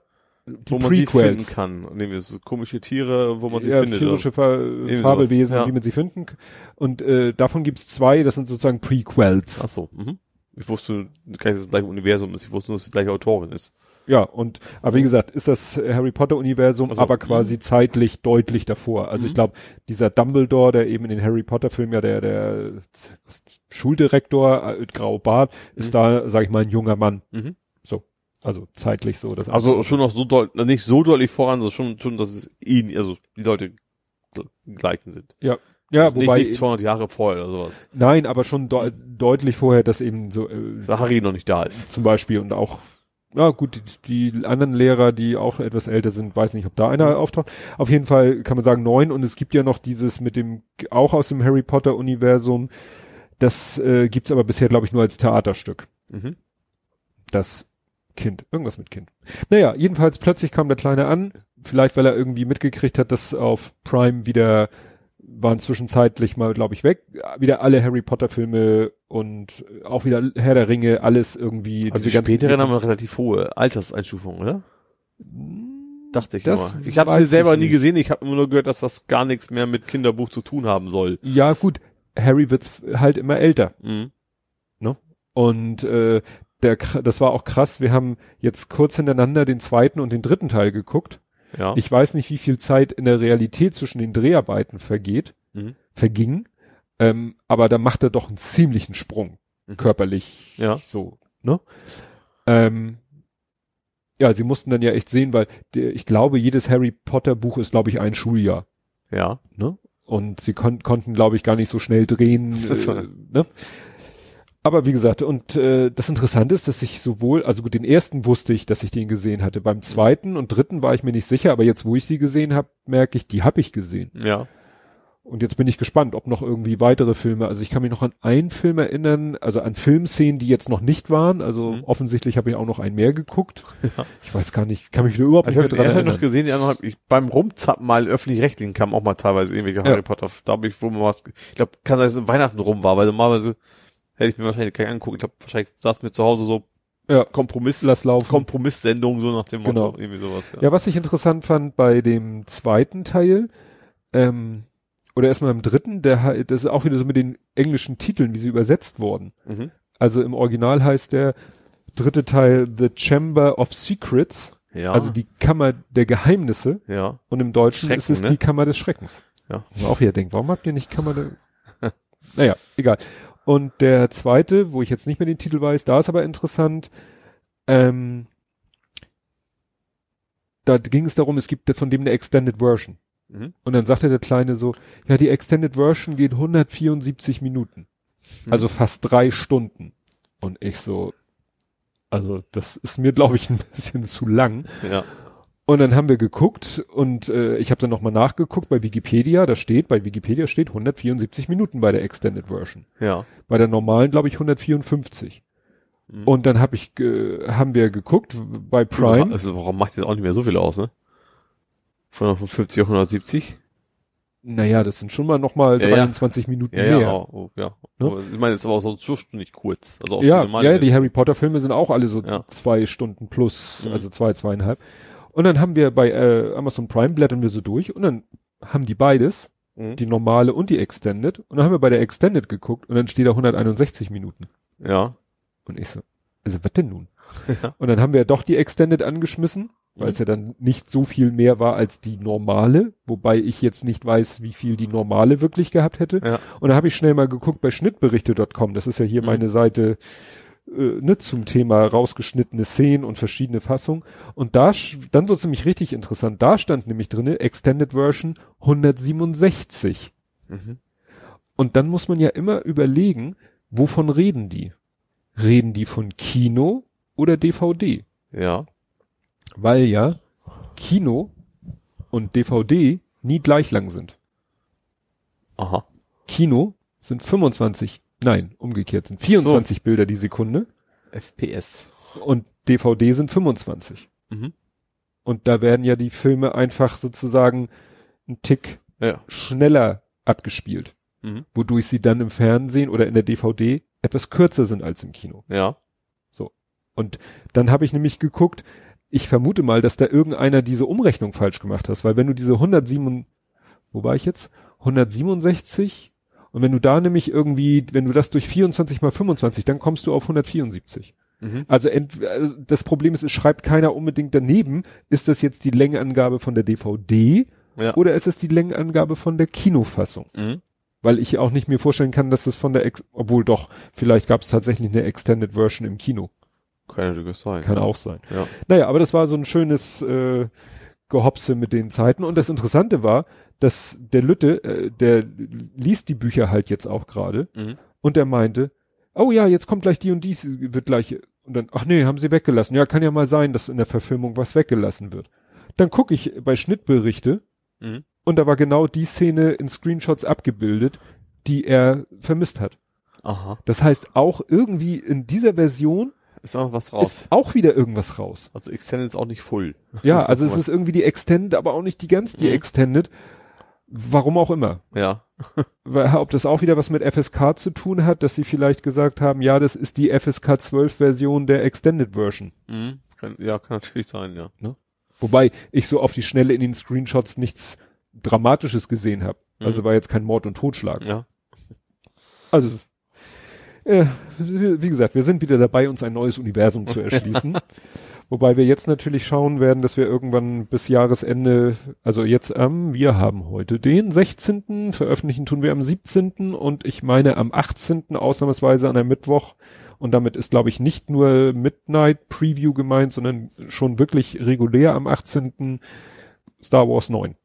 S2: die
S3: wo man sie finden
S2: Prequels.
S3: kann. Irgendwie so komische Tiere, wo man sie
S2: ja,
S3: findet.
S2: tierische Fa Fabelwesen,
S3: ja.
S2: wie man sie finden. k- Und äh, davon gibt's zwei, das sind sozusagen Prequels.
S3: Ach so. Mhm. Ich wusste gar nicht, dass es das gleiche Universum ist. Ich wusste nur, dass es die gleiche Autorin ist.
S2: Ja, und aber wie gesagt, ist das Harry Potter Universum,
S3: Also,
S2: aber quasi zeitlich deutlich davor. Also ich
S3: Mhm.
S2: glaube, dieser Dumbledore, der eben in den Harry Potter Filmen ja der der Schuldirektor äh, grau Bart, ist
S3: Mhm.
S2: da, sag ich mal, ein junger Mann. So, also zeitlich so. Das
S3: Also schon noch so deutlich, nicht so deutlich voran, also schon, schon, dass es ihn, also die Leute gleichen sind.
S2: ja,
S3: nicht,
S2: wobei
S3: nicht 200 Jahre vorher oder sowas.
S2: nein, aber schon de deutlich vorher, dass eben so äh,
S3: Da Harry noch nicht da ist.
S2: zum Beispiel und auch ja gut, die, die anderen Lehrer, die auch etwas älter sind, weiß nicht, ob da einer auftaucht. Auf jeden Fall kann man sagen neun und es gibt ja noch dieses mit dem, auch aus dem Harry Potter Universum, das äh, gibt's aber bisher, glaube ich, nur als Theaterstück.
S3: Mhm.
S2: Das Kind, irgendwas mit Kind. Naja, jedenfalls plötzlich kam der Kleine an, vielleicht weil er irgendwie mitgekriegt hat, dass auf Prime wieder waren zwischenzeitlich mal, glaube ich, weg. Wieder alle Harry Potter Filme und auch wieder Herr der Ringe, alles irgendwie.
S3: Also die späteren haben eine relativ hohe Alterseinstufung, oder? Dachte ich
S2: Das
S3: immer. Ich habe sie selber nie gesehen. Ich habe immer nur gehört, dass das gar nichts mehr mit Kinderbuch zu tun haben soll.
S2: Ja, gut. Harry wird halt immer älter.
S3: Mhm.
S2: Und äh, der, das war auch krass. Wir haben jetzt kurz hintereinander den zweiten und den dritten Teil geguckt.
S3: Ja.
S2: Ich weiß nicht, wie viel Zeit in der Realität zwischen den Dreharbeiten vergeht,
S3: Mhm.
S2: verging. Ähm, aber da macht er doch einen ziemlichen Sprung.
S3: Mhm.
S2: Körperlich.
S3: Ja.
S2: So, ne? Ähm, ja, sie mussten dann ja echt sehen, weil der, ich glaube, jedes Harry Potter Buch ist, glaube ich, ein Schuljahr.
S3: Ja.
S2: ne? Und sie kon konnten, glaube ich, gar nicht so schnell drehen. Äh, ne? Aber wie gesagt, und äh, das Interessante ist, dass ich sowohl, also gut, den ersten wusste ich, dass ich den gesehen hatte. Beim zweiten und dritten war ich mir nicht sicher, aber jetzt, wo ich sie gesehen habe, merke ich, die habe ich gesehen.
S3: Ja.
S2: Und jetzt bin ich gespannt, ob noch irgendwie weitere Filme. Also ich kann mich noch an einen Film erinnern, also an Filmszenen, die jetzt noch nicht waren. Also
S3: Mhm.
S2: offensichtlich habe ich auch noch einen mehr geguckt. Ich weiß gar nicht, kann mich wieder überhaupt
S3: Also ich
S2: nicht
S3: habe
S2: mehr dran
S3: ersten noch
S2: erinnern.
S3: gesehen, die anderen ich beim Rumzappen mal öffentlich-rechtlichen kamen auch mal teilweise irgendwelche
S2: Ja.
S3: Harry Potter. Da habe ich, wo man was, ich glaube, kann sein, dass es Weihnachten rum war, weil normalerweise hätte ich mir wahrscheinlich gar nicht angucken. Ich glaube, wahrscheinlich saß mir zu Hause so
S2: Ja,
S3: Kompromiss,
S2: lass laufen.
S3: Kompromisssendung, so nach dem Motto,
S2: Genau.
S3: irgendwie sowas. Ja.
S2: Ja, was ich interessant fand bei dem zweiten Teil, ähm, oder erstmal im dritten, der, das ist auch wieder so mit den englischen Titeln, wie sie übersetzt wurden.
S3: Mhm.
S2: Also im Original heißt der dritte Teil The Chamber of Secrets,
S3: Ja.
S2: also die Kammer der Geheimnisse.
S3: ja.
S2: Und im Deutschen
S3: Schrecken,
S2: ist es
S3: ne?
S2: die Kammer des Schreckens.
S3: Ja.
S2: Wo man auch wieder denkt, warum habt ihr nicht Kammer der... naja, egal. Und der zweite, wo ich jetzt nicht mehr den Titel weiß, da ist aber interessant, ähm, da ging es darum, es gibt von dem eine Extended Version.
S3: Mhm.
S2: Und dann sagte der Kleine so, ja, die Extended Version geht 174 Minuten.
S3: Hm.
S2: Also fast drei Stunden. Und ich so, also das ist mir, glaube ich, ein bisschen zu lang.
S3: Ja.
S2: Und dann haben wir geguckt und äh, ich habe dann nochmal nachgeguckt bei Wikipedia, da steht, bei Wikipedia steht 174 Minuten bei der Extended Version.
S3: Ja.
S2: Bei der normalen, glaube ich, 154.
S3: Mhm.
S2: Und dann hab ich, ge- haben wir geguckt bei Prime.
S3: Also warum macht jetzt auch nicht mehr so viel aus, ne? Von 50 auf 170?
S2: Naja, das sind schon mal nochmal
S3: Ja, ja.
S2: 23 Minuten
S3: Ja,
S2: mehr.
S3: ja, oh, ja.
S2: Ne?
S3: Aber Ich meine, es ist aber auch so nicht kurz. Also auch
S2: ja,
S3: die
S2: ja, die. Harry Potter Filme sind auch alle so
S3: Ja.
S2: zwei Stunden plus,
S3: Mhm.
S2: also zwei, zweieinhalb. Und dann haben wir bei äh, Amazon Prime blättern wir so durch und dann haben die beides,
S3: Mhm.
S2: die normale und die Extended. Und dann haben wir bei der Extended geguckt und dann steht da 161 Minuten.
S3: Ja.
S2: Und ich so, also was denn nun?
S3: Ja.
S2: Und dann haben wir doch die Extended angeschmissen, weil
S3: Mhm.
S2: es ja dann nicht so viel mehr war als die normale, wobei ich jetzt nicht weiß, wie viel die normale wirklich gehabt hätte.
S3: Ja.
S2: Und da habe ich schnell mal geguckt bei schnittberichte.com, das ist ja hier
S3: Mhm.
S2: meine Seite äh, ne, zum Thema rausgeschnittene Szenen und verschiedene Fassungen. Und da, dann wird es nämlich richtig interessant. Da stand nämlich drinne Extended Version 167.
S3: Mhm.
S2: Und dann muss man ja immer überlegen, wovon reden die? Reden die von Kino oder DVD?
S3: Ja.
S2: Weil ja Kino und DVD nie gleich lang sind.
S3: Aha.
S2: Kino sind 25, nein, umgekehrt sind 24 Bilder die Sekunde
S3: FPS.
S2: und DVD sind 25.
S3: Mhm.
S2: Und da werden ja die Filme einfach sozusagen einen Tick
S3: Ja.
S2: schneller abgespielt,
S3: Mhm.
S2: wodurch sie dann im Fernsehen oder in der DVD etwas kürzer sind als im Kino.
S3: Ja.
S2: Und dann habe ich nämlich geguckt, ich vermute mal, dass da irgendeiner diese Umrechnung falsch gemacht hat, weil wenn du diese 107, wo war ich jetzt? 167 und wenn du da nämlich irgendwie, wenn du das durch 24 mal 25, dann kommst du auf 174.
S3: Mhm.
S2: Also, also das Problem ist, es schreibt keiner unbedingt daneben, ist das jetzt die Längenangabe von der DVD
S3: Ja.
S2: oder ist es die Längenangabe von der Kinofassung?
S3: Mhm.
S2: Weil ich auch nicht mir vorstellen kann, dass das von der, Ex obwohl doch, vielleicht gab es tatsächlich eine Extended Version im Kino.
S3: Kann natürlich sein.
S2: Kann
S3: ja.
S2: auch sein.
S3: Ja.
S2: Naja, aber das war so ein schönes äh, Gehopse mit den Zeiten. Und das Interessante war, dass der Lütte, äh, der liest die Bücher halt jetzt auch gerade
S3: Mhm.
S2: und der meinte, oh ja, jetzt kommt gleich die und dies wird gleich. Und dann, ach nee, haben sie weggelassen. Ja, kann ja mal sein, dass in der Verfilmung was weggelassen wird. Dann gucke ich bei Schnittberichte
S3: Mhm.
S2: und da war genau die Szene in Screenshots abgebildet, die er vermisst hat.
S3: Aha.
S2: Das heißt, auch irgendwie in dieser Version
S3: Ist auch was drauf.
S2: ist auch wieder irgendwas raus.
S3: Also Extended ist auch nicht full.
S2: Ja, also es ist irgendwie die Extended, aber auch nicht die ganz die
S3: Mhm.
S2: Extended. Warum auch immer.
S3: Ja.
S2: Weil, ob das auch wieder was mit FSK zu tun hat, dass sie vielleicht gesagt haben, ja, das ist die FSK 12 Version der Extended Version.
S3: Mhm. Kann, ja, kann natürlich sein, ja.
S2: Wobei ich so auf die Schnelle in den Screenshots nichts Dramatisches gesehen habe.
S3: Mhm.
S2: Also war jetzt kein Mord und Totschlag.
S3: Ja.
S2: Also, äh, wie wie gesagt, wir sind wieder dabei, uns ein neues Universum zu erschließen. Wobei wir jetzt natürlich schauen werden, dass wir irgendwann bis Jahresende, also jetzt am, wir haben heute den 16., veröffentlichen tun wir am 17. und ich meine am 18. ausnahmsweise an einem Mittwoch. Und damit ist, glaube ich, nicht nur Midnight Preview gemeint, sondern schon wirklich regulär am 18. Star Wars 9.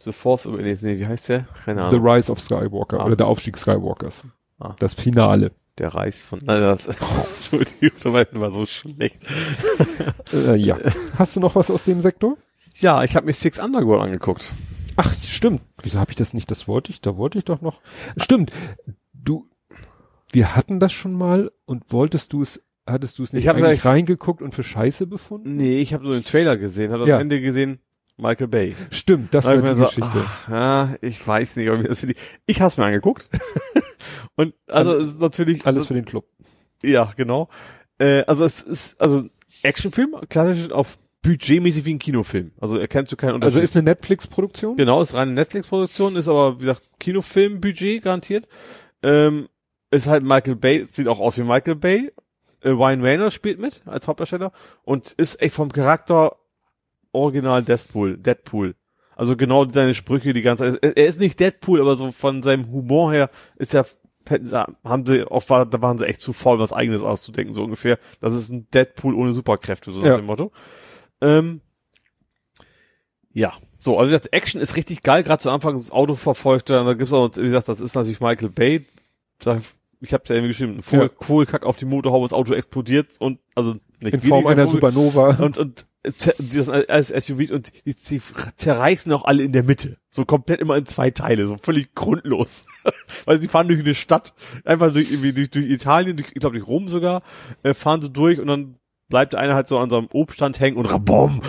S3: The Force, nee, wie heißt der? Keine
S2: The
S3: Ahnung.
S2: Rise of Skywalker
S3: Ah.
S2: oder der Aufstieg Skywalkers.
S3: Ah.
S2: Das Finale.
S3: Der Reis von, nein, das, Entschuldigung, das war so schlecht.
S2: Äh, ja. Hast du noch was aus dem Sektor?
S3: Ja, ich habe mir Six Underground angeguckt.
S2: Ach, stimmt. Wieso habe ich das nicht? Das wollte ich, da wollte ich doch noch. Stimmt. Du, wir hatten das schon mal und wolltest du es, hattest du es nicht
S3: Ich hab
S2: eigentlich reingeguckt und für Scheiße befunden?
S3: Nee, ich habe so den Trailer gesehen, habe
S2: Ja.
S3: am Ende gesehen, Michael Bay.
S2: Stimmt, das
S3: Da
S2: war die
S3: so,
S2: Geschichte.
S3: ach, ja, ich weiß nicht, ob ich das für die, ich hab's mir angeguckt. Und also es ist natürlich
S2: Alles für den Club.
S3: Ja, genau. Äh, also es ist also Actionfilm, klassisch auf budgetmäßig wie ein Kinofilm. Also erkennst du keinen Unterschied.
S2: Also ist eine Netflix-Produktion?
S3: genau, ist reine Netflix-Produktion, ist aber wie gesagt Kinofilm-Budget garantiert. Ähm, ist halt Michael Bay, sieht auch aus wie Michael Bay. Äh, Ryan Reynolds spielt mit als Hauptdarsteller und ist echt vom Charakter original Deadpool, Deadpool. Also genau seine Sprüche, die ganze Zeit. Er ist nicht Deadpool, aber so von seinem Humor her ist er, haben sie, oft war, da waren sie echt zu faul, was eigenes auszudenken, so ungefähr. Das ist ein Deadpool ohne Superkräfte, so nach
S2: Ja.
S3: dem Motto. Ähm, ja, so, also wie gesagt, Action ist richtig geil, gerade zu Anfang das Auto verfolgt, dann, da gibt's auch, wie gesagt, das ist natürlich Michael Bay. Da, ich habe ja irgendwie geschrieben, ein Vogel,
S2: Ja.
S3: Vogelkack auf die Motorhaube, das Auto explodiert und also nicht
S2: In Form einer
S3: Vogel-
S2: Supernova.
S3: und und die sind als SUVs und die, zerreißen auch alle in der Mitte, so komplett immer in zwei Teile, so völlig grundlos, weil sie fahren durch eine Stadt, einfach durch irgendwie durch, durch Italien, durch, ich glaube durch Rom sogar, äh, fahren sie durch und dann bleibt einer halt so an so einem Obststand hängen und rabom,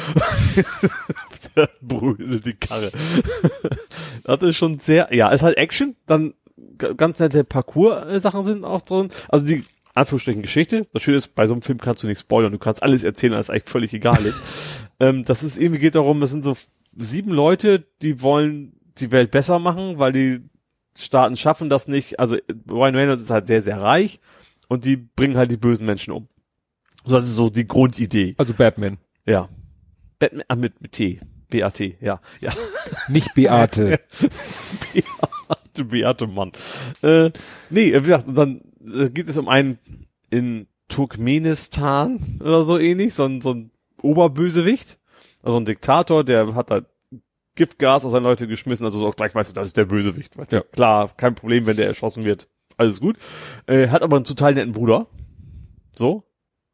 S3: bröselt die Karre. das ist schon sehr, ja, ist halt Action, dann ganz nette Parcours-Sachen sind auch drin, also die Anführungsstrichen Geschichte. Das Schöne ist, bei so einem Film kannst du nicht spoilern, du kannst alles erzählen, als eigentlich völlig egal ist. ähm, das ist irgendwie geht darum, es sind so sieben Leute, die wollen die Welt besser machen, weil die Staaten schaffen das nicht. Also Ryan Reynolds ist halt sehr, sehr reich und die bringen halt die bösen Menschen um. So, das ist so die Grundidee.
S2: Also Batman.
S3: Ja. Batman, ah, mit, mit T. B-A-T, ja. Ja.
S2: Nicht Beate.
S3: Beate, Beate Mann. Äh, nee, wie gesagt, dann äh, geht es um einen in Turkmenistan oder so ähnlich, so ein, so ein Oberbösewicht, also ein Diktator, der hat halt Giftgas auf seine Leute geschmissen, also so auch gleich weißt du, das ist der Bösewicht. Weißt
S2: Ja.
S3: du? Klar, kein Problem, wenn der erschossen wird, alles gut. Äh, hat aber einen total netten Bruder. So,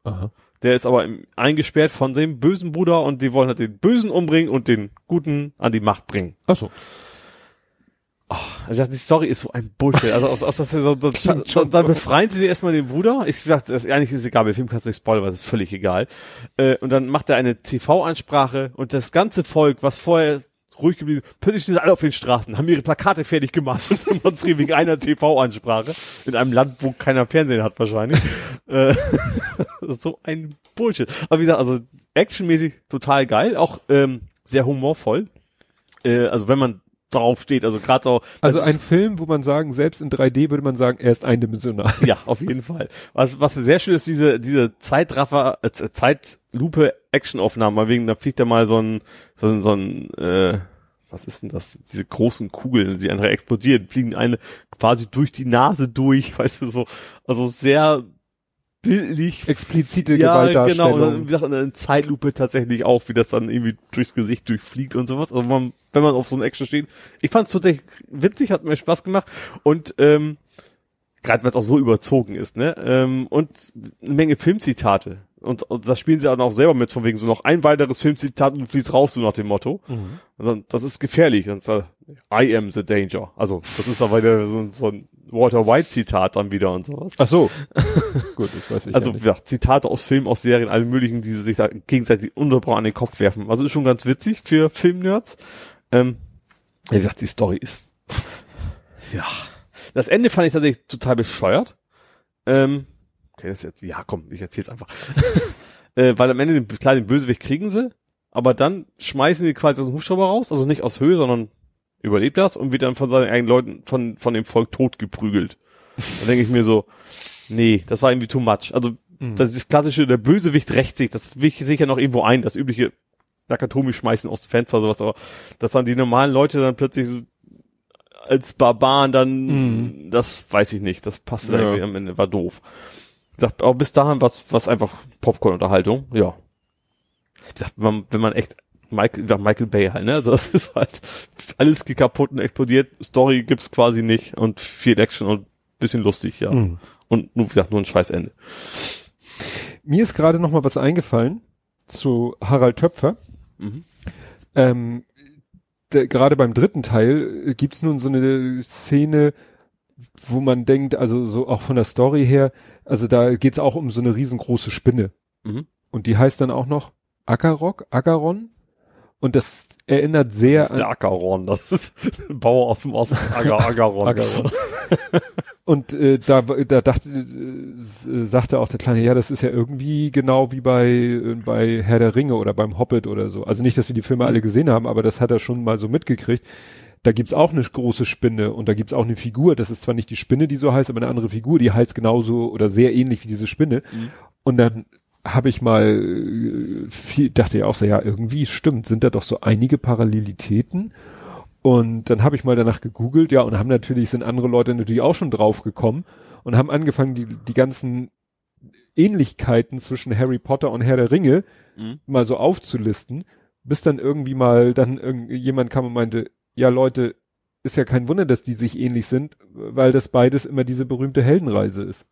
S2: Aha.
S3: der ist aber im, eingesperrt von dem bösen Bruder und die wollen halt den Bösen umbringen und den Guten an die Macht bringen.
S2: Ach so.
S3: Also die Story ist so ein Bullshit. Also aus, aus, das, so, so, so, dann befreien sie erstmal den Bruder. Ich dachte, das eigentlich ist egal, der Film kannst du nicht spoilern, weil das ist völlig egal. Äh, und dann macht er eine TV-Ansprache und das ganze Volk, was vorher ruhig geblieben, plötzlich stehen alle auf den Straßen, haben ihre Plakate fertig gemacht und demonstrieren wegen einer TV-Ansprache in einem Land, wo keiner Fernsehen hat wahrscheinlich. äh, ist so ein Bullshit. Aber wie gesagt, also actionmäßig total geil, auch ähm, sehr humorvoll. Äh, also wenn man drauf steht, also gerade so
S2: Also ein Film, wo man sagen, selbst in 3D würde man sagen, er ist eindimensional.
S3: ja, auf jeden Fall. Was, was sehr schön ist, diese, diese Zeitraffer, äh, Zeitlupe Actionaufnahmen, mal wegen, da fliegt ja mal so ein, so ein, so ein, äh, was ist denn das? Diese großen Kugeln, die einfach explodieren, fliegen eine quasi durch die Nase durch, weißt du, so, also sehr bildlich.
S2: Explizite
S3: Ja,
S2: Gewaltdarstellung.
S3: genau, und dann, wie gesagt, in Zeitlupe tatsächlich auch, wie das dann irgendwie durchs Gesicht durchfliegt und sowas. Also man, wenn man auf so ein Action steht. Ich fand es tatsächlich witzig, hat mir Spaß gemacht und ähm, gerade weil es auch so überzogen ist, ne? Ähm, und eine Menge Filmzitate. Und, und das spielen sie auch noch selber mit, von wegen so noch ein weiteres Filmzitat und du fließt raus, so nach dem Motto.
S2: Mhm.
S3: Dann, das ist gefährlich. Und so, I am the danger. Also, das ist aber wieder so, ein- so ein Walter White Zitat dann wieder und sowas.
S2: Ach so. Gut, das weiß ich
S3: Also,
S2: ja
S3: ja, Zitate aus Filmen, aus Serien, alle möglichen, die sich da gegenseitig unterbrochen an den Kopf werfen. Also ist schon ganz witzig für Filmnerds. Ähm, wie gesagt, die Story ist, ja. Das Ende fand ich tatsächlich total bescheuert. Ähm, okay, das ist jetzt, ja, komm, ich erzähl's einfach. äh, weil am Ende den, klar, den Bösewicht kriegen sie, aber dann schmeißen die quasi aus dem Hubschrauber raus, also nicht aus Höhe, sondern überlebt das und wird dann von seinen eigenen Leuten, von, von dem Volk totgeprügelt. Da denke ich mir so, nee, das war irgendwie too much. Also, das ist das klassische, der Bösewicht rächt sich, das will ich sicher noch irgendwo ein, das übliche Nakatomi schmeißen aus dem Fenster, sowas, aber dass dann die normalen Leute dann plötzlich so als Barbaren dann,
S2: Mhm.
S3: das weiß ich nicht, das passte
S2: Ja.
S3: irgendwie am Ende, war doof. Ich sag, aber bis dahin was was einfach Popcorn-Unterhaltung, ja. Ich sag, wenn man, wenn man echt Michael, ja, Michael Bay halt, ne? Das ist halt, alles geht kaputt und explodiert, Story gibt's quasi nicht und viel Action und bisschen lustig, ja.
S2: Mhm.
S3: Und nur, wie gesagt, nur ein scheiß Ende.
S2: Mir ist gerade noch mal was eingefallen zu Harald Töpfer.
S3: Mhm.
S2: Ähm, gerade beim dritten Teil gibt's nun so eine Szene, wo man denkt, also so auch von der Story her, also da geht's auch um so eine riesengroße Spinne.
S3: Mhm.
S2: Und die heißt dann auch noch Agarok, Agaron. Und das erinnert sehr
S3: Das ist der Ackeron, das ist ein Bauer aus dem Osten, Agar, Agaron.
S2: Agaron. Und äh, da, da dachte, äh, sagte auch der Kleine, ja, das ist ja irgendwie genau wie bei, äh, bei Herr der Ringe oder beim Hobbit oder so. Also nicht, dass wir die Filme alle gesehen haben, aber das hat er schon mal so mitgekriegt. Da gibt's auch eine große Spinne und da gibt's auch eine Figur. Das ist zwar nicht die Spinne, die so heißt, aber eine andere Figur, die heißt genauso oder sehr ähnlich wie diese Spinne.
S3: Mhm.
S2: Und dann habe ich mal äh, viel, dachte ja auch so, ja, irgendwie stimmt, sind da doch so einige Parallelitäten. Und dann habe ich mal danach gegoogelt, ja, und haben natürlich, sind andere Leute natürlich auch schon drauf gekommen und haben angefangen, die, die ganzen Ähnlichkeiten zwischen Harry Potter und Herr der Ringe
S3: Mhm.
S2: mal so aufzulisten, bis dann irgendwie mal dann irgend, jemand kam und meinte, ja Leute, ist ja kein Wunder, dass die sich ähnlich sind, weil das beides immer diese berühmte Heldenreise ist.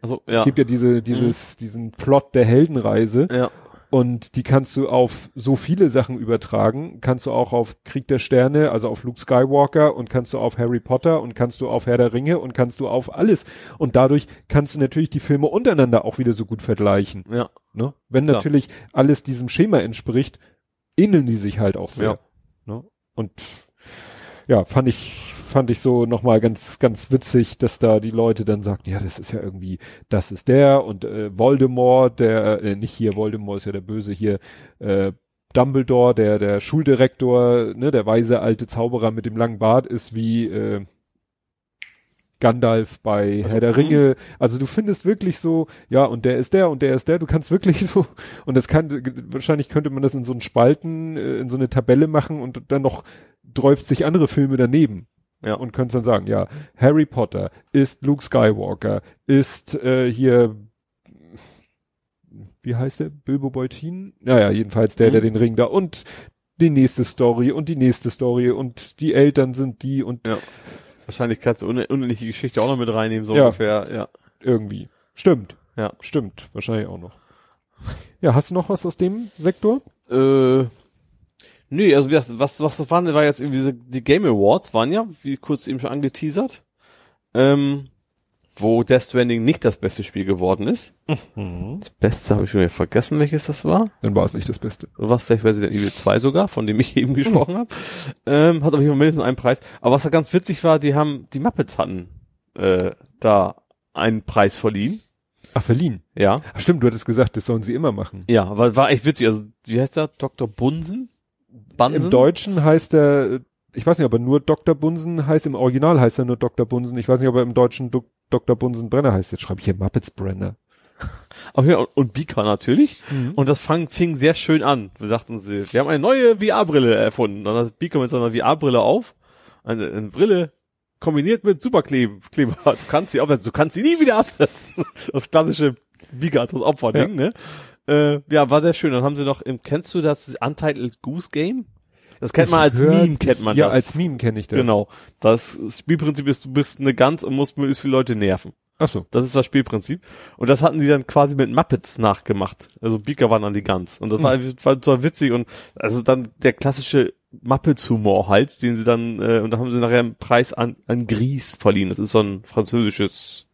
S3: Also,
S2: Es
S3: ja. Mhm.
S2: gibt ja diese, dieses, diesen Plot der Heldenreise
S3: ja.
S2: und die kannst du auf so viele Sachen übertragen. Kannst du auch auf Krieg der Sterne, also auf Luke Skywalker und kannst du auf Harry Potter und kannst du auf Herr der Ringe und kannst du auf alles. Und dadurch kannst du natürlich die Filme untereinander auch wieder so gut vergleichen.
S3: Ja.
S2: Ne? Wenn
S3: Klar.
S2: natürlich alles diesem Schema entspricht, ähneln die sich halt auch sehr.
S3: Ja.
S2: Ne? Und ja, fand ich, fand ich so nochmal ganz, ganz witzig, dass da die Leute dann sagten, ja, das ist ja irgendwie, das ist der und äh, Voldemort, der, äh, nicht hier, Voldemort ist ja der Böse hier, äh, Dumbledore, der, der Schuldirektor, ne, der weise alte Zauberer mit dem langen Bart ist wie äh, Gandalf bei
S3: Also,
S2: Herr der
S3: mhm.
S2: Ringe. Also du findest wirklich so, ja, und der ist der und der ist der. Du kannst wirklich so, und das kann, wahrscheinlich könnte man das in so einen Spalten, äh, in so eine Tabelle machen und dann noch dräuft sich andere Filme daneben.
S3: Ja.
S2: Und könntest dann sagen, ja, Harry Potter ist Luke Skywalker, ist äh, hier, wie heißt der? Bilbo Beutin? Naja, jedenfalls der,
S3: Mhm.
S2: der den Ring da und die nächste Story und die nächste Story und die Eltern sind die und
S3: Ja. Wahrscheinlich kannst du une- unendliche Geschichte auch noch mit reinnehmen, so
S2: Ja.
S3: ungefähr, ja.
S2: irgendwie. Stimmt.
S3: Ja.
S2: Stimmt. Wahrscheinlich auch noch. Ja, hast du noch was aus dem Sektor?
S3: Äh, nee, also wie gesagt, was, was das waren, war jetzt irgendwie diese, die Game Awards waren ja, wie kurz eben schon angeteasert, ähm, wo Death Stranding nicht das beste Spiel geworden ist. Das Beste habe ich schon wieder vergessen, welches das war.
S2: Dann war es nicht das Beste.
S3: was vielleicht Resident Evil 2 sogar, von dem ich eben gesprochen habe. Ähm, hat auf jeden Fall mindestens einen Preis. Aber was da ganz witzig war, die haben, die Muppets hatten äh, da einen Preis verliehen.
S2: Ach, verliehen.
S3: Ja.
S2: Ach, stimmt, du hattest gesagt, das sollen sie immer machen.
S3: Ja, aber war echt witzig. Also, wie heißt der? Dr. Bunsen? Bansen?
S2: Im Deutschen heißt er, ich weiß nicht, ob er nur Dr. Bunsen heißt, im Original heißt er nur Dr. Bunsen. Ich weiß nicht, ob er im Deutschen Do Dr. Bunsen Brenner heißt. Jetzt schreibe ich hier Muppets Brenner.
S3: Ach ja, und, Beaker natürlich.
S2: Mhm.
S3: Und das fang, fing sehr schön an. Wir sagten sie, wir haben eine neue VR-Brille erfunden. Dann hat Beaker mit seiner VR-Brille auf. Eine, eine Brille kombiniert mit Superkleber. Kleber. Du kannst sie aufsetzen, du kannst sie nie wieder absetzen. Das klassische Beaker als das Opferding, ne? Äh, ja, war sehr schön. Dann haben sie noch, im, kennst du das Untitled Goose Game? Das kennt man als
S2: Hört-
S3: Meme, kennt man
S2: ja,
S3: das.
S2: als Meme kenne ich das.
S3: Genau. Das Spielprinzip ist, du bist eine Gans und musst möglichst viele Leute nerven.
S2: Ach so.
S3: Das ist das Spielprinzip. Und das hatten sie dann quasi mit Muppets nachgemacht. Also Beaker waren dann die Gans. Und das war, war zwar witzig und also dann der klassische Muppets-Humor halt, den sie dann, äh, und da haben sie nachher einen Preis an, an Gries verliehen. Das ist so ein französisches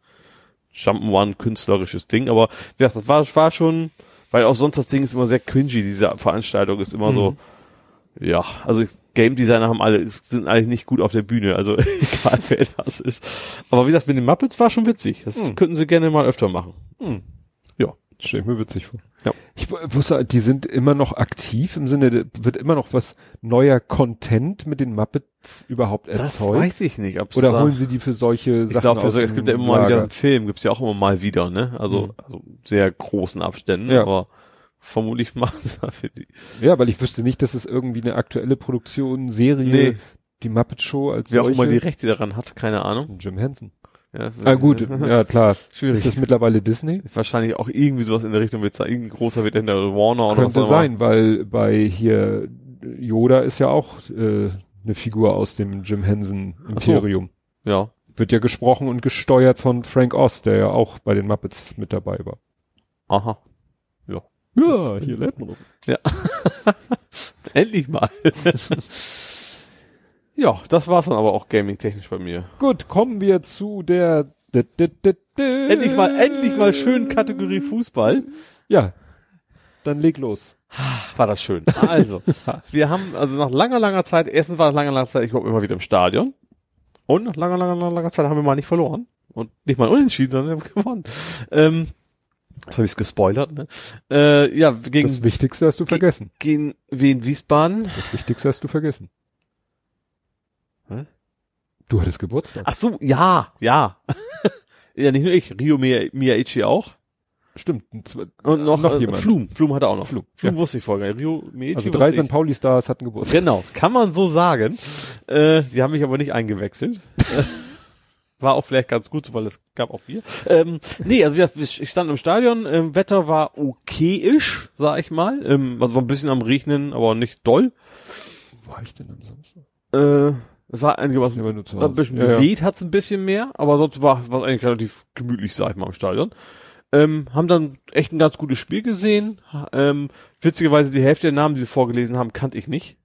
S3: Jump'n'One künstlerisches Ding. Aber wie gesagt, das war, war schon, weil auch sonst das Ding ist immer sehr cringy, diese Veranstaltung ist immer so, ja, also Game Designer haben alle, sind eigentlich nicht gut auf der Bühne, also egal wer das ist. Aber wie gesagt, mit den Muppets war schon witzig. Das
S2: Hm.
S3: könnten sie gerne mal öfter machen.
S2: Hm. Stell ich mir witzig vor.
S3: Ja.
S2: Ich wusste, die sind immer noch aktiv im Sinne, wird immer noch was neuer Content mit den Muppets überhaupt erzeugt?
S3: ich nicht. Ob's
S2: Oder holen sie die für solche
S3: ich
S2: Sachen
S3: glaube,
S2: aus
S3: es gibt ja immer mal wieder einen Film, gibt's ja auch immer mal wieder, ne? Also,
S2: Mhm.
S3: also sehr großen Abständen,
S2: Ja.
S3: aber vermutlich machen sie dafür die.
S2: Ja, weil ich wüsste nicht, dass es irgendwie eine aktuelle Produktion, Serie,
S3: Nee.
S2: die Muppet Show als
S3: Wer auch
S2: solche.
S3: immer die Rechte daran hat, keine Ahnung.
S2: Jim Henson.
S3: Ja,
S2: Ah gut, ja klar.
S3: Schwierig.
S2: Ist das mittlerweile Disney?
S3: Wahrscheinlich auch irgendwie sowas in der Richtung wird irgendein großer wird in der Warner oder was
S2: Könnte
S3: immer.
S2: sein, weil bei hier Yoda ist ja auch äh, eine Figur aus dem Jim Henson Imperium.
S3: Ja.
S2: Wird ja gesprochen und gesteuert von Frank Oz, der ja auch bei den Muppets mit dabei war.
S3: Aha. Ja.
S2: Ja,
S3: Das-
S2: hier lernt man doch.
S3: Endlich mal. ja, das war's dann aber auch gaming-technisch bei mir.
S2: Gut, kommen wir zu der
S3: Endlich mal, endlich mal schön Kategorie Fußball.
S2: Ja. Dann leg los.
S3: War das schön. Also, wir haben, also nach langer, langer Zeit, erstens war nach langer, langer Zeit, ich glaube, immer wieder im Stadion. Und nach langer, langer, langer, langer Zeit haben wir mal nicht verloren. Und nicht mal unentschieden, sondern wir haben gewonnen. Ähm, jetzt habe ich gespoilert, ne? Äh, ja, gegen,
S2: Das Wichtigste hast du vergessen.
S3: gegen Wien Wiesbaden.
S2: Das Wichtigste hast du vergessen. Du hattest Geburtstag.
S3: Ach so, ja, ja. ja, nicht nur ich, Rio Miyaichi auch.
S2: Stimmt.
S3: Und noch, noch äh, jemand. Flum. Flum hatte auch noch. Flum, Flum
S2: Ja.
S3: wusste ich vorher. Rio Miyaichi
S2: Also drei St. Pauli-Stars hatten. Geburtstag.
S3: Genau, kann man so sagen. Äh, sie haben mich aber nicht eingewechselt. War auch vielleicht ganz gut, weil es gab auch Bier. Ähm, nee, also ich stand im Stadion, ähm, Wetter war okayisch, sag ich mal. Ähm, also war ein bisschen am Regnen, aber nicht doll.
S2: Wo war ich denn am Samstag?
S3: Äh, es war einigermaßen
S2: Aber nur zu
S3: ein bisschen
S2: Ja, ja.
S3: geweht hat's ein bisschen mehr, aber sonst war es eigentlich relativ gemütlich, sag ich mal, im Stadion. Ähm, haben dann echt ein ganz gutes Spiel gesehen. Ähm, witzigerweise die Hälfte der Namen, die sie vorgelesen haben, kannte ich nicht.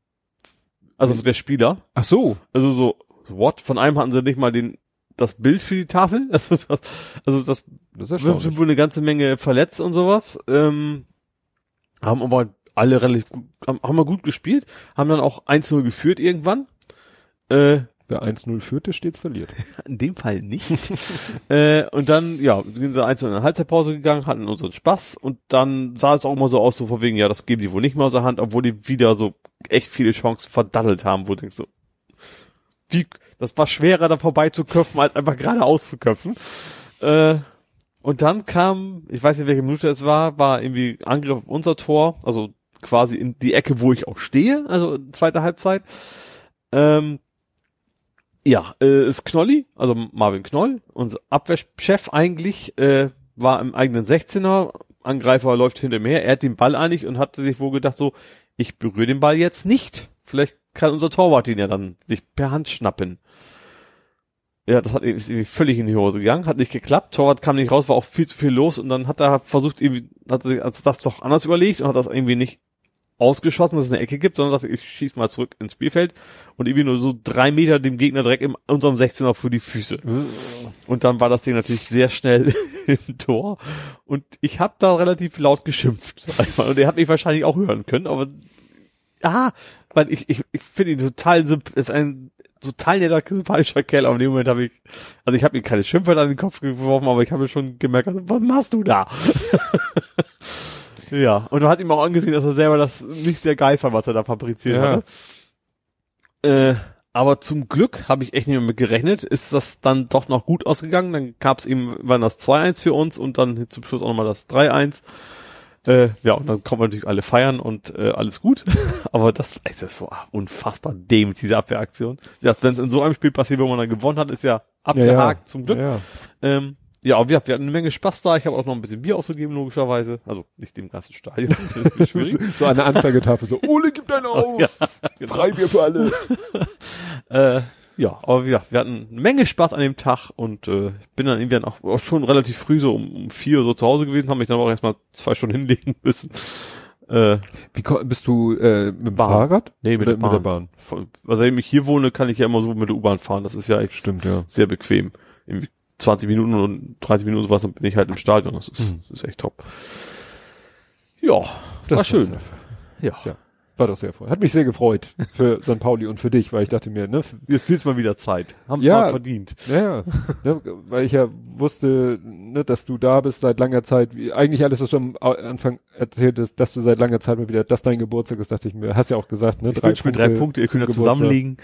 S3: Also der Spieler.
S2: Ach so.
S3: Also so, what? Von einem hatten sie nicht mal den das Bild für die Tafel. Also das, also das
S2: Das ist
S3: wohl eine ganze Menge verletzt und sowas. Ähm, haben aber alle relativ gut, haben, haben wir gut gespielt, haben dann auch 1-0 geführt irgendwann. Äh,
S2: Wer 1-0 führte, stets verliert.
S3: in dem Fall nicht. äh, und dann, ja, sind sie eins in eine Halbzeitpause gegangen, hatten unseren Spaß und dann sah es auch immer so aus, so von wegen, ja, das geben die wohl nicht mehr aus der Hand, obwohl die wieder so echt viele Chancen verdaddelt haben, wo du denkst so, wie, das war schwerer da vorbei zu köpfen, als einfach geradeaus zu köpfen. Äh, und dann kam, ich weiß nicht, welche Minute es war, war irgendwie Angriff auf unser Tor, also quasi in die Ecke, wo ich auch stehe, also zweite Halbzeit. Ähm, ja, äh, ist Knolli, also Marvin Knoll, unser Abwehrchef eigentlich, äh, war im eigenen 16er, Angreifer läuft hinter mir er hat den Ball eigentlich und hatte sich wohl gedacht so, ich berühre den Ball jetzt nicht. Vielleicht kann unser Torwart ihn ja dann sich per Hand schnappen. Ja, das hat ist irgendwie völlig in die Hose gegangen, hat nicht geklappt, Torwart kam nicht raus, war auch viel zu viel los und dann hat er versucht irgendwie, hat er sich das doch anders überlegt und hat das irgendwie nicht ausgeschossen, dass es eine Ecke gibt, sondern dachte, ich schieß mal zurück ins Spielfeld und irgendwie nur so drei Meter dem Gegner direkt in unserem 16er für die Füße. Und dann war das Ding natürlich sehr schnell im Tor. Und ich habe da relativ laut geschimpft. Und er hat mich wahrscheinlich auch hören können, aber ah, weil ich, ich, ich finde ihn total ist ein total netter, sympathischer Kerl, aber in dem Moment habe ich, also ich habe ihm keine Schimpfwörter an den Kopf geworfen, aber ich habe schon gemerkt, was machst du da? ja, und man hat ihm auch angesehen, dass er selber das nicht sehr geil fand, was er da fabriziert
S2: Ja.
S3: hatte. Äh, aber zum Glück habe ich echt nicht mehr mit gerechnet, ist das dann doch noch gut ausgegangen. Dann gab es eben, waren das 2-1 für uns und dann zum Schluss auch nochmal das 3-1. Äh, ja, und dann kommen wir natürlich alle feiern und äh, alles gut. Aber das, das ist so unfassbar dämlich, diese Abwehraktion. Ja, wenn es in so einem Spiel passiert, wo man dann gewonnen hat, ist ja abgehakt, zum Glück.
S2: Ja.
S3: Ähm, ja, aber wir, wir hatten eine Menge Spaß da. Ich habe auch noch ein bisschen Bier ausgegeben, logischerweise. Also nicht dem ganzen Stadion.
S2: So eine Anzeigetafel, so, Ole, gib deine aus!
S3: Ja, genau.
S2: Freibier für alle!
S3: Äh, ja, aber gesagt, wir hatten eine Menge Spaß an dem Tag und äh, ich bin dann irgendwie auch, auch schon relativ früh so um, um vier so zu Hause gewesen, habe mich dann auch erstmal zwei Stunden hinlegen müssen. Äh,
S2: Wie bist du äh, mit dem
S3: Bahn.
S2: Fahrrad?
S3: nee, mit,
S2: Oder
S3: der Bahn.
S2: mit der Bahn.
S3: Von- Also seitdem ich hier wohne, kann ich ja immer so mit der U-Bahn fahren. Das ist ja echt
S2: Stimmt, ja.
S3: sehr bequem. Irgendwie 20 Minuten und 30 Minuten sowas, dann bin ich halt im Stadion. Das ist,
S2: Mhm.
S3: das ist echt top. Ja, war schön. Ja.
S2: Ja. War doch sehr voll. Hat mich sehr gefreut für St. Pauli und für dich, weil ich dachte mir, ne,
S3: Jetzt wird's mal wieder Zeit. Haben's
S2: Ja.
S3: mal verdient.
S2: Ja, ne, weil ich ja wusste, ne, dass du da bist seit langer Zeit. Wie, eigentlich alles, was du am Anfang erzählt hast, dass du seit langer Zeit mal wieder, dass dein Geburtstag ist, dachte ich mir. Hast ja auch gesagt, ne?
S3: Ich wünsche mir drei Punkte, ihr könnt ja
S2: Geburtstag.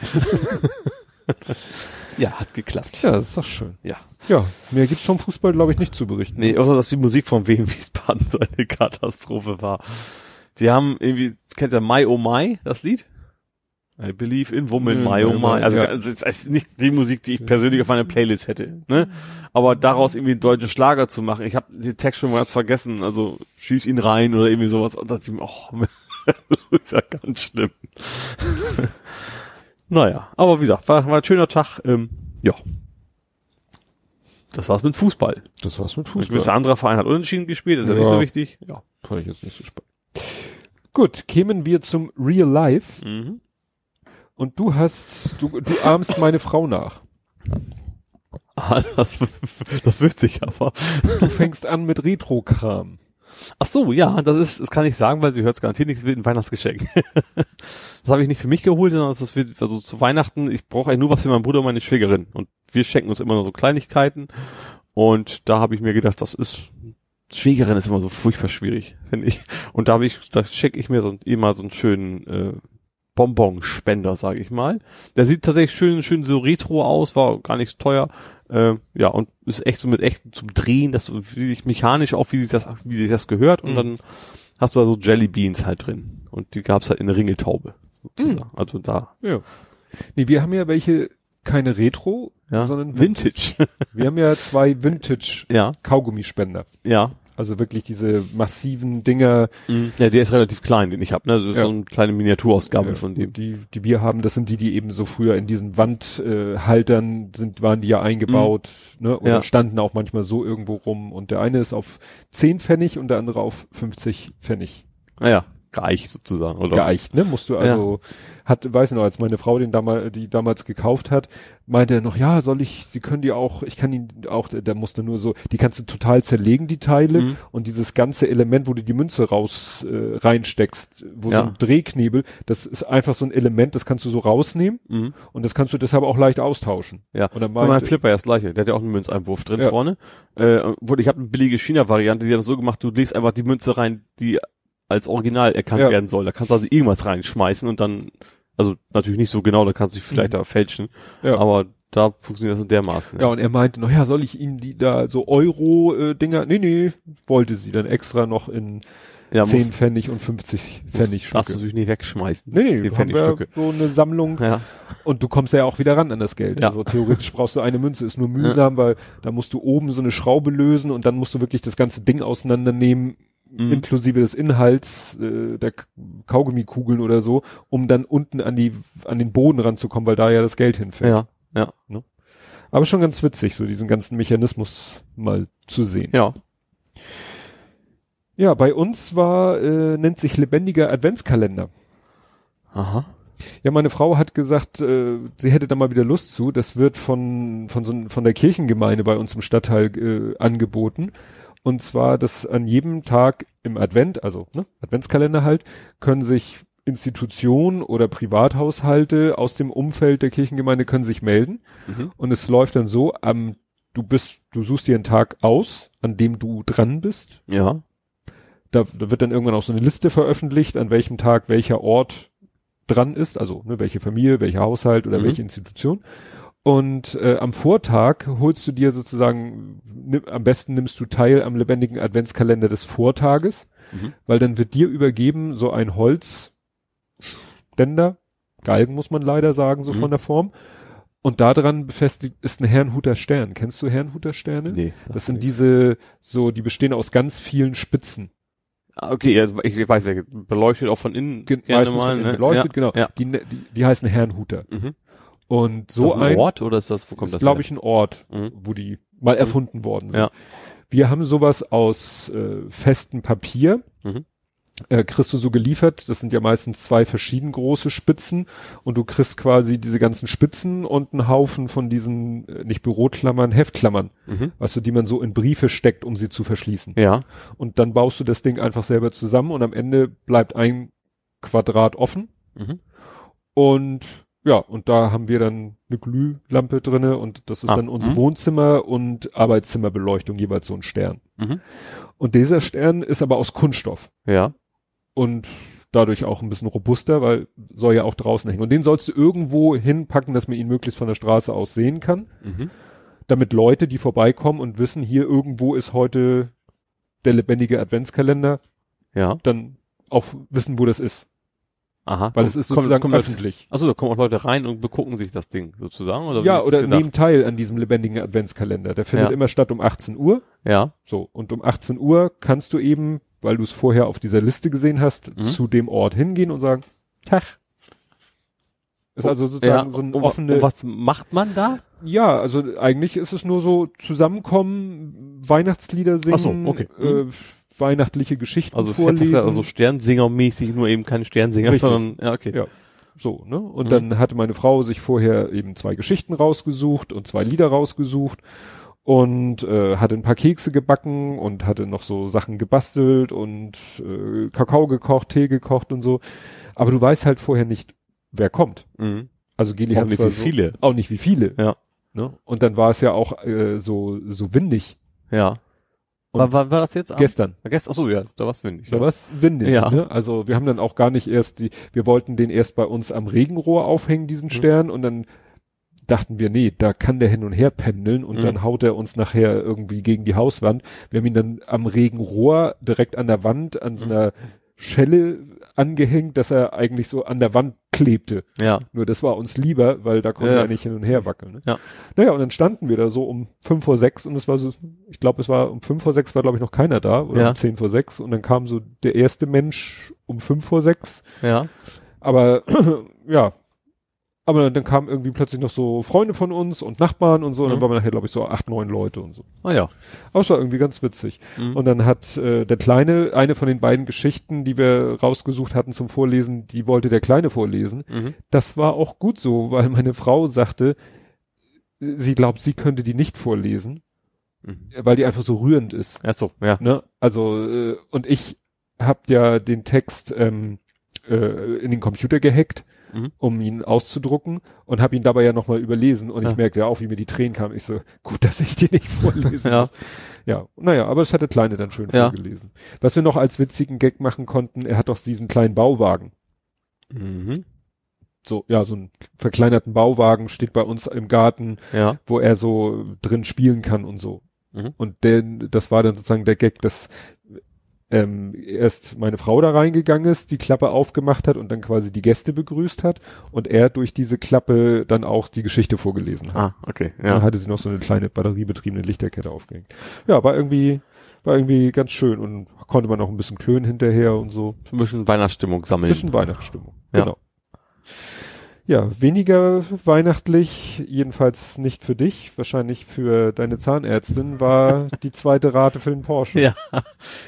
S3: ja, hat geklappt.
S2: Ja, das ist doch schön.
S3: Ja.
S2: Ja, mehr gibt's vom Fußball, glaube ich, nicht zu berichten.
S3: Nee, außer dass die Musik von WM Wiesbaden so eine Katastrophe war. Sie haben irgendwie, kennst du ja My Oh My, das Lied? I believe in woman, my oh
S2: My Oh
S3: Also
S2: ja.
S3: es ist, es ist nicht die Musik, die ich persönlich auf meiner Playlist hätte. Ne? Aber daraus irgendwie einen deutschen Schlager zu machen, ich habe den Text schon ganz vergessen. Also schieß ihn rein oder irgendwie sowas. Und da dachte ich mir, oh, das ist ja ganz schlimm. Naja, aber wie gesagt, war, war ein schöner Tag. Ähm, ja. Das war's mit Fußball.
S2: Das war's mit
S3: Ein
S2: Fußball.
S3: gewisser anderer Verein hat unentschieden gespielt, ist ja, nicht
S2: Ja.
S3: so wichtig. Ja.
S2: Fand ich jetzt nicht so spannend. Gut, kämen wir zum Real Life.
S3: Mhm.
S2: Und du hast, du, du ahmst meine Frau nach.
S3: Ah, das, das wird sich aber.
S2: Du fängst an mit Retro-Kram.
S3: Ach so, ja, das ist, das kann ich sagen, weil sie hört es garantiert nicht, wird ein Weihnachtsgeschenk. das habe ich nicht für mich geholt, sondern das wird, also zu Weihnachten, ich brauche eigentlich nur was für meinen Bruder und meine Schwägerin. Und wir schenken uns immer nur so Kleinigkeiten. Und da habe ich mir gedacht, das ist, Schwägerin ist immer so furchtbar schwierig, finde ich. Und da habe ich, da schenke ich mir so immer so einen schönen, äh, Bonbonspender, sage ich mal. Der sieht tatsächlich schön, schön so retro aus, war gar nicht teuer. Äh, ja, und ist echt so mit echt zum Drehen, das so wie sich mechanisch auch, wie sich das, wie sich das gehört. Und
S2: Mhm.
S3: dann hast du da so Jelly Beans halt drin. Und die gab's halt in der Ringeltaube.
S2: Mhm.
S3: Also da,
S2: Ja. Nee, wir haben ja welche, keine Retro,
S3: ja.
S2: sondern
S3: Vintage.
S2: Wir haben ja zwei Vintage
S3: ja,
S2: Kaugummispender.
S3: ja.
S2: Also wirklich diese massiven Dinger,
S3: Mhm. Ja, der ist relativ klein, den ich habe. Ne? Das ist
S2: Ja.
S3: so eine kleine Miniaturausgabe
S2: äh,
S3: von dem.
S2: die, die wir haben, das sind die, die eben so früher in diesen Wandhaltern äh, sind, waren die ja eingebaut, ne? Oder
S3: Ja.
S2: standen auch manchmal so irgendwo rum. Und der eine ist auf 10 Pfennig und der andere auf 50 Pfennig
S3: Naja, reich sozusagen. Oder?
S2: geeicht, ne? Musst du also, hat, weiß ich noch, als meine Frau den damals, die damals gekauft hat, meinte er noch, ja, soll ich, sie können die auch, ich kann ihn auch, der, musste nur so, die kannst du total zerlegen, die Teile,
S3: Mhm.
S2: und dieses ganze Element, wo du die Münze raus äh, reinsteckst, wo so
S3: Ja.
S2: ein Drehknebel, das ist einfach so ein Element, das kannst du so rausnehmen
S3: Mhm.
S2: und das kannst du deshalb auch leicht austauschen.
S3: Ja.
S2: Und dann meinte,
S3: Flipper ja das gleiche. Der hat ja auch einen Münzeinwurf drin
S2: Ja.
S3: vorne. Äh, wurde, ich habe eine billige China-Variante, die hat das so gemacht, du legst einfach die Münze rein, die als Original erkannt
S2: Ja.
S3: werden soll. Da kannst du also irgendwas reinschmeißen und dann, also natürlich nicht so genau, da kannst du dich vielleicht
S2: Mhm.
S3: da fälschen.
S2: Ja.
S3: Aber da funktioniert das in dermaßen.
S2: ja, und er meinte noch, ja, soll ich Ihnen die da so Euro-Dinger, nee, nee, wollte sie dann extra noch in
S3: ja
S2: 10
S3: muss,
S2: Pfennig und 50 Pfennig
S3: darfst du natürlich nicht wegschmeißen.
S2: Nee,
S3: die
S2: haben wir so eine Sammlung
S3: Ja.
S2: und du kommst ja auch wieder ran an das Geld.
S3: Ja.
S2: Also theoretisch brauchst du eine Münze, ist nur mühsam, weil da musst du oben so eine Schraube lösen und dann musst du wirklich das ganze Ding auseinandernehmen,
S3: Mhm.
S2: inklusive des Inhalts äh, der Kaugummikugeln oder so, um dann unten an die an den Boden ranzukommen, weil da ja das Geld hinfällt.
S3: Ja, ja,
S2: Aber schon ganz witzig, so diesen ganzen Mechanismus mal zu sehen.
S3: ja.
S2: Ja, bei uns war äh, nennt sich lebendiger Adventskalender.
S3: Aha.
S2: Ja, meine Frau hat gesagt, äh, sie hätte da mal wieder Lust zu. Das wird von, von, so, von der Kirchengemeinde bei uns im Stadtteil äh, angeboten. Und zwar, dass an jedem Tag im Advent, also ne, Adventskalender halt, können sich Institutionen oder Privathaushalte aus dem Umfeld der Kirchengemeinde können sich melden.
S3: Mhm.
S2: Und es läuft dann so, am, du bist, du suchst dir einen Tag aus, an dem du dran bist.
S3: Ja.
S2: Da, da wird dann irgendwann auch so eine Liste veröffentlicht, an welchem Tag welcher Ort dran ist, also ne, welche Familie, welcher Haushalt oder
S3: Mhm.
S2: welche Institution. Und äh, am Vortag holst du dir sozusagen, nimm, am besten nimmst du teil am lebendigen Adventskalender des Vortages,
S3: Mhm.
S2: weil dann wird dir übergeben so ein Holzständer, Galgen muss man leider sagen, so
S3: Mhm.
S2: von der Form. Und da dran befestigt ist ein Herrnhuter Stern. Kennst du Herrnhuter Sterne?
S3: Nee.
S2: Das sind diese, so, die bestehen aus ganz vielen Spitzen.
S3: Ah, Okay, ja, ich, weiß, beleuchtet auch von innen.
S2: Ge- meistens
S3: mal, ne?
S2: beleuchtet,
S3: ja.
S2: genau.
S3: Ja.
S2: Die, ne- die, die heißen Herrnhuter.
S3: Mhm.
S2: Und
S3: So ist das ein
S2: ein,
S3: Ort oder ist das, wo kommt
S2: ist,
S3: das
S2: glaube ich, ein Ort,
S3: Mhm.
S2: wo die mal erfunden worden sind.
S3: Ja.
S2: Wir haben sowas aus äh, festem Papier.
S3: Mhm.
S2: Äh, kriegst du so geliefert. Das sind ja meistens zwei verschieden große Spitzen und du kriegst quasi diese ganzen Spitzen und einen Haufen von diesen, äh, nicht Büroklammern, Heftklammern,
S3: Mhm.
S2: weißt du, die man so in Briefe steckt, um sie zu verschließen.
S3: Ja.
S2: Und dann baust du das Ding einfach selber zusammen und am Ende bleibt ein Quadrat offen
S3: Mhm.
S2: und ja, und da haben wir dann eine Glühlampe drinne und das ist
S3: Ah,
S2: dann unser
S3: mhm.
S2: Wohnzimmer und Arbeitszimmerbeleuchtung jeweils so ein Stern.
S3: Mhm.
S2: Und dieser Stern ist aber aus Kunststoff
S3: Ja.
S2: und dadurch auch ein bisschen robuster, weil soll ja auch draußen hängen. Und den sollst du irgendwo hinpacken, dass man ihn möglichst von der Straße aus sehen kann,
S3: Mhm.
S2: damit Leute, die vorbeikommen und wissen, hier irgendwo ist heute der lebendige Adventskalender,
S3: Ja.
S2: dann auch wissen, wo das ist.
S3: Aha.
S2: Weil es ist sozusagen öffentlich.
S3: Achso, da kommen auch Leute rein und begucken sich das Ding sozusagen, oder?
S2: Ja, oder nehmen teil an diesem lebendigen Adventskalender. Der findet
S3: Ja.
S2: immer statt um 18 Uhr.
S3: Ja.
S2: So, und um 18 Uhr kannst du eben, weil du es vorher auf dieser Liste gesehen hast,
S3: Mhm.
S2: zu dem Ort hingehen und sagen, Tag. Ist also sozusagen
S3: ja.
S2: so ein
S3: und,
S2: offene,
S3: und was macht man da?
S2: ja, also eigentlich ist es nur so zusammenkommen, Weihnachtslieder singen,
S3: Ach so, okay.
S2: äh, weihnachtliche Geschichten
S3: Also,
S2: vorlesen.
S3: ja also Sternsinger-mäßig, nur eben kein Sternsinger,
S2: Richtig.
S3: sondern, ja, okay.
S2: Ja. So, ne? Und
S3: Mhm.
S2: dann hatte meine Frau sich vorher eben zwei Geschichten rausgesucht und zwei Lieder rausgesucht und äh, hatte ein paar Kekse gebacken und hatte noch so Sachen gebastelt und äh, Kakao gekocht, Tee gekocht und so. Aber du weißt halt vorher nicht, wer kommt.
S3: Mhm.
S2: Also Geli
S3: Auch
S2: hat
S3: nicht wie
S2: so,
S3: viele.
S2: auch nicht wie viele.
S3: Ja.
S2: Ne? Und dann war es ja auch äh, so so windig.
S3: Ja. War, war, war das jetzt?
S2: gestern.
S3: War gestern? Achso, ja, da war's windig.
S2: Da
S3: Ja.
S2: war's windig.
S3: Ja.
S2: Ne? Also wir haben dann auch gar nicht erst die, wir wollten den erst bei uns am Regenrohr aufhängen, diesen
S3: Mhm.
S2: Stern, und dann dachten wir, nee, da kann der hin und her pendeln und
S3: Mhm.
S2: dann haut er uns nachher irgendwie gegen die Hauswand. Wir haben ihn dann am Regenrohr direkt an der Wand an so
S3: Mhm.
S2: einer Schelle angehängt, dass er eigentlich so an der Wand klebte.
S3: ja.
S2: Nur das war uns lieber, weil da konnte
S3: Ja.
S2: er nicht hin und her wackeln. Ne?
S3: Ja.
S2: Naja, und dann standen wir da so um fünf vor sechs und es war so, ich glaube, es war um fünf vor sechs war, glaube ich, noch keiner da oder
S3: Ja.
S2: um zehn vor sechs und dann kam so der erste Mensch um fünf vor sechs.
S3: Ja.
S2: Aber ja, aber dann kamen irgendwie plötzlich noch so Freunde von uns und Nachbarn und so und dann
S3: Mhm.
S2: waren wir nachher, glaube ich, so acht, neun Leute und so.
S3: Ah ja.
S2: Aber es war irgendwie ganz witzig.
S3: Mhm.
S2: Und dann hat äh, der Kleine, eine von den beiden Geschichten, die wir rausgesucht hatten zum Vorlesen, die wollte der Kleine vorlesen.
S3: Mhm.
S2: Das war auch gut so, weil meine Frau sagte, sie glaubt, sie könnte die nicht vorlesen,
S3: Mhm.
S2: weil die einfach so rührend ist.
S3: Ach so, ja.
S2: Ne? Also, äh, und ich hab ja den Text ähm, äh, in den Computer gehackt,
S3: Mhm.
S2: um ihn auszudrucken und habe ihn dabei ja nochmal überlesen und
S3: Ja.
S2: ich merkte ja auch, wie mir die Tränen kamen. Ich so, gut, dass ich die nicht vorlesen
S3: Ja.
S2: muss. Ja, naja, aber es hat der Kleine dann schön
S3: Ja.
S2: vorgelesen. Was wir noch als witzigen Gag machen konnten, er hat doch diesen kleinen Bauwagen.
S3: Mhm.
S2: So, ja, so einen verkleinerten Bauwagen steht bei uns im Garten,
S3: Ja.
S2: wo er so drin spielen kann und so.
S3: Mhm.
S2: Und der, das war dann sozusagen der Gag, dass ähm, erst meine Frau da reingegangen ist, die Klappe aufgemacht hat und dann quasi die Gäste begrüßt hat und er durch diese Klappe dann auch die Geschichte vorgelesen hat.
S3: Ah, okay.
S2: Dann
S3: Ja.
S2: hatte sie noch so eine kleine batteriebetriebene Lichterkette aufgehängt. Ja, war irgendwie, war irgendwie ganz schön und konnte man auch ein bisschen klönen hinterher und so.
S3: Ein bisschen Weihnachtsstimmung sammeln.
S2: Bisschen Weihnachtsstimmung.
S3: Ja.
S2: Genau. Ja, weniger weihnachtlich, jedenfalls nicht für dich, wahrscheinlich für deine Zahnärztin, war die zweite Rate für den Porsche.
S3: Ja.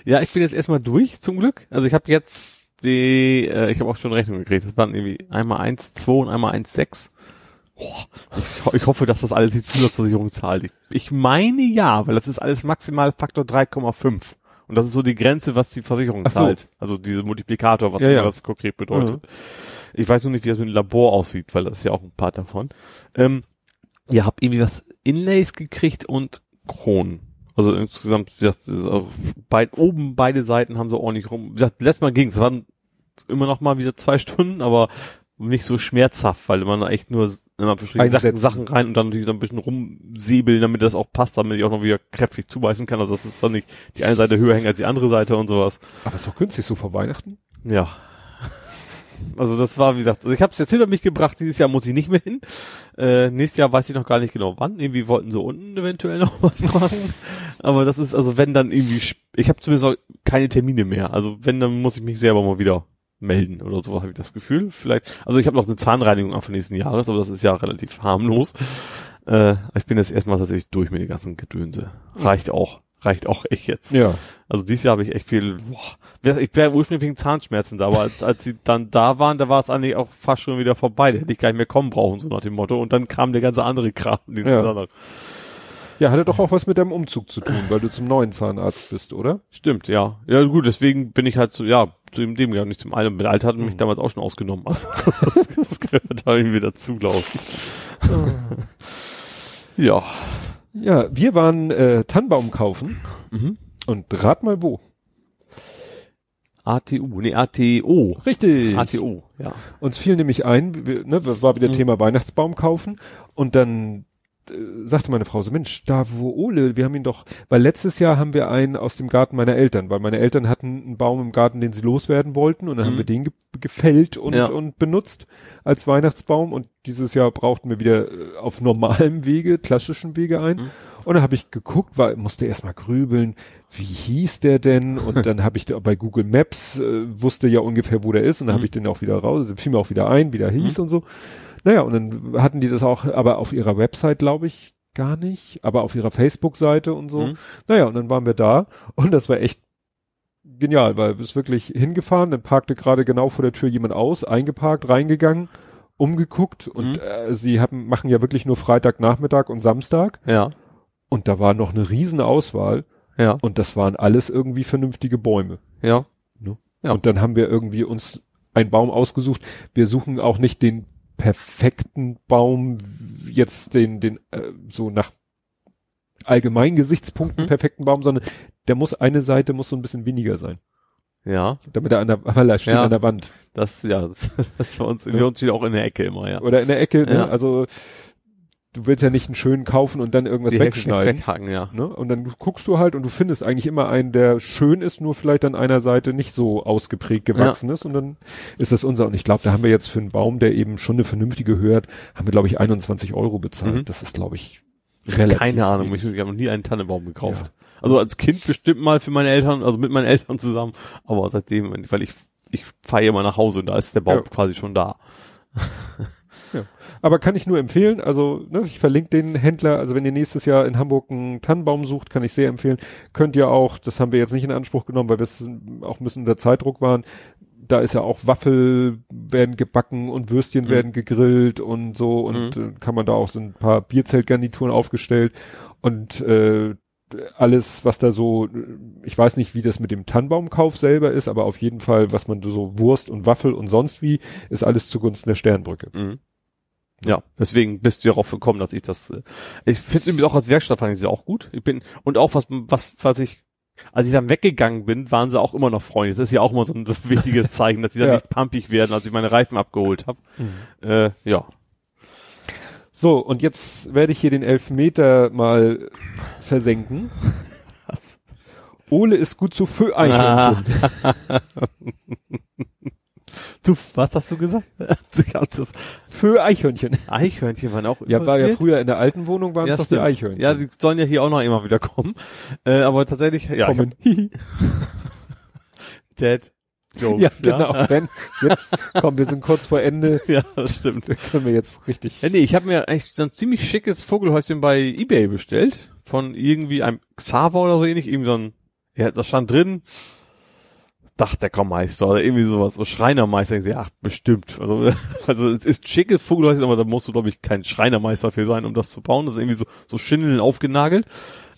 S3: Ja, ich bin jetzt erstmal durch, zum Glück. Also ich habe jetzt die, äh, ich habe auch schon Rechnung gekriegt. Das waren irgendwie einmal 1,2 und einmal 1,6. Boah, ich, ich hoffe, dass das alles die Zusatzversicherung zahlt. Ich, ich meine ja, weil das ist alles maximal Faktor 3,5. Und das ist so die Grenze, was die Versicherung
S2: so.
S3: zahlt. Also diese Multiplikator, was
S2: Ja, ja.
S3: das konkret bedeutet. Ich weiß nur nicht, wie das mit dem Labor aussieht, weil das ist ja auch ein Part davon. Ähm, ihr habt irgendwie was Inlays gekriegt und Kronen. Also insgesamt, wie gesagt, das ist auch beid, oben beide Seiten haben so ordentlich rum. Wie gesagt, letztes Mal ging es, waren immer noch mal wieder zwei Stunden, aber nicht so schmerzhaft, weil man echt nur immer verschiedene Sachen. Sachen rein und dann natürlich ein bisschen rumsäbeln, damit das auch passt, damit ich auch noch wieder kräftig zubeißen kann. Also das ist dann nicht die eine Seite höher hängt als die andere Seite und sowas.
S2: Aber ist doch günstig, so vor Weihnachten.
S3: Ja. Also das war, wie gesagt, also ich habe es jetzt hinter mich gebracht, dieses Jahr muss ich nicht mehr hin. Äh, nächstes Jahr weiß ich noch gar nicht genau wann. Irgendwie wollten sie unten eventuell noch was machen. Aber das ist, also wenn dann irgendwie, ich habe zumindest auch keine Termine mehr. Also wenn, dann muss ich mich selber mal wieder melden oder so, habe ich das Gefühl. Vielleicht, also ich habe noch eine Zahnreinigung Anfang nächsten Jahres, aber das ist ja relativ harmlos. Äh, ich bin jetzt erstmal tatsächlich durch mit den ganzen Gedönse. Reicht auch. Reicht auch echt jetzt.
S2: Ja.
S3: Also dieses Jahr habe ich echt viel, boah, ich wäre ursprünglich wegen Zahnschmerzen da, aber als, als sie dann da waren, da war es eigentlich auch fast schon wieder vorbei. Da hätte ich gar nicht mehr kommen brauchen, so nach dem Motto. Und dann kam der ganze andere Kram. Den
S2: Ja. Ja, hatte doch auch was mit deinem Umzug zu tun, weil du zum neuen Zahnarzt bist, oder?
S3: Stimmt, ja. Ja gut, deswegen bin ich halt so, ja, zu dem, dem ja nicht zum Alter. Mit Alter hat mich damals auch schon ausgenommen. Also, das, das gehört da irgendwie dazu, glaube ich. ja.
S2: Ja, wir waren äh, Tannenbaum kaufen
S3: Mhm.
S2: und rat mal wo.
S3: ATU, nee, ATO.
S2: Richtig.
S3: ATO, ja.
S2: Uns fiel nämlich ein, wir, ne, war wieder
S3: Mhm.
S2: Thema Weihnachtsbaum kaufen und dann sagte meine Frau so, Mensch, da wo Ole, wir haben ihn doch, weil letztes Jahr haben wir einen aus dem Garten meiner Eltern, weil meine Eltern hatten einen Baum im Garten, den sie loswerden wollten und dann
S3: Mhm.
S2: haben wir den ge gefällt und,
S3: Ja.
S2: und benutzt als Weihnachtsbaum und dieses Jahr brauchten wir wieder äh, auf normalem Wege, klassischen Wege ein.
S3: Mhm.
S2: Und dann habe ich geguckt, war, musste erstmal grübeln, wie hieß der denn? Und dann habe ich da bei Google Maps, äh, wusste ja ungefähr, wo der ist. Und dann
S3: Mhm.
S2: habe ich den auch wieder raus, fiel mir auch wieder ein, wie der hieß und so. Naja, und dann hatten die das auch, aber auf ihrer Website, glaube ich, gar nicht, aber auf ihrer Facebook-Seite und so.
S3: Mhm.
S2: Naja, und dann waren wir da und das war echt genial, weil wir ist wirklich hingefahren, dann parkte gerade genau vor der Tür jemand aus, eingeparkt, reingegangen, umgeguckt und
S3: Mhm.
S2: äh, sie haben, machen ja wirklich nur Freitagnachmittag und Samstag
S3: Ja.
S2: und da war noch eine riesen Auswahl
S3: Ja.
S2: und das waren alles irgendwie vernünftige Bäume.
S3: Ja. Ja.
S2: Und dann haben wir irgendwie uns einen Baum ausgesucht. Wir suchen auch nicht den perfekten Baum, jetzt den, den, äh, so nach allgemeinen Gesichtspunkten
S3: Mhm.
S2: perfekten Baum, sondern der muss, eine Seite muss so ein bisschen weniger sein.
S3: Ja,
S2: Damit er an der, weil er steht
S3: Ja.
S2: an der Wand.
S3: das, ja, das, das bei uns, wir uns steht auch in der Ecke immer, ja.
S2: Oder in der Ecke, ne?
S3: Ja.
S2: Also, du willst ja nicht einen schönen kaufen und dann irgendwas
S3: Die
S2: wegschneiden.
S3: weghaken, ja.
S2: Ne? Und dann guckst du halt und du findest eigentlich immer einen, der schön ist, nur vielleicht an einer Seite nicht so ausgeprägt gewachsen ist und dann ist das unser. Und ich glaube, da haben wir jetzt für einen Baum, der eben schon eine vernünftige hat, haben wir, glaube ich, 21 Euro bezahlt.
S3: Mhm.
S2: Das ist, glaube ich, relativ.
S3: Keine Ahnung, ich, ich habe noch nie einen Tannenbaum gekauft. Also als Kind bestimmt mal für meine Eltern, also mit meinen Eltern zusammen, aber seitdem, weil ich, ich fahre immer nach Hause und da ist der Baum
S2: Ja.
S3: quasi schon da.
S2: Aber kann ich nur empfehlen. Also, ne, ich verlinke den Händler. Also, wenn ihr nächstes Jahr in Hamburg einen Tannenbaum sucht, kann ich sehr empfehlen. Könnt ihr auch, das haben wir jetzt nicht in Anspruch genommen, weil wir auch ein bisschen unter Zeitdruck waren. Da ist ja auch Waffel werden gebacken und Würstchen
S3: Mhm.
S2: werden gegrillt und so und äh, kann man da auch so ein paar Bierzeltgarnituren aufgestellt und äh, alles, was da so, ich weiß nicht, wie das mit dem Tannenbaumkauf selber ist, aber auf jeden Fall, was man so Wurst und Waffel und sonst wie, ist alles zugunsten der Sternbrücke.
S3: Mhm. Ja, deswegen bist du darauf gekommen, dass ich das. äh, Ich finde es auch als Werkstatt fand ich sie auch gut. Ich bin und auch was was was ich als ich dann weggegangen bin, waren sie auch immer noch Freunde. Das ist ja auch immer so ein wichtiges Zeichen, dass sie dann
S2: Ja.
S3: nicht pumpig werden, als ich meine Reifen abgeholt habe. Äh, ja.
S2: So, und jetzt werde ich hier den Elfmeter mal versenken.
S3: Was?
S2: Ole ist gut zu Fö-Eichhörnchen.
S3: Du, was hast du gesagt? Das
S2: Fö-Eichhörnchen.
S3: Eichhörnchen waren auch
S2: Ja, war ja früher in der alten Wohnung waren es
S3: Ja,
S2: doch die. Eichhörnchen.
S3: Ja, die sollen ja hier auch noch immer wieder kommen. Äh, aber tatsächlich, ja,
S2: kommen.
S3: Dead Jokes.
S2: ja, genau. Wenn, jetzt, komm, wir sind kurz vor Ende.
S3: Ja, das stimmt.
S2: Da können wir jetzt richtig.
S3: Ja, nee, ich habe mir eigentlich so ein ziemlich schickes Vogelhäuschen bei Ebay bestellt. Von irgendwie einem Xaver oder so ähnlich. Irgendwie so ein, ja, da stand drin, Dachdeckermeister oder irgendwie sowas. So Schreinermeister. Ich sag, ach, bestimmt. Also, also es ist schickes Vogelhäuschen, aber da musst du, glaube ich, kein Schreinermeister für sein, um das zu bauen. Das ist irgendwie so, so Schindeln aufgenagelt.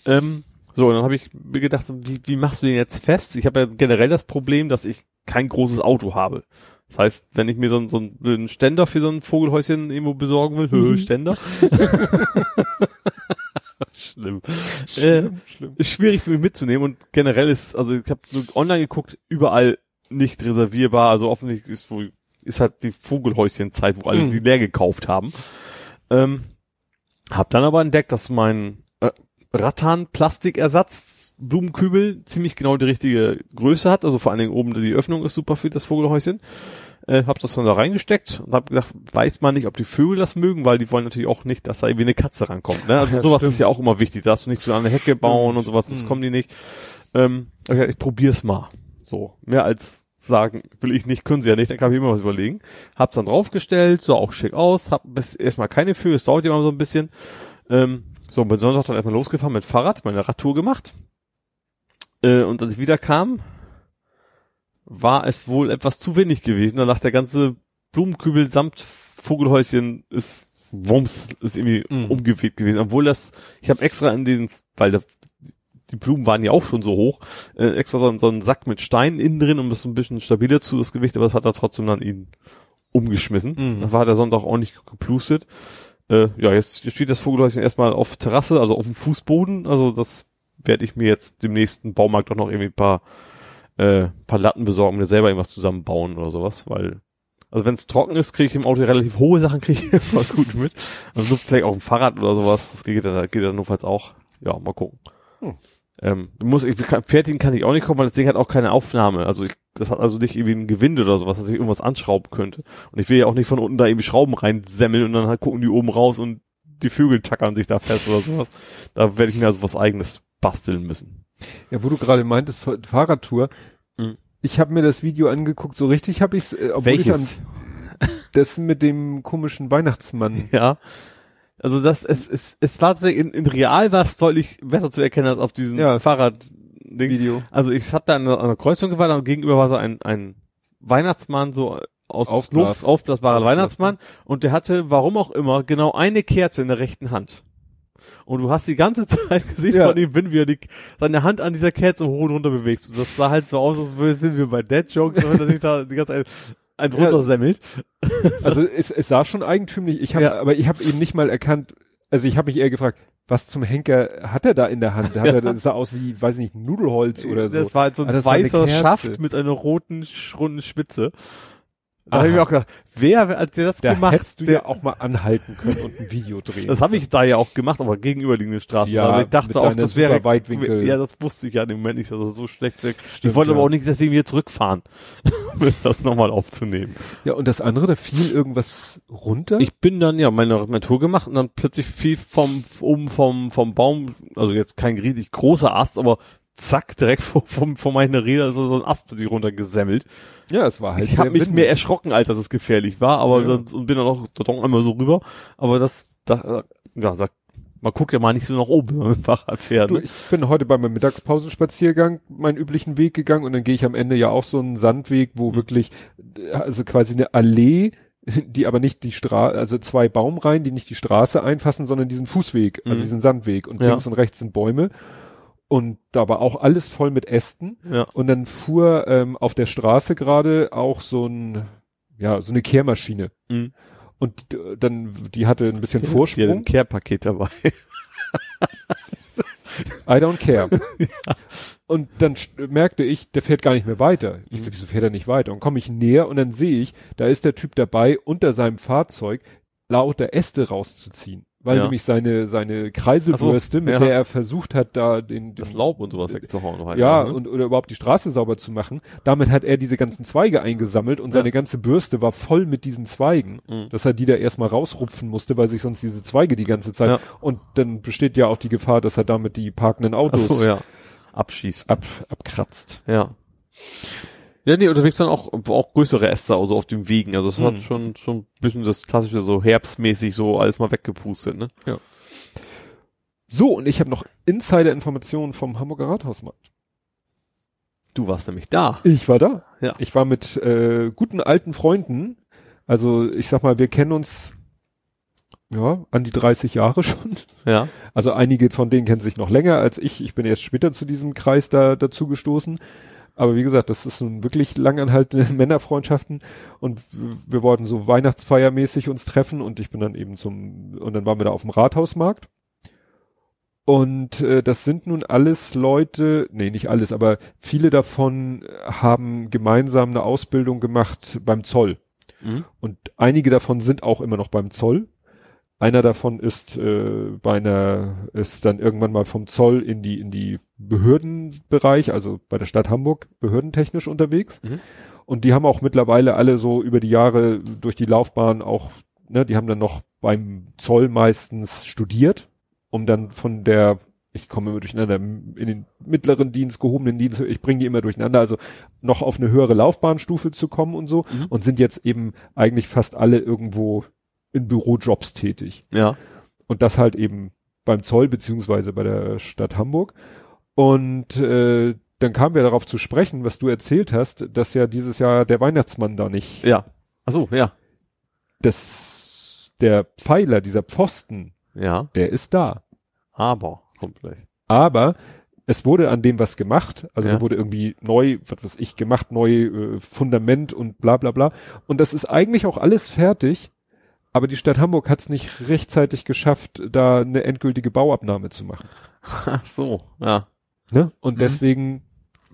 S3: Ähm, so, und dann habe ich mir gedacht, wie, wie machst du den jetzt fest? Ich habe ja generell das Problem, dass ich kein großes Auto habe. Das heißt, wenn ich mir so, so einen Ständer für so ein Vogelhäuschen irgendwo besorgen will,
S2: Mhm.
S3: Ständer. Schlimm. Äh,
S2: schlimm.
S3: ist schwierig für mich mitzunehmen und generell ist, also ich habe so online geguckt, überall nicht reservierbar, also offensichtlich ist wohl, ist halt die Vogelhäuschenzeit, wo alle
S2: Mhm.
S3: die leer gekauft haben. Ähm, hab dann aber entdeckt, dass mein äh, Rattan-Plastikersatz Blumenkübel ziemlich genau die richtige Größe hat, also vor allen Dingen oben die Öffnung ist super für das Vogelhäuschen. Äh, hab das dann da reingesteckt und hab gedacht, weiß man nicht, ob die Vögel das mögen, weil die wollen natürlich auch nicht, dass da irgendwie eine Katze rankommt. Ne? Also
S2: Ja,
S3: sowas
S2: stimmt.
S3: ist ja auch immer wichtig. Da darfst du nicht zu einer Hecke bauen
S2: Stimmt.
S3: und sowas, das
S2: Mhm.
S3: kommen die nicht. Ähm, okay, ich probier's mal. So, mehr als sagen will ich nicht, können sie ja nicht, dann kann ich immer was überlegen. Hab's dann draufgestellt, sah auch schick aus, hab bis erstmal keine Vögel, es dauert ja immer so ein bisschen. Ähm, so, bin Sonntag dann erstmal losgefahren mit Fahrrad, meine Radtour gemacht. Äh, und als ich wieder kam, war es wohl etwas zu wenig gewesen. Danach der ganze Blumenkübel samt Vogelhäuschen ist Wumms, ist irgendwie
S2: Mhm.
S3: umgeweht gewesen. Obwohl das, ich habe extra in den, weil da, die Blumen waren ja auch schon so hoch, äh, extra so, so einen Sack mit Steinen innen drin, um das ein bisschen stabiler zu, das Gewicht, aber das hat er trotzdem dann ihn umgeschmissen.
S2: Mhm.
S3: Dann war der Sonntag auch nicht geplustet. Äh, ja, jetzt steht das Vogelhäuschen erstmal auf Terrasse, also auf dem Fußboden. Also das werde ich mir jetzt dem nächsten Baumarkt auch noch irgendwie ein paar, äh, paar Latten besorgen, mir selber irgendwas zusammenbauen oder sowas, weil also wenn es trocken ist, kriege ich im Auto relativ hohe Sachen, kriege ich immer gut mit. Also vielleicht auf dem Fahrrad oder sowas, das geht dann, geht dann notfalls auch. Ja, mal gucken.
S2: Hm.
S3: Ähm, muss ich, kann, fertigen kann ich auch nicht kommen, weil das Ding hat auch keine Aufnahme. Also ich, das hat also nicht irgendwie ein Gewinde oder sowas, dass ich irgendwas anschrauben könnte. Und ich will ja auch nicht von unten da irgendwie Schrauben reinsemmeln und dann halt gucken die oben raus und die Vögel tackern sich da fest oder sowas. Da werde ich mir also was eigenes basteln müssen.
S2: Ja, wo du gerade meintest, Fa- Fahrradtour.
S3: Mhm.
S2: Ich habe mir das Video angeguckt, so richtig habe ich's, äh, obwohl ich
S3: Welches?
S2: das mit dem komischen Weihnachtsmann.
S3: Ja. Also das, es, es, es war in, in real war es deutlich besser zu erkennen als auf diesem
S2: Ja.
S3: Fahrrad-Ding.
S2: Video.
S3: Also ich da an einer, einer Kreuzung gewartet und gegenüber war so ein, ein Weihnachtsmann, so aus
S2: Aufblas-
S3: Luft, aufblasbarer
S2: Aufblasbar.
S3: Weihnachtsmann und der hatte, warum auch immer, genau eine Kerze in der rechten Hand. Und du hast die ganze Zeit gesehen
S2: Ja.
S3: von ihm, wenn wir die, seine Hand an dieser Kerze hoch und runter bewegst. Und das sah halt so aus, als würden wir bei Dead Jokes, wenn er sich da die ganze Zeit ein
S2: Ja.
S3: runtersemmelt.
S2: Also es, es sah schon eigentümlich. Ich habe,
S3: Ja.
S2: aber ich habe eben nicht mal erkannt. also ich habe mich eher gefragt, was zum Henker hat er da in der Hand? Hat er, das sah aus wie, weiß ich nicht, Nudelholz oder so.
S3: Das war halt so ein
S2: Ah,
S3: weißer. Schaft mit einer roten, runden Spitze. Da habe ich mir auch gedacht, wer hat der das
S2: Da
S3: gemacht?
S2: hättest du
S3: der,
S2: ja auch mal anhalten können und ein Video drehen.
S3: das habe ich da ja auch gemacht, aber gegenüberliegende Straßen.
S2: Ja,
S3: aber ich dachte auch, das wäre
S2: Weitwinkel-
S3: Ja, das wusste ich ja im Moment nicht, dass das so schlecht weg.
S2: Stimmt,
S3: ich wollte
S2: ja.
S3: aber auch nicht deswegen wieder zurückfahren, um das nochmal aufzunehmen.
S2: Ja, und das andere, da fiel irgendwas runter.
S3: Ich bin dann ja meine, meine Tour gemacht und dann plötzlich fiel vom oben vom vom Baum, also jetzt kein riesig großer Ast, aber zack direkt vor, vom, vor meine Räder ist so ein Ast plötzlich runtergesemmelt.
S2: ja, es war halt
S3: Ich habe mich
S2: windig.
S3: mehr erschrocken, als dass es gefährlich war, aber
S2: Ja.
S3: dann, und bin dann auch dort einmal so rüber. Aber das, da, ja, sag, man guckt ja mal nicht so nach oben, wenn man mit dem Fahrrad fährt. Ne?
S2: ich bin heute bei meinem Mittagspausenspaziergang meinen üblichen Weg gegangen und dann gehe ich am Ende ja auch so einen Sandweg, wo
S3: Mhm.
S2: wirklich, also quasi eine Allee, die aber nicht die Straße, also zwei Baumreihen, die nicht die Straße einfassen, sondern diesen Fußweg, also
S3: Mhm.
S2: diesen Sandweg und
S3: Ja.
S2: links und rechts sind Bäume und da war auch alles voll mit Ästen
S3: Ja.
S2: und dann fuhr ähm, auf der Straße gerade auch so ein, ja, so eine Kehrmaschine
S3: Mhm.
S2: und dann, die hatte ein bisschen
S3: Die
S2: Vorsprung.
S3: ein Care-Paket dabei.
S2: I don't care. Und dann merkte ich, der fährt gar nicht mehr weiter. Ich
S3: Mhm.
S2: so, wieso fährt er nicht weiter? Und komme ich näher und dann sehe ich, da ist der Typ dabei, unter seinem Fahrzeug lauter Äste rauszuziehen. Weil
S3: Ja.
S2: nämlich seine, seine Kreiselbürste,
S3: so,
S2: mit
S3: ja.
S2: der er versucht hat, da den, den
S3: Das Laub und sowas wegzuhauen. Halt
S2: ja,
S3: ne?
S2: und oder überhaupt die Straße sauber zu machen. Damit hat er diese ganzen Zweige eingesammelt und seine ganze Bürste war voll mit diesen Zweigen,
S3: Mhm.
S2: dass er die da erstmal rausrupfen musste, weil sich sonst diese Zweige die ganze Zeit und dann besteht ja auch die Gefahr, dass er damit die parkenden Autos
S3: so. Abschießt.
S2: ab, abkratzt.
S3: Ja. Ja, nee, unterwegs waren auch, auch größere Äste, also auf dem Wegen. Also es
S2: Mhm.
S3: hat schon, schon ein bisschen das klassische, so herbstmäßig so alles mal weggepustet, ne?
S2: So, und ich habe noch Insider-Informationen vom Hamburger Rathausmarkt.
S3: Du warst nämlich da.
S2: Ich war da.
S3: Ja.
S2: Ich war mit äh, guten alten Freunden. Also ich sag mal, wir kennen uns ja an die 30 Jahre schon.
S3: Ja.
S2: Also einige von denen kennen sich noch länger als ich. Ich bin erst später zu diesem Kreis da dazu gestoßen. Aber wie gesagt, das ist nun wirklich langanhaltende Männerfreundschaften und wir wollten so Weihnachtsfeiermäßig uns treffen und ich bin dann eben zum und dann waren wir da auf dem Rathausmarkt. Und äh, das sind nun alles Leute, nee, nicht alles, aber viele davon haben gemeinsam eine Ausbildung gemacht beim Zoll.
S3: Mhm.
S2: Und einige davon sind auch immer noch beim Zoll. Einer davon ist äh, bei einer, ist dann irgendwann mal vom Zoll in die, in die Behördenbereich, also bei der Stadt Hamburg, behördentechnisch unterwegs.
S3: Mhm.
S2: Und die haben auch mittlerweile alle so über die Jahre durch die Laufbahn auch, ne, die haben dann noch beim Zoll meistens studiert, um dann von der, ich komme immer durcheinander, in den mittleren Dienst, gehobenen Dienst, ich bringe die immer durcheinander, also noch auf eine höhere Laufbahnstufe zu kommen und so
S3: Mhm.
S2: und sind jetzt eben eigentlich fast alle irgendwo in Bürojobs tätig.
S3: Ja.
S2: Und das halt eben beim Zoll beziehungsweise bei der Stadt Hamburg. Und äh, dann kamen wir darauf zu sprechen, was du erzählt hast, dass ja dieses Jahr der Weihnachtsmann da nicht,
S3: Ja. Ach so, ja.
S2: das, der Pfeiler, dieser Pfosten,
S3: Ja.
S2: der ist da.
S3: Aber, gleich.
S2: Aber es wurde an dem was gemacht, also
S3: Ja.
S2: da wurde irgendwie neu, was weiß ich, gemacht, neu äh, Fundament und bla bla bla. Und das ist eigentlich auch alles fertig, aber die Stadt Hamburg hat es nicht rechtzeitig geschafft, da eine endgültige Bauabnahme zu machen.
S3: Ach so, ja.
S2: Ne? Und
S3: Mhm.
S2: deswegen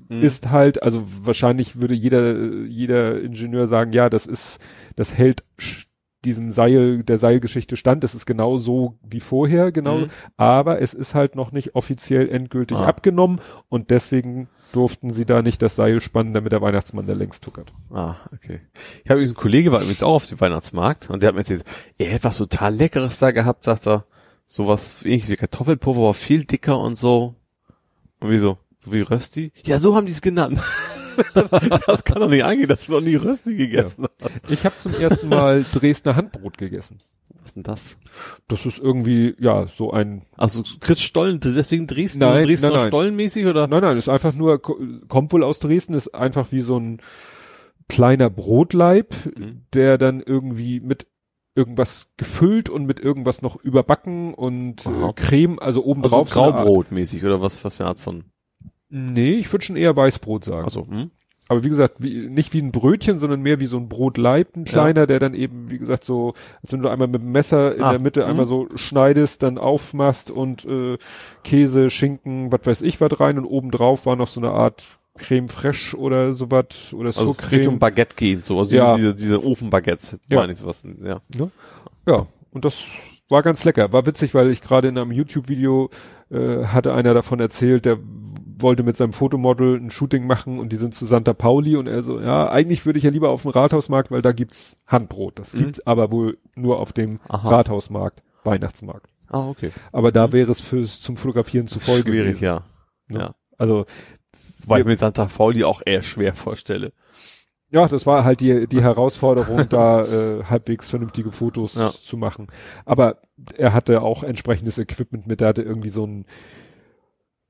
S3: Mhm.
S2: ist halt, also wahrscheinlich würde jeder, jeder Ingenieur sagen, ja, das ist, das hält diesem Seil, der Seilgeschichte stand, das ist genau so wie vorher, genau,
S3: Mhm.
S2: aber es ist halt noch nicht offiziell endgültig
S3: Ah.
S2: abgenommen und deswegen durften sie da nicht das Seil spannen, damit der Weihnachtsmann da längst tuckert.
S3: Ah, okay. Ich habe übrigens einen Kollege, war übrigens auch auf dem Weihnachtsmarkt und der hat mir erzählt, er hätte was total Leckeres da gehabt, sagt er. Sowas ähnlich wie Kartoffelpulver, aber viel dicker und so. Und wieso? So wie Rösti? Ja, so haben die es genannt. das kann doch nicht angehen, dass du noch nie Rösti gegessen hast.
S2: Ich habe zum ersten Mal Dresdner Handbrot gegessen.
S3: Was ist denn das?
S2: Das ist irgendwie, ja, so ein,
S3: Also Chris Stollen, deswegen Dresden,
S2: Nein,
S3: also Dresdner
S2: nein, nein.
S3: Stollenmäßig oder?
S2: Nein, nein, ist einfach nur, ko- kommt wohl aus Dresden, ist einfach wie so ein kleiner Brotleib,
S3: Mhm.
S2: der dann irgendwie mit irgendwas gefüllt und mit irgendwas noch überbacken und äh, Creme, also oben
S3: Also
S2: drauf. Art-
S3: Graubrotmäßig oder was, was für eine Art von?
S2: Nee, ich würde schon eher Weißbrot sagen.
S3: Also, hm?
S2: Aber wie gesagt, wie, nicht wie ein Brötchen, sondern mehr wie so ein Brotleib, ein kleiner, der dann eben, wie gesagt, so, als wenn du einmal mit dem Messer in
S3: Ah,
S2: der Mitte
S3: mhm.
S2: einmal so schneidest, dann aufmachst und äh, Käse, Schinken, was weiß ich was rein und obendrauf war noch so eine Art Creme fraiche oder sowas oder
S3: Also
S2: Saucreme.
S3: Richtung Baguette gehen, so. Also
S2: Ja.
S3: diese, diese Ofenbaguettes,
S2: Ja.
S3: meine ich sowas, ja.
S2: Ja, und das war ganz lecker. War witzig, weil ich gerade in einem YouTube-Video äh, hatte einer davon erzählt, der wollte mit seinem Fotomodel ein Shooting machen und die sind zu Santa Pauli und er so, ja, eigentlich würde ich ja lieber auf dem Rathausmarkt, weil da gibt's Handbrot. Das
S3: Mhm.
S2: gibt's aber wohl nur auf dem
S3: Aha.
S2: Rathausmarkt, Weihnachtsmarkt.
S3: Ah, okay.
S2: Aber da wäre es fürs zum Fotografieren zu voll
S3: Schwierig,
S2: gewesen.
S3: ja.
S2: Ne?
S3: Ja.
S2: Also
S3: Weil ich mir Santa Fauli auch eher schwer vorstelle.
S2: Ja, das war halt die, die Herausforderung, da äh, halbwegs vernünftige Fotos
S3: Ja.
S2: zu machen. Aber er hatte auch entsprechendes Equipment mit, der hatte irgendwie so ein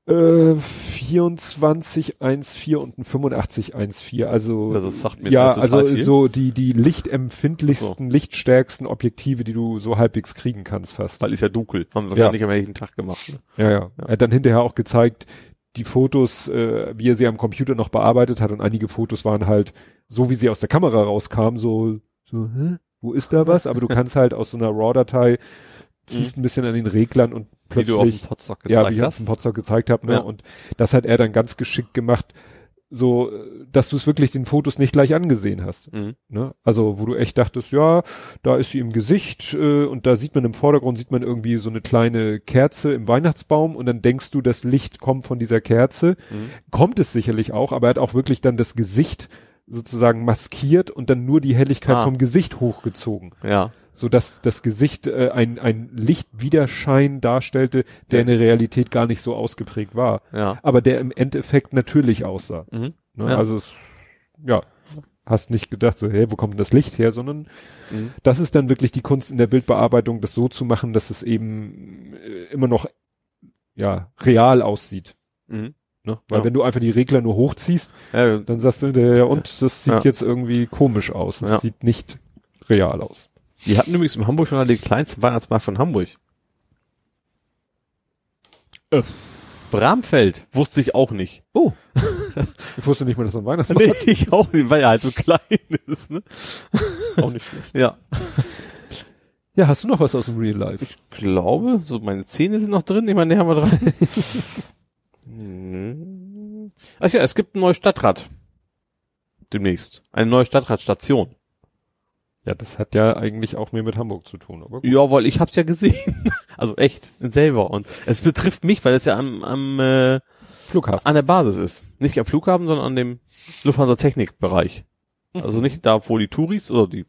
S2: äh, 24 1.4 und ein 85 1.4. Also,
S3: Also sagt mir
S2: ja, also
S3: viel.
S2: so die, die lichtempfindlichsten, lichtstärksten Objektive, die du so halbwegs kriegen kannst fast.
S3: Weil ist ja dunkel. Haben wir wahrscheinlich am nächsten Tag gemacht. Ne?
S2: Ja, ja. Er hat dann hinterher auch gezeigt, die Fotos, äh, wie er sie am Computer noch bearbeitet hat und einige Fotos waren halt so, wie sie aus der Kamera rauskamen, so, so, hä? Wo ist da was? Aber du kannst halt aus so einer RAW-Datei ziehst ein bisschen an den Reglern und
S3: Mhm. Wie du auf dem
S2: plötzlich,
S3: Podstock
S2: ja,
S3: gezeigt
S2: wie ich auf
S3: hast.
S2: dem Potsdam gezeigt habe, ne?
S3: Ja.
S2: Und das hat er dann ganz geschickt gemacht, so, dass du es wirklich den Fotos nicht gleich angesehen hast.
S3: Mhm.
S2: Ne? Also wo du echt dachtest, ja, da ist sie im Gesicht äh, und da sieht man im Vordergrund, sieht man irgendwie so eine kleine Kerze im Weihnachtsbaum und dann denkst du, das Licht kommt von dieser Kerze.
S3: Mhm.
S2: Kommt es sicherlich auch, aber er hat auch wirklich dann das Gesicht sozusagen maskiert und dann nur die Helligkeit
S3: Ah.
S2: vom Gesicht hochgezogen,
S3: Ja.
S2: So dass das Gesicht äh, ein, ein Lichtwiderschein darstellte, der
S3: Ja.
S2: in der Realität gar nicht so ausgeprägt war,
S3: Ja.
S2: aber der im Endeffekt natürlich aussah.
S3: Mhm.
S2: Ne?
S3: Ja.
S2: Also ja, hast nicht gedacht, so, hey, wo kommt denn das Licht her, sondern
S3: Mhm.
S2: das ist dann wirklich die Kunst in der Bildbearbeitung, das so zu machen, dass es eben äh, immer noch ja real aussieht.
S3: Mhm.
S2: Ne? Weil
S3: Ja.
S2: wenn du einfach die Regler nur hochziehst,
S3: Ja,
S2: dann sagst du, ja, und das sieht
S3: Ja.
S2: jetzt irgendwie komisch aus. Das sieht nicht real aus.
S3: Die hatten übrigens in Hamburg schon den kleinsten Weihnachtsmarkt von Hamburg.
S2: Äh.
S3: Bramfeld. Wusste ich auch nicht.
S2: Oh. ich wusste nicht mal, dass das ein Weihnachtsmarkt
S3: Nee, ich auch nicht, weil er halt so klein ist, ne?
S2: auch nicht schlecht.
S3: Ja.
S2: Ja, hast du noch was aus dem Real Life?
S3: Ich glaube, so meine Zähne sind noch drin. Ich meine, die haben wir dran. Hm. Ach ja, es gibt ein neues Stadtrat. Demnächst. Eine neue Stadtratstation.
S2: Ja, das hat ja eigentlich auch mehr mit Hamburg zu tun, aber gut.
S3: Ja, weil ich hab's ja gesehen. Also echt, selber. Und es betrifft mich, weil es ja am, am äh,
S2: Flughafen.
S3: an der Basis ist. Nicht am Flughafen, sondern an dem Lufthansa-Technik-Bereich. Also nicht da, wo die Touris oder die,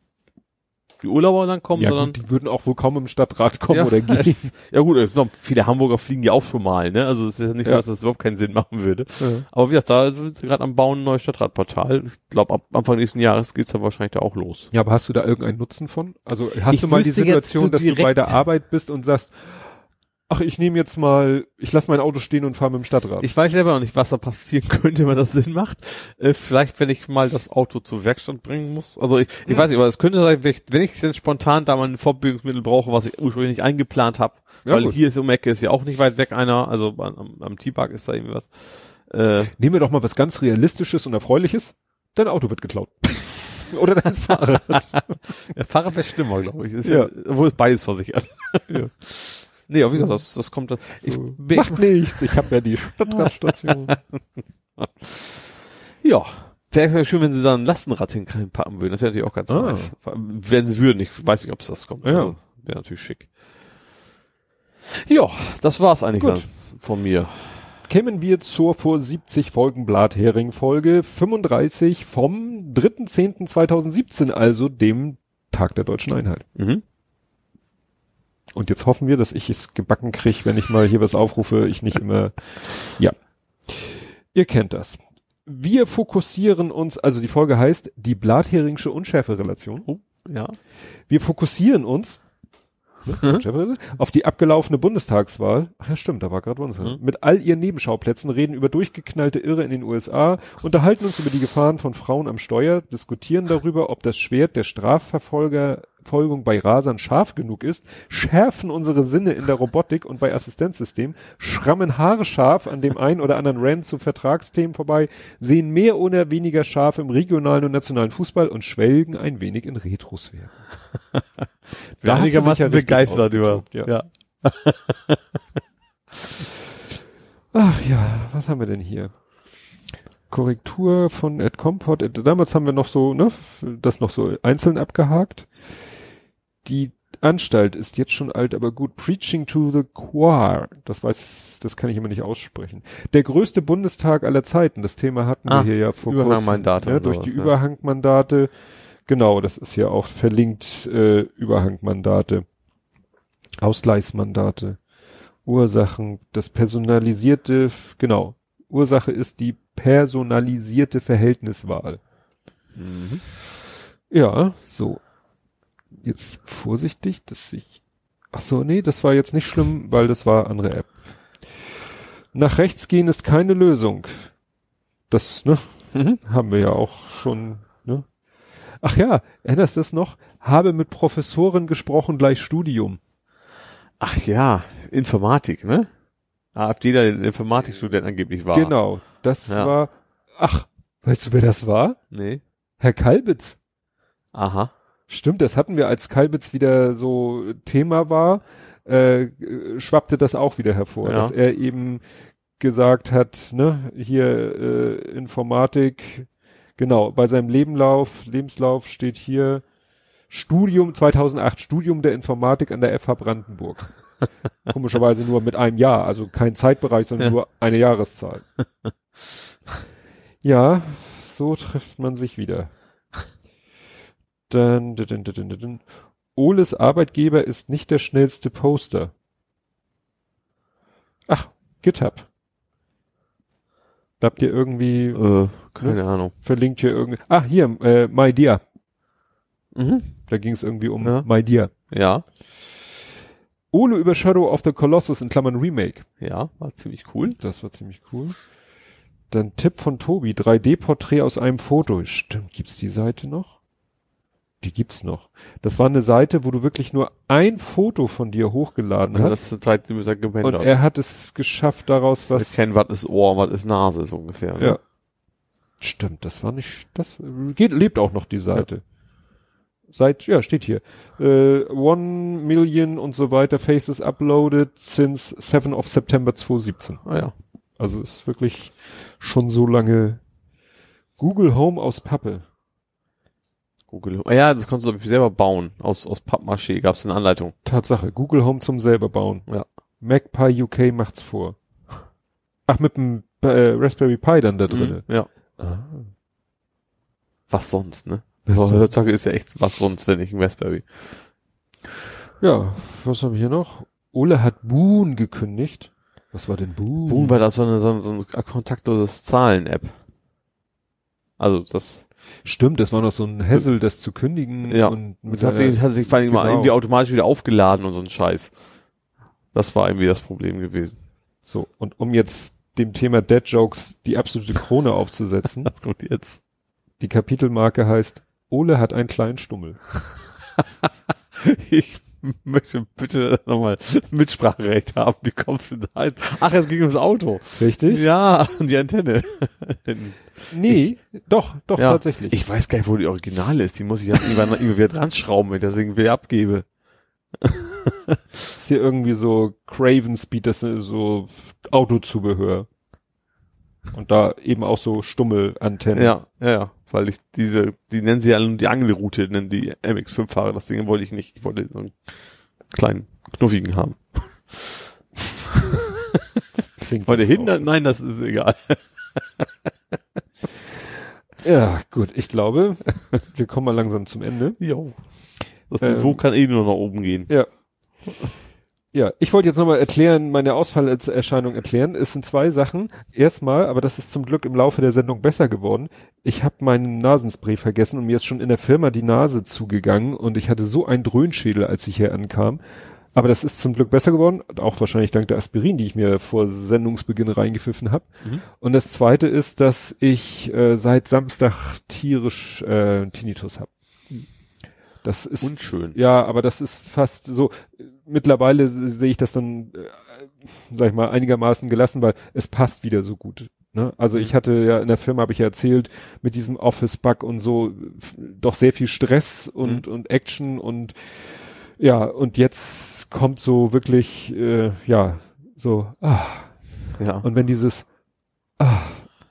S3: die Urlauber dann kommen,
S2: ja,
S3: sondern
S2: gut, die würden auch wohl kaum im Stadtrat kommen
S3: ja,
S2: oder gehen.
S3: Es, ja gut, viele Hamburger fliegen ja auch schon mal, ne? Also es ist ja nicht so, dass das überhaupt keinen Sinn machen würde.
S2: Ja.
S3: Aber wie gesagt, da sind sie gerade am Bauen ein neues Stadtratportal. Ich glaube, ab Anfang nächsten Jahres geht's dann wahrscheinlich da auch los.
S2: Ja, aber hast du da irgendeinen Nutzen von? Also hast
S3: Ich
S2: du mal die Situation,
S3: so
S2: dass du bei der Arbeit bist und sagst, ach, ich nehme jetzt mal, ich lasse mein Auto stehen und fahre mit dem Stadtrat.
S3: Ich weiß selber noch nicht, was da passieren könnte, wenn das Sinn macht. Äh, vielleicht, wenn ich mal das Auto zur Werkstatt bringen muss. Also ich, ich
S2: Hm.
S3: weiß nicht, aber es könnte sein, wenn ich, wenn ich denn spontan da mal ein Fortbildungsmittel brauche, was ich ursprünglich nicht eingeplant habe,
S2: Ja,
S3: weil
S2: gut.
S3: hier ist um Ecke ist ja auch nicht weit weg einer, also am, am T-Park ist da irgendwie was. Äh,
S2: Nehmen wir doch mal was ganz Realistisches und Erfreuliches. Dein Auto wird geklaut. Oder dein Fahrrad.
S3: der Fahrrad wäre schlimmer, glaube ich. Ist
S2: Ja.
S3: ja. Obwohl es beides versichert.
S2: Ja.
S3: Nee, aber wie gesagt, das, das kommt dann. Ich,
S2: So,
S3: bin-
S2: Macht nichts, ich habe ja die Stadtratstation.
S3: Ja. Wäre schön, wenn sie da ein Lastenrad hinpacken würden. Das wäre natürlich auch ganz
S2: Ah.
S3: nice. Wenn sie würden, ich weiß nicht, ob es das kommt.
S2: Ja.
S3: Also, wäre natürlich schick. Ja, das war's eigentlich
S2: Gut.
S3: dann von mir.
S2: Kämen wir zur vor 70 Folgen Blathering Folge 35 vom 3.10.2017, also dem Tag der deutschen Einheit.
S3: Mhm.
S2: Und jetzt hoffen wir, dass ich es gebacken kriege, wenn ich mal hier was aufrufe, ich nicht immer, ja. Ihr kennt das. Wir fokussieren uns, also die Folge heißt die Blatheringsche Unschärferelation.
S3: Oh, ja.
S2: Wir fokussieren uns ne,
S3: Mhm.
S2: Auf die abgelaufene Bundestagswahl. Ach ja, stimmt, da war gerade Bundestag.
S3: Mhm.
S2: Mit all ihren Nebenschauplätzen reden über durchgeknallte Irre in den USA, unterhalten uns über die Gefahren von Frauen am Steuer, diskutieren darüber, ob das Schwert der Strafverfolger Nachfolgung bei Rasern scharf genug ist, schärfen unsere Sinne in der Robotik und bei Assistenzsystemen, schrammen haarscharf an dem einen oder anderen Rand zu Vertragsthemen vorbei, sehen mehr oder weniger scharf im regionalen und nationalen Fußball und schwelgen ein wenig in Retrosphäre.
S3: Da einigermaßen begeistert über.
S2: Ja. ja. Ach ja, was haben wir denn hier? Korrektur von Ed Comport. Damals haben wir noch so, ne, das noch so einzeln abgehakt. Die Anstalt ist jetzt schon alt, aber gut. Preaching to the Choir. Das weiß, das kann ich immer nicht aussprechen. Der größte Bundestag aller Zeiten. Das Thema hatten ah, wir hier ja vor
S3: Überhangmandate.
S2: Ja, durch sowas, die ja. Überhangmandate. Genau, das ist ja auch verlinkt, äh, Überhangmandate. Ausgleichsmandate. Ursachen, das personalisierte, genau. Ursache ist die personalisierte Verhältniswahl. Mhm. Ja, so. Jetzt vorsichtig, dass ich, ach so, nee, das war jetzt nicht schlimm, weil das war andere App. Nach rechts gehen ist keine Lösung. Das, ne, mhm. haben wir ja auch schon, ne. Ach ja, erinnerst du das noch? Habe mit Professoren gesprochen gleich Studium.
S3: Ach ja, Informatik, ne? AfD, der Informatikstudent angeblich war.
S2: Genau, das ja. war, ach, weißt du, wer das war?
S3: Nee.
S2: Herr Kalbitz.
S3: Aha.
S2: Stimmt, das hatten wir, als Kalbitz wieder so Thema war, äh, schwappte das auch wieder hervor, ja. dass er eben gesagt hat, ne, hier äh, Informatik, genau, bei seinem Lebenlauf, Lebenslauf steht hier Studium 2008, Studium der Informatik an der FH Brandenburg. Komischerweise nur mit einem Jahr, also kein Zeitbereich, sondern ja. nur eine Jahreszahl. ja, so trifft man sich wieder. Dann, dann, dann, dann. Oles Arbeitgeber ist nicht der schnellste Poster. Ach, GitHub. Da habt ihr irgendwie,
S3: äh, keine ne, Ahnung.
S2: Verlinkt hier irgendwie. Ah, hier, äh, MyDear. Mhm. Da ging es irgendwie um ja. MyDear.
S3: Ja.
S2: Ole über Shadow of the Colossus in Klammern Remake.
S3: Ja, war ziemlich cool.
S2: Das war ziemlich cool. Dann Tipp von Tobi, 3D-Porträt aus einem Foto. Stimmt, gibt's die Seite noch? Die gibt's noch. Das war eine Seite, wo du wirklich nur ein Foto von dir hochgeladen ja, hast. Das ist Und er hat es geschafft, daraus
S3: was. Erkennen, was ist Ohr, was ist Nase, so ungefähr.
S2: Ne? Ja. Stimmt, das war nicht, das geht, lebt auch noch die Seite. Ja seit, ja, steht hier, äh, one million und so weiter Faces uploaded since 7 of September 2017. Ah ja. Also ist wirklich schon so lange Google Home aus Pappe.
S3: Google Home. Ja, das konntest du selber bauen. Aus, aus Pappmaché gab es eine Anleitung.
S2: Tatsache. Google Home zum selber bauen.
S3: Ja.
S2: MacPie UK macht's vor. Ach, mit dem äh, Raspberry Pi dann da drinne.
S3: Mhm, ja. Ah. Was sonst, ne? Heutzutage ist ja echt was sonst, wenn ich ein Raspberry.
S2: Ja, was habe ich hier noch? Ole hat Boon gekündigt. Was war denn Boon?
S3: Boon war das so eine, so eine, so eine kontaktloses Zahlen-App. Also das.
S2: Stimmt, das war noch so ein Hassel, das zu kündigen.
S3: Ja. Und das hat sich, hat sich vor allem genau. mal irgendwie automatisch wieder aufgeladen und so ein Scheiß. Das war irgendwie das Problem gewesen.
S2: So, und um jetzt dem Thema Dead Jokes die absolute Krone aufzusetzen.
S3: Was kommt jetzt?
S2: Die Kapitelmarke heißt Ole hat einen kleinen Stummel.
S3: ich möchte bitte nochmal Mitspracherecht haben. Wie kommst du da jetzt? Ach, es ging ums Auto.
S2: Richtig?
S3: Ja, und die Antenne.
S2: nee, ich, doch, doch, ja, tatsächlich.
S3: Ich weiß gar nicht, wo die Originale ist. Die muss ich dann irgendwann immer wieder dran schrauben, wenn ich das irgendwie abgebe.
S2: ist hier irgendwie so Craven Speed, das ist so Autozubehör. Und da eben auch so Stummelantennen.
S3: Ja, ja, ja weil ich diese, die nennen sie ja die Angelroute, nennen die MX5-Fahrer. Das Ding wollte ich nicht. Ich wollte so einen kleinen, knuffigen haben. Wollte hindern? Nein, das ist egal.
S2: ja, gut. Ich glaube, wir kommen mal langsam zum Ende.
S3: Jo. Das ähm, Niveau kann eh nur nach oben gehen.
S2: Ja. Ja, ich wollte jetzt nochmal erklären, meine Ausfallerscheinung erklären. Es sind zwei Sachen. Erstmal, aber das ist zum Glück im Laufe der Sendung besser geworden. Ich habe meinen Nasenspray vergessen und mir ist schon in der Firma die Nase zugegangen und ich hatte so einen Dröhnschädel, als ich hier ankam. Aber das ist zum Glück besser geworden, auch wahrscheinlich dank der Aspirin, die ich mir vor Sendungsbeginn reingepfiffen habe. Mhm. Und das zweite ist, dass ich äh, seit Samstag tierisch äh, Tinnitus habe. Das ist
S3: Unschön.
S2: ja, aber das ist fast so. Mittlerweile se- sehe ich das dann, äh, sag ich mal, einigermaßen gelassen, weil es passt wieder so gut. Ne? Also ich hatte ja in der Firma, habe ich ja erzählt, mit diesem Office-Bug und so doch sehr viel Stress und, und Action und ja, und jetzt kommt so wirklich, äh, ja, so, ah,
S3: Ja.
S2: und wenn dieses ah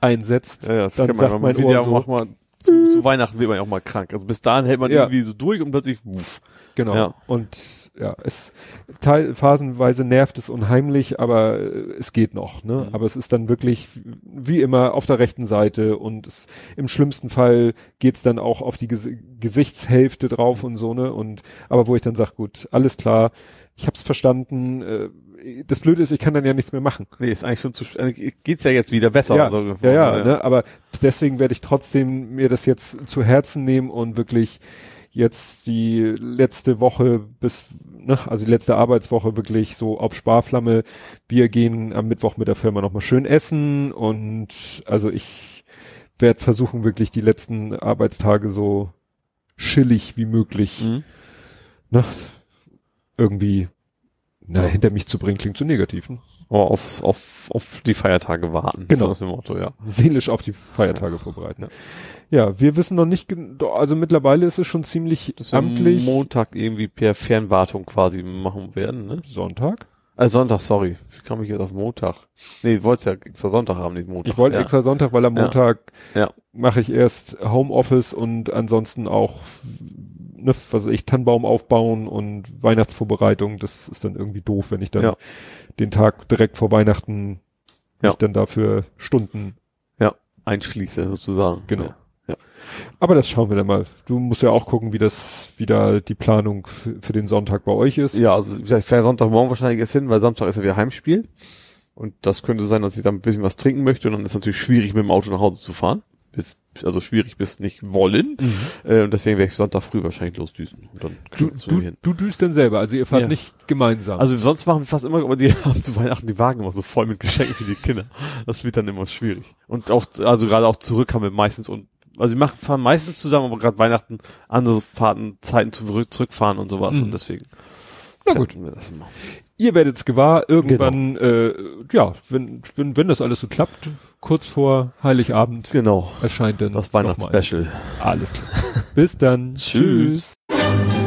S2: einsetzt,
S3: ja, ja, das
S2: dann
S3: kann man
S2: sagt
S3: mal
S2: mein Ohr so,
S3: auch mal zu, zu Weihnachten wird man ja auch mal krank. Also bis dahin hält man
S2: Ja.
S3: irgendwie so durch und plötzlich wuff.
S2: Genau.
S3: Ja.
S2: Und ja, es teil, phasenweise nervt es unheimlich, aber äh, es geht noch, ne?
S3: Mhm.
S2: Aber es ist dann wirklich wie immer auf der rechten Seite und es, im schlimmsten Fall geht's dann auch auf die Ges Gesichtshälfte drauf und so, ne? Und aber wo ich dann sag, gut, alles klar, ich hab's verstanden, äh, das Blöde ist, ich kann dann ja nichts mehr machen.
S3: Nee, ist eigentlich schon zu, geht's ja jetzt wieder besser.
S2: Ja,
S3: So,
S2: ja, ja, ne? aber deswegen werde ich trotzdem mir das jetzt zu Herzen nehmen und wirklich jetzt die letzte Woche bis, ne, also die letzte Arbeitswoche wirklich so auf Sparflamme. Wir gehen am Mittwoch mit der Firma nochmal schön essen und also ich werde versuchen wirklich die letzten Arbeitstage so chillig wie möglich,
S3: Mhm.
S2: ne, irgendwie, na, hinter mich zu bringen, klingt zu negativ, ne?
S3: Auf, auf, auf die Feiertage warten.
S2: Genau.
S3: So Motto, ja.
S2: seelisch auf die Feiertage vorbereiten. Ja. wir wissen noch nicht, also mittlerweile ist es schon ziemlich
S3: Das
S2: amtlich.
S3: Montag irgendwie per Fernwartung quasi machen werden, ne?
S2: Sonntag?
S3: Äh, Sonntag, sorry. Wie kam ich jetzt auf Montag? Nee, du wolltest ja extra Sonntag haben, nicht Montag.
S2: Ich wollte
S3: ja.
S2: extra Sonntag, weil am
S3: Ja.
S2: Montag
S3: Ja.
S2: mache ich erst Homeoffice und ansonsten auch, ne, was ich, Tannenbaum aufbauen und Weihnachtsvorbereitung. Das ist dann irgendwie doof, wenn ich dann
S3: Ja.
S2: den Tag direkt vor Weihnachten
S3: Ja.
S2: mich dann dafür Stunden.
S3: einschließe sozusagen.
S2: Genau.
S3: Ja.
S2: Aber das schauen wir dann mal. Du musst ja auch gucken, wie das wieder die Planung für, den Sonntag bei euch ist.
S3: Ja, also wie gesagt, Sonntagmorgen wahrscheinlich erst hin, weil Samstag ist ja wieder Heimspiel. Und das könnte sein, dass ich dann ein bisschen was trinken möchte und dann ist natürlich schwierig, mit dem Auto nach Hause zu fahren. Bis, also schwierig bis nicht wollen.
S2: Mhm.
S3: Äh, und deswegen werde ich Sonntag früh wahrscheinlich losdüsen. Und dann
S2: Du, du,
S3: hin.
S2: du düst denn selber, also ihr fahrt
S3: Ja.
S2: nicht gemeinsam.
S3: Also sonst machen wir fast immer, aber die haben zu Weihnachten die Wagen immer so voll mit Geschenken für die Kinder. Das wird dann immer schwierig. Und auch, also gerade auch zurück haben wir meistens und also wir machen, fahren meistens zusammen, aber gerade Weihnachten andere Fahrten, Zeiten zurück, zurückfahren und sowas
S2: Mhm.
S3: und deswegen.
S2: Na gut.
S3: Wir das immer.
S2: ihr werdet es gewahr, irgendwann, äh, ja, wenn, wenn, wenn das alles so klappt, kurz vor Heiligabend
S3: Genau.
S2: erscheint dann
S3: Das Weihnachtsspecial.
S2: Alles klar. Bis dann.
S3: Tschüss.
S2: Tschüss.